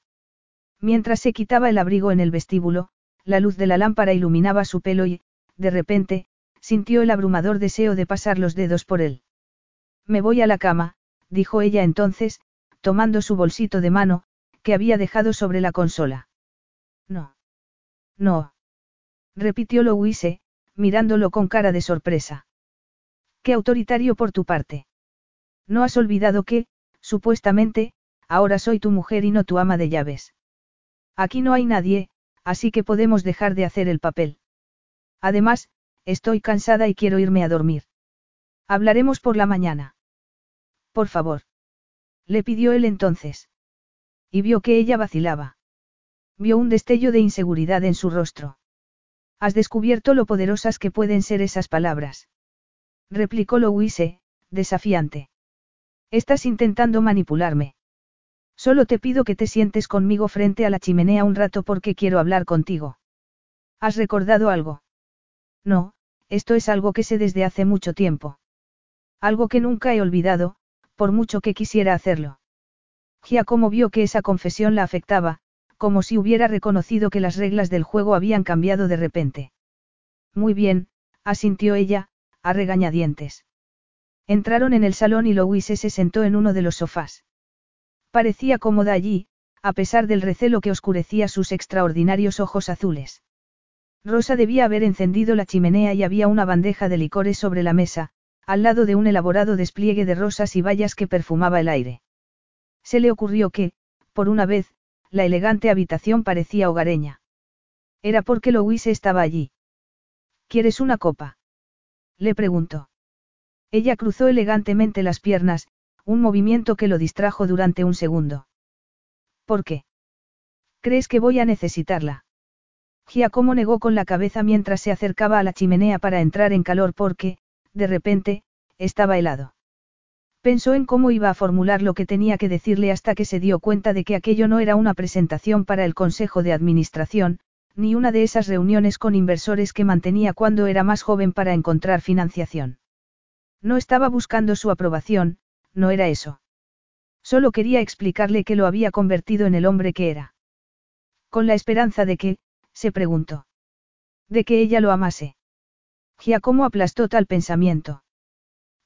[SPEAKER 1] Mientras se quitaba el abrigo en el vestíbulo, la luz de la lámpara iluminaba su pelo y, de repente, sintió el abrumador deseo de pasar los dedos por él. Me voy a la cama, dijo ella entonces, tomando su bolsito de mano, que había dejado sobre la consola. No. No. Repitió Louise, mirándolo con cara de sorpresa. Qué autoritario por tu parte. No has olvidado que, supuestamente, ahora soy tu mujer y no tu ama de llaves. Aquí no hay nadie, así que podemos dejar de hacer el papel. Además, estoy cansada y quiero irme a dormir. Hablaremos por la mañana. Por favor. Le pidió él entonces. Y vio que ella vacilaba. Vio un destello de inseguridad en su rostro. Has descubierto lo poderosas que pueden ser esas palabras. Replicó Louise, desafiante. Estás intentando manipularme. Solo te pido que te sientes conmigo frente a la chimenea un rato porque quiero hablar contigo. ¿Has recordado algo? No, esto es algo que sé desde hace mucho tiempo. Algo que nunca he olvidado, por mucho que quisiera hacerlo. Giacomo vio que esa confesión la afectaba, como si hubiera reconocido que las reglas del juego habían cambiado de repente. Muy bien, asintió ella, a regañadientes. Entraron en el salón y Louise se sentó en uno de los sofás. Parecía cómoda allí, a pesar del recelo que oscurecía sus extraordinarios ojos azules. Rosa debía haber encendido la chimenea y había una bandeja de licores sobre la mesa, al lado de un elaborado despliegue de rosas y bayas que perfumaba el aire. Se le ocurrió que, por una vez, la elegante habitación parecía hogareña. Era porque Louise estaba allí. ¿Quieres una copa? Le preguntó. Ella cruzó elegantemente las piernas, un movimiento que lo distrajo durante un segundo. ¿Por qué? ¿Crees que voy a necesitarla? Giacomo negó con la cabeza mientras se acercaba a la chimenea para entrar en calor porque, de repente, estaba helado. Pensó en cómo iba a formular lo que tenía que decirle hasta que se dio cuenta de que aquello no era una presentación para el Consejo de Administración, ni una de esas reuniones con inversores que mantenía cuando era más joven para encontrar financiación. No estaba buscando su aprobación, no era eso. Solo quería explicarle que lo había convertido en el hombre que era. Con la esperanza de que, se preguntó. De que ella lo amase. Giacomo aplastó tal pensamiento.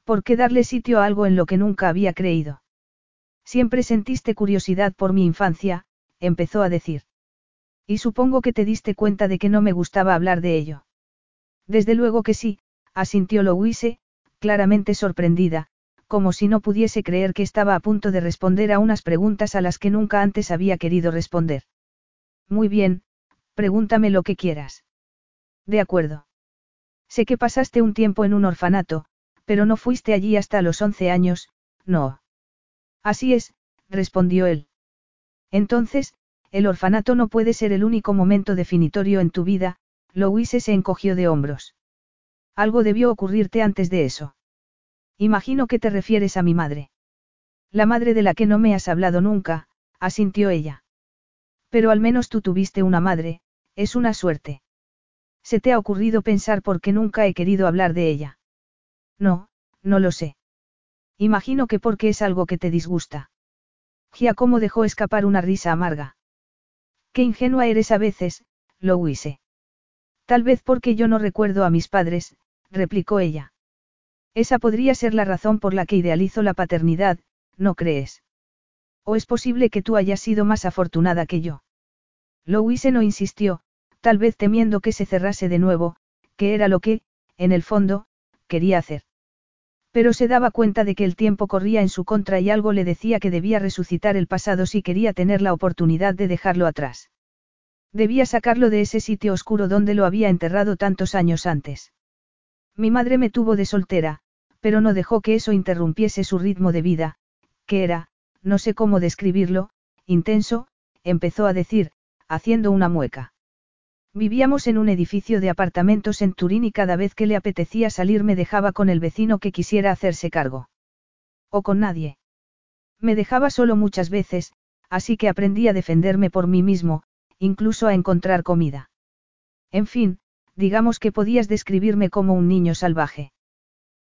[SPEAKER 1] ¿Por qué darle sitio a algo en lo que nunca había creído? Siempre sentiste curiosidad por mi infancia, empezó a decir. Y supongo que te diste cuenta de que no me gustaba hablar de ello. Desde luego que sí, asintió Louise, claramente sorprendida, como si no pudiese creer que estaba a punto de responder a unas preguntas a las que nunca antes había querido responder. Muy bien, Pregúntame lo que quieras. De acuerdo. Sé que pasaste un tiempo en un orfanato, pero no fuiste allí hasta los once años, no. Así es, respondió él. Entonces, el orfanato no puede ser el único momento definitorio en tu vida, Louise se encogió de hombros. Algo debió ocurrirte antes de eso. Imagino que te refieres a mi madre. La madre de la que no me has hablado nunca, asintió ella. Pero al menos tú tuviste una madre, es una suerte. ¿Se te ha ocurrido pensar por qué nunca he querido hablar de ella? No, no lo sé. Imagino que porque es algo que te disgusta. Giacomo dejó escapar una risa amarga. Qué ingenua eres a veces, Louise. Tal vez porque yo no recuerdo a mis padres, replicó ella. Esa podría ser la razón por la que idealizo la paternidad, ¿no crees? ¿O es posible que tú hayas sido más afortunada que yo? Louise no insistió, tal vez temiendo que se cerrase de nuevo, que era lo que, en el fondo, quería hacer. Pero se daba cuenta de que el tiempo corría en su contra y algo le decía que debía resucitar el pasado si quería tener la oportunidad de dejarlo atrás. Debía sacarlo de ese sitio oscuro donde lo había enterrado tantos años antes. Mi madre me tuvo de soltera, pero no dejó que eso interrumpiese su ritmo de vida, que era, no sé cómo describirlo, intenso, empezó a decir, haciendo una mueca. Vivíamos en un edificio de apartamentos en Turín y cada vez que le apetecía salir me dejaba con el vecino que quisiera hacerse cargo. O con nadie. Me dejaba solo muchas veces, así que aprendí a defenderme por mí mismo, incluso a encontrar comida. En fin, digamos que podías describirme como un niño salvaje.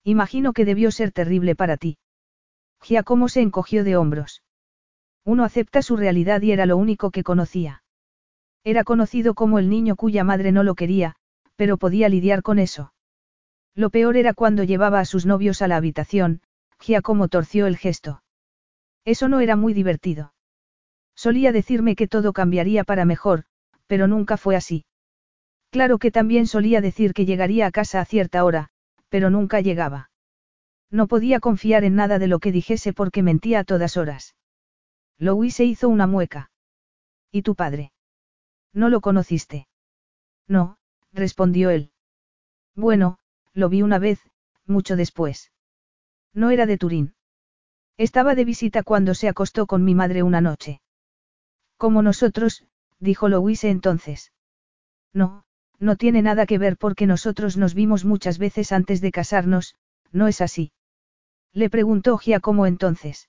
[SPEAKER 1] Imagino que debió ser terrible para ti. Giacomo se encogió de hombros. Uno acepta su realidad y era lo único que conocía. Era conocido como el niño cuya madre no lo quería, pero podía lidiar con eso. Lo peor era cuando llevaba a sus novios a la habitación, Giacomo torció el gesto. Eso no era muy divertido. Solía decirme que todo cambiaría para mejor, pero nunca fue así. Claro que también solía decir que llegaría a casa a cierta hora, pero nunca llegaba. No podía confiar en nada de lo que dijese porque mentía a todas horas. Louis se hizo una mueca. ¿Y tu padre? ¿No lo conociste? No, respondió él. Bueno, lo vi una vez, mucho después. No era de Turín. Estaba de visita cuando se acostó con mi madre una noche. Como nosotros, dijo Louise entonces. No, no tiene nada que ver porque nosotros nos vimos muchas veces antes de casarnos, ¿no es así? Le preguntó Giacomo entonces.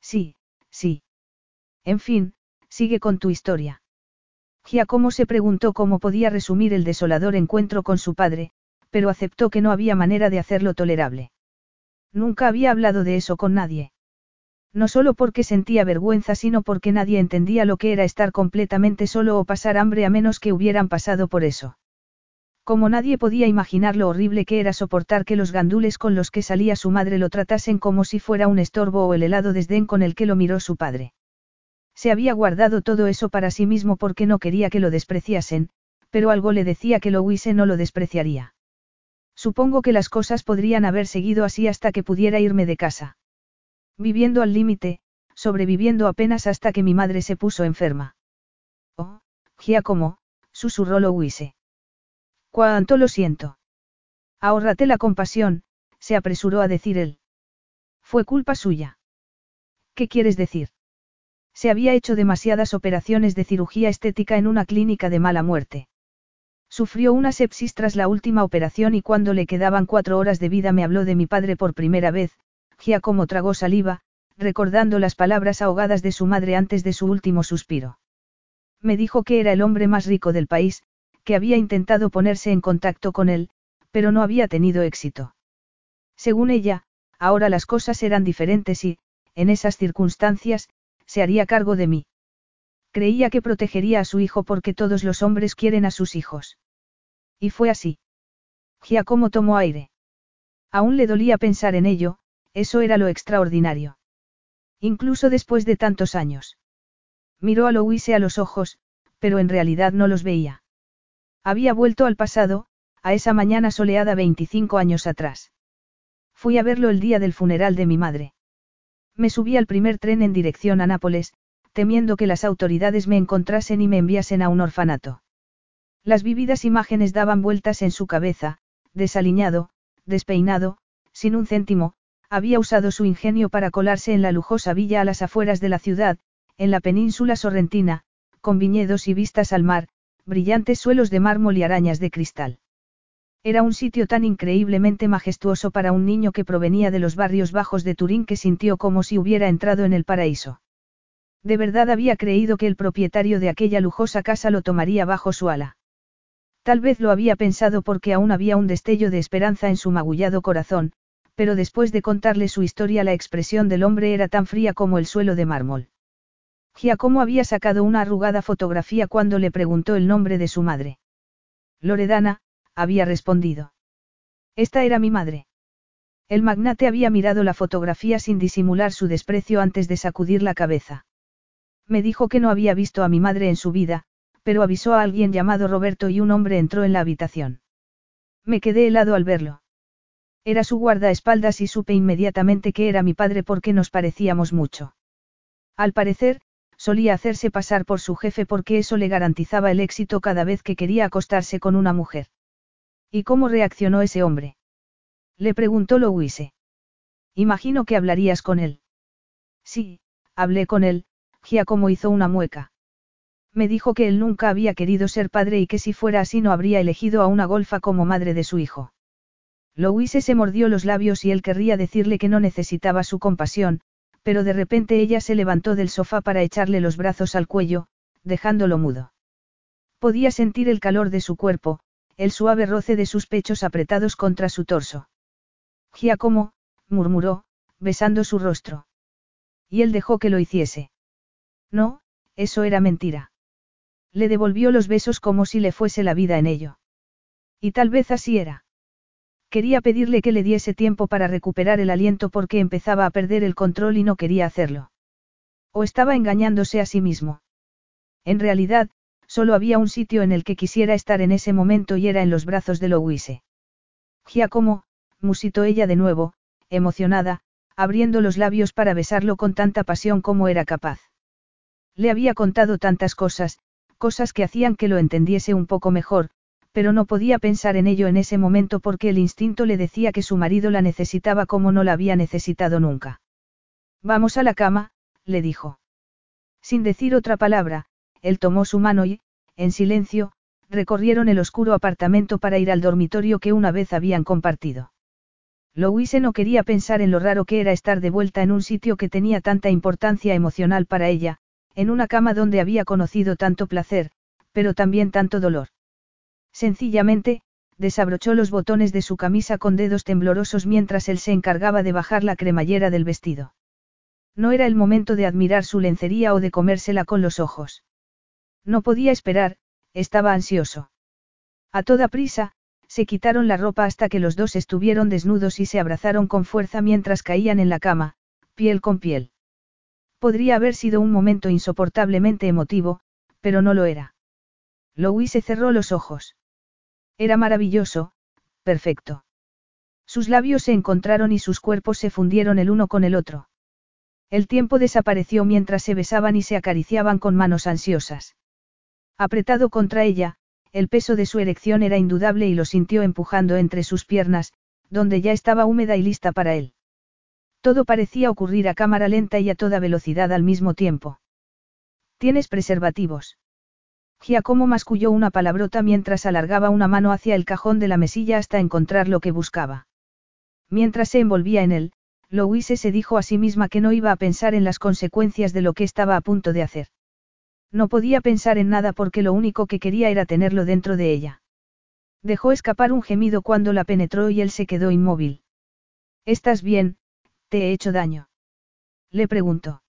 [SPEAKER 1] Sí, sí. En fin, sigue con tu historia. Giacomo se preguntó cómo podía resumir el desolador encuentro con su padre, pero aceptó que no había manera de hacerlo tolerable. Nunca había hablado de eso con nadie. No solo porque sentía vergüenza, sino porque nadie entendía lo que era estar completamente solo o pasar hambre a menos que hubieran pasado por eso. Como nadie podía imaginar lo horrible que era soportar que los gandules con los que salía su madre lo tratasen como si fuera un estorbo o el helado desdén con el que lo miró su padre. Se había guardado todo eso para sí mismo porque no quería que lo despreciasen, pero algo le decía que lo huise no lo despreciaría. Supongo que las cosas podrían haber seguido así hasta que pudiera irme de casa. Viviendo al límite, sobreviviendo apenas hasta que mi madre se puso enferma. Oh, Giacomo, susurró Louise. Cuánto lo siento. Ahórrate la compasión, se apresuró a decir él. Fue culpa suya. ¿Qué quieres decir? Se había hecho demasiadas operaciones de cirugía estética en una clínica de mala muerte. Sufrió una sepsis tras la última operación y cuando le quedaban cuatro horas de vida me habló de mi padre por primera vez, Giacomo tragó saliva, recordando las palabras ahogadas de su madre antes de su último suspiro. Me dijo que era el hombre más rico del país, que había intentado ponerse en contacto con él, pero no había tenido éxito. Según ella, ahora las cosas eran diferentes y, en esas circunstancias, se haría cargo de mí. Creía que protegería a su hijo porque todos los hombres quieren a sus hijos. Y fue así. Giacomo tomó aire. Aún le dolía pensar en ello, eso era lo extraordinario. Incluso después de tantos años. Miró a Louise a los ojos, pero en realidad no los veía. Había vuelto al pasado, a esa mañana soleada 25 años atrás. Fui a verlo el día del funeral de mi madre. Me subí al primer tren en dirección a Nápoles, temiendo que las autoridades me encontrasen y me enviasen a un orfanato. Las vividas imágenes daban vueltas en su cabeza, desaliñado, despeinado, sin un céntimo, había usado su ingenio para colarse en la lujosa villa a las afueras de la ciudad, en la península sorrentina, con viñedos y vistas al mar, brillantes suelos de mármol y arañas de cristal. Era un sitio tan increíblemente majestuoso para un niño que provenía de los barrios bajos de Turín que sintió como si hubiera entrado en el paraíso. De verdad había creído que el propietario de aquella lujosa casa lo tomaría bajo su ala. Tal vez lo había pensado porque aún había un destello de esperanza en su magullado corazón, pero después de contarle su historia la expresión del hombre era tan fría como el suelo de mármol. Giacomo había sacado una arrugada fotografía cuando le preguntó el nombre de su madre. Loredana, había respondido. Esta era mi madre. El magnate había mirado la fotografía sin disimular su desprecio antes de sacudir la cabeza. Me dijo que no había visto a mi madre en su vida, pero avisó a alguien llamado Roberto y un hombre entró en la habitación. Me quedé helado al verlo. Era su guardaespaldas y supe inmediatamente que era mi padre porque nos parecíamos mucho. Al parecer, solía hacerse pasar por su jefe porque eso le garantizaba el éxito cada vez que quería acostarse con una mujer. ¿Y cómo reaccionó ese hombre? Le preguntó Louise. Imagino que hablarías con él. Sí, hablé con él, Giacomo hizo una mueca. Me dijo que él nunca había querido ser padre y que si fuera así no habría elegido a una golfa como madre de su hijo. Louise se mordió los labios y él querría decirle que no necesitaba su compasión, pero de repente ella se levantó del sofá para echarle los brazos al cuello, dejándolo mudo. Podía sentir el calor de su cuerpo, el suave roce de sus pechos apretados contra su torso. Giacomo, murmuró, besando su rostro. Y él dejó que lo hiciese. No, eso era mentira. Le devolvió los besos como si le fuese la vida en ello. Y tal vez así era. Quería pedirle que le diese tiempo para recuperar el aliento porque empezaba a perder el control y no quería hacerlo. O estaba engañándose a sí mismo. En realidad, solo había un sitio en el que quisiera estar en ese momento y era en los brazos de Louise. Giacomo, musitó ella de nuevo, emocionada, abriendo los labios para besarlo con tanta pasión como era capaz. Le había contado tantas cosas, cosas que hacían que lo entendiese un poco mejor, pero no podía pensar en ello en ese momento porque el instinto le decía que su marido la necesitaba como no la había necesitado nunca. Vamos a la cama, le dijo. Sin decir otra palabra, él tomó su mano y, en silencio, recorrieron el oscuro apartamento para ir al dormitorio que una vez habían compartido. Louise no quería pensar en lo raro que era estar de vuelta en un sitio que tenía tanta importancia emocional para ella, en una cama donde había conocido tanto placer, pero también tanto dolor. Sencillamente, desabrochó los botones de su camisa con dedos temblorosos mientras él se encargaba de bajar la cremallera del vestido. No era el momento de admirar su lencería o de comérsela con los ojos. No podía esperar, estaba ansioso. A toda prisa, se quitaron la ropa hasta que los dos estuvieron desnudos y se abrazaron con fuerza mientras caían en la cama, piel con piel. Podría haber sido un momento insoportablemente emotivo, pero no lo era. Louise cerró los ojos. Era maravilloso, perfecto. Sus labios se encontraron y sus cuerpos se fundieron el uno con el otro. El tiempo desapareció mientras se besaban y se acariciaban con manos ansiosas. Apretado contra ella, el peso de su erección era indudable y lo sintió empujando entre sus piernas, donde ya estaba húmeda y lista para él. Todo parecía ocurrir a cámara lenta y a toda velocidad al mismo tiempo. ¿Tienes preservativos? Giacomo masculló una palabrota mientras alargaba una mano hacia el cajón de la mesilla hasta encontrar lo que buscaba. Mientras se envolvía en él, Louise se dijo a sí misma que no iba a pensar en las consecuencias de lo que estaba a punto de hacer. No podía pensar en nada porque lo único que quería era tenerlo dentro de ella. Dejó escapar un gemido cuando la penetró y él se quedó inmóvil. ¿Estás bien? ¿Te he hecho daño? Le preguntó.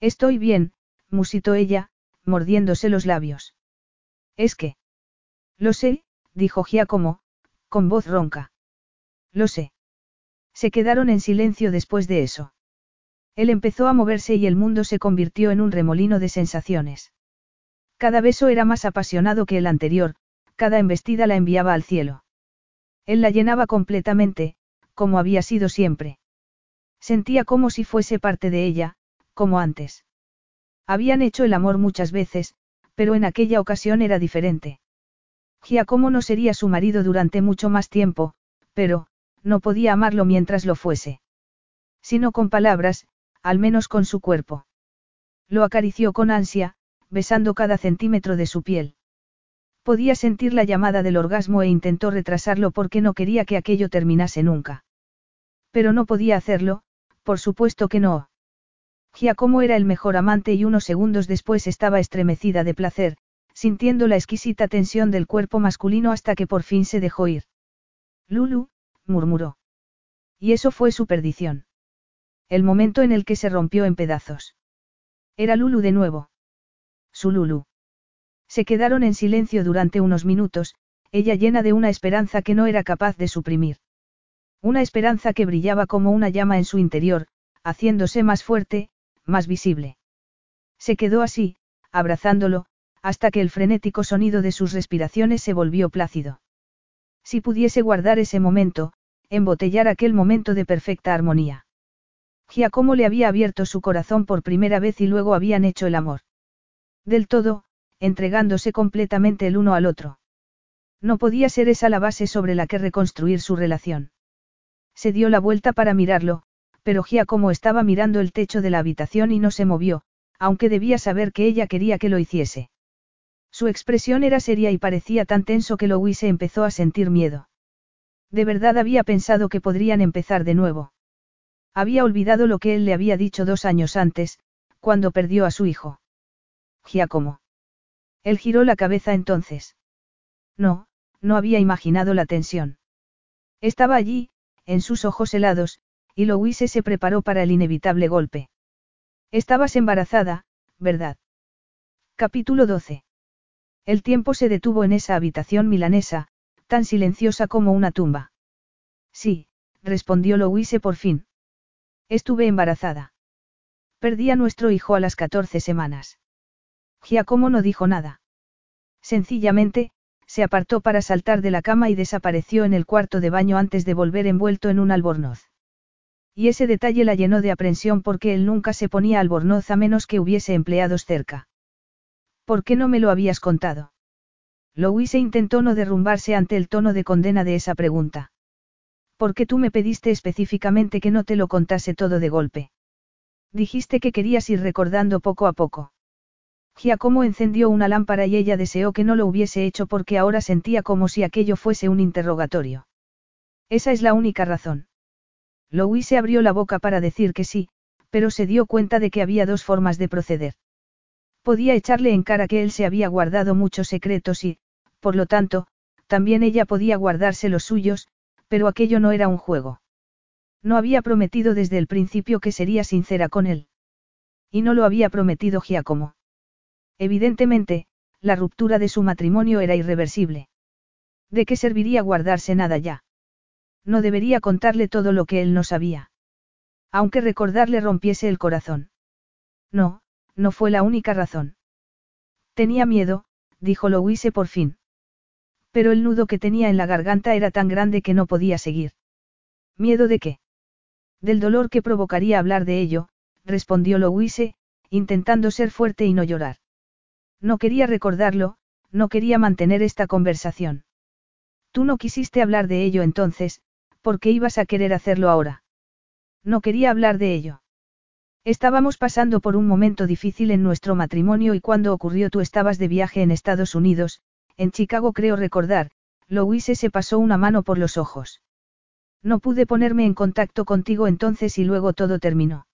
[SPEAKER 1] Estoy bien, musitó ella, mordiéndose los labios. Es que. Lo sé, dijo Giacomo, con voz ronca. Lo sé. Se quedaron en silencio después de eso. Él empezó a moverse y el mundo se convirtió en un remolino de sensaciones. Cada beso era más apasionado que el anterior, cada embestida la enviaba al cielo. Él la llenaba completamente, como había sido siempre. Sentía como si fuese parte de ella, como antes. Habían hecho el amor muchas veces, pero en aquella ocasión era diferente. Giacomo no sería su marido durante mucho más tiempo, pero, no podía amarlo mientras lo fuese. Si no con palabras, al menos con su cuerpo. Lo acarició con ansia, besando cada centímetro de su piel. Podía sentir la llamada del orgasmo e intentó retrasarlo porque no quería que aquello terminase nunca. Pero no podía hacerlo, por supuesto que no. Giacomo era el mejor amante y unos segundos después estaba estremecida de placer, sintiendo la exquisita tensión del cuerpo masculino hasta que por fin se dejó ir. Lulu, murmuró. Y eso fue su perdición. El momento en el que se rompió en pedazos. Era Lulu de nuevo. Su Lulu. Se quedaron en silencio durante unos minutos, ella llena de una esperanza que no era capaz de suprimir. Una esperanza que brillaba como una llama en su interior, haciéndose más fuerte, más visible. Se quedó así, abrazándolo, hasta que el frenético sonido de sus respiraciones se volvió plácido. Si pudiese guardar ese momento, embotellar aquel momento de perfecta armonía. Giacomo le había abierto su corazón por primera vez y luego habían hecho el amor. Del todo, entregándose completamente el uno al otro. No podía ser esa la base sobre la que reconstruir su relación. Se dio la vuelta para mirarlo, pero Giacomo estaba mirando el techo de la habitación y no se movió, aunque debía saber que ella quería que lo hiciese. Su expresión era seria y parecía tan tenso que Louise empezó a sentir miedo. De verdad había pensado que podrían empezar de nuevo. Había olvidado lo que él le había dicho dos años antes, cuando perdió a su hijo. Giacomo. Él giró la cabeza entonces. No, no había imaginado la tensión. Estaba allí, en sus ojos helados, y Louise se preparó para el inevitable golpe. Estabas embarazada, ¿verdad? Capítulo 12. El tiempo se detuvo en esa habitación milanesa, tan silenciosa como una tumba. Sí, respondió Louise por fin. Estuve embarazada. Perdí a nuestro hijo a las 14 semanas. Giacomo no dijo nada. Sencillamente, se apartó para saltar de la cama y desapareció en el cuarto de baño antes de volver envuelto en un albornoz. Y ese detalle la llenó de aprensión porque él nunca se ponía albornoz a menos que hubiese empleados cerca. ¿Por qué no me lo habías contado? Louise intentó no derrumbarse ante el tono de condena de esa pregunta. ¿Por qué tú me pediste específicamente que no te lo contase todo de golpe? Dijiste que querías ir recordando poco a poco. Giacomo encendió una lámpara y ella deseó que no lo hubiese hecho porque ahora sentía como si aquello fuese un interrogatorio. Esa es la única razón. Louise abrió la boca para decir que sí, pero se dio cuenta de que había dos formas de proceder. Podía echarle en cara que él se había guardado muchos secretos y, por lo tanto, también ella podía guardarse los suyos, pero aquello no era un juego. No había prometido desde el principio que sería sincera con él. Y no lo había prometido Giacomo. Evidentemente, la ruptura de su matrimonio era irreversible. ¿De qué serviría guardarse nada ya? No debería contarle todo lo que él no sabía. Aunque recordarle rompiese el corazón. No, no fue la única razón. Tenía miedo, dijo Louise por fin. Pero el nudo que tenía en la garganta era tan grande que no podía seguir. ¿Miedo de qué? Del dolor que provocaría hablar de ello, respondió Louise, intentando ser fuerte y no llorar. No quería recordarlo, no quería mantener esta conversación. Tú no quisiste hablar de ello entonces, ¿por qué ibas a querer hacerlo ahora? No quería hablar de ello. Estábamos pasando por un momento difícil en nuestro matrimonio y cuando ocurrió tú estabas de viaje en Estados Unidos, en Chicago creo recordar, Louise se pasó una mano por los ojos. No pude ponerme en contacto contigo entonces y luego todo terminó.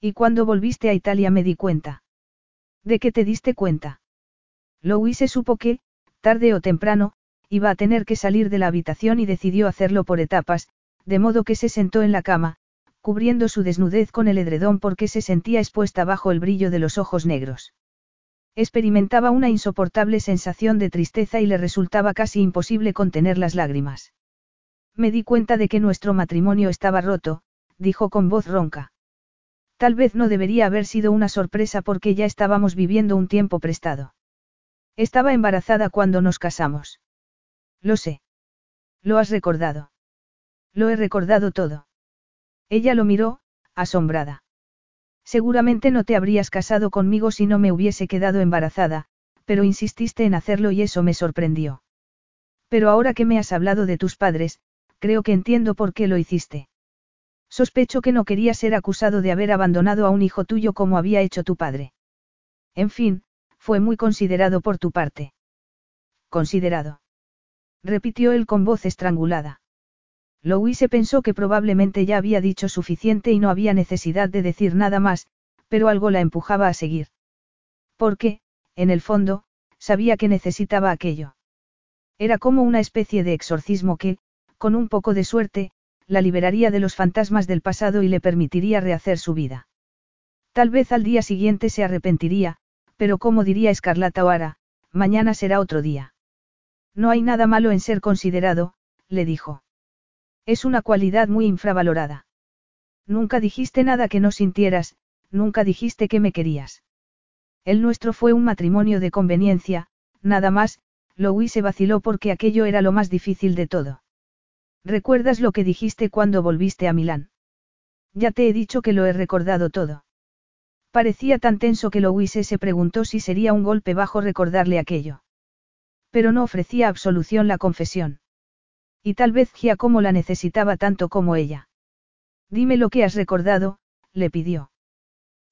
[SPEAKER 1] Y cuando volviste a Italia me di cuenta. ¿De qué te diste cuenta? Louise supo que, tarde o temprano, iba a tener que salir de la habitación y decidió hacerlo por etapas, de modo que se sentó en la cama, cubriendo su desnudez con el edredón porque se sentía expuesta bajo el brillo de los ojos negros. Experimentaba una insoportable sensación de tristeza y le resultaba casi imposible contener las lágrimas. Me di cuenta de que nuestro matrimonio estaba roto, dijo con voz ronca. Tal vez no debería haber sido una sorpresa porque ya estábamos viviendo un tiempo prestado. Estaba embarazada cuando nos casamos. Lo sé. Lo has recordado. Lo he recordado todo. Ella lo miró, asombrada. Seguramente no te habrías casado conmigo si no me hubiese quedado embarazada, pero insististe en hacerlo y eso me sorprendió. Pero ahora que me has hablado de tus padres, creo que entiendo por qué lo hiciste. Sospecho que no quería ser acusado de haber abandonado a un hijo tuyo como había hecho tu padre. En fin, fue muy considerado por tu parte. Considerado. Repitió él con voz estrangulada. Louise pensó que probablemente ya había dicho suficiente y no había necesidad de decir nada más, pero algo la empujaba a seguir. Porque, en el fondo, sabía que necesitaba aquello. Era como una especie de exorcismo que, con un poco de suerte, la liberaría de los fantasmas del pasado y le permitiría rehacer su vida. Tal vez al día siguiente se arrepentiría, pero como diría Escarlata O'Hara, mañana será otro día. No hay nada malo en ser considerado, le dijo. Es una cualidad muy infravalorada. Nunca dijiste nada que no sintieras, nunca dijiste que me querías. El nuestro fue un matrimonio de conveniencia, nada más, se vaciló porque aquello era lo más difícil de todo. ¿Recuerdas lo que dijiste cuando volviste a Milán? Ya te he dicho que lo he recordado todo. Parecía tan tenso que Louise se preguntó si sería un golpe bajo recordarle aquello. Pero no ofrecía absolución la confesión. Y tal vez Giacomo la necesitaba tanto como ella. Dime lo que has recordado, le pidió.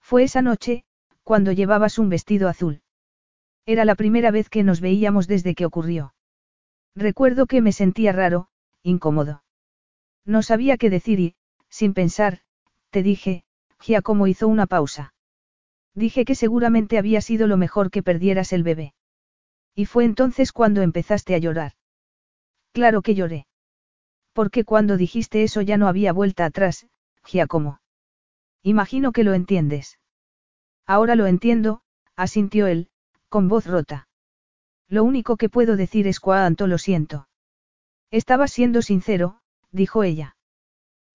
[SPEAKER 1] Fue esa noche, cuando llevabas un vestido azul. Era la primera vez que nos veíamos desde que ocurrió. Recuerdo que me sentía raro, incómodo. No sabía qué decir y, sin pensar, te dije, Giacomo hizo una pausa. Dije que seguramente había sido lo mejor que perdieras el bebé. Y fue entonces cuando empezaste a llorar. Claro que lloré. Porque cuando dijiste eso ya no había vuelta atrás, Giacomo. Imagino que lo entiendes. Ahora lo entiendo, asintió él, con voz rota. Lo único que puedo decir es cuánto lo siento. Estaba siendo sincero, dijo ella.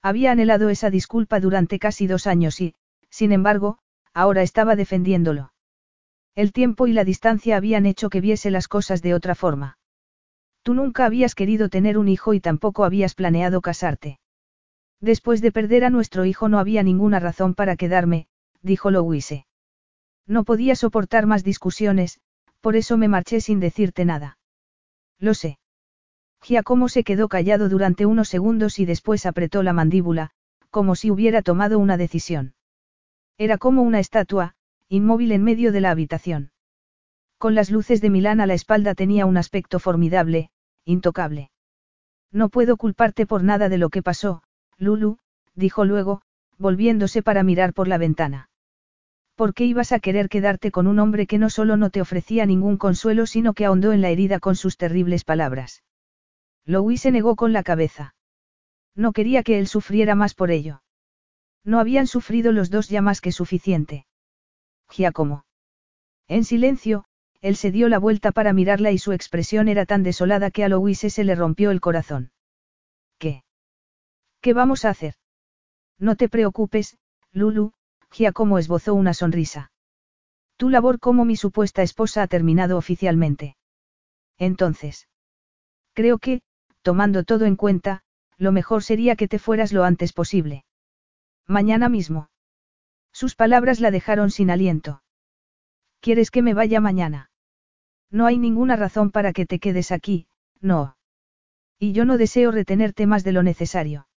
[SPEAKER 1] Había anhelado esa disculpa durante casi dos años y, sin embargo, ahora estaba defendiéndolo. El tiempo y la distancia habían hecho que viese las cosas de otra forma. Tú nunca habías querido tener un hijo y tampoco habías planeado casarte. Después de perder a nuestro hijo no había ninguna razón para quedarme, dijo Louise. No podía soportar más discusiones, por eso me marché sin decirte nada. Lo sé. Giacomo se quedó callado durante unos segundos y después apretó la mandíbula, como si hubiera tomado una decisión. Era como una estatua, inmóvil en medio de la habitación. Con las luces de Milán a la espalda tenía un aspecto formidable, intocable. No puedo culparte por nada de lo que pasó, Lulu, dijo luego, volviéndose para mirar por la ventana. ¿Por qué ibas a querer quedarte con un hombre que no solo no te ofrecía ningún consuelo, sino que ahondó en la herida con sus terribles palabras? Louis se negó con la cabeza. No quería que él sufriera más por ello. No habían sufrido los dos ya más que suficiente. Giacomo. En silencio, él se dio la vuelta para mirarla y su expresión era tan desolada que a Louise se le rompió el corazón. ¿Qué? ¿Qué vamos a hacer? No te preocupes, Lulu, Giacomo esbozó una sonrisa. Tu labor como mi supuesta esposa ha terminado oficialmente. Entonces. Creo que, tomando todo en cuenta, lo mejor sería que te fueras lo antes posible. Mañana mismo. Sus palabras la dejaron sin aliento. ¿Quieres que me vaya mañana? No hay ninguna razón para que te quedes aquí, no. Y yo no deseo retenerte más de lo necesario.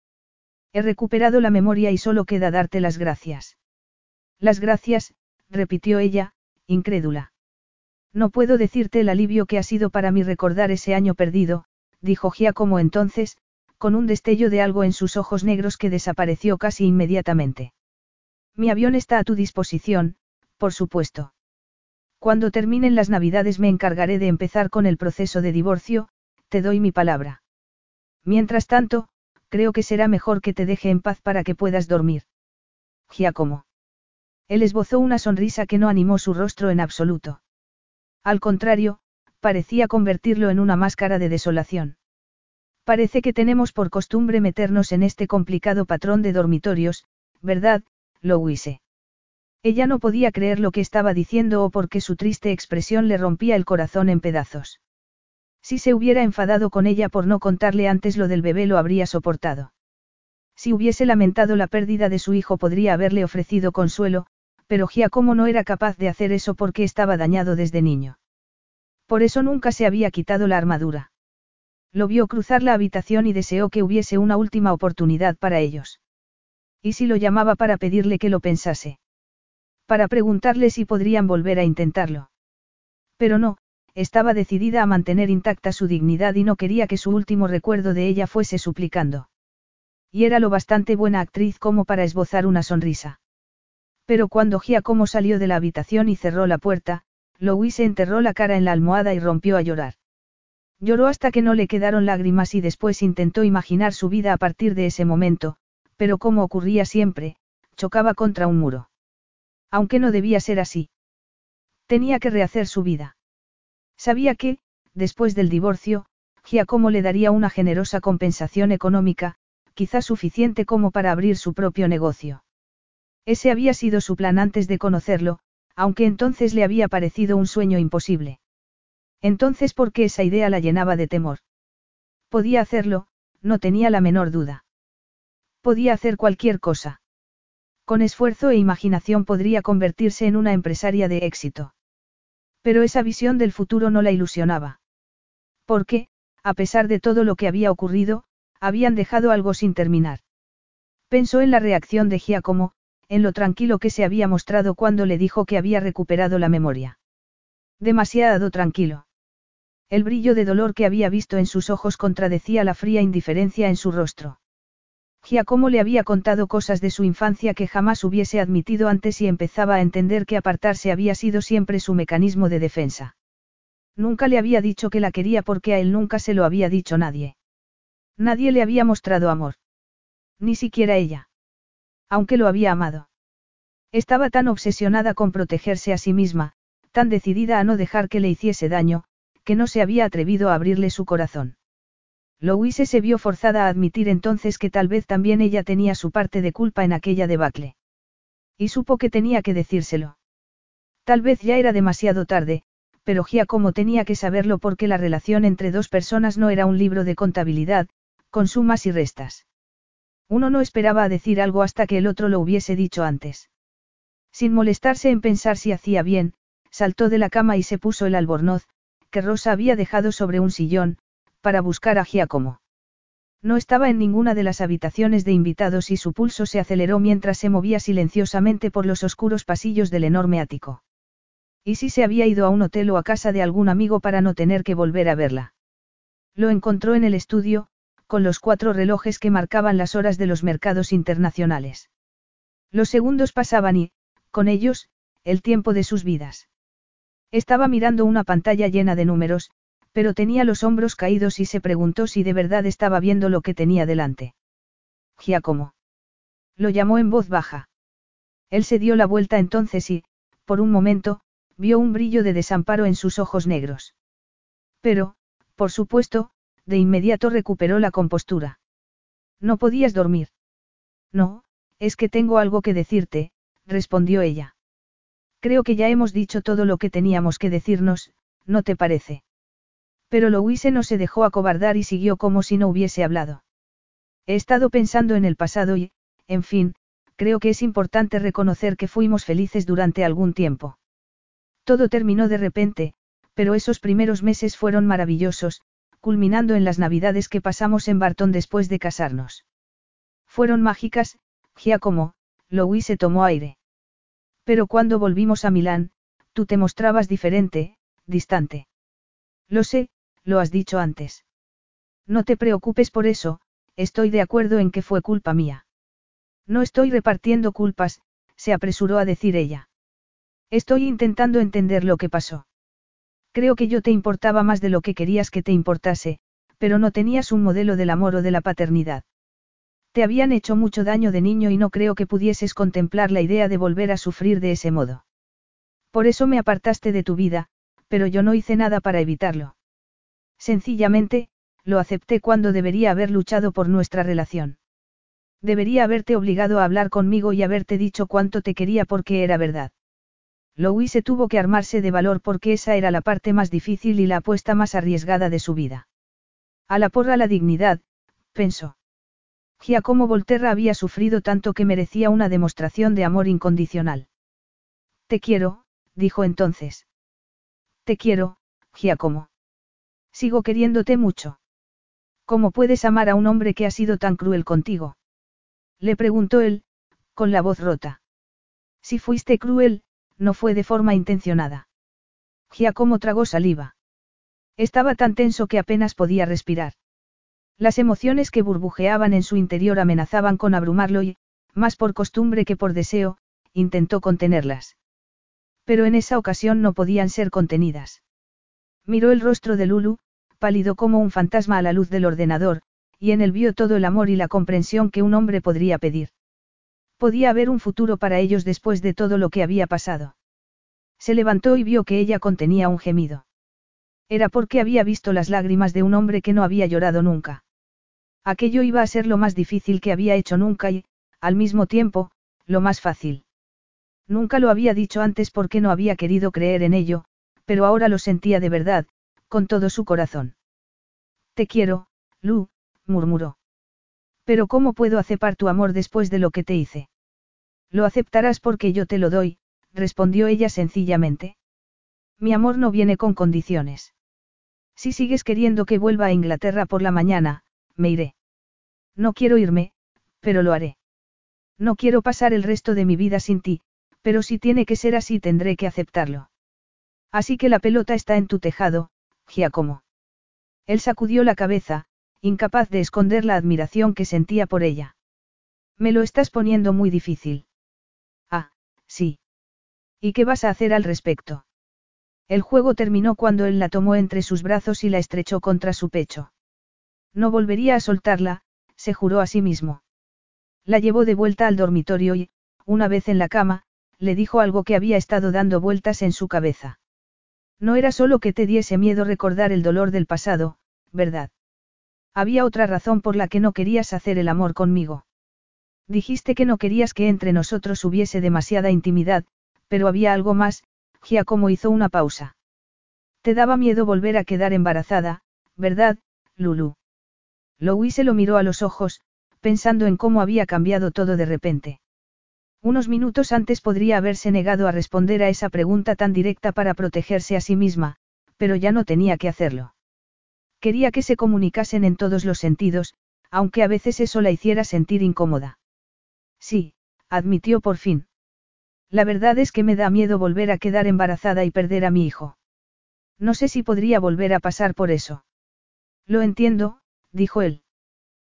[SPEAKER 1] He recuperado la memoria y solo queda darte las gracias. Las gracias, repitió ella, incrédula. No puedo decirte el alivio que ha sido para mí recordar ese año perdido, dijo Giacomo entonces, con un destello de algo en sus ojos negros que desapareció casi inmediatamente. Mi avión está a tu disposición, por supuesto. Cuando terminen las navidades me encargaré de empezar con el proceso de divorcio, te doy mi palabra. Mientras tanto, creo que será mejor que te deje en paz para que puedas dormir. Giacomo. Él esbozó una sonrisa que no animó su rostro en absoluto. Al contrario, parecía convertirlo en una máscara de desolación. Parece que tenemos por costumbre meternos en este complicado patrón de dormitorios, ¿verdad, Louise? Ella no podía creer lo que estaba diciendo o porque su triste expresión le rompía el corazón en pedazos. Si se hubiera enfadado con ella por no contarle antes lo del bebé lo habría soportado. Si hubiese lamentado la pérdida de su hijo podría haberle ofrecido consuelo, pero Giacomo no era capaz de hacer eso porque estaba dañado desde niño. Por eso nunca se había quitado la armadura. Lo vio cruzar la habitación y deseó que hubiese una última oportunidad para ellos. ¿Y si lo llamaba para pedirle que lo pensase? Para preguntarle si podrían volver a intentarlo. Pero no, estaba decidida a mantener intacta su dignidad y no quería que su último recuerdo de ella fuese suplicando. Y era lo bastante buena actriz como para esbozar una sonrisa. Pero cuando Giacomo salió de la habitación y cerró la puerta, Louise enterró la cara en la almohada y rompió a llorar. Lloró hasta que no le quedaron lágrimas y después intentó imaginar su vida a partir de ese momento, pero como ocurría siempre, chocaba contra un muro. Aunque no debía ser así. Tenía que rehacer su vida. Sabía que, después del divorcio, Giacomo le daría una generosa compensación económica, quizás suficiente como para abrir su propio negocio. Ese había sido su plan antes de conocerlo, aunque entonces le había parecido un sueño imposible. Entonces, ¿por qué esa idea la llenaba de temor? Podía hacerlo, no tenía la menor duda. Podía hacer cualquier cosa. Con esfuerzo e imaginación podría convertirse en una empresaria de éxito. Pero esa visión del futuro no la ilusionaba. Porque, a pesar de todo lo que había ocurrido, habían dejado algo sin terminar. Pensó en la reacción de Giacomo, en lo tranquilo que se había mostrado cuando le dijo que había recuperado la memoria. Demasiado tranquilo. El brillo de dolor que había visto en sus ojos contradecía la fría indiferencia en su rostro. Giacomo le había contado cosas de su infancia que jamás hubiese admitido antes y empezaba a entender que apartarse había sido siempre su mecanismo de defensa. Nunca le había dicho que la quería porque a él nunca se lo había dicho nadie. Nadie le había mostrado amor. Ni siquiera ella. Aunque lo había amado. Estaba tan obsesionada con protegerse a sí misma, tan decidida a no dejar que le hiciese daño, que no se había atrevido a abrirle su corazón. Louise se vio forzada a admitir entonces que tal vez también ella tenía su parte de culpa en aquella debacle. Y supo que tenía que decírselo. Tal vez ya era demasiado tarde, pero Giacomo tenía que saberlo porque la relación entre dos personas no era un libro de contabilidad, con sumas y restas. Uno no esperaba a decir algo hasta que el otro lo hubiese dicho antes. Sin molestarse en pensar si hacía bien, saltó de la cama y se puso el albornoz, que Rosa había dejado sobre un sillón, para buscar a Giacomo. No estaba en ninguna de las habitaciones de invitados y su pulso se aceleró mientras se movía silenciosamente por los oscuros pasillos del enorme ático. ¿Y si se había ido a un hotel o a casa de algún amigo para no tener que volver a verla? Lo encontró en el estudio, con los cuatro relojes que marcaban las horas de los mercados internacionales. Los segundos pasaban y, con ellos, el tiempo de sus vidas. Estaba mirando una pantalla llena de números, pero tenía los hombros caídos y se preguntó si de verdad estaba viendo lo que tenía delante. Giacomo. Lo llamó en voz baja. Él se dio la vuelta entonces y, por un momento, vio un brillo de desamparo en sus ojos negros. Pero, por supuesto, de inmediato recuperó la compostura. No podías dormir. No, es que tengo algo que decirte, respondió ella. Creo que ya hemos dicho todo lo que teníamos que decirnos, ¿no te parece? Pero Louise no se dejó acobardar y siguió como si no hubiese hablado. He estado pensando en el pasado y, en fin, creo que es importante reconocer que fuimos felices durante algún tiempo. Todo terminó de repente, pero esos primeros meses fueron maravillosos, culminando en las navidades que pasamos en Barton después de casarnos. Fueron mágicas, Giacomo, Louise tomó aire. Pero cuando volvimos a Milán, tú te mostrabas diferente, distante. Lo sé, lo has dicho antes. No te preocupes por eso, estoy de acuerdo en que fue culpa mía. No estoy repartiendo culpas, se apresuró a decir ella. Estoy intentando entender lo que pasó. Creo que yo te importaba más de lo que querías que te importase, pero no tenías un modelo del amor o de la paternidad. Te habían hecho mucho daño de niño y no creo que pudieses contemplar la idea de volver a sufrir de ese modo. Por eso me apartaste de tu vida, pero yo no hice nada para evitarlo. Sencillamente, lo acepté cuando debería haber luchado por nuestra relación. Debería haberte obligado a hablar conmigo y haberte dicho cuánto te quería porque era verdad. Louise tuvo que armarse de valor porque esa era la parte más difícil y la apuesta más arriesgada de su vida. A la porra la dignidad, pensó. Giacomo Volterra había sufrido tanto que merecía una demostración de amor incondicional. Te quiero, dijo entonces. Te quiero, Giacomo. Sigo queriéndote mucho. ¿Cómo puedes amar a un hombre que ha sido tan cruel contigo? Le preguntó él, con la voz rota. Si fuiste cruel, no fue de forma intencionada. Giacomo tragó saliva. Estaba tan tenso que apenas podía respirar. Las emociones que burbujeaban en su interior amenazaban con abrumarlo y, más por costumbre que por deseo, intentó contenerlas. Pero en esa ocasión no podían ser contenidas. Miró el rostro de Lulu, pálido como un fantasma a la luz del ordenador, y en él vio todo el amor y la comprensión que un hombre podría pedir. Podía haber un futuro para ellos después de todo lo que había pasado. Se levantó y vio que ella contenía un gemido. Era porque había visto las lágrimas de un hombre que no había llorado nunca. Aquello iba a ser lo más difícil que había hecho nunca y, al mismo tiempo, lo más fácil. Nunca lo había dicho antes porque no había querido creer en ello, pero ahora lo sentía de verdad, con todo su corazón. Te quiero, Lu, murmuró. Pero ¿cómo puedo aceptar tu amor después de lo que te hice? Lo aceptarás porque yo te lo doy, respondió ella sencillamente. Mi amor no viene con condiciones. Si sigues queriendo que vuelva a Inglaterra por la mañana, me iré. No quiero irme, pero lo haré. No quiero pasar el resto de mi vida sin ti, pero si tiene que ser así tendré que aceptarlo. Así que la pelota está en tu tejado, Giacomo. Él sacudió la cabeza, incapaz de esconder la admiración que sentía por ella. Me lo estás poniendo muy difícil. Ah, sí. ¿Y qué vas a hacer al respecto? El juego terminó cuando él la tomó entre sus brazos y la estrechó contra su pecho. No volvería a soltarla, se juró a sí mismo. La llevó de vuelta al dormitorio y, una vez en la cama, le dijo algo que había estado dando vueltas en su cabeza. No era solo que te diese miedo recordar el dolor del pasado, ¿verdad? Había otra razón por la que no querías hacer el amor conmigo. Dijiste que no querías que entre nosotros hubiese demasiada intimidad, pero había algo más, Giacomo hizo una pausa. Te daba miedo volver a quedar embarazada, ¿verdad, Lulu? Louis se lo miró a los ojos, pensando en cómo había cambiado todo de repente. Unos minutos antes podría haberse negado a responder a esa pregunta tan directa para protegerse a sí misma, pero ya no tenía que hacerlo. Quería que se comunicasen en todos los sentidos, aunque a veces eso la hiciera sentir incómoda. Sí, admitió por fin. La verdad es que me da miedo volver a quedar embarazada y perder a mi hijo. No sé si podría volver a pasar por eso. Lo entiendo, dijo él.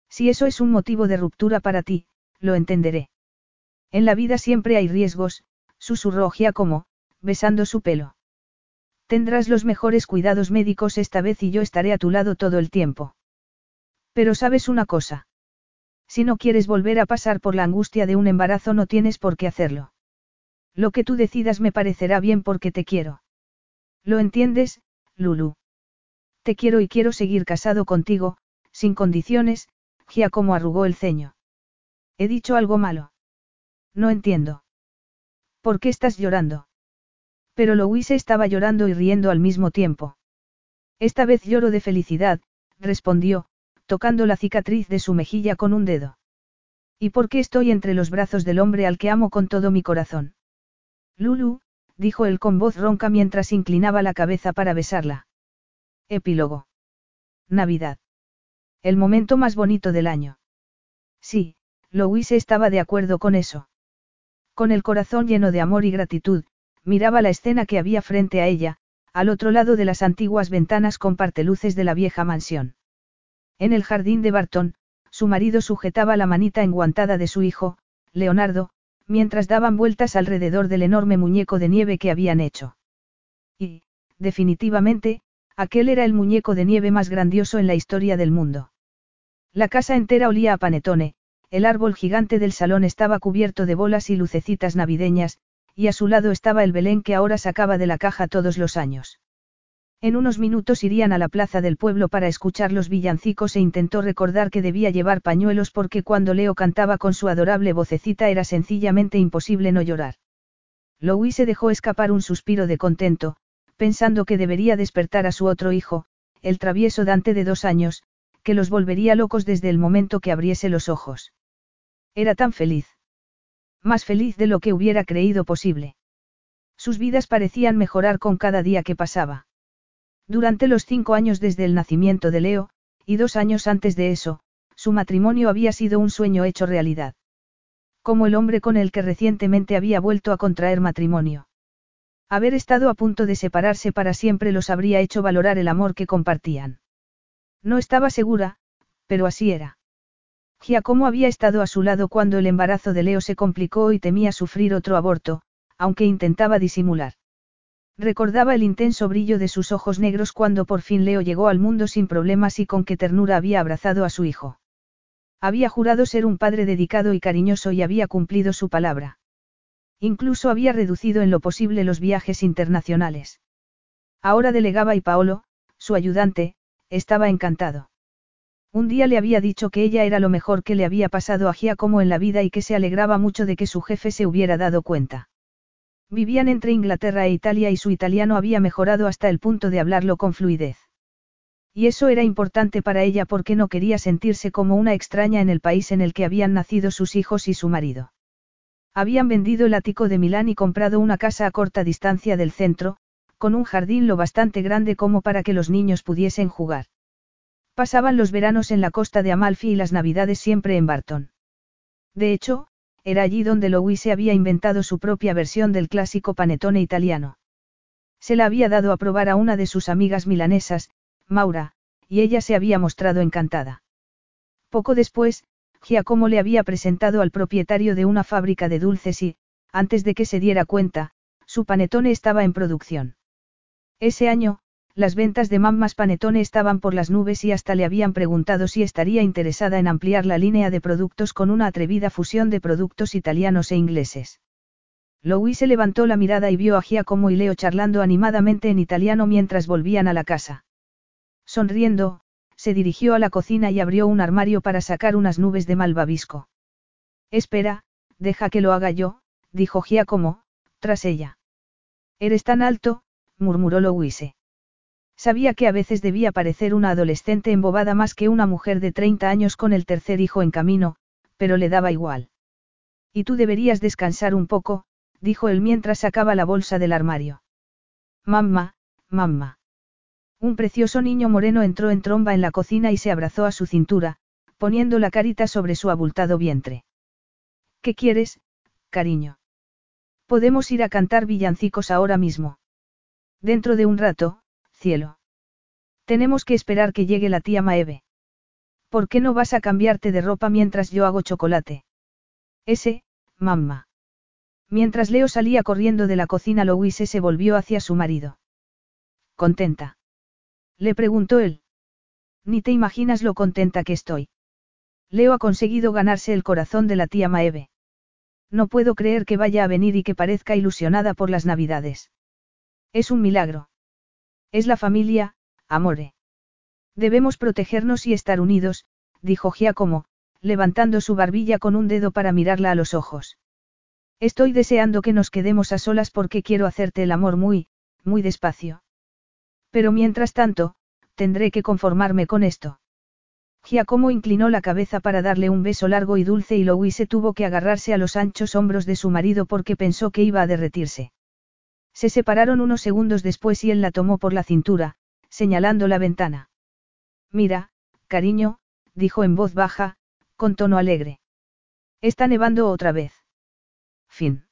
[SPEAKER 1] Si eso es un motivo de ruptura para ti, lo entenderé. En la vida siempre hay riesgos, susurró como, besando su pelo. Tendrás los mejores cuidados médicos esta vez y yo estaré a tu lado todo el tiempo. Pero sabes una cosa. Si no quieres volver a pasar por la angustia de un embarazo no tienes por qué hacerlo. Lo que tú decidas me parecerá bien porque te quiero. ¿Lo entiendes, Lulu? Te quiero y quiero seguir casado contigo, sin condiciones, Giacomo arrugó el ceño. ¿He dicho algo malo? No entiendo. ¿Por qué estás llorando? Pero Louise estaba llorando y riendo al mismo tiempo. Esta vez lloro de felicidad, respondió, tocando la cicatriz de su mejilla con un dedo. ¿Y por qué estoy entre los brazos del hombre al que amo con todo mi corazón? Lulu, dijo él con voz ronca mientras inclinaba la cabeza para besarla. Epílogo. Navidad. El momento más bonito del año. Sí, Louise estaba de acuerdo con eso. Con el corazón lleno de amor y gratitud, miraba la escena que había frente a ella, al otro lado de las antiguas ventanas con parteluces de la vieja mansión. En el jardín de Barton, su marido sujetaba la manita enguantada de su hijo, Leonardo, mientras daban vueltas alrededor del enorme muñeco de nieve que habían hecho. Y, definitivamente, aquel era el muñeco de nieve más grandioso en la historia del mundo. La casa entera olía a panetone, el árbol gigante del salón estaba cubierto de bolas y lucecitas navideñas, y a su lado estaba el Belén que ahora sacaba de la caja todos los años. En unos minutos irían a la plaza del pueblo para escuchar los villancicos e intentó recordar que debía llevar pañuelos porque cuando Leo cantaba con su adorable vocecita era sencillamente imposible no llorar. Louis se dejó escapar un suspiro de contento, pensando que debería despertar a su otro hijo, el travieso Dante de dos años, que los volvería locos desde el momento que abriese los ojos. Era tan feliz. Más feliz de lo que hubiera creído posible. Sus vidas parecían mejorar con cada día que pasaba. Durante los cinco años desde el nacimiento de Leo, y dos años antes de eso, su matrimonio había sido un sueño hecho realidad. Como el hombre con el que recientemente había vuelto a contraer matrimonio. Haber estado a punto de separarse para siempre los habría hecho valorar el amor que compartían. No estaba segura, pero así era. Giacomo había estado a su lado cuando el embarazo de Leo se complicó y temía sufrir otro aborto, aunque intentaba disimular. Recordaba el intenso brillo de sus ojos negros cuando por fin Leo llegó al mundo sin problemas y con qué ternura había abrazado a su hijo. Había jurado ser un padre dedicado y cariñoso y había cumplido su palabra. Incluso había reducido en lo posible los viajes internacionales. Ahora delegaba y Paolo, su ayudante, estaba encantado. Un día le había dicho que ella era lo mejor que le había pasado a Giacomo en la vida y que se alegraba mucho de que su jefe se hubiera dado cuenta. Vivían entre Inglaterra e Italia y su italiano había mejorado hasta el punto de hablarlo con fluidez. Y eso era importante para ella porque no quería sentirse como una extraña en el país en el que habían nacido sus hijos y su marido. Habían vendido el ático de Milán y comprado una casa a corta distancia del centro, con un jardín lo bastante grande como para que los niños pudiesen jugar. Pasaban los veranos en la costa de Amalfi y las navidades siempre en Barton. De hecho, era allí donde Louise había inventado su propia versión del clásico panetone italiano. Se la había dado a probar a una de sus amigas milanesas, Maura, y ella se había mostrado encantada. Poco después, Giacomo le había presentado al propietario de una fábrica de dulces y, antes de que se diera cuenta, su panetone estaba en producción. Ese año, las ventas de Mammas Panetone estaban por las nubes y hasta le habían preguntado si estaría interesada en ampliar la línea de productos con una atrevida fusión de productos italianos e ingleses. Louis se levantó la mirada y vio a Giacomo y Leo charlando animadamente en italiano mientras volvían a la casa. Sonriendo, se dirigió a la cocina y abrió un armario para sacar unas nubes de malvavisco. Espera, deja que lo haga yo, dijo Giacomo, tras ella. Eres tan alto, murmuró Louise. Sabía que a veces debía parecer una adolescente embobada más que una mujer de 30 años con el tercer hijo en camino, pero le daba igual. Y tú deberías descansar un poco, dijo él mientras sacaba la bolsa del armario. Mamma, mamma. Un precioso niño moreno entró en tromba en la cocina y se abrazó a su cintura, poniendo la carita sobre su abultado vientre. ¿Qué quieres, cariño? Podemos ir a cantar villancicos ahora mismo. Dentro de un rato, cielo. Tenemos que esperar que llegue la tía Maeve. ¿Por qué no vas a cambiarte de ropa mientras yo hago chocolate? Ese, mamma. Mientras Leo salía corriendo de la cocina, Louise se volvió hacia su marido. ¿Contenta? Le preguntó él. Ni te imaginas lo contenta que estoy. Leo ha conseguido ganarse el corazón de la tía Maeve. No puedo creer que vaya a venir y que parezca ilusionada por las navidades. Es un milagro. Es la familia, amore. Debemos protegernos y estar unidos, dijo Giacomo, levantando su barbilla con un dedo para mirarla a los ojos. Estoy deseando que nos quedemos a solas porque quiero hacerte el amor muy, muy despacio. Pero mientras tanto, tendré que conformarme con esto. Giacomo inclinó la cabeza para darle un beso largo y dulce y Louise tuvo que agarrarse a los anchos hombros de su marido porque pensó que iba a derretirse. Se separaron unos segundos después y él la tomó por la cintura, señalando la ventana. Mira, cariño, dijo en voz baja, con tono alegre. Está nevando otra vez. Fin.